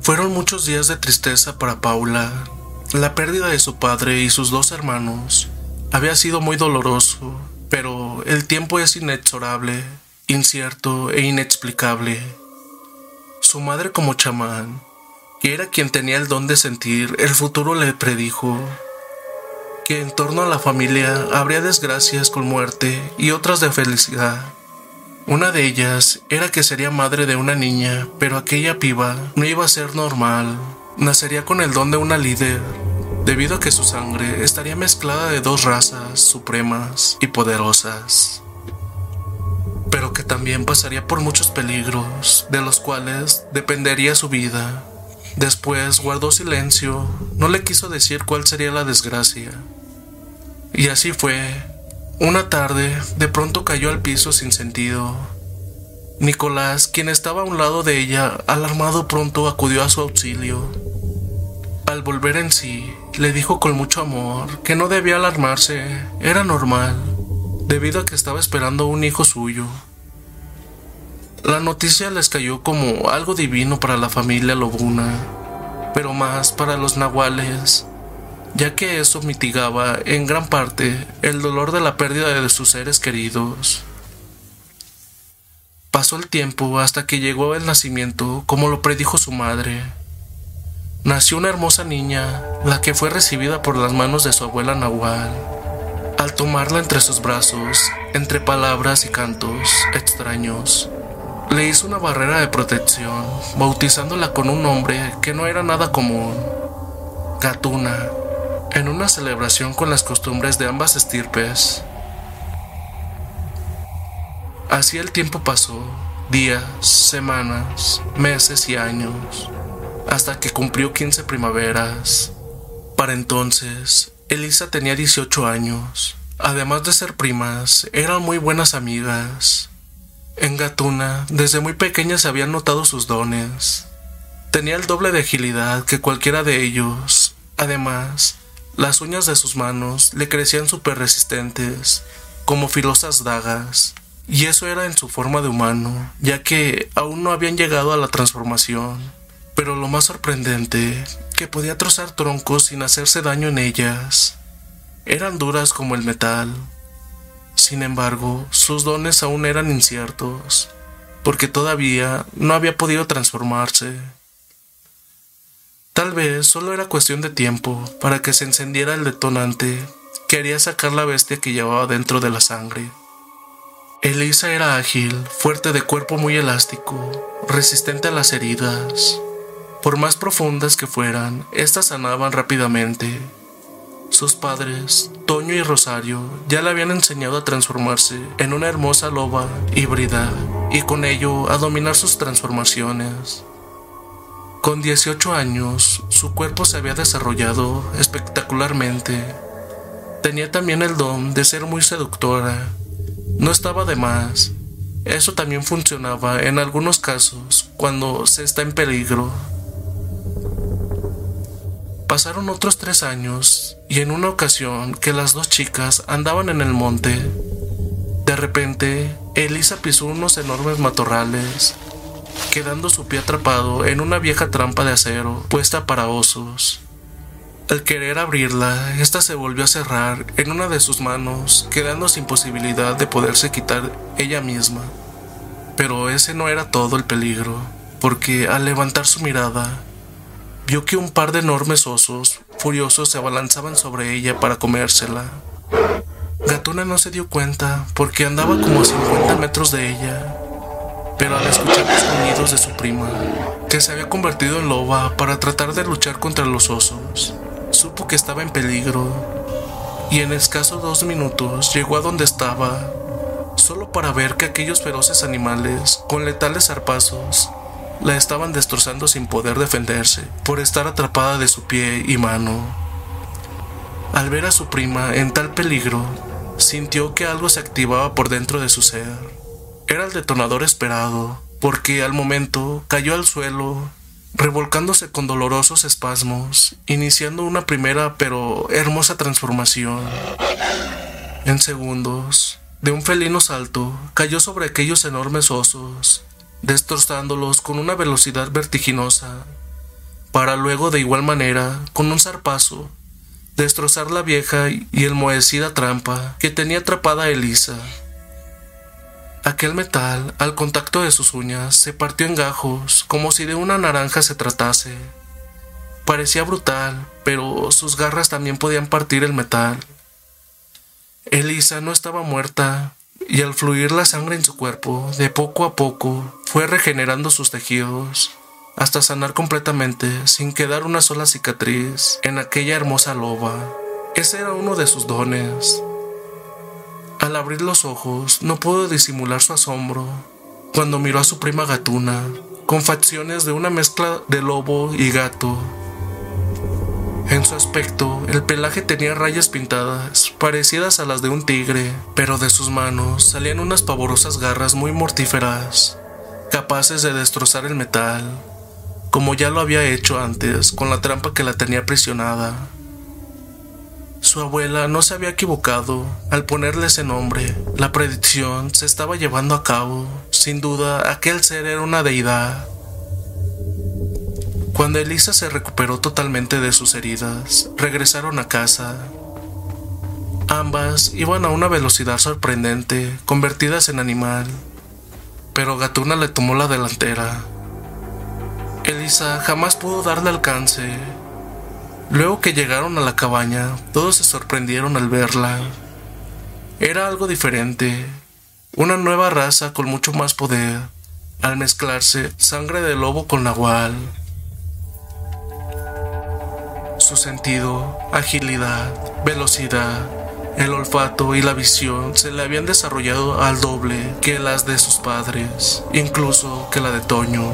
Fueron muchos días de tristeza para Paula. La pérdida de su padre y sus dos hermanos había sido muy doloroso, pero el tiempo es inexorable, incierto e inexplicable. Su madre como chamán, que era quien tenía el don de sentir, el futuro le predijo que en torno a la familia habría desgracias con muerte y otras de felicidad. Una de ellas era que sería madre de una niña, pero aquella piba no iba a ser normal, nacería con el don de una líder debido a que su sangre estaría mezclada de dos razas supremas y poderosas, pero que también pasaría por muchos peligros, de los cuales dependería su vida. Después guardó silencio, no le quiso decir cuál sería la desgracia. Y así fue. Una tarde, de pronto cayó al piso sin sentido. Nicolás, quien estaba a un lado de ella, alarmado pronto acudió a su auxilio. Al volver en sí, le dijo con mucho amor que no debía alarmarse, era normal, debido a que estaba esperando un hijo suyo. La noticia les cayó como algo divino para la familia Lobuna, pero más para los nahuales, ya que eso mitigaba en gran parte el dolor de la pérdida de sus seres queridos. Pasó el tiempo hasta que llegó el nacimiento como lo predijo su madre nació una hermosa niña, la que fue recibida por las manos de su abuela Nahual. Al tomarla entre sus brazos, entre palabras y cantos extraños, le hizo una barrera de protección, bautizándola con un nombre que no era nada común, Gatuna, en una celebración con las costumbres de ambas estirpes. Así el tiempo pasó, días, semanas, meses y años hasta que cumplió 15 primaveras. Para entonces, Elisa tenía 18 años. Además de ser primas, eran muy buenas amigas. En Gatuna, desde muy pequeña se habían notado sus dones. Tenía el doble de agilidad que cualquiera de ellos. Además, las uñas de sus manos le crecían súper resistentes, como filosas dagas, y eso era en su forma de humano, ya que aún no habían llegado a la transformación. Pero lo más sorprendente, que podía trozar troncos sin hacerse daño en ellas. Eran duras como el metal. Sin embargo, sus dones aún eran inciertos, porque todavía no había podido transformarse. Tal vez solo era cuestión de tiempo para que se encendiera el detonante que haría sacar la bestia que llevaba dentro de la sangre. Elisa era ágil, fuerte de cuerpo muy elástico, resistente a las heridas. Por más profundas que fueran, éstas sanaban rápidamente. Sus padres, Toño y Rosario, ya le habían enseñado a transformarse en una hermosa loba híbrida y con ello a dominar sus transformaciones. Con 18 años, su cuerpo se había desarrollado espectacularmente. Tenía también el don de ser muy seductora. No estaba de más. Eso también funcionaba en algunos casos cuando se está en peligro. Pasaron otros tres años y en una ocasión que las dos chicas andaban en el monte, de repente Elisa pisó unos enormes matorrales quedando su pie atrapado en una vieja trampa de acero puesta para osos. Al querer abrirla, ésta se volvió a cerrar en una de sus manos, quedando sin posibilidad de poderse quitar ella misma. Pero ese no era todo el peligro, porque al levantar su mirada, vio que un par de enormes osos furiosos se abalanzaban sobre ella para comérsela. Gatuna no se dio cuenta porque andaba como a 50 metros de ella pero al escuchar los sonidos de su prima, que se había convertido en loba para tratar de luchar contra los osos, supo que estaba en peligro y en escaso dos minutos llegó a donde estaba, solo para ver que aquellos feroces animales, con letales zarpazos, la estaban destrozando sin poder defenderse por estar atrapada de su pie y mano. Al ver a su prima en tal peligro, sintió que algo se activaba por dentro de su ser era el detonador esperado, porque al momento cayó al suelo, revolcándose con dolorosos espasmos, iniciando una primera pero hermosa transformación. En segundos, de un felino salto, cayó sobre aquellos enormes osos, destrozándolos con una velocidad vertiginosa, para luego de igual manera, con un zarpazo, destrozar la vieja y enmohecida trampa que tenía atrapada a Elisa. Aquel metal, al contacto de sus uñas, se partió en gajos, como si de una naranja se tratase. Parecía brutal, pero sus garras también podían partir el metal. Elisa no estaba muerta, y al fluir la sangre en su cuerpo, de poco a poco, fue regenerando sus tejidos, hasta sanar completamente, sin quedar una sola cicatriz en aquella hermosa loba. Ese era uno de sus dones, al abrir los ojos, no pudo disimular su asombro cuando miró a su prima gatuna, con facciones de una mezcla de lobo y gato. En su aspecto, el pelaje tenía rayas pintadas, parecidas a las de un tigre, pero de sus manos salían unas pavorosas garras muy mortíferas, capaces de destrozar el metal, como ya lo había hecho antes con la trampa que la tenía aprisionada. Su abuela no se había equivocado al ponerle ese nombre. La predicción se estaba llevando a cabo. Sin duda, aquel ser era una deidad. Cuando Elisa se recuperó totalmente de sus heridas, regresaron a casa. Ambas iban a una velocidad sorprendente, convertidas en animal. Pero Gatuna le tomó la delantera. Elisa jamás pudo darle alcance Luego que llegaron a la cabaña, todos se sorprendieron al verla. Era algo diferente, una nueva raza con mucho más poder, al mezclarse sangre de lobo con nahual. Su sentido, agilidad, velocidad, el olfato y la visión se le habían desarrollado al doble que las de sus padres, incluso que la de Toño.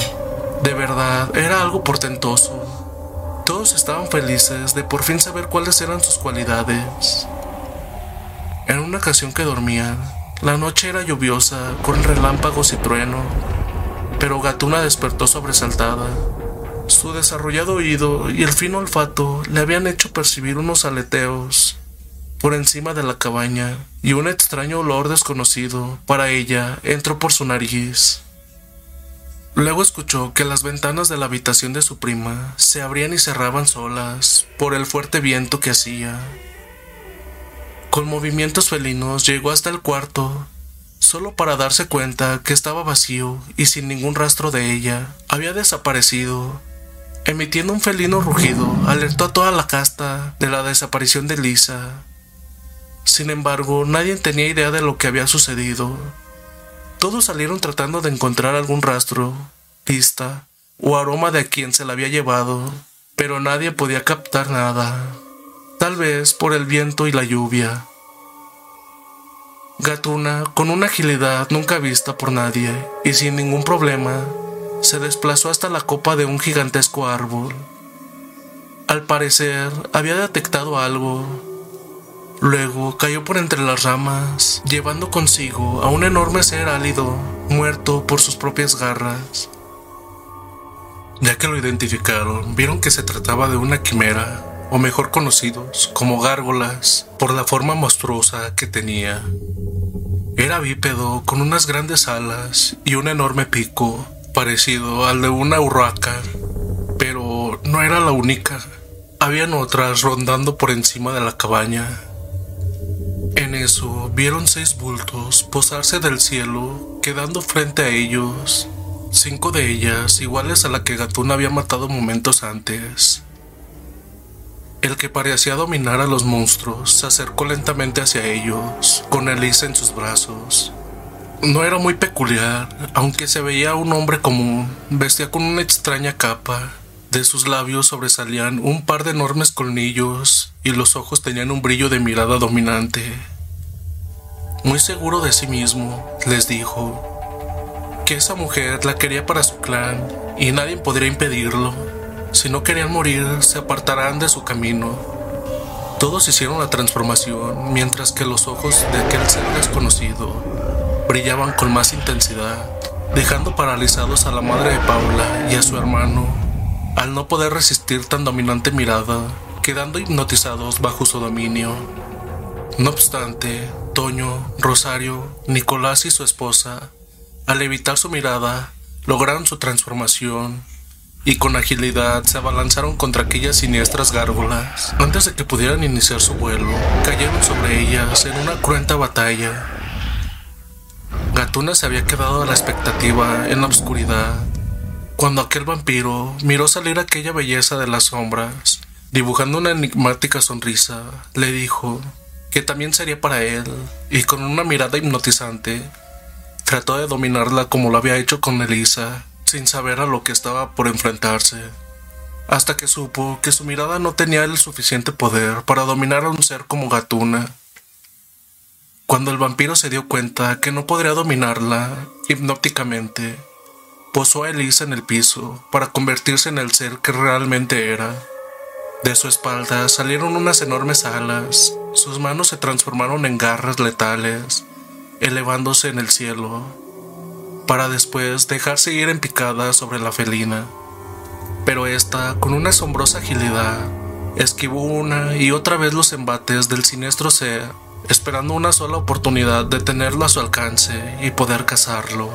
De verdad, era algo portentoso. Todos estaban felices de por fin saber cuáles eran sus cualidades. En una ocasión que dormían, La noche era lluviosa, con relámpagos y trueno, pero Gatuna despertó sobresaltada. Su desarrollado oído y el fino olfato le habían hecho percibir unos aleteos por encima de la cabaña y un extraño olor desconocido para ella entró por su nariz. Luego escuchó que las ventanas de la habitación de su prima se abrían y cerraban solas por el fuerte viento que hacía. Con movimientos felinos llegó hasta el cuarto, solo para darse cuenta que estaba vacío y sin ningún rastro de ella. Había desaparecido. Emitiendo un felino rugido, alertó a toda la casta de la desaparición de Lisa. Sin embargo, nadie tenía idea de lo que había sucedido. Todos salieron tratando de encontrar algún rastro, pista o aroma de a quien se la había llevado, pero nadie podía captar nada tal vez por el viento y la lluvia. Gatuna, con una agilidad nunca vista por nadie y sin ningún problema, se desplazó hasta la copa de un gigantesco árbol. Al parecer, había detectado algo. Luego cayó por entre las ramas, llevando consigo a un enorme ser álido, muerto por sus propias garras. Ya que lo identificaron, vieron que se trataba de una quimera, o mejor conocidos como gárgolas, por la forma monstruosa que tenía. Era bípedo con unas grandes alas y un enorme pico, parecido al de una urraca, pero no era la única. Habían otras rondando por encima de la cabaña. En eso vieron seis bultos posarse del cielo, quedando frente a ellos, cinco de ellas iguales a la que Gatún había matado momentos antes. El que parecía dominar a los monstruos se acercó lentamente hacia ellos, con Elisa en sus brazos. No era muy peculiar, aunque se veía un hombre común, vestía con una extraña capa. De sus labios sobresalían un par de enormes colmillos y los ojos tenían un brillo de mirada dominante. Muy seguro de sí mismo, les dijo que esa mujer la quería para su clan y nadie podría impedirlo. Si no querían morir, se apartarán de su camino. Todos hicieron la transformación, mientras que los ojos de aquel ser desconocido brillaban con más intensidad, dejando paralizados a la madre de Paula y a su hermano, al no poder resistir tan dominante mirada, quedando hipnotizados bajo su dominio. No obstante, Toño, Rosario, Nicolás y su esposa, al evitar su mirada, lograron su transformación y con agilidad se abalanzaron contra aquellas siniestras gárgolas. Antes de que pudieran iniciar su vuelo, cayeron sobre ellas en una cruenta batalla. Gatuna se había quedado a la expectativa en la oscuridad, cuando aquel vampiro miró salir aquella belleza de las sombras, dibujando una enigmática sonrisa, le dijo que también sería para él, y con una mirada hipnotizante, trató de dominarla como lo había hecho con Elisa sin saber a lo que estaba por enfrentarse, hasta que supo que su mirada no tenía el suficiente poder para dominar a un ser como Gatuna. Cuando el vampiro se dio cuenta que no podría dominarla hipnóticamente, posó a Elisa en el piso para convertirse en el ser que realmente era. De su espalda salieron unas enormes alas, sus manos se transformaron en garras letales, elevándose en el cielo para después dejarse ir en picada sobre la felina. Pero esta, con una asombrosa agilidad, esquivó una y otra vez los embates del siniestro ser, esperando una sola oportunidad de tenerlo a su alcance y poder cazarlo.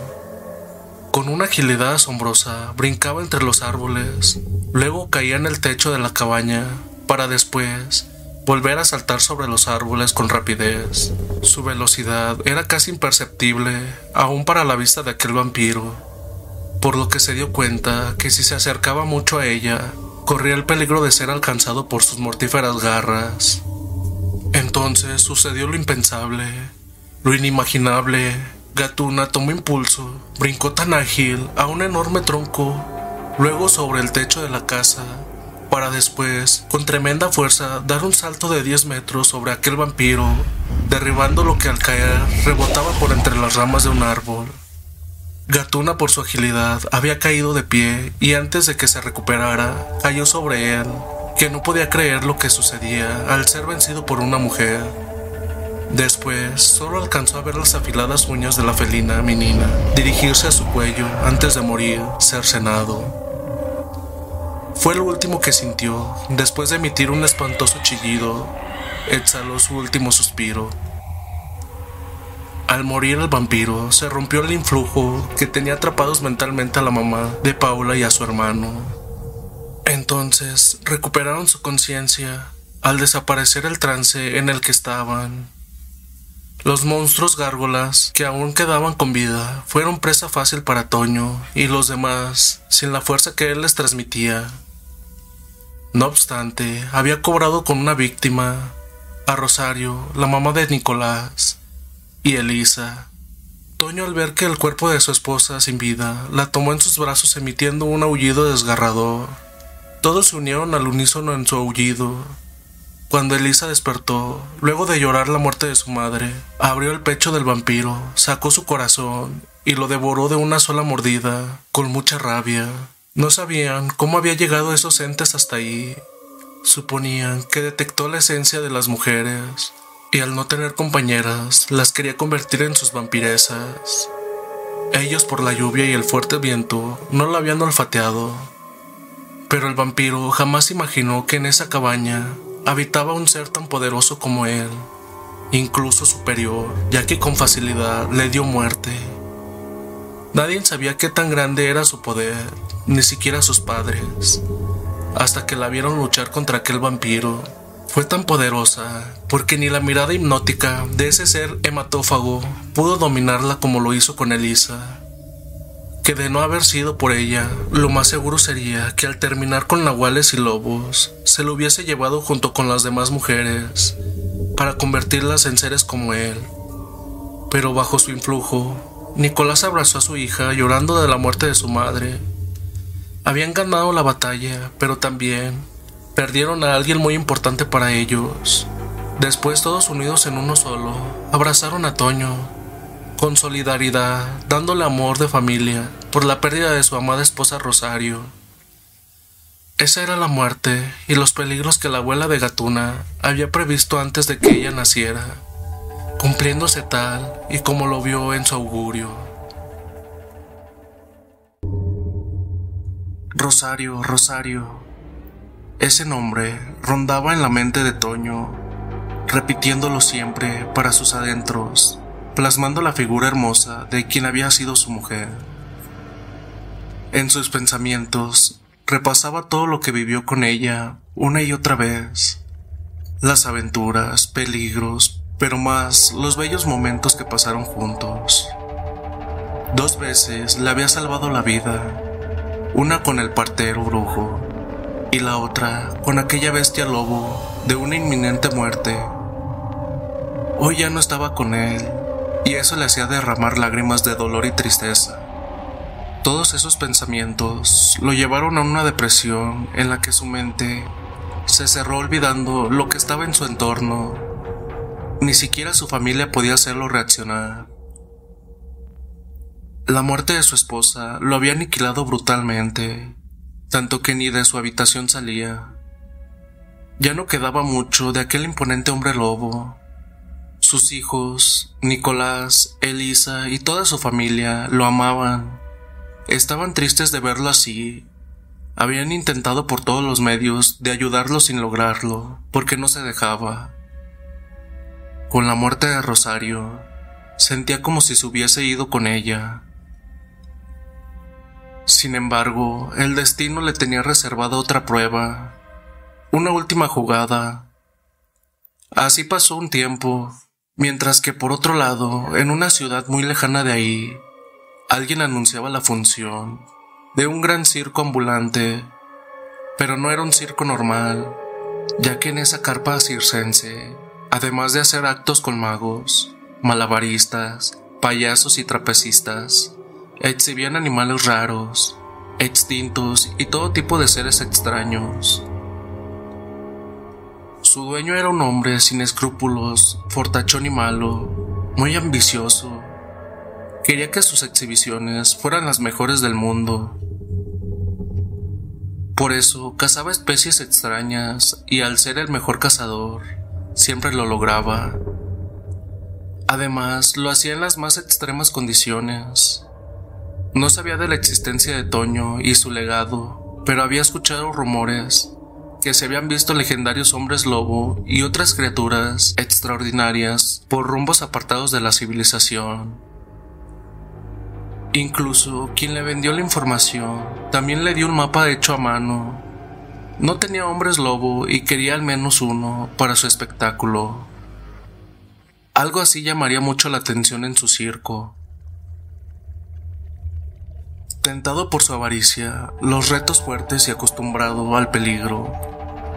Con una agilidad asombrosa, brincaba entre los árboles, luego caía en el techo de la cabaña, para después volver a saltar sobre los árboles con rapidez. Su velocidad era casi imperceptible, aún para la vista de aquel vampiro, por lo que se dio cuenta que si se acercaba mucho a ella, corría el peligro de ser alcanzado por sus mortíferas garras. Entonces sucedió lo impensable, lo inimaginable. Gatuna tomó impulso, brincó tan ágil a un enorme tronco, luego sobre el techo de la casa para después, con tremenda fuerza, dar un salto de 10 metros sobre aquel vampiro, derribando lo que al caer rebotaba por entre las ramas de un árbol. Gatuna por su agilidad había caído de pie y antes de que se recuperara, cayó sobre él, que no podía creer lo que sucedía al ser vencido por una mujer. Después, solo alcanzó a ver las afiladas uñas de la felina menina dirigirse a su cuello antes de morir cercenado. Fue lo último que sintió. Después de emitir un espantoso chillido, exhaló su último suspiro. Al morir el vampiro, se rompió el influjo que tenía atrapados mentalmente a la mamá de Paula y a su hermano. Entonces recuperaron su conciencia al desaparecer el trance en el que estaban. Los monstruos gárgolas que aún quedaban con vida fueron presa fácil para Toño y los demás sin la fuerza que él les transmitía. No obstante, había cobrado con una víctima, a Rosario, la mamá de Nicolás, y Elisa. Toño al ver que el cuerpo de su esposa sin vida la tomó en sus brazos emitiendo un aullido desgarrador. Todos se unieron al unísono en su aullido, cuando Elisa despertó, luego de llorar la muerte de su madre, abrió el pecho del vampiro, sacó su corazón y lo devoró de una sola mordida, con mucha rabia. No sabían cómo había llegado esos entes hasta ahí. Suponían que detectó la esencia de las mujeres y al no tener compañeras las quería convertir en sus vampiresas. Ellos por la lluvia y el fuerte viento no la habían olfateado, pero el vampiro jamás imaginó que en esa cabaña habitaba un ser tan poderoso como él, incluso superior, ya que con facilidad le dio muerte. Nadie sabía qué tan grande era su poder, ni siquiera sus padres, hasta que la vieron luchar contra aquel vampiro. Fue tan poderosa porque ni la mirada hipnótica de ese ser hematófago pudo dominarla como lo hizo con Elisa que de no haber sido por ella, lo más seguro sería que al terminar con nahuales y lobos, se lo hubiese llevado junto con las demás mujeres, para convertirlas en seres como él. Pero bajo su influjo, Nicolás abrazó a su hija llorando de la muerte de su madre. Habían ganado la batalla, pero también perdieron a alguien muy importante para ellos. Después todos unidos en uno solo, abrazaron a Toño, con solidaridad, dándole amor de familia por la pérdida de su amada esposa Rosario. Esa era la muerte y los peligros que la abuela de Gatuna había previsto antes de que ella naciera, cumpliéndose tal y como lo vio en su augurio. Rosario, Rosario. Ese nombre rondaba en la mente de Toño, repitiéndolo siempre para sus adentros plasmando la figura hermosa de quien había sido su mujer. En sus pensamientos repasaba todo lo que vivió con ella una y otra vez, las aventuras, peligros, pero más los bellos momentos que pasaron juntos. Dos veces le había salvado la vida, una con el partero brujo y la otra con aquella bestia lobo de una inminente muerte. Hoy ya no estaba con él y eso le hacía derramar lágrimas de dolor y tristeza. Todos esos pensamientos lo llevaron a una depresión en la que su mente se cerró olvidando lo que estaba en su entorno. Ni siquiera su familia podía hacerlo reaccionar. La muerte de su esposa lo había aniquilado brutalmente, tanto que ni de su habitación salía. Ya no quedaba mucho de aquel imponente hombre lobo, sus hijos, Nicolás, Elisa y toda su familia lo amaban. Estaban tristes de verlo así. Habían intentado por todos los medios de ayudarlo sin lograrlo, porque no se dejaba. Con la muerte de Rosario, sentía como si se hubiese ido con ella. Sin embargo, el destino le tenía reservada otra prueba, una última jugada. Así pasó un tiempo, Mientras que por otro lado, en una ciudad muy lejana de ahí, alguien anunciaba la función de un gran circo ambulante, pero no era un circo normal, ya que en esa carpa circense, además de hacer actos con magos, malabaristas, payasos y trapecistas, exhibían animales raros, extintos y todo tipo de seres extraños. Su dueño era un hombre sin escrúpulos, fortachón y malo, muy ambicioso. Quería que sus exhibiciones fueran las mejores del mundo. Por eso cazaba especies extrañas y al ser el mejor cazador, siempre lo lograba. Además, lo hacía en las más extremas condiciones. No sabía de la existencia de Toño y su legado, pero había escuchado rumores que se habían visto legendarios hombres lobo y otras criaturas extraordinarias por rumbos apartados de la civilización. Incluso quien le vendió la información también le dio un mapa hecho a mano. No tenía hombres lobo y quería al menos uno para su espectáculo. Algo así llamaría mucho la atención en su circo. Tentado por su avaricia, los retos fuertes y acostumbrado al peligro,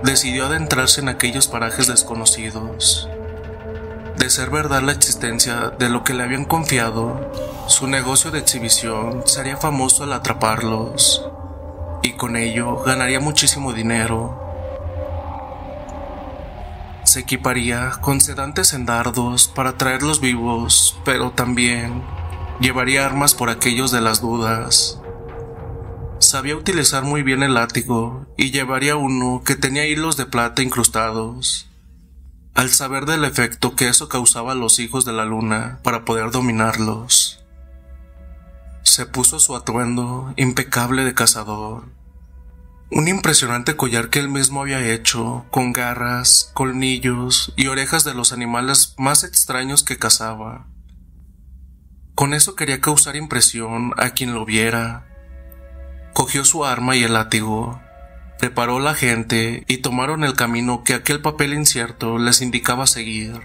decidió adentrarse en aquellos parajes desconocidos. De ser verdad la existencia de lo que le habían confiado, su negocio de exhibición sería famoso al atraparlos, y con ello ganaría muchísimo dinero. Se equiparía con sedantes en dardos para traerlos vivos, pero también llevaría armas por aquellos de las dudas. Sabía utilizar muy bien el látigo y llevaría uno que tenía hilos de plata incrustados. Al saber del efecto que eso causaba a los hijos de la luna para poder dominarlos, se puso su atuendo impecable de cazador. Un impresionante collar que él mismo había hecho, con garras, colmillos y orejas de los animales más extraños que cazaba. Con eso quería causar impresión a quien lo viera. Cogió su arma y el látigo, preparó la gente y tomaron el camino que aquel papel incierto les indicaba seguir.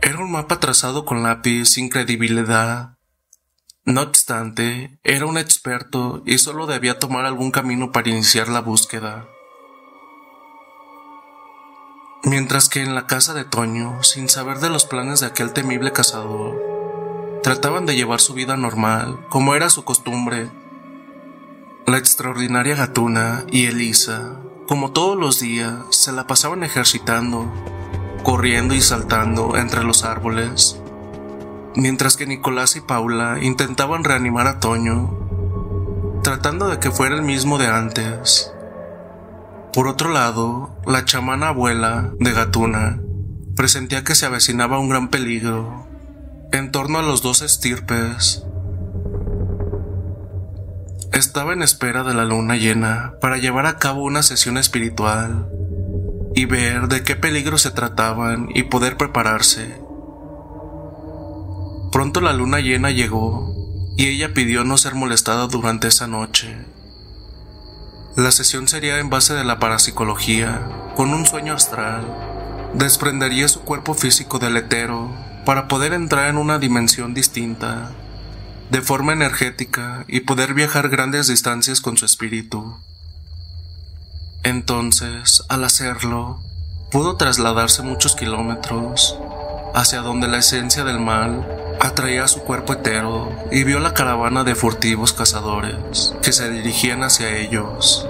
Era un mapa trazado con lápiz sin credibilidad. No obstante, era un experto y solo debía tomar algún camino para iniciar la búsqueda. Mientras que en la casa de Toño, sin saber de los planes de aquel temible cazador, trataban de llevar su vida normal, como era su costumbre. La extraordinaria gatuna y Elisa, como todos los días, se la pasaban ejercitando, corriendo y saltando entre los árboles, mientras que Nicolás y Paula intentaban reanimar a Toño, tratando de que fuera el mismo de antes. Por otro lado, la chamana abuela de Gatuna presentía que se avecinaba un gran peligro en torno a los dos estirpes. Estaba en espera de la luna llena para llevar a cabo una sesión espiritual y ver de qué peligro se trataban y poder prepararse. Pronto la luna llena llegó y ella pidió no ser molestada durante esa noche. La sesión sería en base de la parapsicología, con un sueño astral. Desprendería su cuerpo físico del etero para poder entrar en una dimensión distinta, de forma energética y poder viajar grandes distancias con su espíritu. Entonces, al hacerlo, pudo trasladarse muchos kilómetros hacia donde la esencia del mal atraía a su cuerpo entero y vio la caravana de furtivos cazadores que se dirigían hacia ellos.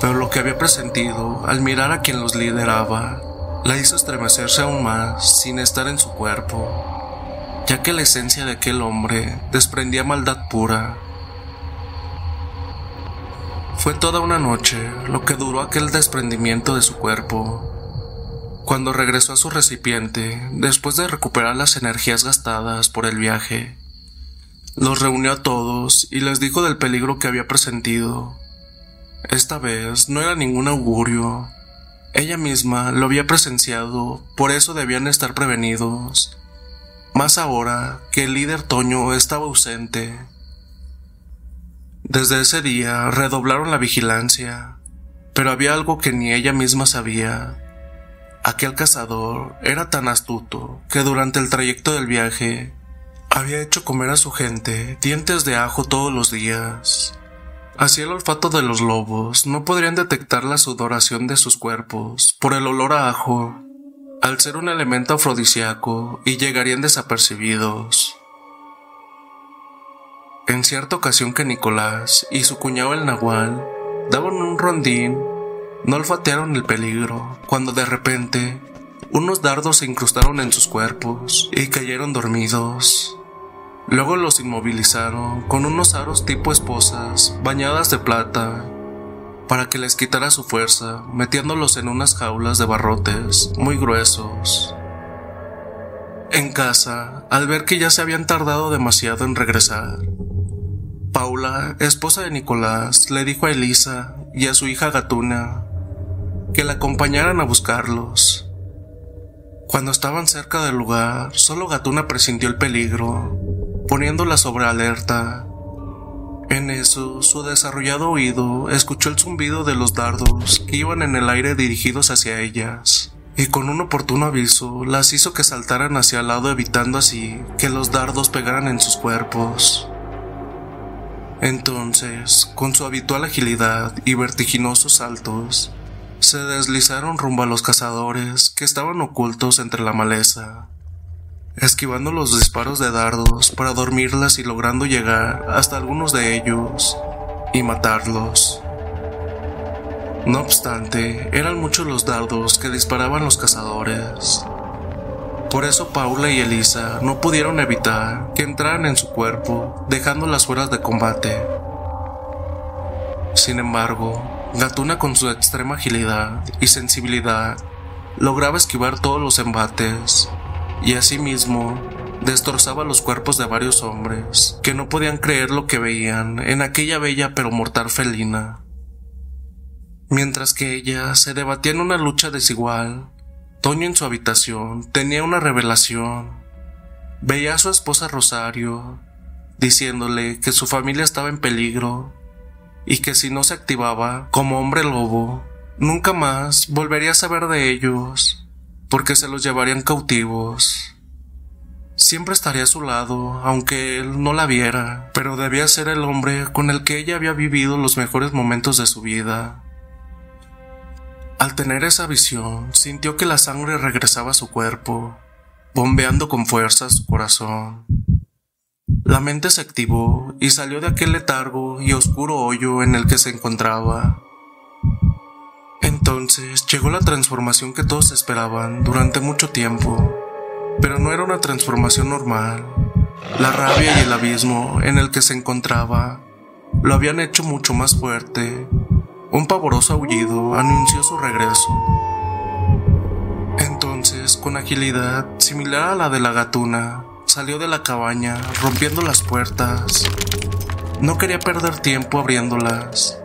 Pero lo que había presentido al mirar a quien los lideraba la hizo estremecerse aún más sin estar en su cuerpo, ya que la esencia de aquel hombre desprendía maldad pura. Fue toda una noche lo que duró aquel desprendimiento de su cuerpo, cuando regresó a su recipiente, después de recuperar las energías gastadas por el viaje, los reunió a todos y les dijo del peligro que había presentido. Esta vez no era ningún augurio. Ella misma lo había presenciado, por eso debían estar prevenidos. Más ahora que el líder Toño estaba ausente. Desde ese día redoblaron la vigilancia, pero había algo que ni ella misma sabía. Aquel cazador era tan astuto que durante el trayecto del viaje había hecho comer a su gente dientes de ajo todos los días. Así el olfato de los lobos no podrían detectar la sudoración de sus cuerpos por el olor a ajo, al ser un elemento afrodisíaco y llegarían desapercibidos. En cierta ocasión que Nicolás y su cuñado el Nahual daban un rondín no olfatearon el peligro cuando de repente unos dardos se incrustaron en sus cuerpos y cayeron dormidos. Luego los inmovilizaron con unos aros tipo esposas bañadas de plata para que les quitara su fuerza, metiéndolos en unas jaulas de barrotes muy gruesos. En casa, al ver que ya se habían tardado demasiado en regresar, Paula, esposa de Nicolás, le dijo a Elisa y a su hija Gatuna que la acompañaran a buscarlos. Cuando estaban cerca del lugar, solo Gatuna presintió el peligro, poniéndola sobre alerta. En eso, su desarrollado oído escuchó el zumbido de los dardos que iban en el aire dirigidos hacia ellas, y con un oportuno aviso las hizo que saltaran hacia el lado evitando así que los dardos pegaran en sus cuerpos. Entonces, con su habitual agilidad y vertiginosos saltos, se deslizaron rumbo a los cazadores que estaban ocultos entre la maleza, esquivando los disparos de dardos para dormirlas y logrando llegar hasta algunos de ellos y matarlos. No obstante, eran muchos los dardos que disparaban los cazadores. Por eso Paula y Elisa no pudieron evitar que entraran en su cuerpo, dejando las fueras de combate. Sin embargo, Gatuna con su extrema agilidad y sensibilidad lograba esquivar todos los embates y asimismo destrozaba los cuerpos de varios hombres que no podían creer lo que veían en aquella bella pero mortal felina. Mientras que ella se debatía en una lucha desigual, Toño en su habitación tenía una revelación. Veía a su esposa Rosario, diciéndole que su familia estaba en peligro y que si no se activaba como hombre lobo, nunca más volvería a saber de ellos, porque se los llevarían cautivos. Siempre estaría a su lado, aunque él no la viera, pero debía ser el hombre con el que ella había vivido los mejores momentos de su vida. Al tener esa visión, sintió que la sangre regresaba a su cuerpo, bombeando con fuerza su corazón. La mente se activó y salió de aquel letargo y oscuro hoyo en el que se encontraba. Entonces llegó la transformación que todos esperaban durante mucho tiempo, pero no era una transformación normal. La rabia y el abismo en el que se encontraba lo habían hecho mucho más fuerte un pavoroso aullido anunció su regreso. Entonces, con agilidad similar a la de la gatuna, salió de la cabaña, rompiendo las puertas. No quería perder tiempo abriéndolas.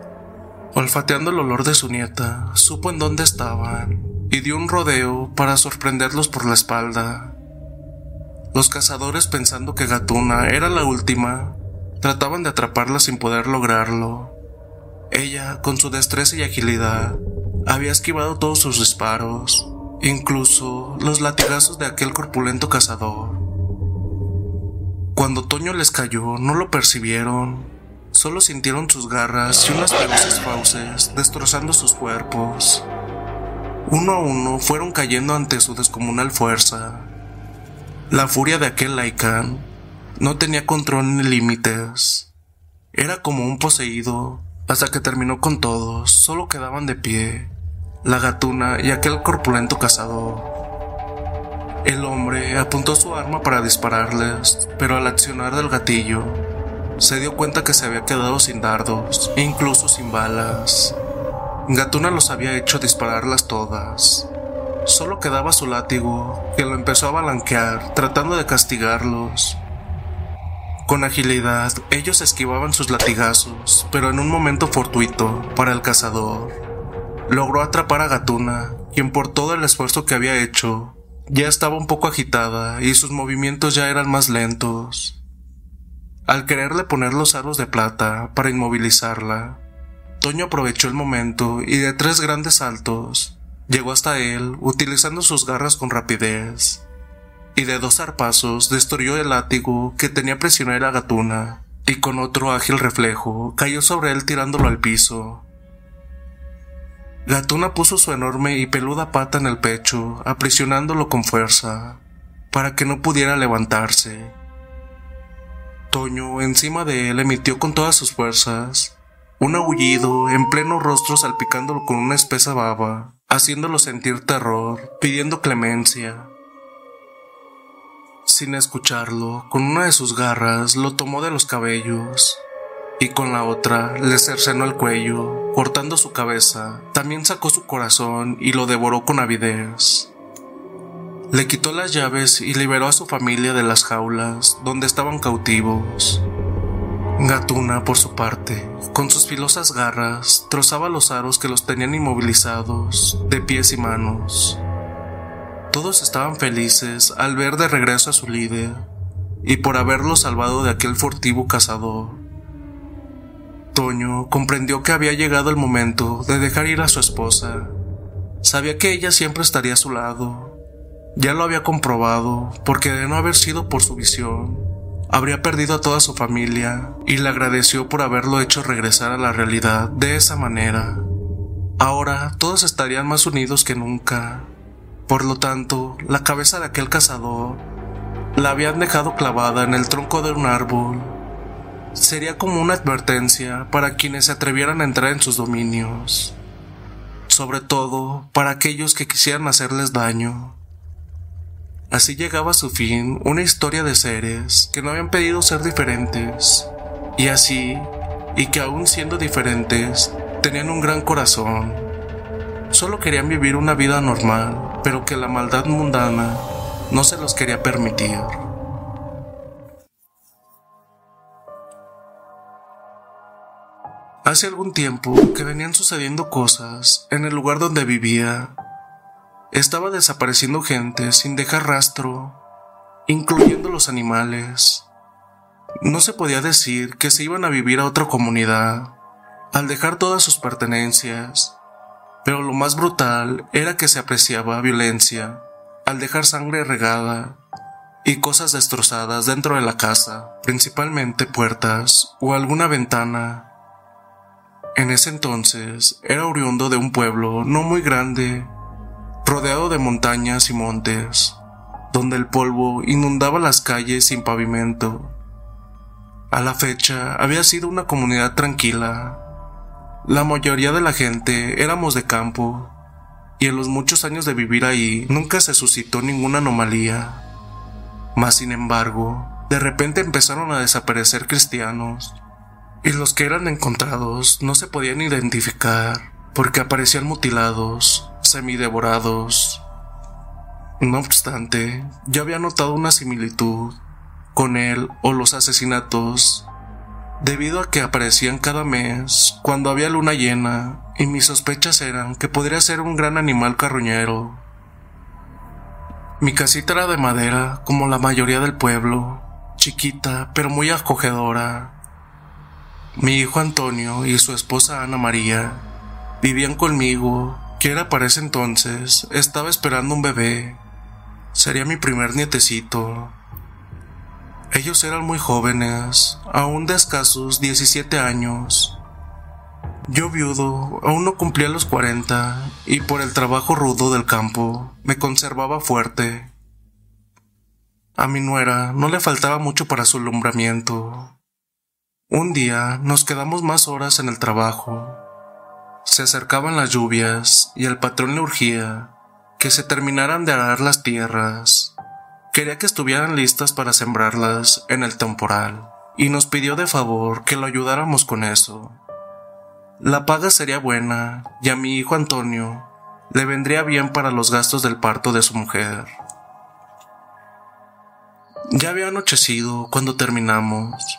Olfateando el olor de su nieta, supo en dónde estaban y dio un rodeo para sorprenderlos por la espalda. Los cazadores, pensando que Gatuna era la última, trataban de atraparla sin poder lograrlo. Ella, con su destreza y agilidad, había esquivado todos sus disparos, incluso los latigazos de aquel corpulento cazador. Cuando Toño les cayó, no lo percibieron, solo sintieron sus garras y unas feroces fauces destrozando sus cuerpos. Uno a uno fueron cayendo ante su descomunal fuerza. La furia de aquel Laikan no tenía control ni límites. Era como un poseído hasta que terminó con todos, solo quedaban de pie la gatuna y aquel corpulento cazador. El hombre apuntó su arma para dispararles, pero al accionar del gatillo, se dio cuenta que se había quedado sin dardos e incluso sin balas. Gatuna los había hecho dispararlas todas. Solo quedaba su látigo, que lo empezó a balanquear, tratando de castigarlos, con agilidad, ellos esquivaban sus latigazos, pero en un momento fortuito para el cazador, logró atrapar a Gatuna, quien por todo el esfuerzo que había hecho, ya estaba un poco agitada y sus movimientos ya eran más lentos. Al quererle poner los aros de plata para inmovilizarla, Toño aprovechó el momento y de tres grandes saltos llegó hasta él utilizando sus garras con rapidez y de dos zarpazos destruyó el látigo que tenía prisionera a Gatuna, y con otro ágil reflejo cayó sobre él tirándolo al piso. Gatuna puso su enorme y peluda pata en el pecho, aprisionándolo con fuerza, para que no pudiera levantarse. Toño, encima de él, emitió con todas sus fuerzas un aullido en pleno rostro salpicándolo con una espesa baba, haciéndolo sentir terror, pidiendo clemencia. Sin escucharlo, con una de sus garras lo tomó de los cabellos y con la otra le cercenó el cuello, cortando su cabeza. También sacó su corazón y lo devoró con avidez. Le quitó las llaves y liberó a su familia de las jaulas donde estaban cautivos. Gatuna, por su parte, con sus filosas garras, trozaba los aros que los tenían inmovilizados, de pies y manos. Todos estaban felices al ver de regreso a su líder y por haberlo salvado de aquel furtivo cazador. Toño comprendió que había llegado el momento de dejar ir a su esposa. Sabía que ella siempre estaría a su lado. Ya lo había comprobado, porque de no haber sido por su visión, habría perdido a toda su familia y le agradeció por haberlo hecho regresar a la realidad de esa manera. Ahora todos estarían más unidos que nunca. Por lo tanto, la cabeza de aquel cazador la habían dejado clavada en el tronco de un árbol. Sería como una advertencia para quienes se atrevieran a entrar en sus dominios, sobre todo para aquellos que quisieran hacerles daño. Así llegaba a su fin una historia de seres que no habían pedido ser diferentes, y así, y que aún siendo diferentes, tenían un gran corazón. Solo querían vivir una vida normal, pero que la maldad mundana no se los quería permitir. Hace algún tiempo que venían sucediendo cosas en el lugar donde vivía estaba desapareciendo gente sin dejar rastro, incluyendo los animales. No se podía decir que se iban a vivir a otra comunidad, al dejar todas sus pertenencias, pero lo más brutal era que se apreciaba violencia, al dejar sangre regada y cosas destrozadas dentro de la casa, principalmente puertas o alguna ventana. En ese entonces era oriundo de un pueblo no muy grande rodeado de montañas y montes, donde el polvo inundaba las calles sin pavimento. A la fecha había sido una comunidad tranquila. La mayoría de la gente éramos de campo, y en los muchos años de vivir ahí nunca se suscitó ninguna anomalía. Mas sin embargo, de repente empezaron a desaparecer cristianos, y los que eran encontrados no se podían identificar porque aparecían mutilados semidevorados. No obstante, ya había notado una similitud con él o los asesinatos, debido a que aparecían cada mes cuando había luna llena, y mis sospechas eran que podría ser un gran animal carroñero. Mi casita era de madera, como la mayoría del pueblo, chiquita pero muy acogedora. Mi hijo Antonio y su esposa Ana María vivían conmigo que era para ese entonces, estaba esperando un bebé. Sería mi primer nietecito. Ellos eran muy jóvenes, aún de escasos 17 años. Yo viudo, aún no cumplía los 40 y por el trabajo rudo del campo me conservaba fuerte. A mi nuera no le faltaba mucho para su alumbramiento. Un día nos quedamos más horas en el trabajo se acercaban las lluvias y el patrón le urgía que se terminaran de arar las tierras. Quería que estuvieran listas para sembrarlas en el temporal y nos pidió de favor que lo ayudáramos con eso. La paga sería buena y a mi hijo Antonio le vendría bien para los gastos del parto de su mujer. Ya había anochecido cuando terminamos.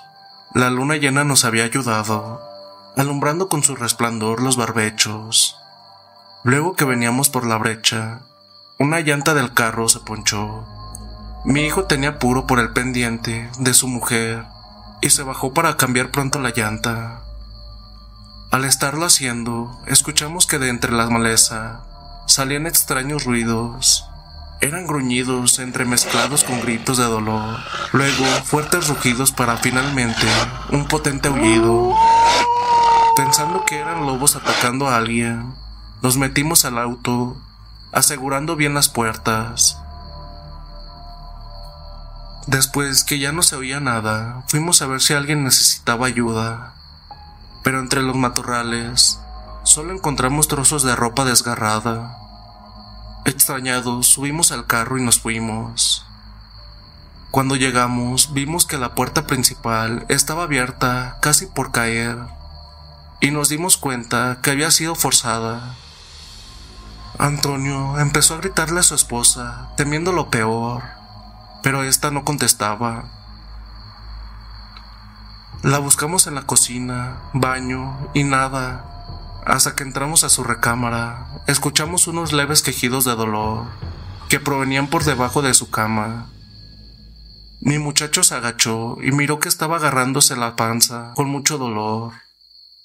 La luna llena nos había ayudado alumbrando con su resplandor los barbechos. Luego que veníamos por la brecha, una llanta del carro se ponchó. Mi hijo tenía puro por el pendiente de su mujer y se bajó para cambiar pronto la llanta. Al estarlo haciendo, escuchamos que de entre la maleza salían extraños ruidos. Eran gruñidos entremezclados con gritos de dolor, luego fuertes rugidos para finalmente un potente aullido. Pensando que eran lobos atacando a alguien, nos metimos al auto, asegurando bien las puertas. Después que ya no se oía nada, fuimos a ver si alguien necesitaba ayuda. Pero entre los matorrales, solo encontramos trozos de ropa desgarrada. Extrañados, subimos al carro y nos fuimos. Cuando llegamos, vimos que la puerta principal estaba abierta casi por caer y nos dimos cuenta que había sido forzada. Antonio empezó a gritarle a su esposa, temiendo lo peor, pero ésta no contestaba. La buscamos en la cocina, baño y nada, hasta que entramos a su recámara, escuchamos unos leves quejidos de dolor que provenían por debajo de su cama. Mi muchacho se agachó y miró que estaba agarrándose la panza con mucho dolor,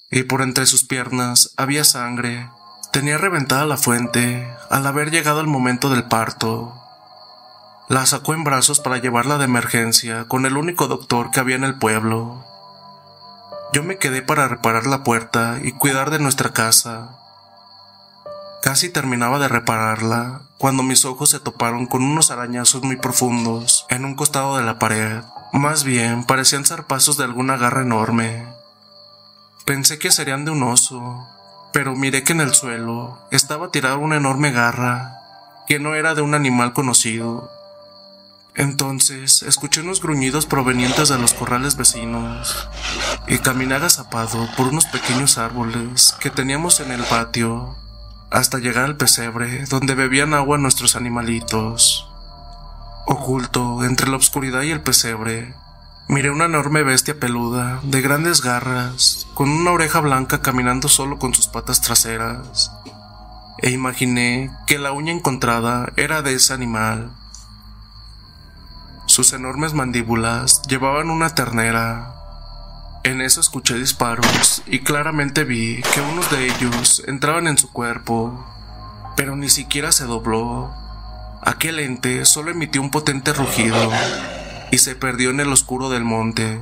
y por entre sus piernas había sangre. Tenía reventada la fuente al haber llegado el momento del parto. La sacó en brazos para llevarla de emergencia con el único doctor que había en el pueblo. Yo me quedé para reparar la puerta y cuidar de nuestra casa. Casi terminaba de repararla cuando mis ojos se toparon con unos arañazos muy profundos en un costado de la pared. Más bien parecían zarpazos de alguna garra enorme. Pensé que serían de un oso, pero miré que en el suelo estaba tirada una enorme garra que no era de un animal conocido. Entonces escuché unos gruñidos provenientes de los corrales vecinos y caminé agazapado por unos pequeños árboles que teníamos en el patio hasta llegar al pesebre donde bebían agua nuestros animalitos. Oculto entre la oscuridad y el pesebre, miré una enorme bestia peluda, de grandes garras, con una oreja blanca caminando solo con sus patas traseras, e imaginé que la uña encontrada era de ese animal. Sus enormes mandíbulas llevaban una ternera, en eso escuché disparos y claramente vi que unos de ellos entraban en su cuerpo, pero ni siquiera se dobló. Aquel ente solo emitió un potente rugido y se perdió en el oscuro del monte.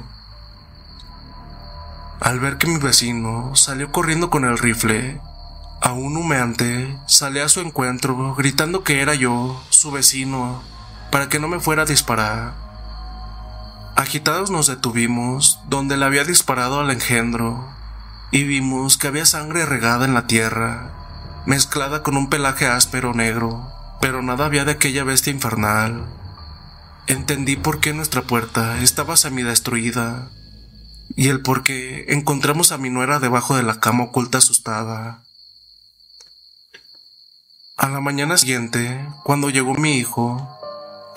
Al ver que mi vecino salió corriendo con el rifle, aún humeante, salí a su encuentro gritando que era yo, su vecino, para que no me fuera a disparar. Agitados nos detuvimos donde le había disparado al engendro y vimos que había sangre regada en la tierra, mezclada con un pelaje áspero negro, pero nada había de aquella bestia infernal. Entendí por qué nuestra puerta estaba semidestruida y el por qué encontramos a mi nuera debajo de la cama oculta asustada. A la mañana siguiente, cuando llegó mi hijo,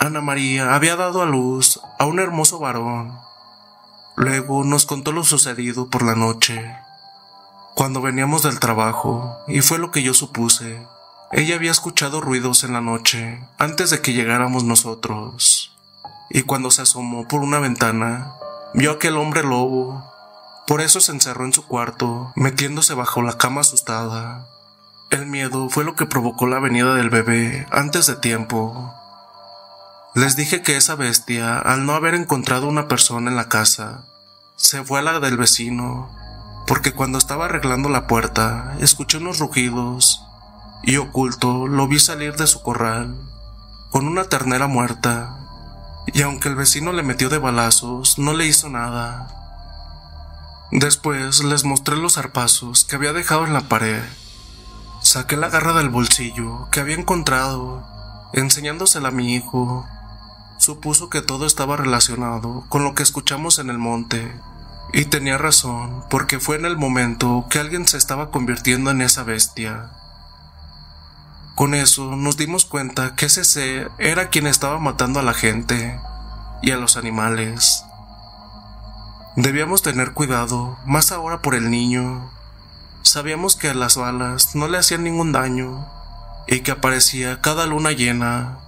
Ana María había dado a luz a un hermoso varón. Luego nos contó lo sucedido por la noche, cuando veníamos del trabajo, y fue lo que yo supuse. Ella había escuchado ruidos en la noche antes de que llegáramos nosotros, y cuando se asomó por una ventana, vio a aquel hombre lobo. Por eso se encerró en su cuarto, metiéndose bajo la cama asustada. El miedo fue lo que provocó la venida del bebé antes de tiempo. Les dije que esa bestia, al no haber encontrado una persona en la casa, se fue a la del vecino, porque cuando estaba arreglando la puerta, escuché unos rugidos y oculto lo vi salir de su corral, con una ternera muerta, y aunque el vecino le metió de balazos, no le hizo nada. Después les mostré los zarpazos que había dejado en la pared. Saqué la garra del bolsillo que había encontrado, enseñándosela a mi hijo, Supuso que todo estaba relacionado con lo que escuchamos en el monte, y tenía razón, porque fue en el momento que alguien se estaba convirtiendo en esa bestia. Con eso nos dimos cuenta que ese ser era quien estaba matando a la gente y a los animales. Debíamos tener cuidado, más ahora por el niño. Sabíamos que las balas no le hacían ningún daño y que aparecía cada luna llena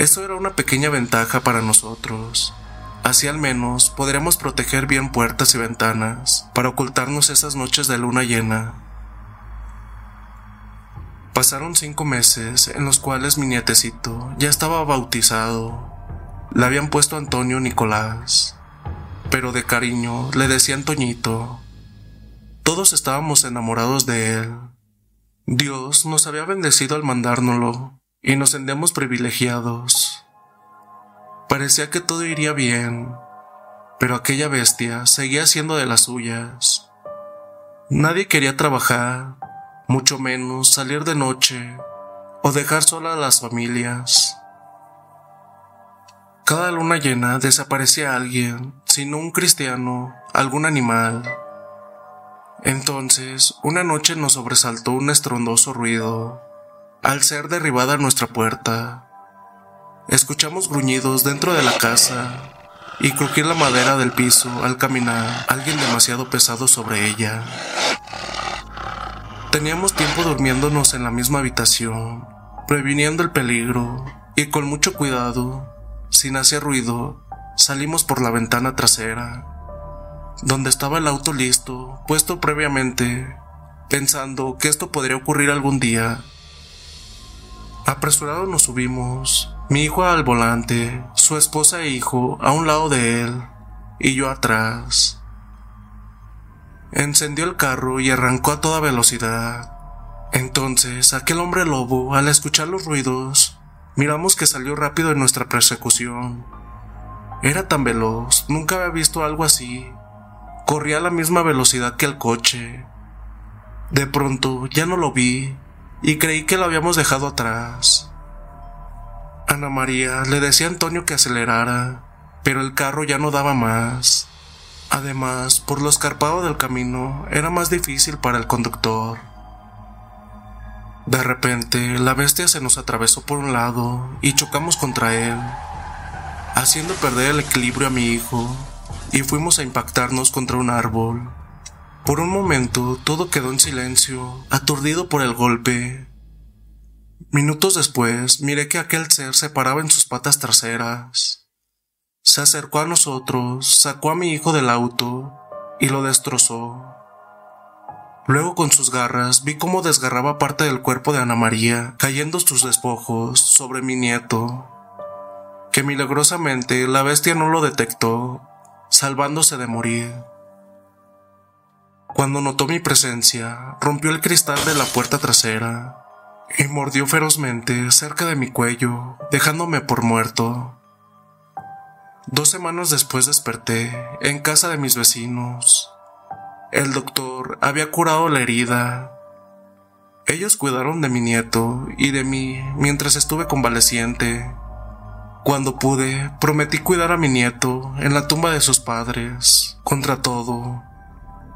esto era una pequeña ventaja para nosotros. Así al menos podríamos proteger bien puertas y ventanas para ocultarnos esas noches de luna llena. Pasaron cinco meses en los cuales mi nietecito ya estaba bautizado. Le habían puesto Antonio Nicolás, pero de cariño le decían Toñito. Todos estábamos enamorados de él. Dios nos había bendecido al mandárnoslo y nos sentíamos privilegiados. Parecía que todo iría bien, pero aquella bestia seguía siendo de las suyas. Nadie quería trabajar, mucho menos salir de noche o dejar sola a las familias. Cada luna llena desaparecía alguien, sino un cristiano, algún animal. Entonces, una noche nos sobresaltó un estrondoso ruido. Al ser derribada nuestra puerta, escuchamos gruñidos dentro de la casa y crujir la madera del piso al caminar alguien demasiado pesado sobre ella. Teníamos tiempo durmiéndonos en la misma habitación, previniendo el peligro, y con mucho cuidado, sin hacer ruido, salimos por la ventana trasera, donde estaba el auto listo, puesto previamente, pensando que esto podría ocurrir algún día. Apresurado nos subimos, mi hijo al volante, su esposa e hijo a un lado de él, y yo atrás. Encendió el carro y arrancó a toda velocidad. Entonces, aquel hombre lobo, al escuchar los ruidos, miramos que salió rápido en nuestra persecución. Era tan veloz, nunca había visto algo así. Corría a la misma velocidad que el coche. De pronto ya no lo vi y creí que lo habíamos dejado atrás. Ana María le decía a Antonio que acelerara, pero el carro ya no daba más. Además, por lo escarpado del camino, era más difícil para el conductor. De repente, la bestia se nos atravesó por un lado y chocamos contra él, haciendo perder el equilibrio a mi hijo, y fuimos a impactarnos contra un árbol. Por un momento todo quedó en silencio, aturdido por el golpe, Minutos después, miré que aquel ser se paraba en sus patas traseras. Se acercó a nosotros, sacó a mi hijo del auto y lo destrozó. Luego con sus garras vi cómo desgarraba parte del cuerpo de Ana María, cayendo sus despojos sobre mi nieto, que milagrosamente la bestia no lo detectó, salvándose de morir. Cuando notó mi presencia, rompió el cristal de la puerta trasera y mordió ferozmente cerca de mi cuello, dejándome por muerto. Dos semanas después desperté en casa de mis vecinos. El doctor había curado la herida. Ellos cuidaron de mi nieto y de mí mientras estuve convaleciente. Cuando pude, prometí cuidar a mi nieto en la tumba de sus padres, contra todo.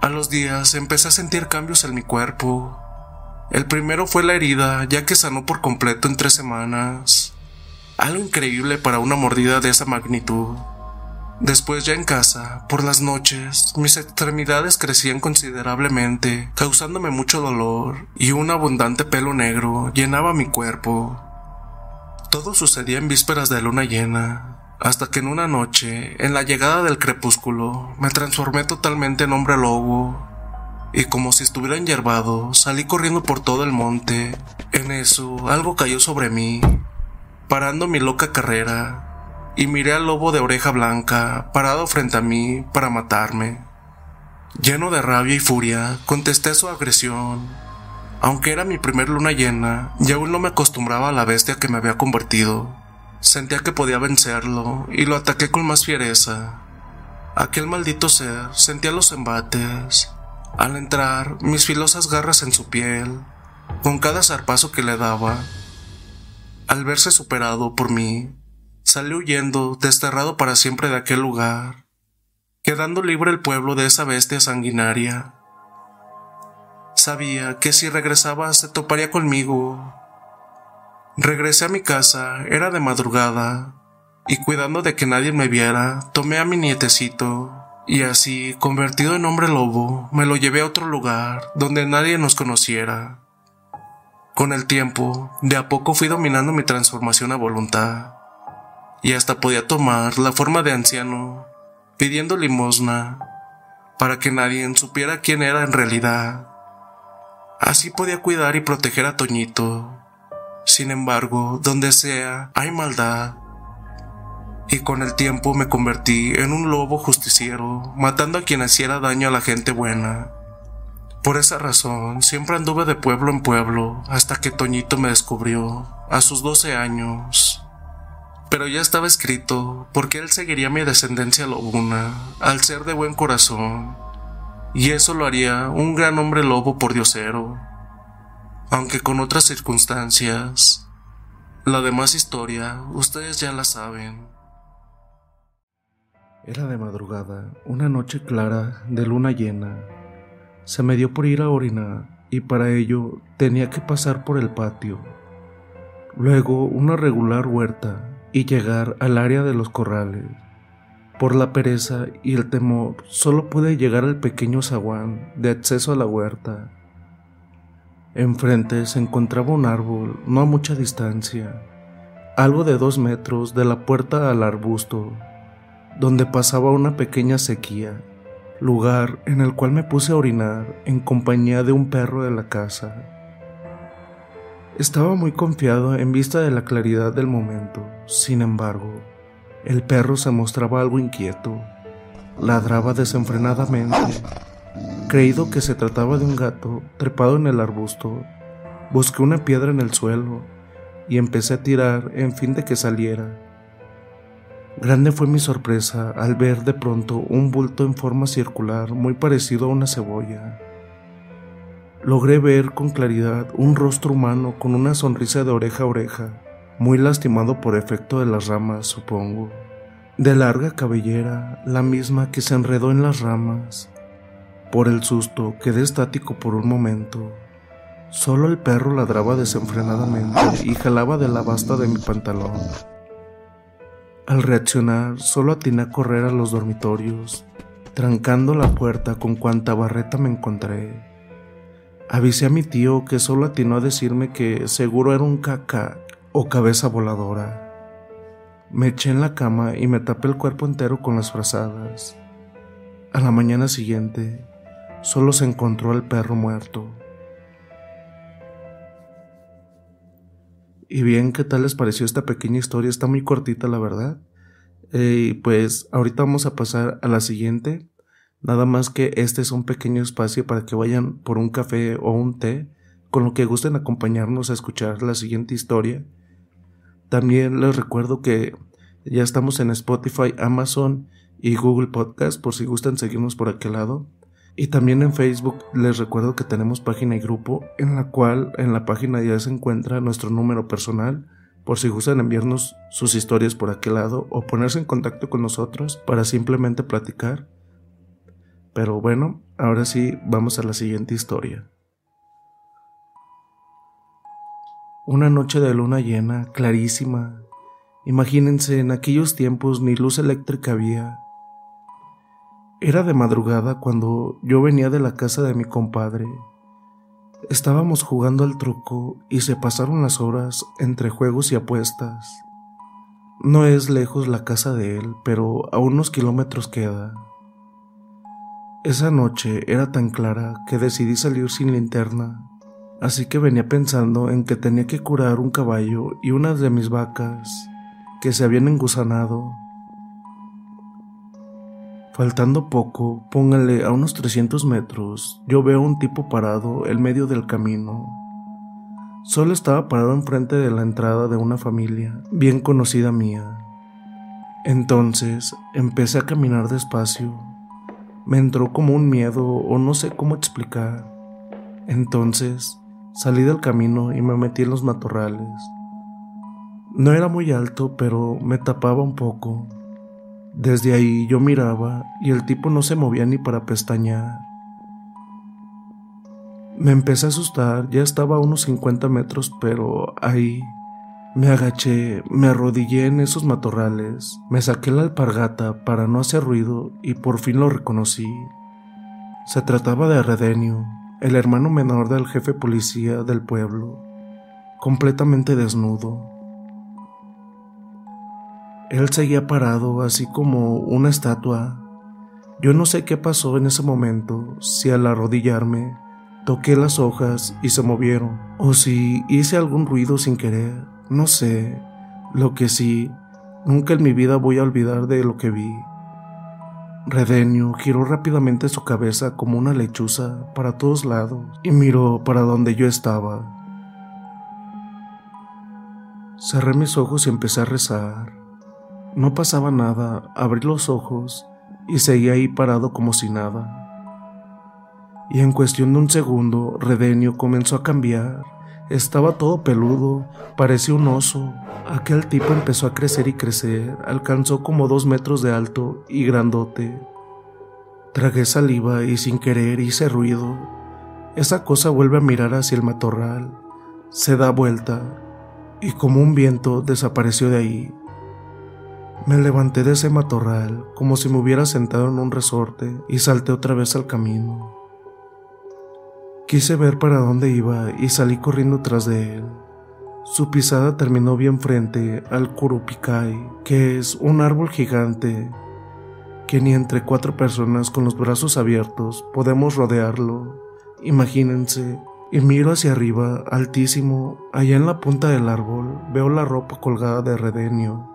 A los días empecé a sentir cambios en mi cuerpo el primero fue la herida, ya que sanó por completo en tres semanas. Algo increíble para una mordida de esa magnitud. Después ya en casa, por las noches, mis extremidades crecían considerablemente, causándome mucho dolor, y un abundante pelo negro llenaba mi cuerpo. Todo sucedía en vísperas de luna llena, hasta que en una noche, en la llegada del crepúsculo, me transformé totalmente en hombre lobo y como si estuviera enyerbado, salí corriendo por todo el monte. En eso, algo cayó sobre mí, parando mi loca carrera, y miré al lobo de oreja blanca parado frente a mí para matarme. Lleno de rabia y furia, contesté su agresión. Aunque era mi primer luna llena, y aún no me acostumbraba a la bestia que me había convertido. Sentía que podía vencerlo, y lo ataqué con más fiereza. Aquel maldito ser sentía los embates, al entrar, mis filosas garras en su piel, con cada zarpazo que le daba. Al verse superado por mí, salió huyendo, desterrado para siempre de aquel lugar, quedando libre el pueblo de esa bestia sanguinaria. Sabía que si regresaba se toparía conmigo. Regresé a mi casa, era de madrugada, y cuidando de que nadie me viera, tomé a mi nietecito y así, convertido en hombre lobo, me lo llevé a otro lugar donde nadie nos conociera. Con el tiempo, de a poco fui dominando mi transformación a voluntad, y hasta podía tomar la forma de anciano, pidiendo limosna, para que nadie supiera quién era en realidad. Así podía cuidar y proteger a Toñito. Sin embargo, donde sea, hay maldad, y con el tiempo me convertí en un lobo justiciero, matando a quien hiciera daño a la gente buena. Por esa razón, siempre anduve de pueblo en pueblo hasta que Toñito me descubrió, a sus 12 años. Pero ya estaba escrito, porque él seguiría mi descendencia lobuna, al ser de buen corazón, y eso lo haría un gran hombre lobo por diosero. Aunque con otras circunstancias. La demás historia, ustedes ya la saben. Era de madrugada, una noche clara de luna llena. Se me dio por ir a orinar y para ello tenía que pasar por el patio. Luego una regular huerta y llegar al área de los corrales. Por la pereza y el temor, solo pude llegar al pequeño zaguán de acceso a la huerta. Enfrente se encontraba un árbol, no a mucha distancia, algo de dos metros de la puerta al arbusto, donde pasaba una pequeña sequía, lugar en el cual me puse a orinar en compañía de un perro de la casa. Estaba muy confiado en vista de la claridad del momento, sin embargo, el perro se mostraba algo inquieto, ladraba desenfrenadamente. Creído que se trataba de un gato trepado en el arbusto, busqué una piedra en el suelo y empecé a tirar en fin de que saliera. Grande fue mi sorpresa al ver de pronto un bulto en forma circular muy parecido a una cebolla. Logré ver con claridad un rostro humano con una sonrisa de oreja a oreja muy lastimado por efecto de las ramas, supongo. De larga cabellera, la misma que se enredó en las ramas. Por el susto quedé estático por un momento. Solo el perro ladraba desenfrenadamente y jalaba de la basta de mi pantalón. Al reaccionar, solo atiné a correr a los dormitorios, trancando la puerta con cuanta barreta me encontré. Avisé a mi tío que solo atinó a decirme que seguro era un caca o cabeza voladora. Me eché en la cama y me tapé el cuerpo entero con las frazadas. A la mañana siguiente, solo se encontró al perro muerto. Y bien, ¿qué tal les pareció esta pequeña historia? Está muy cortita, la verdad. Eh, pues ahorita vamos a pasar a la siguiente. Nada más que este es un pequeño espacio para que vayan por un café o un té, con lo que gusten acompañarnos a escuchar la siguiente historia también les recuerdo que ya estamos en Spotify, Amazon y Google Podcast por si gustan seguirnos por aquel lado. Y también en Facebook les recuerdo que tenemos página y grupo en la cual en la página ya se encuentra nuestro número personal por si gustan enviarnos sus historias por aquel lado o ponerse en contacto con nosotros para simplemente platicar. Pero bueno, ahora sí vamos a la siguiente historia. Una noche de luna llena, clarísima. Imagínense, en aquellos tiempos ni luz eléctrica había. Era de madrugada cuando yo venía de la casa de mi compadre. Estábamos jugando al truco y se pasaron las horas entre juegos y apuestas. No es lejos la casa de él, pero a unos kilómetros queda. Esa noche era tan clara que decidí salir sin linterna así que venía pensando en que tenía que curar un caballo y unas de mis vacas que se habían engusanado. Faltando poco, póngale a unos 300 metros, yo veo un tipo parado en medio del camino. Solo estaba parado enfrente de la entrada de una familia bien conocida mía. Entonces empecé a caminar despacio. Me entró como un miedo o no sé cómo explicar. Entonces Salí del camino y me metí en los matorrales. No era muy alto, pero me tapaba un poco. Desde ahí yo miraba y el tipo no se movía ni para pestañear. Me empecé a asustar, ya estaba a unos 50 metros, pero ahí me agaché, me arrodillé en esos matorrales, me saqué la alpargata para no hacer ruido y por fin lo reconocí. Se trataba de Redenio, el hermano menor del jefe policía del pueblo, completamente desnudo. Él seguía parado así como una estatua. Yo no sé qué pasó en ese momento, si al arrodillarme toqué las hojas y se movieron, o si hice algún ruido sin querer, no sé. Lo que sí, nunca en mi vida voy a olvidar de lo que vi. Redenio giró rápidamente su cabeza como una lechuza para todos lados y miró para donde yo estaba. Cerré mis ojos y empecé a rezar. No pasaba nada, abrí los ojos y seguí ahí parado como si nada. Y en cuestión de un segundo, Redenio comenzó a cambiar. Estaba todo peludo, parecía un oso. Aquel tipo empezó a crecer y crecer, alcanzó como dos metros de alto y grandote. Tragué saliva y sin querer hice ruido. Esa cosa vuelve a mirar hacia el matorral, se da vuelta y como un viento desapareció de ahí. Me levanté de ese matorral como si me hubiera sentado en un resorte y salté otra vez al camino. Quise ver para dónde iba y salí corriendo tras de él. Su pisada terminó bien frente al Curupicay, que es un árbol gigante que ni entre cuatro personas con los brazos abiertos podemos rodearlo. Imagínense, y miro hacia arriba, altísimo, allá en la punta del árbol, veo la ropa colgada de Redenio.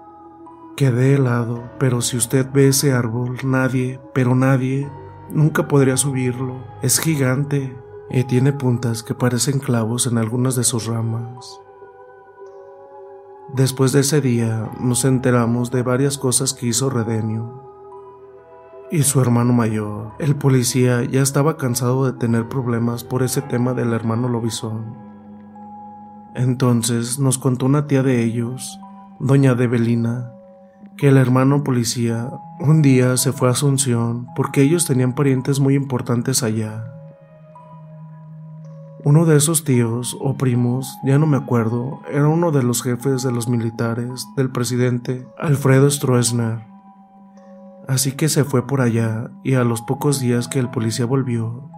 Quedé helado, pero si usted ve ese árbol, nadie, pero nadie, nunca podría subirlo. Es gigante y tiene puntas que parecen clavos en algunas de sus ramas. Después de ese día nos enteramos de varias cosas que hizo Redenio y su hermano mayor. El policía ya estaba cansado de tener problemas por ese tema del hermano Lobizón. Entonces nos contó una tía de ellos, doña Debelina, que el hermano policía un día se fue a Asunción porque ellos tenían parientes muy importantes allá. Uno de esos tíos o primos, ya no me acuerdo, era uno de los jefes de los militares del presidente Alfredo Stroessner. Así que se fue por allá y a los pocos días que el policía volvió,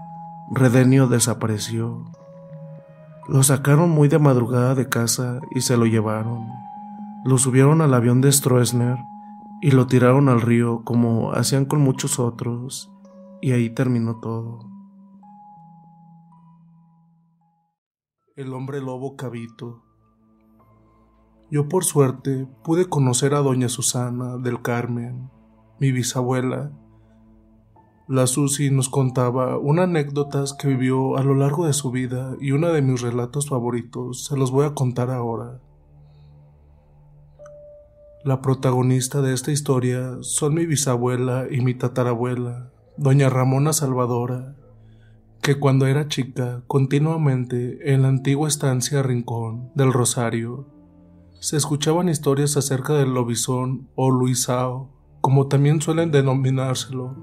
Redenio desapareció. Lo sacaron muy de madrugada de casa y se lo llevaron. Lo subieron al avión de Stroessner y lo tiraron al río como hacían con muchos otros, y ahí terminó todo. El hombre lobo Cabito. Yo por suerte pude conocer a doña Susana del Carmen, mi bisabuela. La Susi nos contaba unas anécdotas que vivió a lo largo de su vida y uno de mis relatos favoritos se los voy a contar ahora. La protagonista de esta historia son mi bisabuela y mi tatarabuela, doña Ramona Salvadora, que cuando era chica continuamente en la antigua estancia Rincón del Rosario se escuchaban historias acerca del lobizón o luisao como también suelen denominárselo.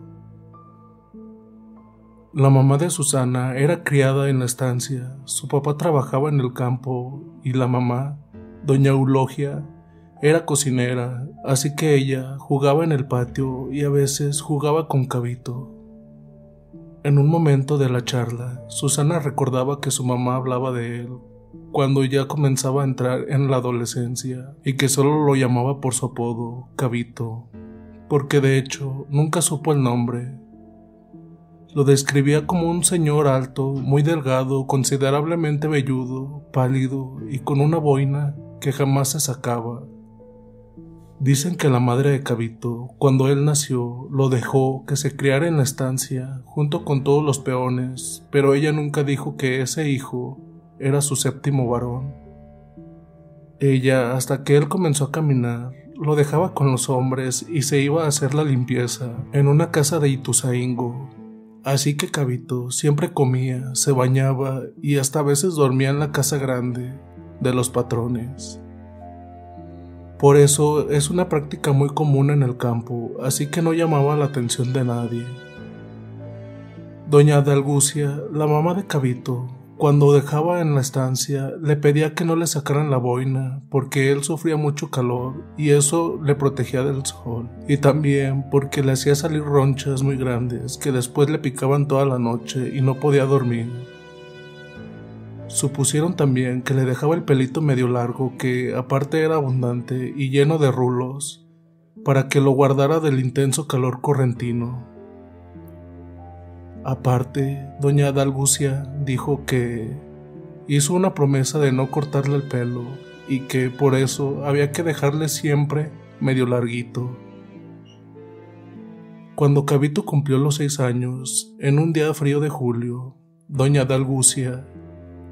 La mamá de Susana era criada en la estancia, su papá trabajaba en el campo y la mamá, doña Eulogia, era cocinera, así que ella jugaba en el patio y a veces jugaba con Cabito. En un momento de la charla, Susana recordaba que su mamá hablaba de él cuando ya comenzaba a entrar en la adolescencia y que solo lo llamaba por su apodo, Cabito porque de hecho nunca supo el nombre. Lo describía como un señor alto, muy delgado, considerablemente velludo, pálido y con una boina que jamás se sacaba. Dicen que la madre de Cabito, cuando él nació, lo dejó que se criara en la estancia junto con todos los peones, pero ella nunca dijo que ese hijo era su séptimo varón. Ella, hasta que él comenzó a caminar, lo dejaba con los hombres y se iba a hacer la limpieza en una casa de Ituzaingo. Así que Cabito siempre comía, se bañaba y hasta a veces dormía en la casa grande de los patrones. Por eso es una práctica muy común en el campo, así que no llamaba la atención de nadie. Doña Dalgucia, la mamá de Cabito, cuando dejaba en la estancia, le pedía que no le sacaran la boina, porque él sufría mucho calor y eso le protegía del sol, y también porque le hacía salir ronchas muy grandes que después le picaban toda la noche y no podía dormir. Supusieron también que le dejaba el pelito medio largo que aparte era abundante y lleno de rulos, para que lo guardara del intenso calor correntino. Aparte, doña Dalgucia dijo que hizo una promesa de no cortarle el pelo y que por eso había que dejarle siempre medio larguito. Cuando Cabito cumplió los seis años, en un día frío de julio, doña Dalgucia,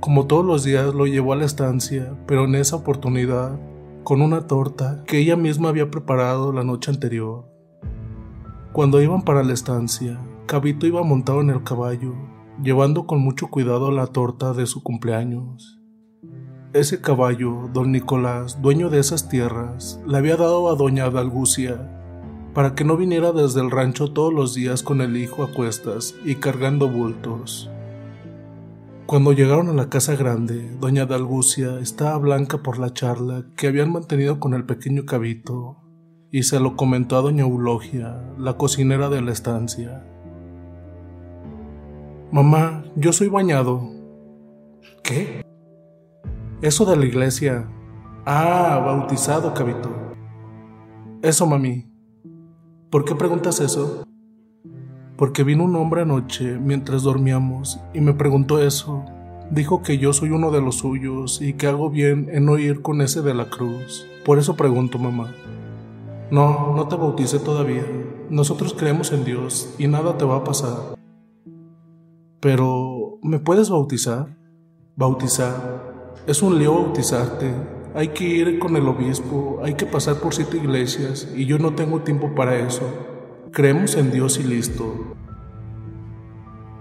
como todos los días, lo llevó a la estancia, pero en esa oportunidad, con una torta que ella misma había preparado la noche anterior. Cuando iban para la estancia, Cabito iba montado en el caballo, llevando con mucho cuidado la torta de su cumpleaños. Ese caballo, don Nicolás, dueño de esas tierras, le había dado a doña Dalgucia para que no viniera desde el rancho todos los días con el hijo a cuestas y cargando bultos. Cuando llegaron a la casa grande, doña Dalgucia estaba blanca por la charla que habían mantenido con el pequeño cabito, y se lo comentó a doña Eulogia, la cocinera de la estancia. Mamá, yo soy bañado. ¿Qué? Eso de la iglesia. Ah, bautizado, cabito. Eso, mami. ¿Por qué preguntas eso? Porque vino un hombre anoche mientras dormíamos y me preguntó eso. Dijo que yo soy uno de los suyos y que hago bien en no ir con ese de la cruz. Por eso pregunto, mamá. No, no te bauticé todavía. Nosotros creemos en Dios y nada te va a pasar. Pero, ¿me puedes bautizar? Bautizar. Es un lío bautizarte. Hay que ir con el obispo, hay que pasar por siete iglesias y yo no tengo tiempo para eso. Creemos en Dios y listo.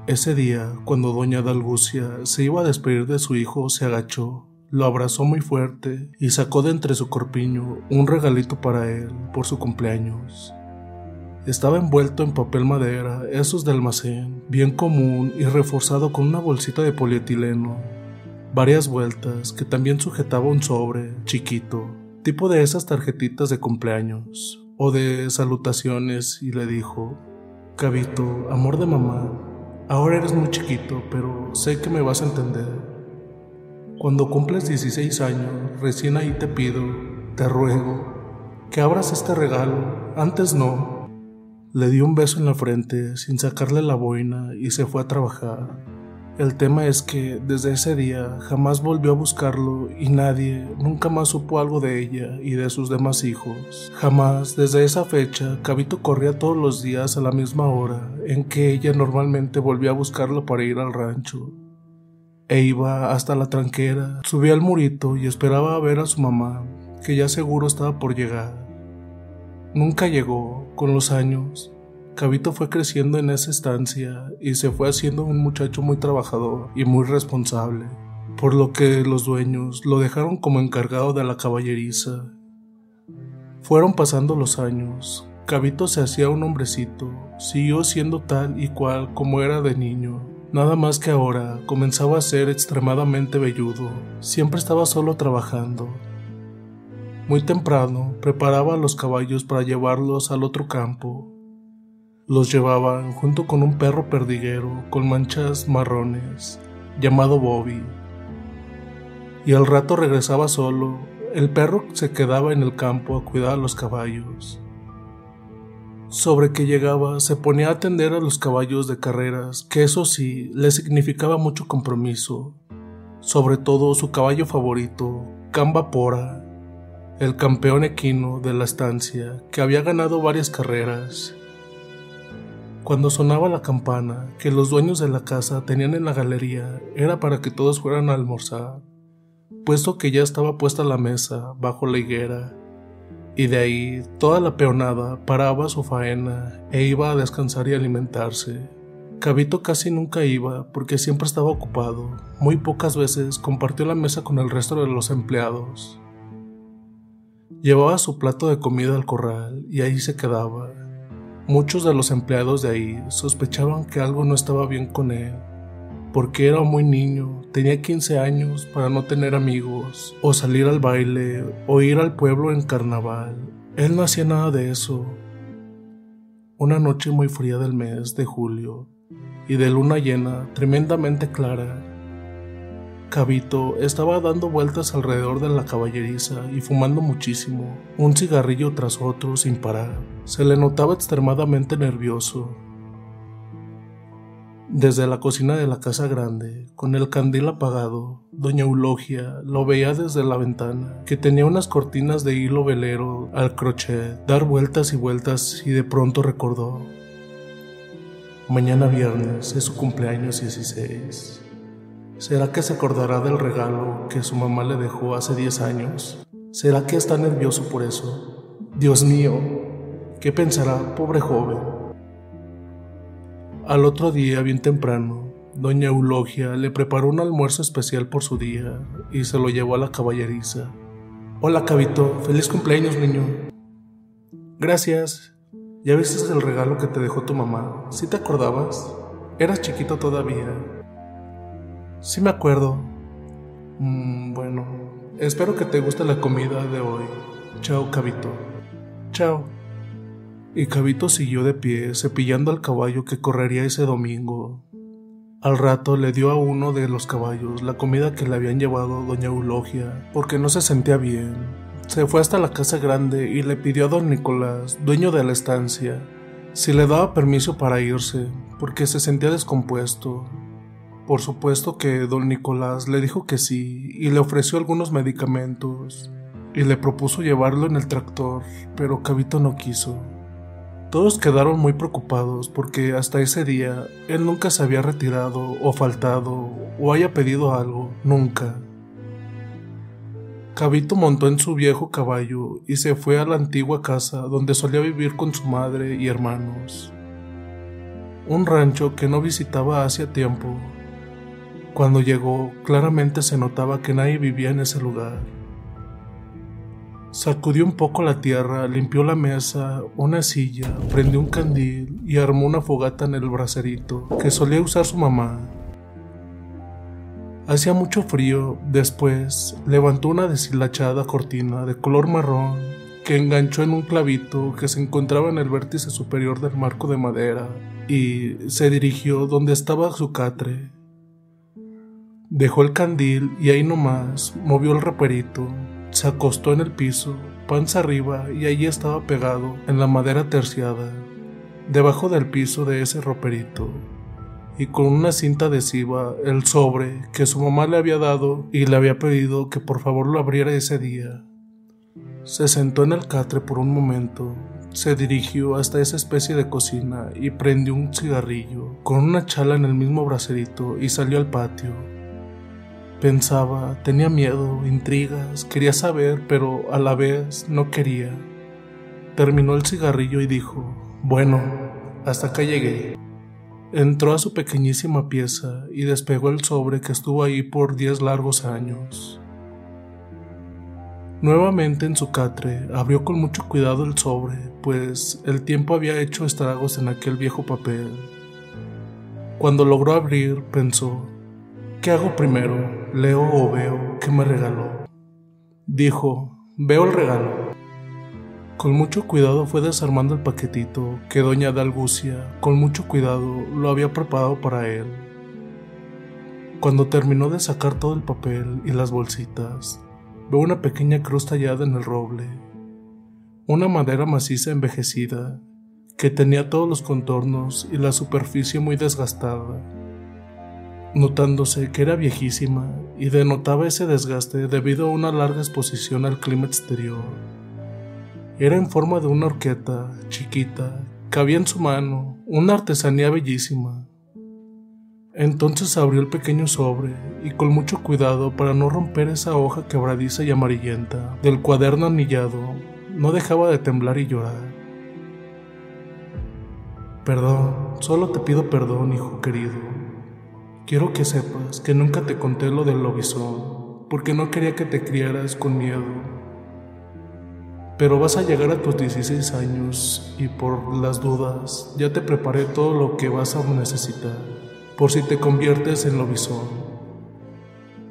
Ese día, cuando doña Dalgucia se iba a despedir de su hijo, se agachó, lo abrazó muy fuerte y sacó de entre su corpiño un regalito para él por su cumpleaños. Estaba envuelto en papel madera, esos de almacén, bien común y reforzado con una bolsita de polietileno varias vueltas que también sujetaba un sobre chiquito, tipo de esas tarjetitas de cumpleaños o de salutaciones y le dijo, Cabito, amor de mamá, ahora eres muy chiquito, pero sé que me vas a entender. Cuando cumples 16 años, recién ahí te pido, te ruego, que abras este regalo, antes no. Le dio un beso en la frente sin sacarle la boina y se fue a trabajar. El tema es que desde ese día jamás volvió a buscarlo y nadie nunca más supo algo de ella y de sus demás hijos. Jamás desde esa fecha Cabito corría todos los días a la misma hora en que ella normalmente volvía a buscarlo para ir al rancho. E iba hasta la tranquera, subía al murito y esperaba a ver a su mamá, que ya seguro estaba por llegar. Nunca llegó, con los años, Cabito fue creciendo en esa estancia y se fue haciendo un muchacho muy trabajador y muy responsable, por lo que los dueños lo dejaron como encargado de la caballeriza. Fueron pasando los años, Cabito se hacía un hombrecito, siguió siendo tal y cual como era de niño, nada más que ahora comenzaba a ser extremadamente velludo, siempre estaba solo trabajando. Muy temprano preparaba a los caballos para llevarlos al otro campo, los llevaban junto con un perro perdiguero con manchas marrones, llamado Bobby. Y al rato regresaba solo, el perro se quedaba en el campo a cuidar a los caballos. Sobre que llegaba, se ponía a atender a los caballos de carreras, que eso sí, le significaba mucho compromiso, sobre todo su caballo favorito, Camba Pora, el campeón equino de la estancia, que había ganado varias carreras cuando sonaba la campana que los dueños de la casa tenían en la galería era para que todos fueran a almorzar, puesto que ya estaba puesta la mesa bajo la higuera, y de ahí toda la peonada paraba su faena e iba a descansar y alimentarse. Cabito casi nunca iba porque siempre estaba ocupado, muy pocas veces compartió la mesa con el resto de los empleados. Llevaba su plato de comida al corral y ahí se quedaba, Muchos de los empleados de ahí sospechaban que algo no estaba bien con él, porque era muy niño, tenía 15 años para no tener amigos, o salir al baile, o ir al pueblo en carnaval. Él no hacía nada de eso. Una noche muy fría del mes de julio, y de luna llena tremendamente clara, Cabito estaba dando vueltas alrededor de la caballeriza y fumando muchísimo, un cigarrillo tras otro sin parar. Se le notaba extremadamente nervioso. Desde la cocina de la casa grande, con el candil apagado, doña Eulogia lo veía desde la ventana, que tenía unas cortinas de hilo velero al crochet, dar vueltas y vueltas y de pronto recordó. Mañana viernes es su cumpleaños 16. ¿Será que se acordará del regalo que su mamá le dejó hace 10 años? ¿Será que está nervioso por eso? Dios mío, ¿qué pensará, pobre joven? Al otro día, bien temprano, doña Eulogia le preparó un almuerzo especial por su día y se lo llevó a la caballeriza. Hola, Cabito, feliz cumpleaños, niño. Gracias. ¿Ya viste el regalo que te dejó tu mamá? ¿Sí te acordabas? Eras chiquito todavía. Sí me acuerdo. Mm, bueno, espero que te guste la comida de hoy. Chao, Cabito. Chao. Y Cabito siguió de pie, cepillando al caballo que correría ese domingo. Al rato le dio a uno de los caballos la comida que le habían llevado doña Eulogia, porque no se sentía bien. Se fue hasta la casa grande y le pidió a don Nicolás, dueño de la estancia, si le daba permiso para irse, porque se sentía descompuesto. Por supuesto que don Nicolás le dijo que sí y le ofreció algunos medicamentos y le propuso llevarlo en el tractor, pero Cabito no quiso. Todos quedaron muy preocupados porque hasta ese día él nunca se había retirado o faltado o haya pedido algo, nunca. Cabito montó en su viejo caballo y se fue a la antigua casa donde solía vivir con su madre y hermanos. Un rancho que no visitaba hacía tiempo. Cuando llegó, claramente se notaba que nadie vivía en ese lugar. Sacudió un poco la tierra, limpió la mesa, una silla, prendió un candil y armó una fogata en el bracerito que solía usar su mamá. Hacía mucho frío, después levantó una deshilachada cortina de color marrón que enganchó en un clavito que se encontraba en el vértice superior del marco de madera y se dirigió donde estaba su catre. Dejó el candil y ahí nomás movió el raperito se acostó en el piso, panza arriba, y allí estaba pegado, en la madera terciada, debajo del piso de ese roperito, y con una cinta adhesiva el sobre que su mamá le había dado y le había pedido que por favor lo abriera ese día. Se sentó en el catre por un momento, se dirigió hasta esa especie de cocina y prendió un cigarrillo con una chala en el mismo bracerito y salió al patio. Pensaba, tenía miedo, intrigas, quería saber, pero a la vez no quería. Terminó el cigarrillo y dijo, bueno, hasta acá llegué. Entró a su pequeñísima pieza y despegó el sobre que estuvo ahí por diez largos años. Nuevamente en su catre abrió con mucho cuidado el sobre, pues el tiempo había hecho estragos en aquel viejo papel. Cuando logró abrir, pensó, ¿Qué hago primero? ¿Leo o veo? ¿Qué me regaló? Dijo, veo el regalo. Con mucho cuidado fue desarmando el paquetito que doña Dalgucia, con mucho cuidado, lo había preparado para él. Cuando terminó de sacar todo el papel y las bolsitas, veo una pequeña cruz tallada en el roble, una madera maciza envejecida que tenía todos los contornos y la superficie muy desgastada notándose que era viejísima y denotaba ese desgaste debido a una larga exposición al clima exterior. Era en forma de una horqueta chiquita, cabía en su mano, una artesanía bellísima. Entonces abrió el pequeño sobre y con mucho cuidado para no romper esa hoja quebradiza y amarillenta del cuaderno anillado, no dejaba de temblar y llorar. Perdón, solo te pido perdón, hijo querido, Quiero que sepas que nunca te conté lo del lobizón, porque no quería que te criaras con miedo. Pero vas a llegar a tus 16 años y por las dudas ya te preparé todo lo que vas a necesitar, por si te conviertes en lobizón.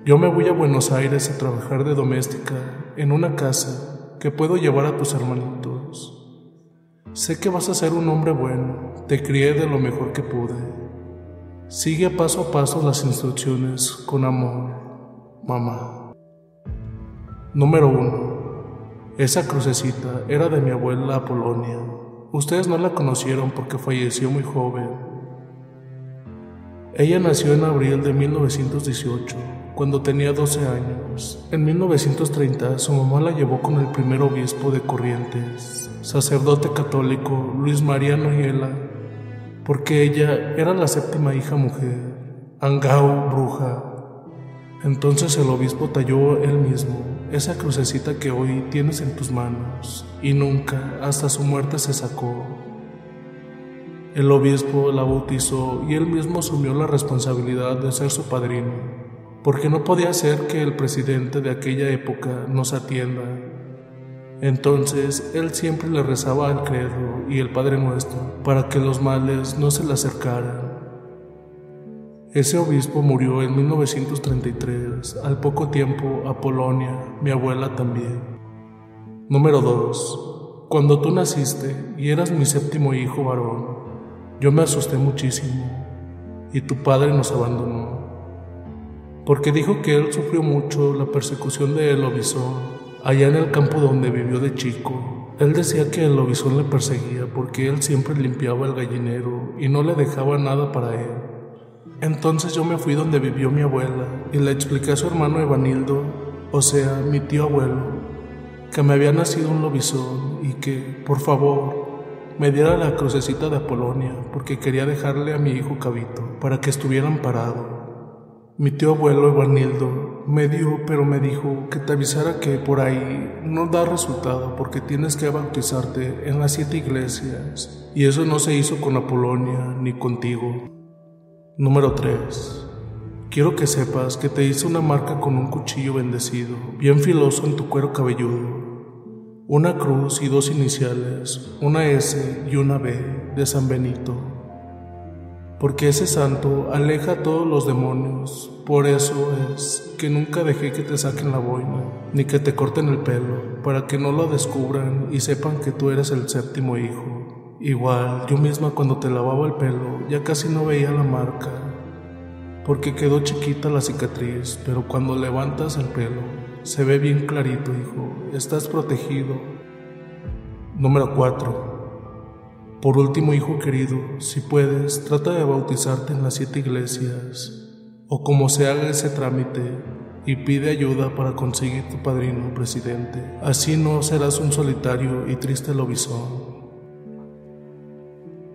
Yo me voy a Buenos Aires a trabajar de doméstica en una casa que puedo llevar a tus hermanitos. Sé que vas a ser un hombre bueno, te crié de lo mejor que pude Sigue paso a paso las instrucciones con amor, mamá. Número 1. Esa crucecita era de mi abuela Apolonia. Ustedes no la conocieron porque falleció muy joven. Ella nació en abril de 1918, cuando tenía 12 años. En 1930 su mamá la llevó con el primer obispo de Corrientes, sacerdote católico Luis María Noyela porque ella era la séptima hija mujer, Angao, bruja. Entonces el obispo talló él mismo esa crucecita que hoy tienes en tus manos y nunca hasta su muerte se sacó. El obispo la bautizó y él mismo asumió la responsabilidad de ser su padrino, porque no podía ser que el presidente de aquella época nos atienda Entonces él siempre le rezaba al credo y el Padre Nuestro para que los males no se le acercaran. Ese obispo murió en 1933, al poco tiempo Apolonia, mi abuela también. Número 2. Cuando tú naciste y eras mi séptimo hijo varón, yo me asusté muchísimo y tu padre nos abandonó, porque dijo que él sufrió mucho la persecución de el allá en el campo donde vivió de chico. Él decía que el lobizón le perseguía porque él siempre limpiaba el gallinero y no le dejaba nada para él. Entonces yo me fui donde vivió mi abuela y le expliqué a su hermano Evanildo, o sea, mi tío abuelo, que me había nacido un lobizón y que, por favor, me diera la crucecita de Apolonia porque quería dejarle a mi hijo Cabito para que estuviera amparado. Mi tío abuelo Evanildo me dio, pero me dijo que te avisara que por ahí no da resultado porque tienes que bautizarte en las siete iglesias. Y eso no se hizo con Apolonia ni contigo. Número 3. Quiero que sepas que te hice una marca con un cuchillo bendecido, bien filoso en tu cuero cabelludo. Una cruz y dos iniciales, una S y una B de San Benito porque ese santo aleja a todos los demonios. Por eso es que nunca dejé que te saquen la boina, ni que te corten el pelo, para que no lo descubran y sepan que tú eres el séptimo hijo. Igual, yo misma cuando te lavaba el pelo ya casi no veía la marca, porque quedó chiquita la cicatriz, pero cuando levantas el pelo, se ve bien clarito, hijo, estás protegido. Número 4. Por último, hijo querido, si puedes, trata de bautizarte en las siete iglesias, o como se haga ese trámite, y pide ayuda para conseguir tu padrino presidente. Así no serás un solitario y triste lobizón.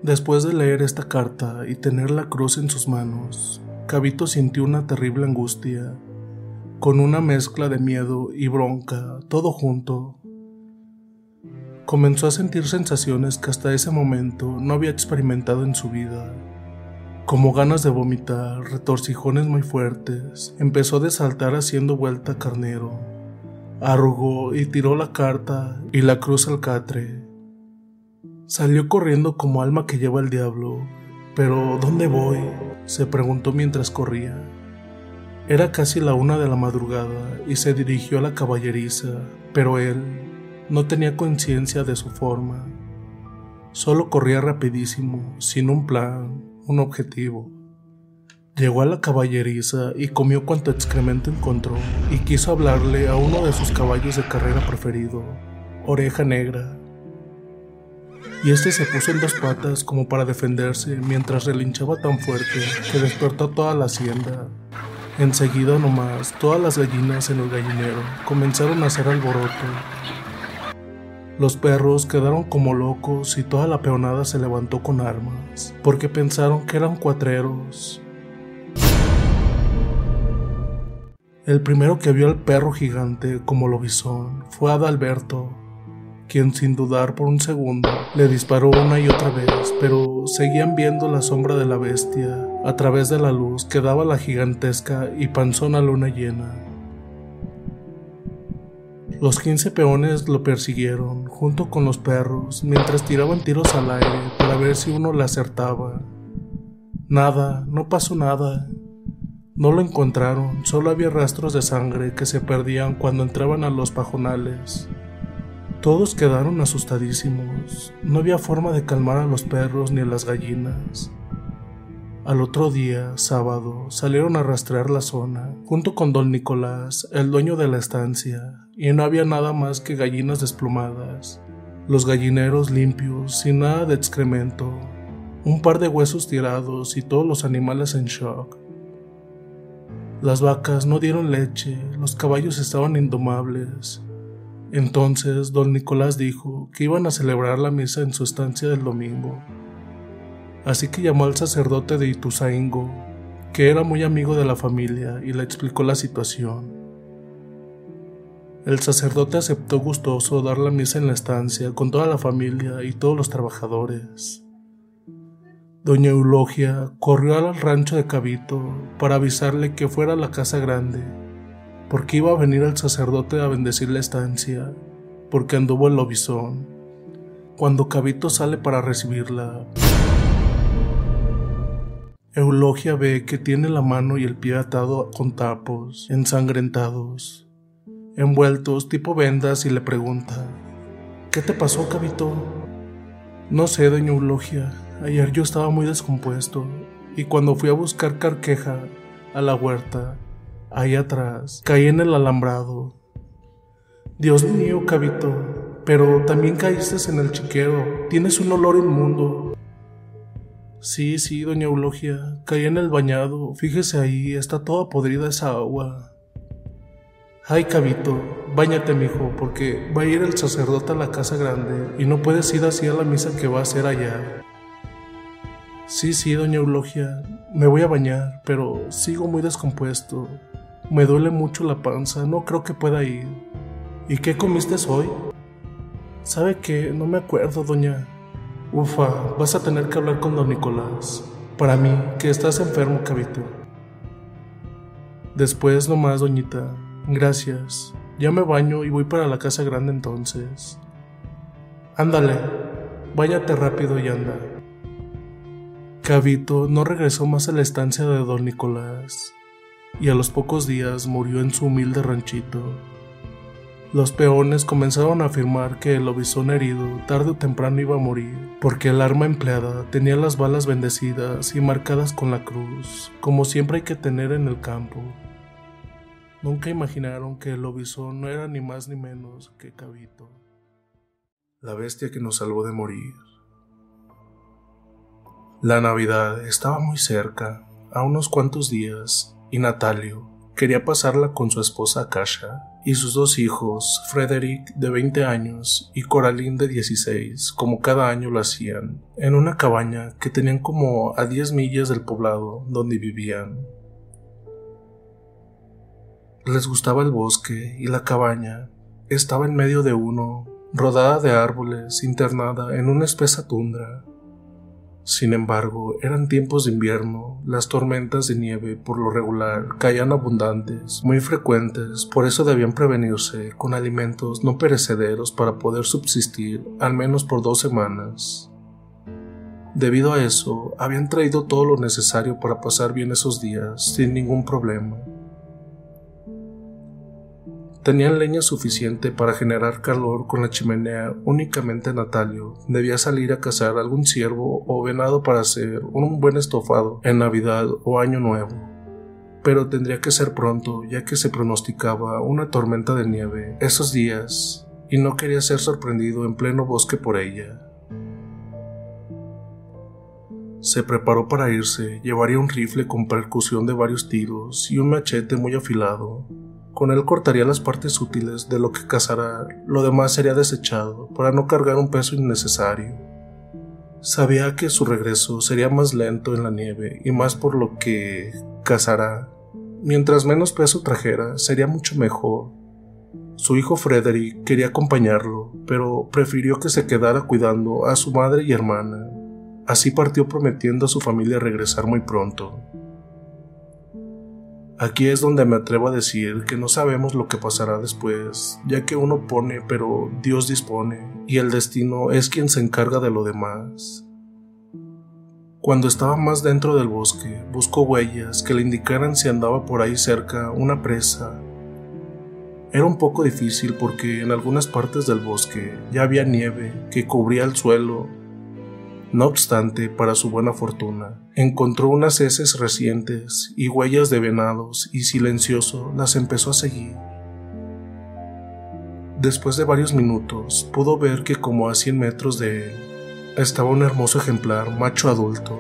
Después de leer esta carta y tener la cruz en sus manos, Cabito sintió una terrible angustia, con una mezcla de miedo y bronca, todo junto, Comenzó a sentir sensaciones que hasta ese momento no había experimentado en su vida, como ganas de vomitar, retorcijones muy fuertes. Empezó a saltar haciendo vuelta carnero. Arrugó y tiró la carta y la cruz al catre. Salió corriendo como alma que lleva el diablo. Pero ¿dónde voy? se preguntó mientras corría. Era casi la una de la madrugada y se dirigió a la caballeriza, pero él no tenía conciencia de su forma. Solo corría rapidísimo, sin un plan, un objetivo. Llegó a la caballeriza y comió cuanto excremento encontró y quiso hablarle a uno de sus caballos de carrera preferido, Oreja Negra. Y este se puso en dos patas como para defenderse mientras relinchaba tan fuerte que despertó toda la hacienda. Enseguida nomás, todas las gallinas en el gallinero comenzaron a hacer alboroto los perros quedaron como locos y toda la peonada se levantó con armas, porque pensaron que eran cuatreros. El primero que vio al perro gigante como lobizón fue Adalberto, quien sin dudar por un segundo le disparó una y otra vez, pero seguían viendo la sombra de la bestia a través de la luz que daba la gigantesca y panzona luna llena. Los quince peones lo persiguieron junto con los perros mientras tiraban tiros al aire para ver si uno le acertaba. Nada, no pasó nada. No lo encontraron, solo había rastros de sangre que se perdían cuando entraban a los pajonales. Todos quedaron asustadísimos. No había forma de calmar a los perros ni a las gallinas. Al otro día, sábado, salieron a rastrear la zona, junto con don Nicolás, el dueño de la estancia, y no había nada más que gallinas desplumadas, los gallineros limpios, sin nada de excremento, un par de huesos tirados y todos los animales en shock. Las vacas no dieron leche, los caballos estaban indomables. Entonces don Nicolás dijo que iban a celebrar la misa en su estancia del domingo Así que llamó al sacerdote de Ituzaingo, que era muy amigo de la familia, y le explicó la situación. El sacerdote aceptó gustoso dar la misa en la estancia con toda la familia y todos los trabajadores. Doña Eulogia corrió al rancho de Cabito para avisarle que fuera a la casa grande, porque iba a venir el sacerdote a bendecir la estancia porque anduvo el lobizón. Cuando Cabito sale para recibirla, Eulogia ve que tiene la mano y el pie atado con tapos, ensangrentados, envueltos tipo vendas y le pregunta, ¿Qué te pasó, Cabito? No sé, doña Eulogia, ayer yo estaba muy descompuesto y cuando fui a buscar carqueja a la huerta, ahí atrás, caí en el alambrado. Dios mío, Cabito, pero también caíste en el chiquero, tienes un olor inmundo. Sí, sí, doña Eulogia, caí en el bañado, fíjese ahí, está toda podrida esa agua. Ay, Cabito, báñate, mijo, porque va a ir el sacerdote a la casa grande y no puedes ir así a la misa que va a hacer allá. Sí, sí, doña Eulogia, me voy a bañar, pero sigo muy descompuesto. Me duele mucho la panza, no creo que pueda ir. ¿Y qué comiste hoy? ¿Sabe qué? No me acuerdo, doña. Ufa, vas a tener que hablar con don Nicolás. Para mí, que estás enfermo, Cabito. Después nomás, doñita, Gracias. Ya me baño y voy para la casa grande entonces. Ándale, váyate rápido y anda. Cabito no regresó más a la estancia de don Nicolás y a los pocos días murió en su humilde ranchito. Los peones comenzaron a afirmar que el lobizón herido tarde o temprano iba a morir, porque el arma empleada tenía las balas bendecidas y marcadas con la cruz, como siempre hay que tener en el campo. Nunca imaginaron que el lobizón no era ni más ni menos que Cabito, la bestia que nos salvó de morir. La Navidad estaba muy cerca, a unos cuantos días, y Natalio quería pasarla con su esposa Kasha y sus dos hijos, Frederick de 20 años y Coraline de 16, como cada año lo hacían, en una cabaña que tenían como a 10 millas del poblado donde vivían. Les gustaba el bosque y la cabaña estaba en medio de uno, rodada de árboles, internada en una espesa tundra. Sin embargo, eran tiempos de invierno, las tormentas de nieve por lo regular caían abundantes, muy frecuentes, por eso debían prevenirse con alimentos no perecederos para poder subsistir al menos por dos semanas. Debido a eso, habían traído todo lo necesario para pasar bien esos días sin ningún problema. Tenían leña suficiente para generar calor con la chimenea. Únicamente Natalio debía salir a cazar algún ciervo o venado para hacer un buen estofado en Navidad o Año Nuevo. Pero tendría que ser pronto, ya que se pronosticaba una tormenta de nieve esos días, y no quería ser sorprendido en pleno bosque por ella. Se preparó para irse, llevaría un rifle con percusión de varios tiros y un machete muy afilado. Con él cortaría las partes útiles de lo que cazara, lo demás sería desechado para no cargar un peso innecesario. Sabía que su regreso sería más lento en la nieve y más por lo que cazará. Mientras menos peso trajera, sería mucho mejor. Su hijo Frederick quería acompañarlo, pero prefirió que se quedara cuidando a su madre y hermana. Así partió prometiendo a su familia regresar muy pronto. Aquí es donde me atrevo a decir que no sabemos lo que pasará después, ya que uno pone, pero Dios dispone, y el destino es quien se encarga de lo demás. Cuando estaba más dentro del bosque, buscó huellas que le indicaran si andaba por ahí cerca una presa. Era un poco difícil porque en algunas partes del bosque ya había nieve que cubría el suelo no obstante, para su buena fortuna, encontró unas heces recientes y huellas de venados y silencioso las empezó a seguir. Después de varios minutos, pudo ver que como a 100 metros de él estaba un hermoso ejemplar macho adulto.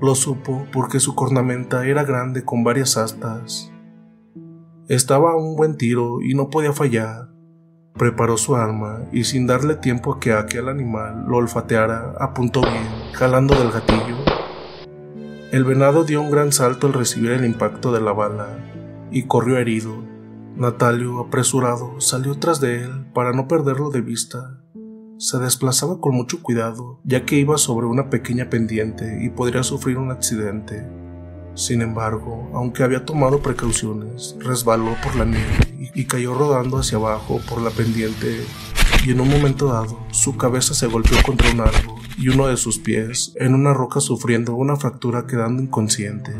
Lo supo porque su cornamenta era grande con varias astas. Estaba a un buen tiro y no podía fallar. Preparó su arma y sin darle tiempo a que aquel animal lo olfateara, apuntó bien, jalando del gatillo. El venado dio un gran salto al recibir el impacto de la bala y corrió herido. Natalio, apresurado, salió tras de él para no perderlo de vista. Se desplazaba con mucho cuidado, ya que iba sobre una pequeña pendiente y podría sufrir un accidente. Sin embargo, aunque había tomado precauciones, resbaló por la nieve y cayó rodando hacia abajo por la pendiente y en un momento dado su cabeza se golpeó contra un árbol y uno de sus pies en una roca sufriendo una fractura quedando inconsciente.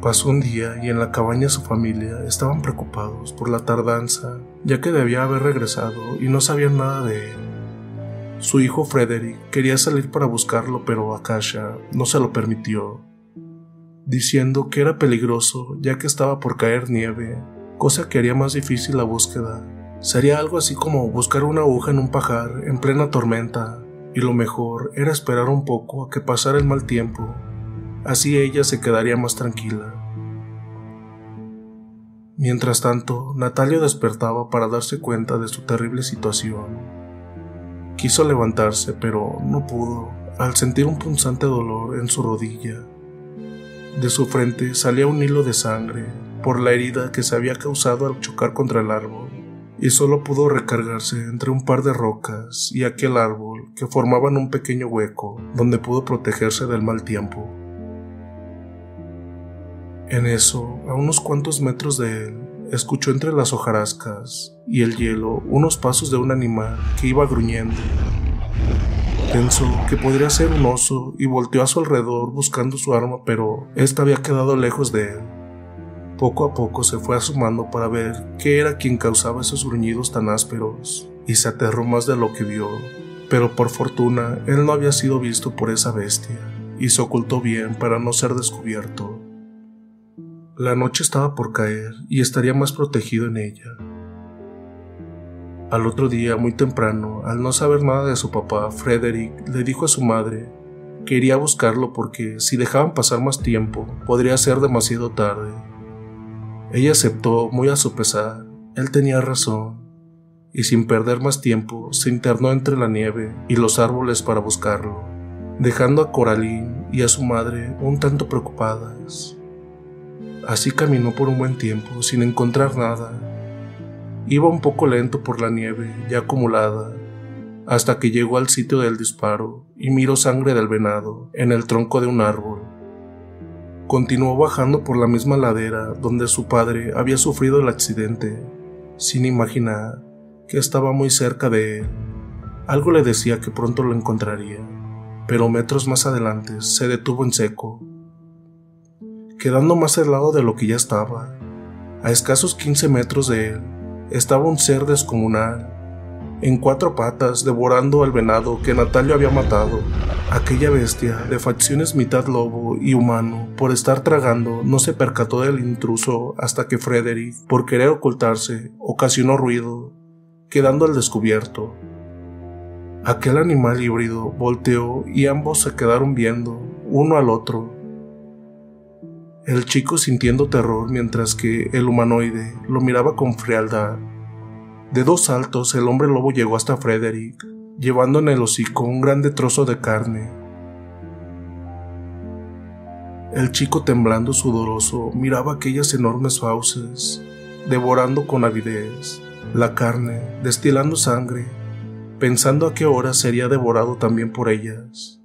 Pasó un día y en la cabaña su familia estaban preocupados por la tardanza, ya que debía haber regresado y no sabían nada de él. Su hijo Frederick quería salir para buscarlo, pero Akasha no se lo permitió, diciendo que era peligroso ya que estaba por caer nieve, cosa que haría más difícil la búsqueda. Sería algo así como buscar una aguja en un pajar en plena tormenta, y lo mejor era esperar un poco a que pasara el mal tiempo Así ella se quedaría más tranquila. Mientras tanto, Natalio despertaba para darse cuenta de su terrible situación. Quiso levantarse, pero no pudo, al sentir un punzante dolor en su rodilla. De su frente salía un hilo de sangre por la herida que se había causado al chocar contra el árbol, y solo pudo recargarse entre un par de rocas y aquel árbol que formaban un pequeño hueco donde pudo protegerse del mal tiempo. En eso, a unos cuantos metros de él, escuchó entre las hojarascas y el hielo unos pasos de un animal que iba gruñendo. Pensó que podría ser un oso y volteó a su alrededor buscando su arma, pero ésta había quedado lejos de él. Poco a poco se fue asomando para ver qué era quien causaba esos gruñidos tan ásperos, y se aterró más de lo que vio. Pero por fortuna, él no había sido visto por esa bestia, y se ocultó bien para no ser descubierto. La noche estaba por caer y estaría más protegido en ella. Al otro día, muy temprano, al no saber nada de su papá, Frederick le dijo a su madre que iría a buscarlo porque si dejaban pasar más tiempo, podría ser demasiado tarde. Ella aceptó muy a su pesar, él tenía razón, y sin perder más tiempo se internó entre la nieve y los árboles para buscarlo, dejando a Coraline y a su madre un tanto preocupadas. Así caminó por un buen tiempo sin encontrar nada. Iba un poco lento por la nieve ya acumulada, hasta que llegó al sitio del disparo y miró sangre del venado en el tronco de un árbol. Continuó bajando por la misma ladera donde su padre había sufrido el accidente, sin imaginar que estaba muy cerca de él. Algo le decía que pronto lo encontraría, pero metros más adelante se detuvo en seco quedando más lado de lo que ya estaba. A escasos 15 metros de él estaba un ser descomunal, en cuatro patas, devorando al venado que Natalio había matado. Aquella bestia, de facciones mitad lobo y humano, por estar tragando, no se percató del intruso hasta que Frederick, por querer ocultarse, ocasionó ruido, quedando al descubierto. Aquel animal híbrido volteó y ambos se quedaron viendo, uno al otro, el chico sintiendo terror mientras que el humanoide lo miraba con frialdad. De dos saltos el hombre lobo llegó hasta Frederick, llevando en el hocico un grande trozo de carne. El chico temblando sudoroso miraba aquellas enormes fauces, devorando con avidez la carne, destilando sangre, pensando a qué hora sería devorado también por ellas.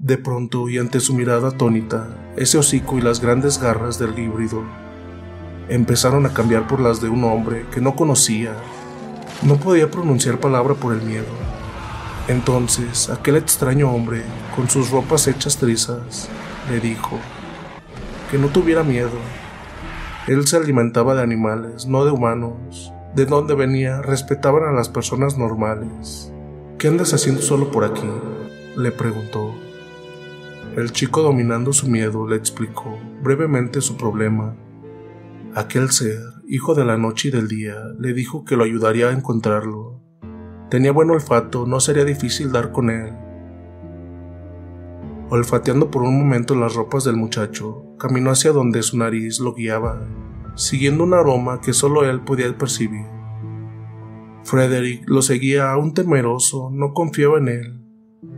De pronto, y ante su mirada atónita, ese hocico y las grandes garras del híbrido empezaron a cambiar por las de un hombre que no conocía. No podía pronunciar palabra por el miedo. Entonces, aquel extraño hombre, con sus ropas hechas trizas, le dijo que no tuviera miedo. Él se alimentaba de animales, no de humanos. De dónde venía, respetaban a las personas normales. ¿Qué andas haciendo solo por aquí? le preguntó. El chico dominando su miedo le explicó brevemente su problema. Aquel ser, hijo de la noche y del día, le dijo que lo ayudaría a encontrarlo. Tenía buen olfato, no sería difícil dar con él. Olfateando por un momento las ropas del muchacho, caminó hacia donde su nariz lo guiaba, siguiendo un aroma que solo él podía percibir. Frederick lo seguía aún temeroso, no confiaba en él.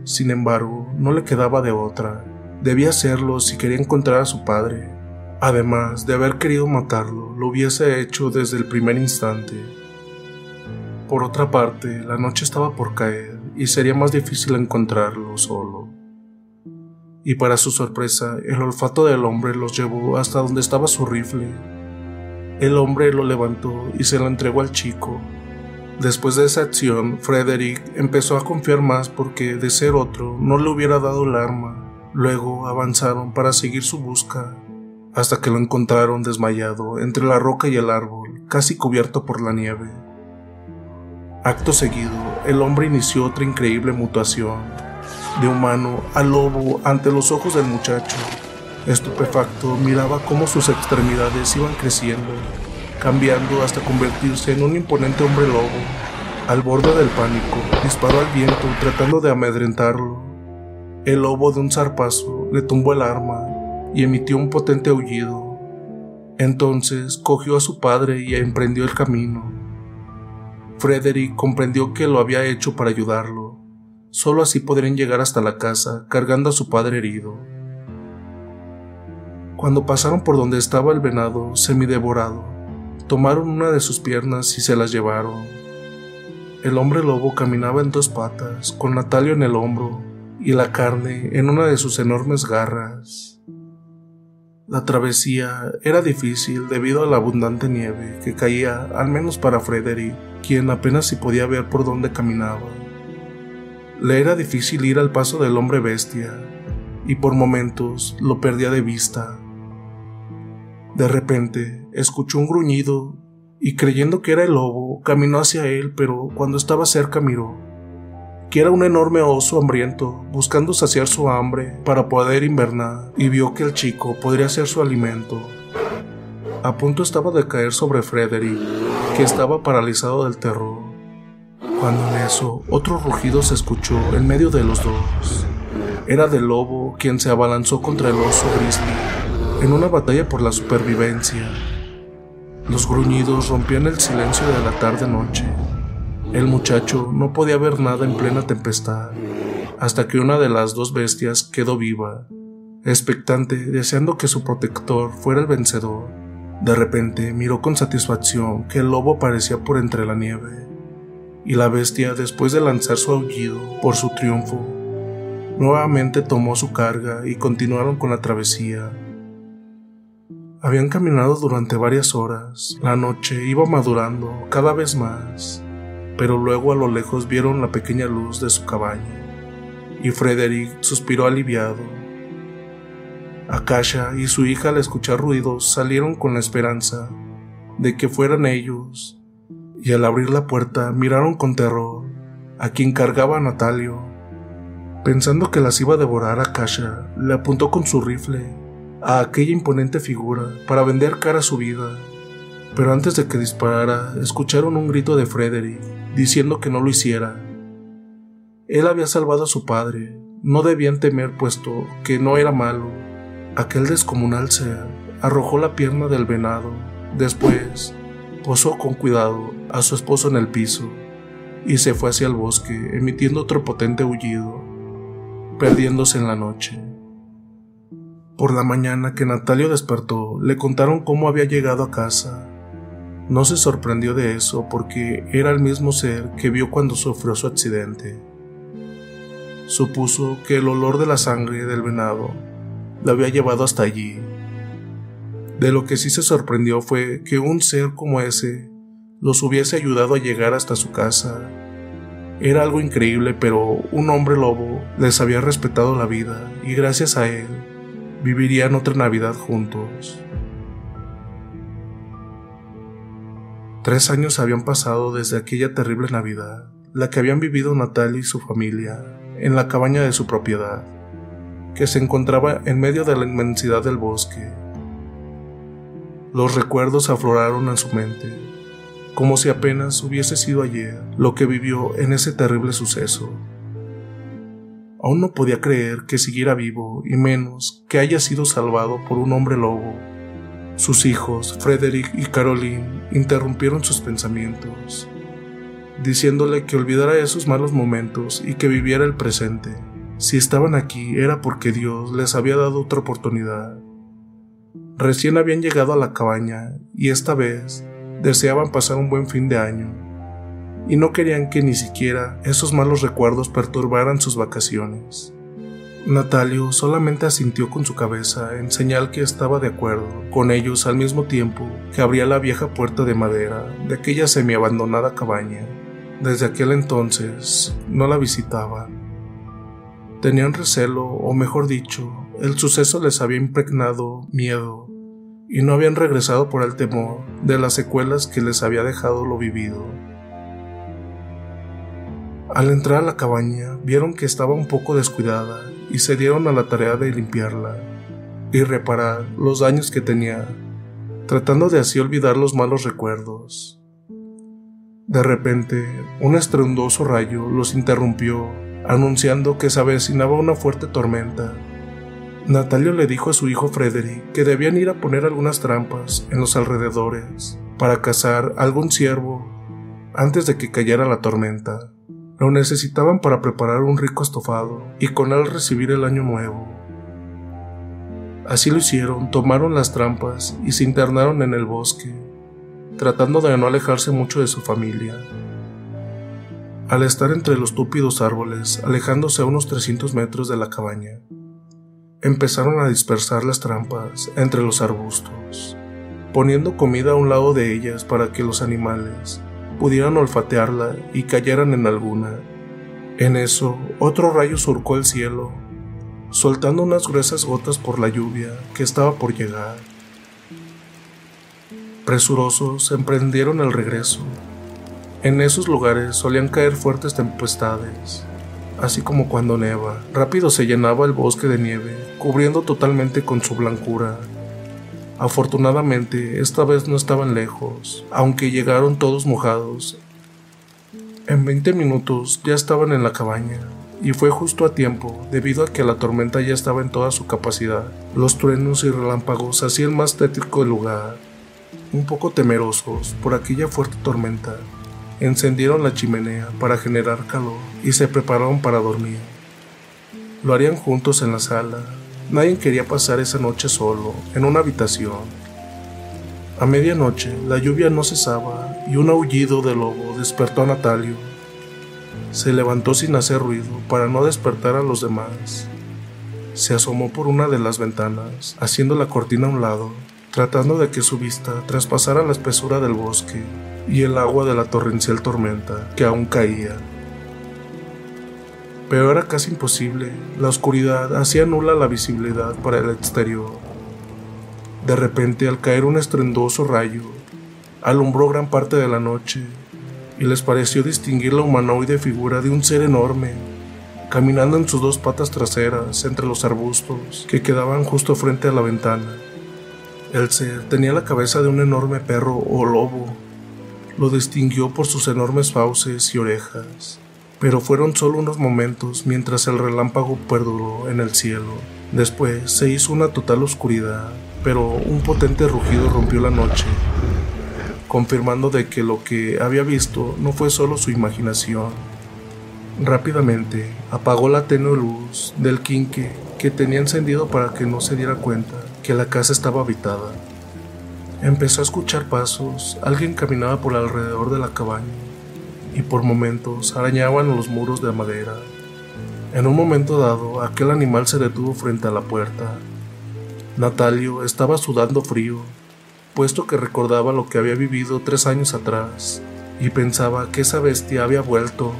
Sin embargo, no le quedaba de otra. Debía hacerlo si quería encontrar a su padre. Además de haber querido matarlo, lo hubiese hecho desde el primer instante. Por otra parte, la noche estaba por caer y sería más difícil encontrarlo solo. Y para su sorpresa, el olfato del hombre los llevó hasta donde estaba su rifle. El hombre lo levantó y se lo entregó al chico. Después de esa acción, Frederick empezó a confiar más porque, de ser otro, no le hubiera dado el arma. Luego avanzaron para seguir su busca, hasta que lo encontraron desmayado entre la roca y el árbol, casi cubierto por la nieve. Acto seguido, el hombre inició otra increíble mutación, de humano a lobo ante los ojos del muchacho. Estupefacto, miraba cómo sus extremidades iban creciendo, cambiando hasta convertirse en un imponente hombre lobo. Al borde del pánico, disparó al viento tratando de amedrentarlo. El lobo de un zarpazo le tumbó el arma y emitió un potente aullido. Entonces cogió a su padre y emprendió el camino. Frederick comprendió que lo había hecho para ayudarlo. Solo así podrían llegar hasta la casa cargando a su padre herido. Cuando pasaron por donde estaba el venado semidevorado, tomaron una de sus piernas y se las llevaron. El hombre lobo caminaba en dos patas, con Natalio en el hombro y la carne en una de sus enormes garras. La travesía era difícil debido a la abundante nieve que caía, al menos para Frederick, quien apenas si podía ver por dónde caminaba. Le era difícil ir al paso del hombre bestia, y por momentos lo perdía de vista. De repente, escuchó un gruñido y creyendo que era el lobo, caminó hacia él, pero cuando estaba cerca miró que era un enorme oso hambriento, buscando saciar su hambre para poder invernar, y vio que el chico podría ser su alimento. A punto estaba de caer sobre Frederick, que estaba paralizado del terror, cuando en eso otro rugido se escuchó en medio de los dos. Era del lobo quien se abalanzó contra el oso grizzly en una batalla por la supervivencia. Los gruñidos rompían el silencio de la tarde-noche. El muchacho no podía ver nada en plena tempestad, hasta que una de las dos bestias quedó viva, expectante, deseando que su protector fuera el vencedor. De repente miró con satisfacción que el lobo aparecía por entre la nieve, y la bestia, después de lanzar su aullido por su triunfo, nuevamente tomó su carga y continuaron con la travesía habían caminado durante varias horas. La noche iba madurando cada vez más, pero luego a lo lejos vieron la pequeña luz de su cabaña, y Frederick suspiró aliviado. Akasha y su hija al escuchar ruidos salieron con la esperanza de que fueran ellos, y al abrir la puerta miraron con terror a quien cargaba Natalio. Pensando que las iba a devorar, Akasha le apuntó con su rifle a aquella imponente figura para vender cara a su vida. Pero antes de que disparara, escucharon un grito de Frederick diciendo que no lo hiciera. Él había salvado a su padre, no debían temer puesto que no era malo. Aquel descomunal ser arrojó la pierna del venado, después posó con cuidado a su esposo en el piso y se fue hacia el bosque emitiendo otro potente aullido, perdiéndose en la noche. Por la mañana que Natalio despertó, le contaron cómo había llegado a casa. No se sorprendió de eso porque era el mismo ser que vio cuando sufrió su accidente. Supuso que el olor de la sangre del venado lo había llevado hasta allí. De lo que sí se sorprendió fue que un ser como ese los hubiese ayudado a llegar hasta su casa. Era algo increíble, pero un hombre lobo les había respetado la vida y gracias a él vivirían otra Navidad juntos. Tres años habían pasado desde aquella terrible Navidad, la que habían vivido Natalia y su familia en la cabaña de su propiedad, que se encontraba en medio de la inmensidad del bosque. Los recuerdos afloraron en su mente, como si apenas hubiese sido ayer lo que vivió en ese terrible suceso. Aún no podía creer que siguiera vivo y menos que haya sido salvado por un hombre lobo. Sus hijos, Frederick y Caroline, interrumpieron sus pensamientos, diciéndole que olvidara esos malos momentos y que viviera el presente. Si estaban aquí era porque Dios les había dado otra oportunidad. Recién habían llegado a la cabaña y esta vez deseaban pasar un buen fin de año y no querían que ni siquiera esos malos recuerdos perturbaran sus vacaciones. Natalio solamente asintió con su cabeza en señal que estaba de acuerdo con ellos al mismo tiempo que abría la vieja puerta de madera de aquella semiabandonada cabaña. Desde aquel entonces no la visitaban. Tenían recelo, o mejor dicho, el suceso les había impregnado miedo y no habían regresado por el temor de las secuelas que les había dejado lo vivido. Al entrar a la cabaña vieron que estaba un poco descuidada y se dieron a la tarea de limpiarla y reparar los daños que tenía, tratando de así olvidar los malos recuerdos. De repente, un estruendoso rayo los interrumpió, anunciando que se avecinaba una fuerte tormenta Natalio le dijo a su hijo Frederick que debían ir a poner algunas trampas en los alrededores para cazar algún ciervo antes de que cayera la tormenta. Lo necesitaban para preparar un rico estofado y con él recibir el año nuevo. Así lo hicieron, tomaron las trampas y se internaron en el bosque, tratando de no alejarse mucho de su familia. Al estar entre los túpidos árboles, alejándose a unos 300 metros de la cabaña, empezaron a dispersar las trampas entre los arbustos, poniendo comida a un lado de ellas para que los animales pudieran olfatearla y cayeran en alguna. En eso, otro rayo surcó el cielo, soltando unas gruesas gotas por la lluvia que estaba por llegar. Presurosos emprendieron el regreso. En esos lugares solían caer fuertes tempestades, así como cuando neva. Rápido se llenaba el bosque de nieve, cubriendo totalmente con su blancura. Afortunadamente, esta vez no estaban lejos, aunque llegaron todos mojados. En 20 minutos ya estaban en la cabaña, y fue justo a tiempo, debido a que la tormenta ya estaba en toda su capacidad. Los truenos y relámpagos hacían más tétrico el lugar. Un poco temerosos por aquella fuerte tormenta, encendieron la chimenea para generar calor y se prepararon para dormir. Lo harían juntos en la sala. Nadie quería pasar esa noche solo, en una habitación. A medianoche la lluvia no cesaba y un aullido de lobo despertó a Natalio. Se levantó sin hacer ruido para no despertar a los demás. Se asomó por una de las ventanas, haciendo la cortina a un lado, tratando de que su vista traspasara la espesura del bosque y el agua de la torrencial tormenta que aún caía. Pero era casi imposible, la oscuridad hacía nula la visibilidad para el exterior. De repente, al caer un estruendoso rayo, alumbró gran parte de la noche y les pareció distinguir la humanoide figura de un ser enorme, caminando en sus dos patas traseras entre los arbustos que quedaban justo frente a la ventana. El ser tenía la cabeza de un enorme perro o lobo lo distinguió por sus enormes fauces y orejas, pero fueron solo unos momentos mientras el relámpago perduró en el cielo. Después se hizo una total oscuridad, pero un potente rugido rompió la noche, confirmando de que lo que había visto no fue solo su imaginación. Rápidamente apagó la tenue luz del quinque que tenía encendido para que no se diera cuenta que la casa estaba habitada. Empezó a escuchar pasos, alguien caminaba por alrededor de la cabaña y por momentos arañaban los muros de madera. En un momento dado, aquel animal se detuvo frente a la puerta. Natalio estaba sudando frío, puesto que recordaba lo que había vivido tres años atrás y pensaba que esa bestia había vuelto.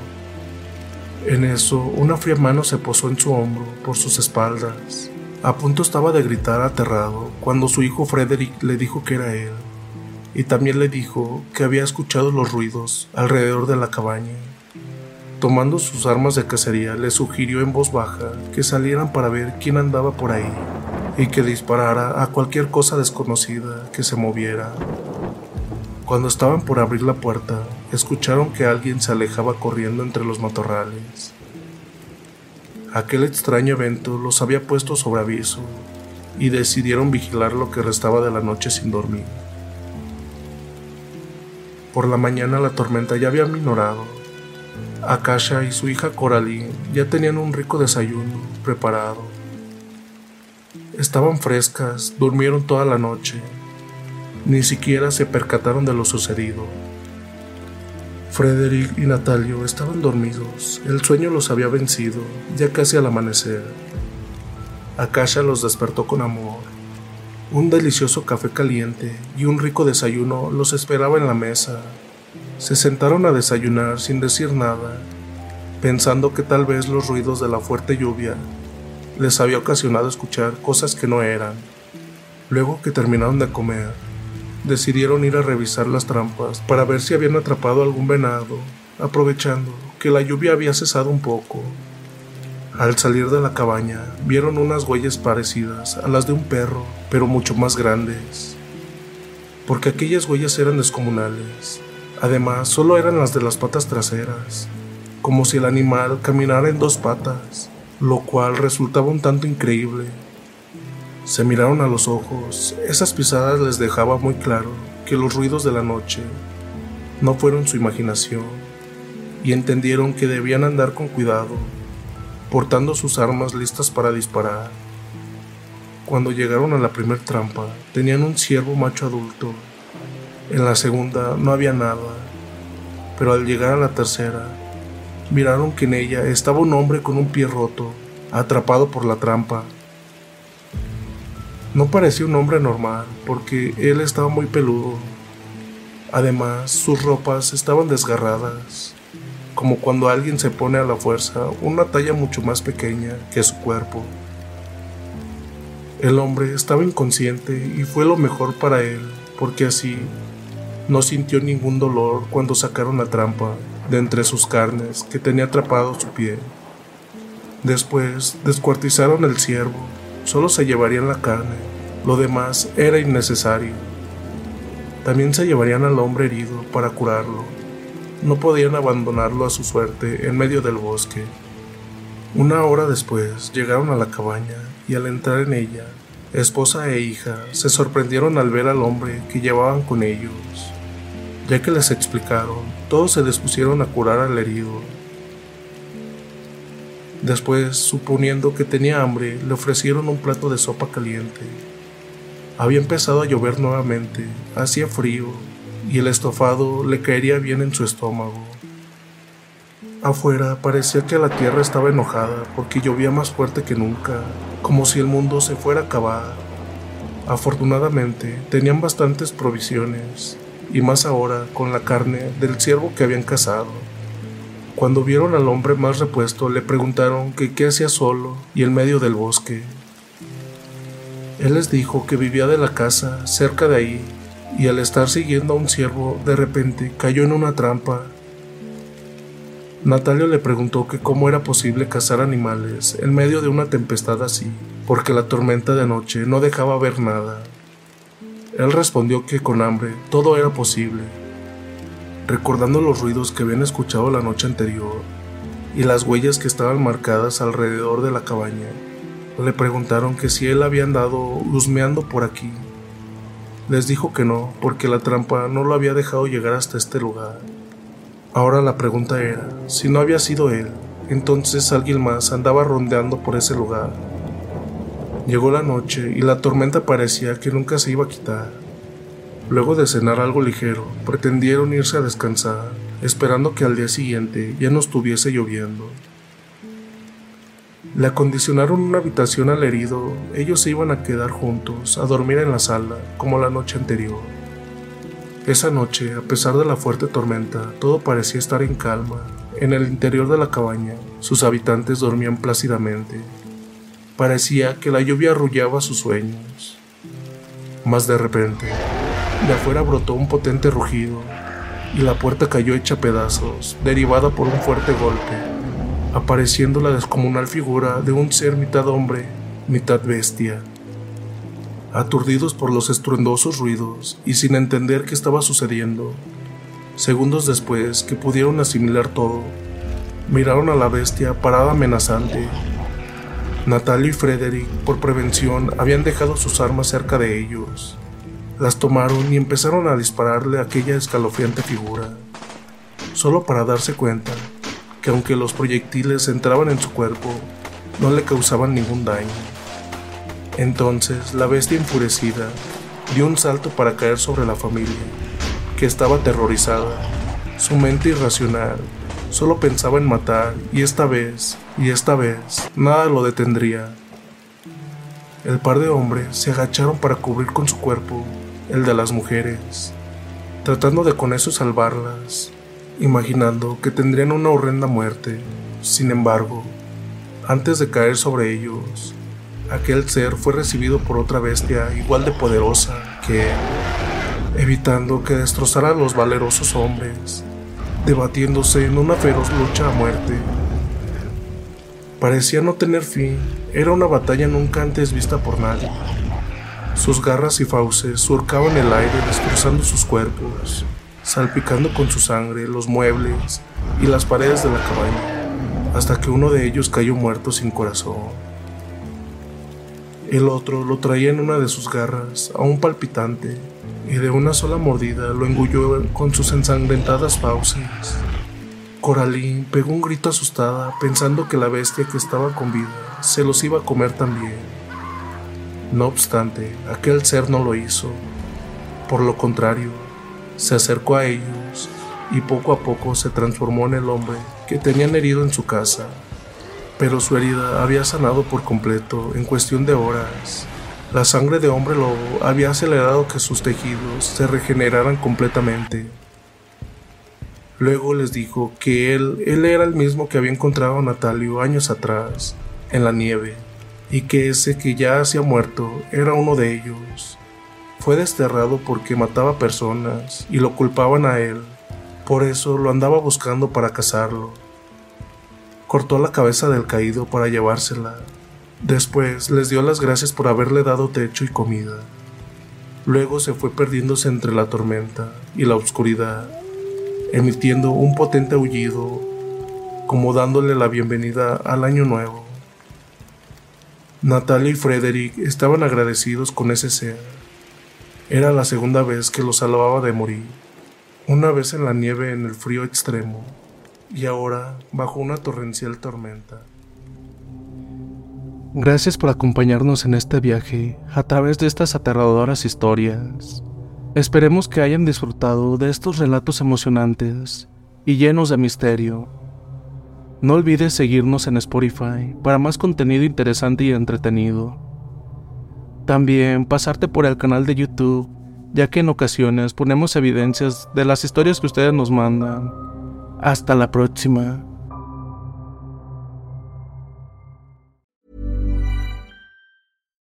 En eso, una fría mano se posó en su hombro por sus espaldas. A punto estaba de gritar aterrado cuando su hijo Frederick le dijo que era él, y también le dijo que había escuchado los ruidos alrededor de la cabaña. Tomando sus armas de cacería, le sugirió en voz baja que salieran para ver quién andaba por ahí y que disparara a cualquier cosa desconocida que se moviera. Cuando estaban por abrir la puerta, escucharon que alguien se alejaba corriendo entre los matorrales. Aquel extraño evento los había puesto sobre aviso y decidieron vigilar lo que restaba de la noche sin dormir. Por la mañana la tormenta ya había minorado. Akasha y su hija Coraline ya tenían un rico desayuno preparado. Estaban frescas, durmieron toda la noche. Ni siquiera se percataron de lo sucedido. Frederick y Natalio estaban dormidos, el sueño los había vencido, ya casi al amanecer. Akasha los despertó con amor. Un delicioso café caliente y un rico desayuno los esperaba en la mesa. Se sentaron a desayunar sin decir nada, pensando que tal vez los ruidos de la fuerte lluvia les había ocasionado escuchar cosas que no eran. Luego que terminaron de comer, decidieron ir a revisar las trampas para ver si habían atrapado algún venado, aprovechando que la lluvia había cesado un poco. Al salir de la cabaña, vieron unas huellas parecidas a las de un perro, pero mucho más grandes, porque aquellas huellas eran descomunales. Además, solo eran las de las patas traseras, como si el animal caminara en dos patas, lo cual resultaba un tanto increíble. Se miraron a los ojos, esas pisadas les dejaba muy claro que los ruidos de la noche no fueron su imaginación, y entendieron que debían andar con cuidado, portando sus armas listas para disparar. Cuando llegaron a la primer trampa, tenían un ciervo macho adulto. En la segunda no había nada, pero al llegar a la tercera, miraron que en ella estaba un hombre con un pie roto, atrapado por la trampa. No parecía un hombre normal, porque él estaba muy peludo. Además, sus ropas estaban desgarradas, como cuando alguien se pone a la fuerza una talla mucho más pequeña que su cuerpo. El hombre estaba inconsciente y fue lo mejor para él, porque así no sintió ningún dolor cuando sacaron la trampa de entre sus carnes que tenía atrapado su pie. Después descuartizaron el ciervo, solo se llevarían la carne, lo demás era innecesario. También se llevarían al hombre herido para curarlo. No podían abandonarlo a su suerte en medio del bosque. Una hora después llegaron a la cabaña y al entrar en ella, esposa e hija se sorprendieron al ver al hombre que llevaban con ellos. Ya que les explicaron, todos se dispusieron a curar al herido. Después, suponiendo que tenía hambre, le ofrecieron un plato de sopa caliente. Había empezado a llover nuevamente, hacía frío, y el estofado le caería bien en su estómago. Afuera parecía que la tierra estaba enojada porque llovía más fuerte que nunca, como si el mundo se fuera a acabar. Afortunadamente tenían bastantes provisiones, y más ahora con la carne del ciervo que habían cazado. Cuando vieron al hombre más repuesto le preguntaron que qué hacía solo y en medio del bosque. Él les dijo que vivía de la casa cerca de ahí y al estar siguiendo a un ciervo de repente cayó en una trampa. Natalia le preguntó que cómo era posible cazar animales en medio de una tempestad así, porque la tormenta de noche no dejaba ver nada. Él respondió que con hambre todo era posible, recordando los ruidos que habían escuchado la noche anterior y las huellas que estaban marcadas alrededor de la cabaña. Le preguntaron que si él había andado husmeando por aquí. Les dijo que no, porque la trampa no lo había dejado llegar hasta este lugar. Ahora la pregunta era, si no había sido él, entonces alguien más andaba rondeando por ese lugar. Llegó la noche y la tormenta parecía que nunca se iba a quitar. Luego de cenar algo ligero, pretendieron irse a descansar, esperando que al día siguiente ya no estuviese lloviendo. Le acondicionaron una habitación al herido, ellos se iban a quedar juntos, a dormir en la sala, como la noche anterior. Esa noche, a pesar de la fuerte tormenta, todo parecía estar en calma. En el interior de la cabaña, sus habitantes dormían plácidamente, Parecía que la lluvia arrullaba sus sueños. Mas de repente, de afuera brotó un potente rugido y la puerta cayó hecha pedazos, derivada por un fuerte golpe, apareciendo la descomunal figura de un ser mitad hombre, mitad bestia. Aturdidos por los estruendosos ruidos y sin entender qué estaba sucediendo, segundos después que pudieron asimilar todo, miraron a la bestia parada amenazante Natalia y Frederick, por prevención, habían dejado sus armas cerca de ellos. Las tomaron y empezaron a dispararle a aquella escalofriante figura, solo para darse cuenta que aunque los proyectiles entraban en su cuerpo, no le causaban ningún daño. Entonces la bestia enfurecida dio un salto para caer sobre la familia, que estaba aterrorizada. Su mente irracional solo pensaba en matar y esta vez, y esta vez, nada lo detendría. El par de hombres se agacharon para cubrir con su cuerpo el de las mujeres, tratando de con eso salvarlas, imaginando que tendrían una horrenda muerte. Sin embargo, antes de caer sobre ellos, aquel ser fue recibido por otra bestia igual de poderosa que evitando que destrozara a los valerosos hombres, debatiéndose en una feroz lucha a muerte. Parecía no tener fin, era una batalla nunca antes vista por nadie. Sus garras y fauces surcaban el aire destrozando sus cuerpos, salpicando con su sangre los muebles y las paredes de la cabaña, hasta que uno de ellos cayó muerto sin corazón. El otro lo traía en una de sus garras, aún palpitante, y de una sola mordida lo engulló con sus ensangrentadas fauces. Coraline pegó un grito asustada pensando que la bestia que estaba con vida se los iba a comer también. No obstante, aquel ser no lo hizo. Por lo contrario, se acercó a ellos y poco a poco se transformó en el hombre que tenían herido en su casa. Pero su herida había sanado por completo en cuestión de horas. La sangre de hombre lobo había acelerado que sus tejidos se regeneraran completamente. Luego les dijo que él, él era el mismo que había encontrado a Natalio años atrás, en la nieve, y que ese que ya hacía muerto era uno de ellos. Fue desterrado porque mataba personas y lo culpaban a él, por eso lo andaba buscando para cazarlo. Cortó la cabeza del caído para llevársela. Después les dio las gracias por haberle dado techo y comida. Luego se fue perdiéndose entre la tormenta y la oscuridad emitiendo un potente aullido, como dándole la bienvenida al año nuevo. Natalia y Frederick estaban agradecidos con ese ser. Era la segunda vez que lo salvaba de morir, una vez en la nieve en el frío extremo, y ahora bajo una torrencial tormenta. Gracias por acompañarnos en este viaje a través de estas aterradoras historias. Esperemos que hayan disfrutado de estos relatos emocionantes y llenos de misterio. No olvides seguirnos en Spotify para más contenido interesante y entretenido. También pasarte por el canal de YouTube, ya que en ocasiones ponemos evidencias de las historias que ustedes nos mandan. Hasta la próxima.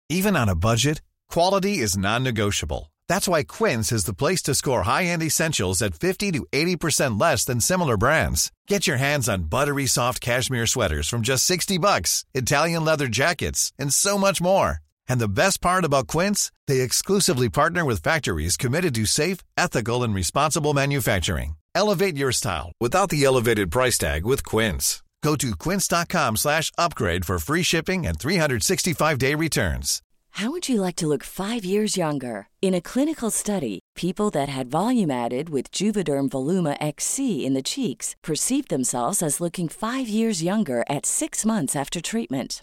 Even on a budget, quality is non-negotiable. That's why Quince is the place to score high-end essentials at 50 to 80% less than similar brands. Get your hands on buttery soft cashmere sweaters from just 60 bucks, Italian leather jackets, and so much more. And the best part about Quince, they exclusively partner with factories committed to safe, ethical, and responsible manufacturing. Elevate your style without the elevated price tag with Quince. Go to quince.com slash upgrade for free shipping and 365-day returns. How would you like to look five years younger? In a clinical study, people that had volume added with Juvederm Voluma XC in the cheeks perceived themselves as looking five years younger at six months after treatment.